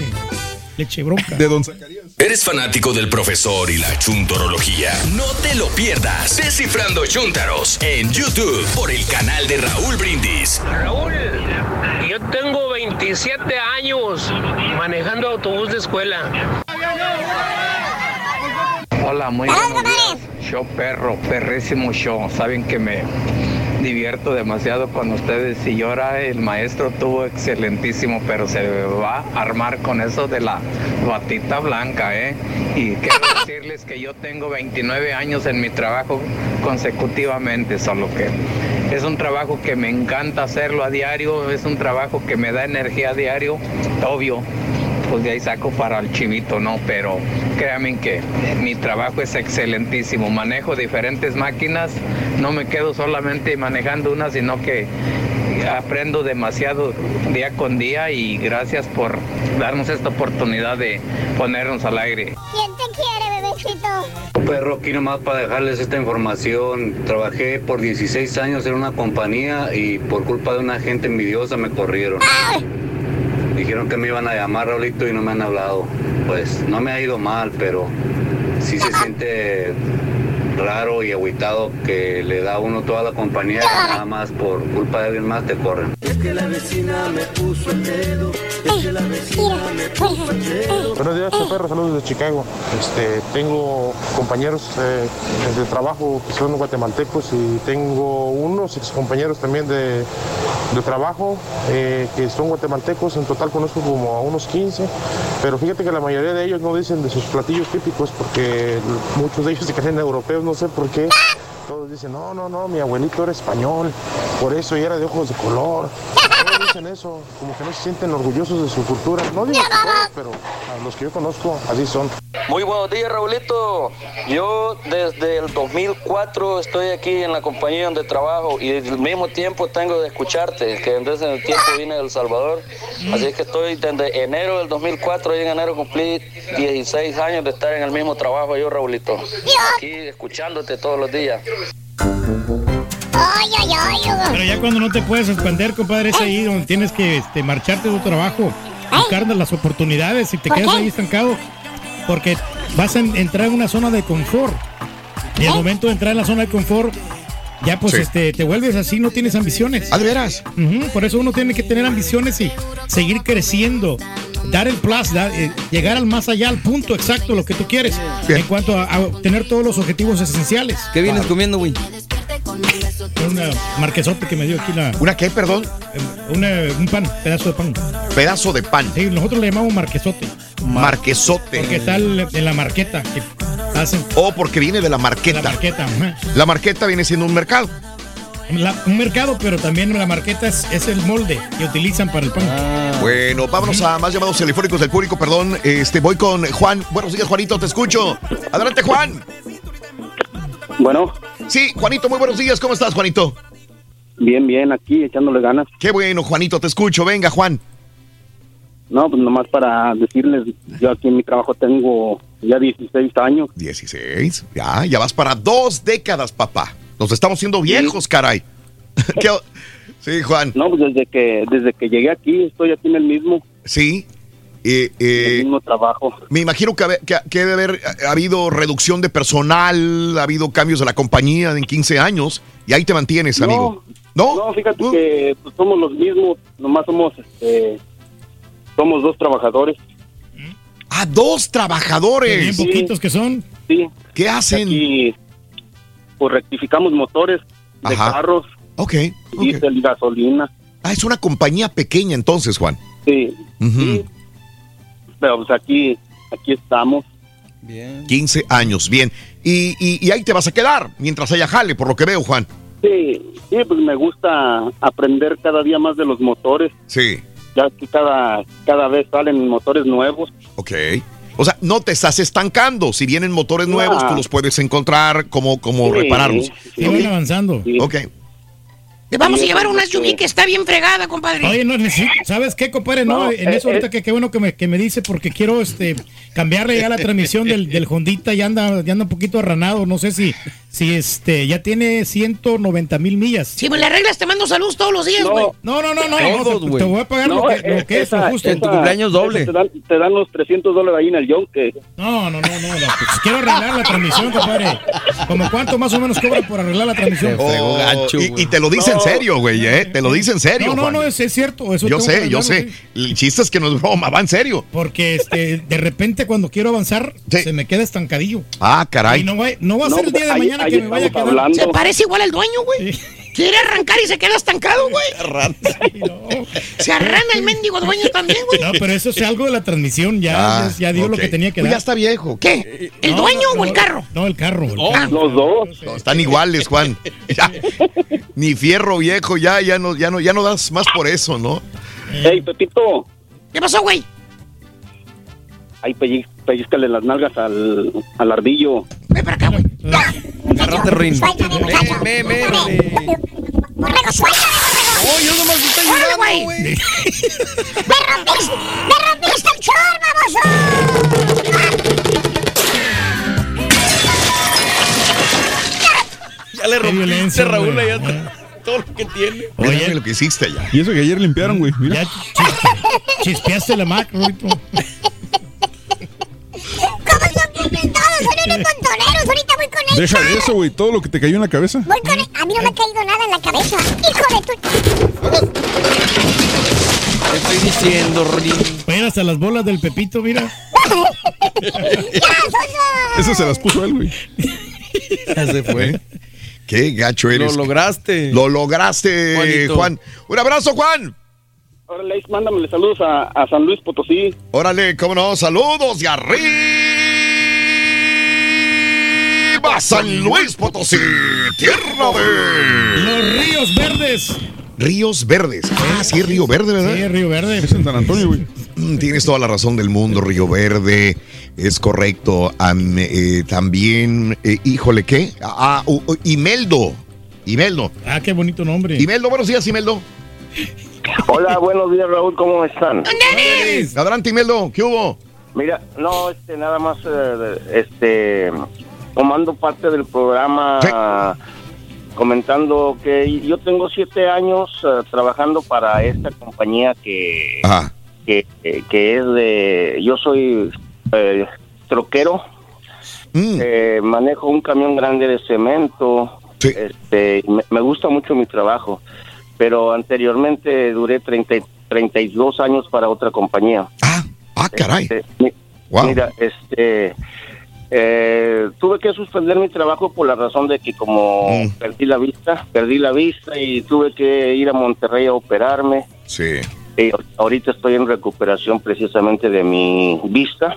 Leche bronca. De Don Zacarías. ¿Eres fanático del profesor y la chuntorología? No te lo pierdas. Descifrando Chuntaros en YouTube por el canal de Raúl Brindis. Raúl, yo tengo 27 años manejando autobús de escuela. Hola, muy buenos días. Show perro, perrísimo show. Saben que me divierto demasiado con ustedes y ahora el maestro tuvo excelentísimo, pero se va a armar con eso de la batita blanca, ¿eh? Y quiero (laughs) decirles que yo tengo 29 años en mi trabajo consecutivamente, solo que es un trabajo que me encanta hacerlo a diario, es un trabajo que me da energía a diario, obvio pues de ahí saco para el chivito, ¿no? Pero créanme que mi trabajo es excelentísimo. Manejo diferentes máquinas, no me quedo solamente manejando una, sino que aprendo demasiado día con día y gracias por darnos esta oportunidad de ponernos al aire. ¿Quién te quiere, bebecito? Perro, aquí nomás para dejarles esta información. Trabajé por 16 años en una compañía y por culpa de una gente envidiosa me corrieron. Dijeron que me iban a llamar, Raulito, y no me han hablado. Pues no me ha ido mal, pero sí se siente raro y agüitado que le da a uno toda la compañía y nada más por culpa de alguien más te corren. Es que la vecina me puso el dedo. Es que la vecina me puso el dedo. Buenos días, perro, saludos de Chicago. Este, tengo compañeros eh, de trabajo que son guatemaltecos y tengo unos excompañeros también de, de trabajo eh, que son guatemaltecos. En total conozco como a unos 15, pero fíjate que la mayoría de ellos no dicen de sus platillos típicos porque muchos de ellos se creen europeos, no sé por qué. Todos dicen, no, no, no, mi abuelito era español, por eso y era de ojos de color. Dicen eso, como que no se sienten orgullosos de su cultura. No digo todos, pero a los que yo conozco así son. Muy buenos días, Raulito. Yo desde el 2004 estoy aquí en la compañía donde trabajo y al mismo tiempo tengo de escucharte, que desde el tiempo vine de El Salvador. Así que estoy desde enero del 2004 y en enero cumplí 16 años de estar en el mismo trabajo yo, Raulito. Aquí escuchándote todos los días. Ay, ay, ay. Pero ya cuando no te puedes expandir, compadre, es ahí donde tienes que este, marcharte de tu trabajo, buscar las oportunidades y te ¿Por quedas qué? ahí estancado. Porque vas a en- entrar en una zona de confort. Y al momento de entrar en la zona de confort, ya pues Sí. este, te vuelves así, no tienes ambiciones. ¿Ah, de veras? Por eso uno tiene que tener ambiciones y seguir creciendo. Dar el plus, dar, eh, llegar al más allá, al punto exacto, lo que tú quieres. En cuanto a, a obtener todos los objetivos esenciales. ¿Qué vienes comiendo, güey? Una marquesote que me dio aquí la. ¿Una qué, perdón? Una- un pan, pedazo de pan. Pedazo de pan. Sí, nosotros le llamamos marquesote. Marquesote. Porque está en la marqueta que hacen. Oh, porque viene de la marqueta. La marqueta. La marqueta viene siendo un mercado. La- un mercado, pero también la marqueta es, es el molde que utilizan para el pan. Bueno, vámonos a más llamados telefónicos del público, perdón. Este, voy con Juan. Buenos días, Juanito, te escucho. Adelante, Juan. Bueno. Sí, Juanito, muy buenos días. ¿Cómo estás, Juanito? Bien, bien, aquí echándole ganas. Qué bueno, Juanito, te escucho. Venga, Juan. No, pues nomás para decirles, yo aquí en mi trabajo tengo Ya 16 años. 16, ya, ya vas para dos décadas, papá. Nos estamos haciendo viejos, caray. (laughs) ¿Qué o- sí, Juan. No, pues desde que, desde que llegué aquí, estoy aquí en el mismo. Sí. Eh, eh, el mismo trabajo. Me imagino que, que, que debe haber eh, habido reducción de personal, ha habido cambios de la compañía en 15 años y ahí te mantienes, amigo. No, no, fíjate que pues, somos los mismos, nomás somos, este, somos dos trabajadores. Ah, dos trabajadores. Bien poquitos que son. Sí. ¿Qué hacen? Aquí, pues rectificamos motores de Ajá. carros, Ok. diésel y gasolina. Ah, es una compañía pequeña entonces, Juan. Sí. Ujú. Pero pues aquí, aquí estamos. Bien. 15 años, bien. Y, y- y ahí te vas a quedar mientras haya jale, por lo que veo, Juan. Sí, sí, pues me gusta aprender cada día más de los motores. Sí. Ya que cada, cada vez salen motores nuevos. Ok. O sea, no te estás estancando. Si vienen motores nuevos, tú los puedes encontrar, cómo, cómo Sí, repararlos. Sí, van avanzando. Ok. Vamos a llevar una SUV que está bien fregada, compadre. Oye, no necesito, ¿sabes qué, compadre? No, No, en eh, eso ahorita eh. que qué bueno que me, que me dice, porque quiero este cambiarle ya la transmisión del, del Hondita, ya anda, ya anda un poquito arranado, no sé si, si este ya tiene 190 mil millas. Si me la arreglas, te mando saludos todos los días, güey. No, no, no, no, Todos, te- voy a pagar lo No, que, eh, lo que es, esa- lo justo. esa- esa Te dan, te dan los 300 dólares ahí en el yonque. No, no, no, no, no, pues quiero arreglar la transmisión, compadre. ¿Como cuánto más o menos cobra por arreglar la transmisión? Oh, y, y te lo dice en serio, güey, ¿eh? Te lo dice en serio, No, no, Juan. no, es, es cierto. Eso Yo sé, yo sé. sí. El chiste es que no es broma, va en serio. Porque este, de repente cuando quiero avanzar, se me queda estancadillo. Ah, caray. Y no va, no va a No, ser el día de ahí- mañana ahí que me vaya a quedar. hablando. Se parece igual al dueño, güey. Quiere arrancar y se queda estancado, güey. (laughs) Se arrana el mendigo dueño también, güey. No, pero eso es algo de la transmisión. Ya, Ah, ya dio lo que tenía que Pues dar. ya está viejo. ¿Qué? ¿El No, dueño no, o el carro? No, el carro. el Oh, carro. Los dos. No, están iguales, Juan. (laughs) Ya. Ni fierro viejo, ya, ya no, ya no, ya no das más por eso, ¿no? Hey, Pepito. ¿Qué pasó, güey? Ahí pelliz, pellizcale las nalgas al, al ardillo. Ven para acá, güey. Agárrate, Rin. Ve, ve, ve, Borrego, suéltame, borrego. Oh, yo nomás estoy ayudando, güey. (laughs) ¡Me rompiste! ¡Me rompiste el chor, Ya le rompiste, Raúl, allá atrás. Todo lo que tiene. Oye, lo que hiciste allá. Y eso que ayer limpiaron, güey. Mira. Ya chis- chispeaste la Mac, Rito. (laughs) ¿Cómo son que todos son unos montoneros? Ahorita voy con él. Deja de eso, güey. Todo lo que te cayó en la cabeza. Voy con él. A mí no me ha caído nada en la cabeza. Hijo de tu... Te estoy diciendo, Rin. Hasta las bolas del Pepito, mira. Eso se las puso él, güey. Ya se fue. ¿Eh? Qué gacho eres. Lo lograste. Lo lograste, Juanito. Juan. Un abrazo, Juan. Órale, mándame saludos a, a San Luis Potosí. Órale, cómo no, saludos y arriba San Luis Potosí, tierra de Los ríos verdes. Ríos Verdes. Ah, sí, Río Verde, ¿verdad? Sí, Río Verde. Es en San Antonio, güey. Mm, Tienes toda la razón del mundo, Río Verde. Es correcto. Am- eh, también, eh, híjole, ¿qué? Ah, uh, uh, Imeldo. Imeldo. Ah, qué bonito nombre. Imeldo, buenos días, Imeldo. Hola, buenos días, Raúl, ¿cómo están? Adelante, Imeldo, ¿qué hubo? Mira, no, este, nada más, eh, este, tomando parte del programa, comentando que yo tengo siete años eh, trabajando para esta compañía que, Ajá. que, es de, yo soy eh, troquero, eh, manejo un camión grande de cemento, este, me, me gusta mucho mi trabajo, pero anteriormente duré 30, y- 32 años para otra compañía. Ah, caray. Este, mi- Mira, este, eh, tuve que suspender mi trabajo por la razón de que como perdí la vista, perdí la vista y tuve que ir a Monterrey a operarme. Sí. Eh, ahorita estoy en recuperación precisamente de mi vista.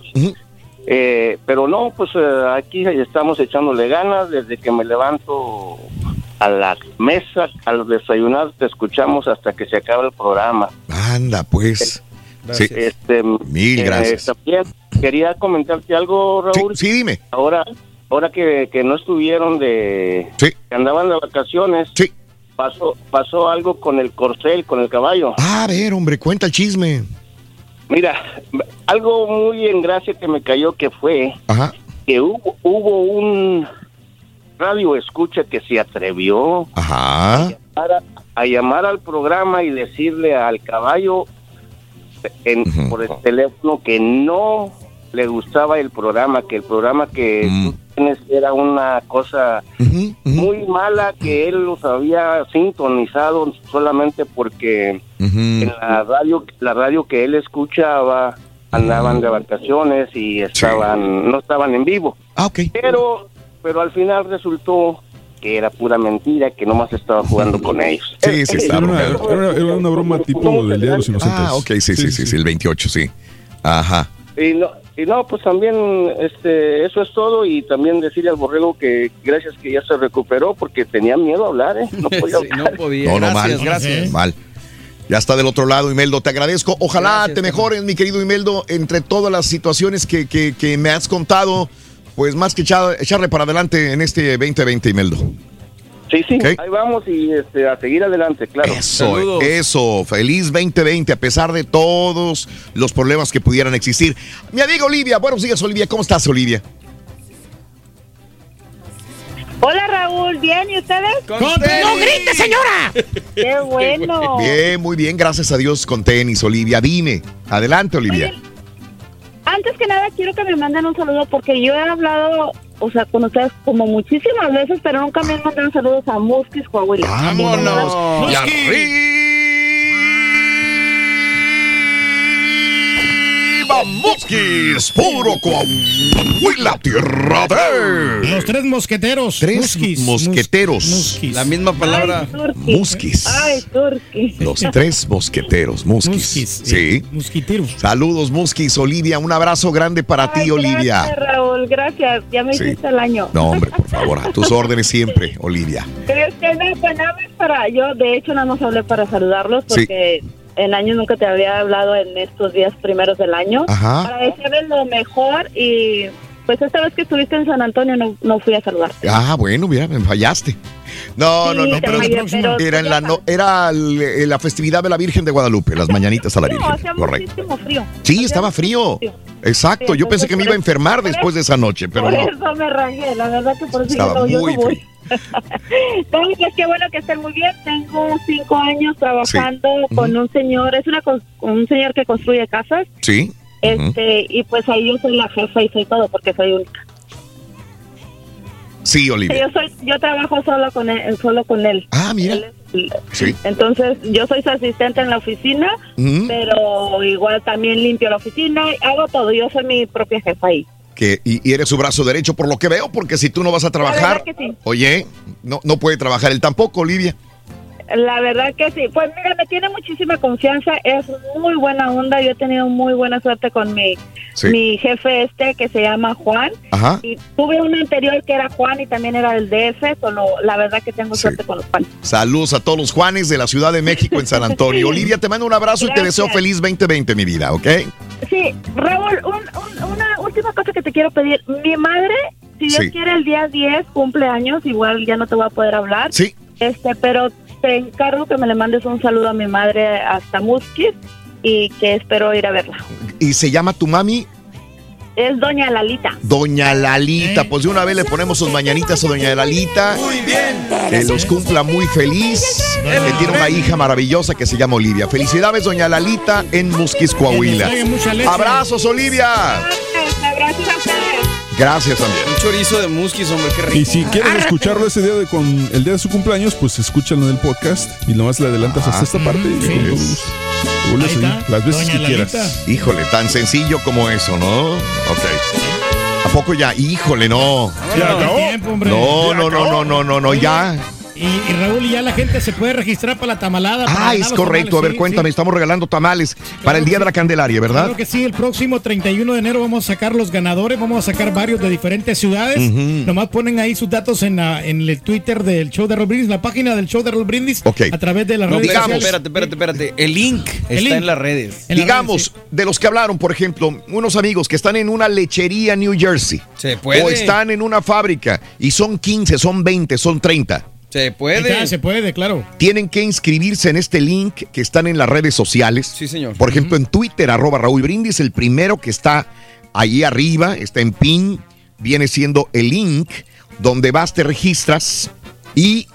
Eh, pero no, pues eh, aquí estamos echándole ganas desde que me levanto a la mesa, al desayunar, te escuchamos hasta que se acaba el programa. Anda, pues. Sí. Este, Mil eh, gracias. también quería comentarte algo, Raúl. Sí, dime. Ahora, ahora que, que no estuvieron de... Que andaban de vacaciones. Pasó, pasó algo con el corcel, con el caballo. Ah, a ver, hombre, cuenta el chisme. Mira, algo muy en gracia que me cayó que fue Ajá. que hubo, hubo un radio escucha que se atrevió Ajá. a, a llamar al programa y decirle al caballo en- por el teléfono que no le gustaba el programa, que el programa que tú tienes era una cosa muy mala, que él los había sintonizado solamente porque en la radio, la radio que él escuchaba andaban de vacaciones y estaban, no estaban en vivo. Ah. Pero, pero al final resultó que era pura mentira, que nomás estaba jugando con ellos. Sí, sí, está Era era- era una broma tipo del Día de los Inocentes. Ah, ok, sí, sí, sí, sí, el 28, sí. Ajá. Y no, y no, pues también este, eso es todo y también decirle al borrego que gracias que ya se recuperó porque tenía miedo a hablar, ¿eh? No (laughs) podía hablar. No, no, mal. Mal. Ya está del otro lado, Imeldo. Te agradezco. Ojalá te mejores, mi querido Imeldo, entre todas las situaciones que, que- que me has contado. Pues más que echar- echarle para adelante en este 2020, Imeldo. Sí, sí, ahí vamos y este, a seguir adelante, claro. Eso, eso. Feliz 2020, a pesar de todos los problemas que pudieran existir. Mi amiga Olivia, buenos días, Olivia. ¿Cómo estás, Olivia? Hola Raúl, ¿bien? ¿Y ustedes? ¡Con tenis! ¡No grite, señora! ¡Qué (laughs) bueno! Bien, muy bien, gracias a Dios con tenis, Olivia. Dime. Adelante, Olivia. Antes que nada quiero que me manden un saludo porque yo he hablado, o sea, con ustedes como muchísimas veces, pero nunca me han mandado saludos a Musquis, Coahuila. ¡Vámonos! Y arriba, Musquis, puro Coahuila, tierra de... Los tres mosqueteros. Tres Muskis, mosqueteros. Muskis. La misma palabra. Ay, Turki. Los tres mosqueteros, Musquis. Sí. Mosquiteros. Saludos, Musquis. Olivia, un abrazo grande para ti, Olivia. Gracias, Raúl, gracias. Ya me Sí. hiciste el año. No, hombre, por favor, a tus órdenes siempre, Olivia. Es que no, pues nada más para, yo de hecho nada más hablé para saludarlos Sí. En años nunca te había hablado en estos días primeros del año. Ajá. Para desearles lo mejor y pues esta vez que estuviste en San Antonio no, no fui a saludarte. Ah, bueno, mira, me fallaste. No, Sí, no, no, pero, fallé, pero era en la no- era la festividad de la Virgen de Guadalupe, las mañanitas a la Virgen. hacía Correcto. frío. Sí, estaba frío. Exacto, Sí, yo pensé que me iba a enfermar después de esa noche, pero por no. eso me rajé, la verdad que por eso Estaba yo, muy no voy. No, (laughs) pues qué bueno que estén muy bien. Tengo cinco años trabajando con un señor, es una un señor que construye casas. Sí. Este, y pues ahí yo soy la jefa y soy todo porque soy única. Sí, Olivia. Yo soy, yo trabajo solo con él, solo con él. Ah, mira. Sí. Entonces, yo soy su asistente en la oficina, Ujú. pero igual también limpio la oficina, hago todo, yo soy mi propia jefa ahí. Que, y, y eres su brazo derecho por lo que veo, porque si tú no vas a trabajar, sí. oye, no, no puede trabajar él tampoco, Olivia. La verdad que sí. Pues mira, me tiene muchísima confianza, es muy buena onda, yo he tenido muy buena suerte con mi, Sí. mi jefe este que se llama Juan. Ajá. Y tuve uno anterior que era Juan y también era del DF, solo la verdad que tengo suerte con los Juan. Saludos a todos los Juanes de la Ciudad de México en San Antonio. Olivia, te mando un abrazo y te deseo feliz 2020, mi vida, ¿ok? Sí, Raúl, un- un- una última cosa que te quiero pedir. Mi madre, si Dios Sí. quiere, el día 10 cumpleaños, igual ya no te voy a poder hablar. Sí. Este, pero te encargo que me le mandes un saludo a mi madre hasta Musquis y que espero ir a verla. Y se llama tu mami Es Doña Lalita. Doña Lalita. Pues de una vez le ponemos sus mañanitas a Doña Lalita. Muy bien. Que los cumpla muy feliz. Que tiene una hija maravillosa que se llama Olivia. Felicidades, Doña Lalita, en Musquis, Coahuila. Abrazos, Olivia. Gracias a. Gracias también. Un chorizo de musquis, hombre, qué rico. Y si quieres escucharlo ese día de con el día de su cumpleaños, pues escúchalo en el podcast y nomás le adelantas hasta esta parte y con todo gusto. Ahí está, las veces Doña que quieras. Híjole, tan sencillo como eso, ¿no? Ok. ¿A poco ya? Híjole, no. Ya acabó. Tiempo, hombre. No, Ya no, no, no, no, no, no, ya. Y, y Raúl, ya la gente se puede registrar para la tamalada. para Ah, es correcto. A ver, sí, cuéntame, sí. estamos regalando tamales para el Día de la Candelaria, ¿verdad? Claro que sí, el próximo 31 de enero vamos a sacar los ganadores, vamos a sacar varios de diferentes ciudades. Nomás ponen ahí sus datos en, la- en el Twitter del show de Roll Brindis, la página del show de Roll Brindis, Ok. a través de las No, redes digamos, sociales. espérate, espérate, espérate. El link está link. en las redes. En las Digamos, de los que hablaron, por ejemplo, unos amigos que están en una lechería en New Jersey. Se puede. O están en una fábrica y son 15, son 20, son 30. Se puede. Se puede, claro. Tienen que inscribirse en este link que están en las redes sociales. Sí, señor. Por ejemplo, en Twitter, arroba Raúl Brindis, el primero que está ahí arriba, está en pin, viene siendo el link donde vas, te registras y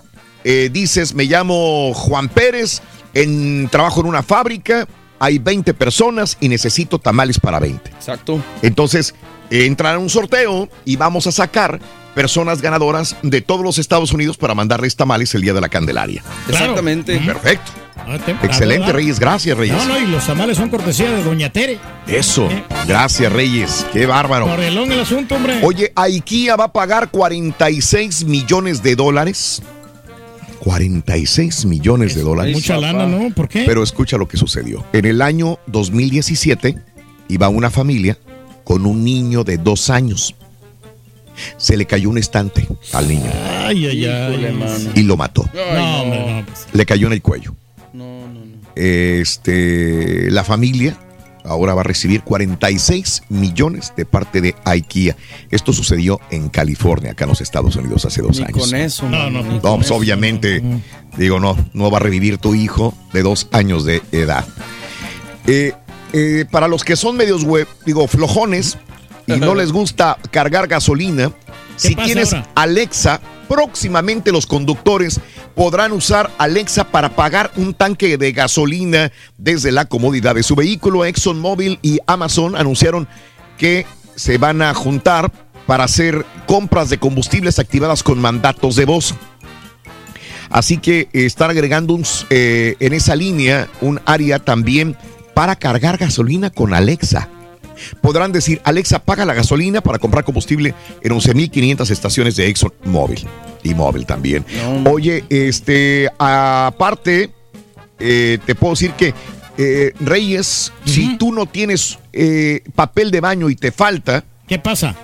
eh, dices, me llamo Juan Pérez, en, trabajo en una fábrica, hay 20 personas y necesito tamales para 20. Exacto. Entonces, entra en un sorteo y vamos a sacar personas ganadoras de todos los Estados Unidos para mandarles tamales el día de la Candelaria. Exactamente. Perfecto. Ah, te- Excelente, ah, Reyes. Gracias, Reyes. No, no, y los tamales son cortesía de Doña Tere. Eso. Gracias, Reyes. Qué bárbaro. Morelón el asunto, hombre. Oye, IKEA va a pagar 46 millones de dólares. 46 millones de dólares. Mucha lana, ¿no? ¿Por qué? Pero escucha lo que sucedió. En el año 2017 iba una familia con un niño de dos años. Se le cayó un estante al niño Ay, ay, ay. y lo mató. No, hombre, no. pues. Le cayó en el cuello. Este, la familia ahora va a recibir 46 millones de parte de IKEA. Esto sucedió en California, acá en los Estados Unidos, hace dos Ni años. con eso. No, no, ni No, con pues eso. obviamente, digo, no, no va a revivir tu hijo de dos años de edad. Eh, eh, para los que son medios web, digo, flojones y no les gusta cargar gasolina, si tienes ahora? Alexa, próximamente los conductores podrán usar Alexa para pagar un tanque de gasolina desde la comodidad de su vehículo. ExxonMobil y Amazon anunciaron que se van a juntar para hacer compras de combustibles activadas con mandatos de voz. Así que están agregando un eh, en esa línea un área también para cargar gasolina con Alexa. Podrán decir, Alexa, paga la gasolina para comprar combustible en 11.500 estaciones de ExxonMobil. Y móvil también. Oye, este, aparte, eh, te puedo decir que, eh, Reyes, si tú no tienes eh, papel de baño y te falta, ¿Qué pasa?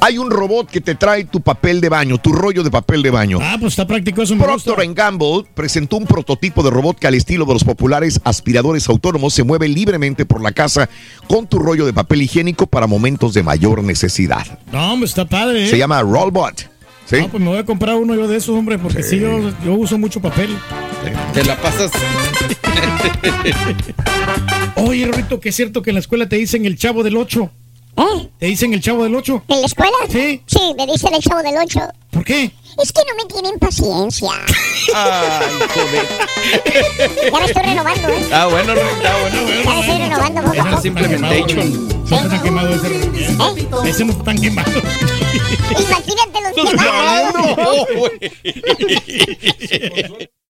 hay un robot que te trae tu papel de baño, tu rollo de papel de baño. Ah, pues está práctico eso. me gusta. Procter Gamble presentó un prototipo de robot que al estilo de los populares aspiradores autónomos se mueve libremente por la casa con tu rollo de papel higiénico para momentos de mayor necesidad. No, hombre, está padre. ¿eh? Se llama Rollbot. ¿sí? No, pues me voy a comprar uno yo de esos, hombre, porque sí, yo, yo uso mucho papel. Te la pasas. (laughs) Oye, Rorito, que es cierto que en la escuela te dicen el chavo del 8. ¿Eh? ¿Te dicen el chavo del 8? ¿En la escuela? Sí. Sí, me dicen el chavo del 8. ¿Por qué? Es que no me tienen paciencia. (laughs) Ay, joder. Ya me estoy renovando, ¿eh? Ah, bueno, está bueno. Ya me estoy renovando poco a poco. implementation. Sí, está tan quemado ese. ¿Eh? Ese no está tan quemado. Imagínate los (laughs) quemados. (laughs)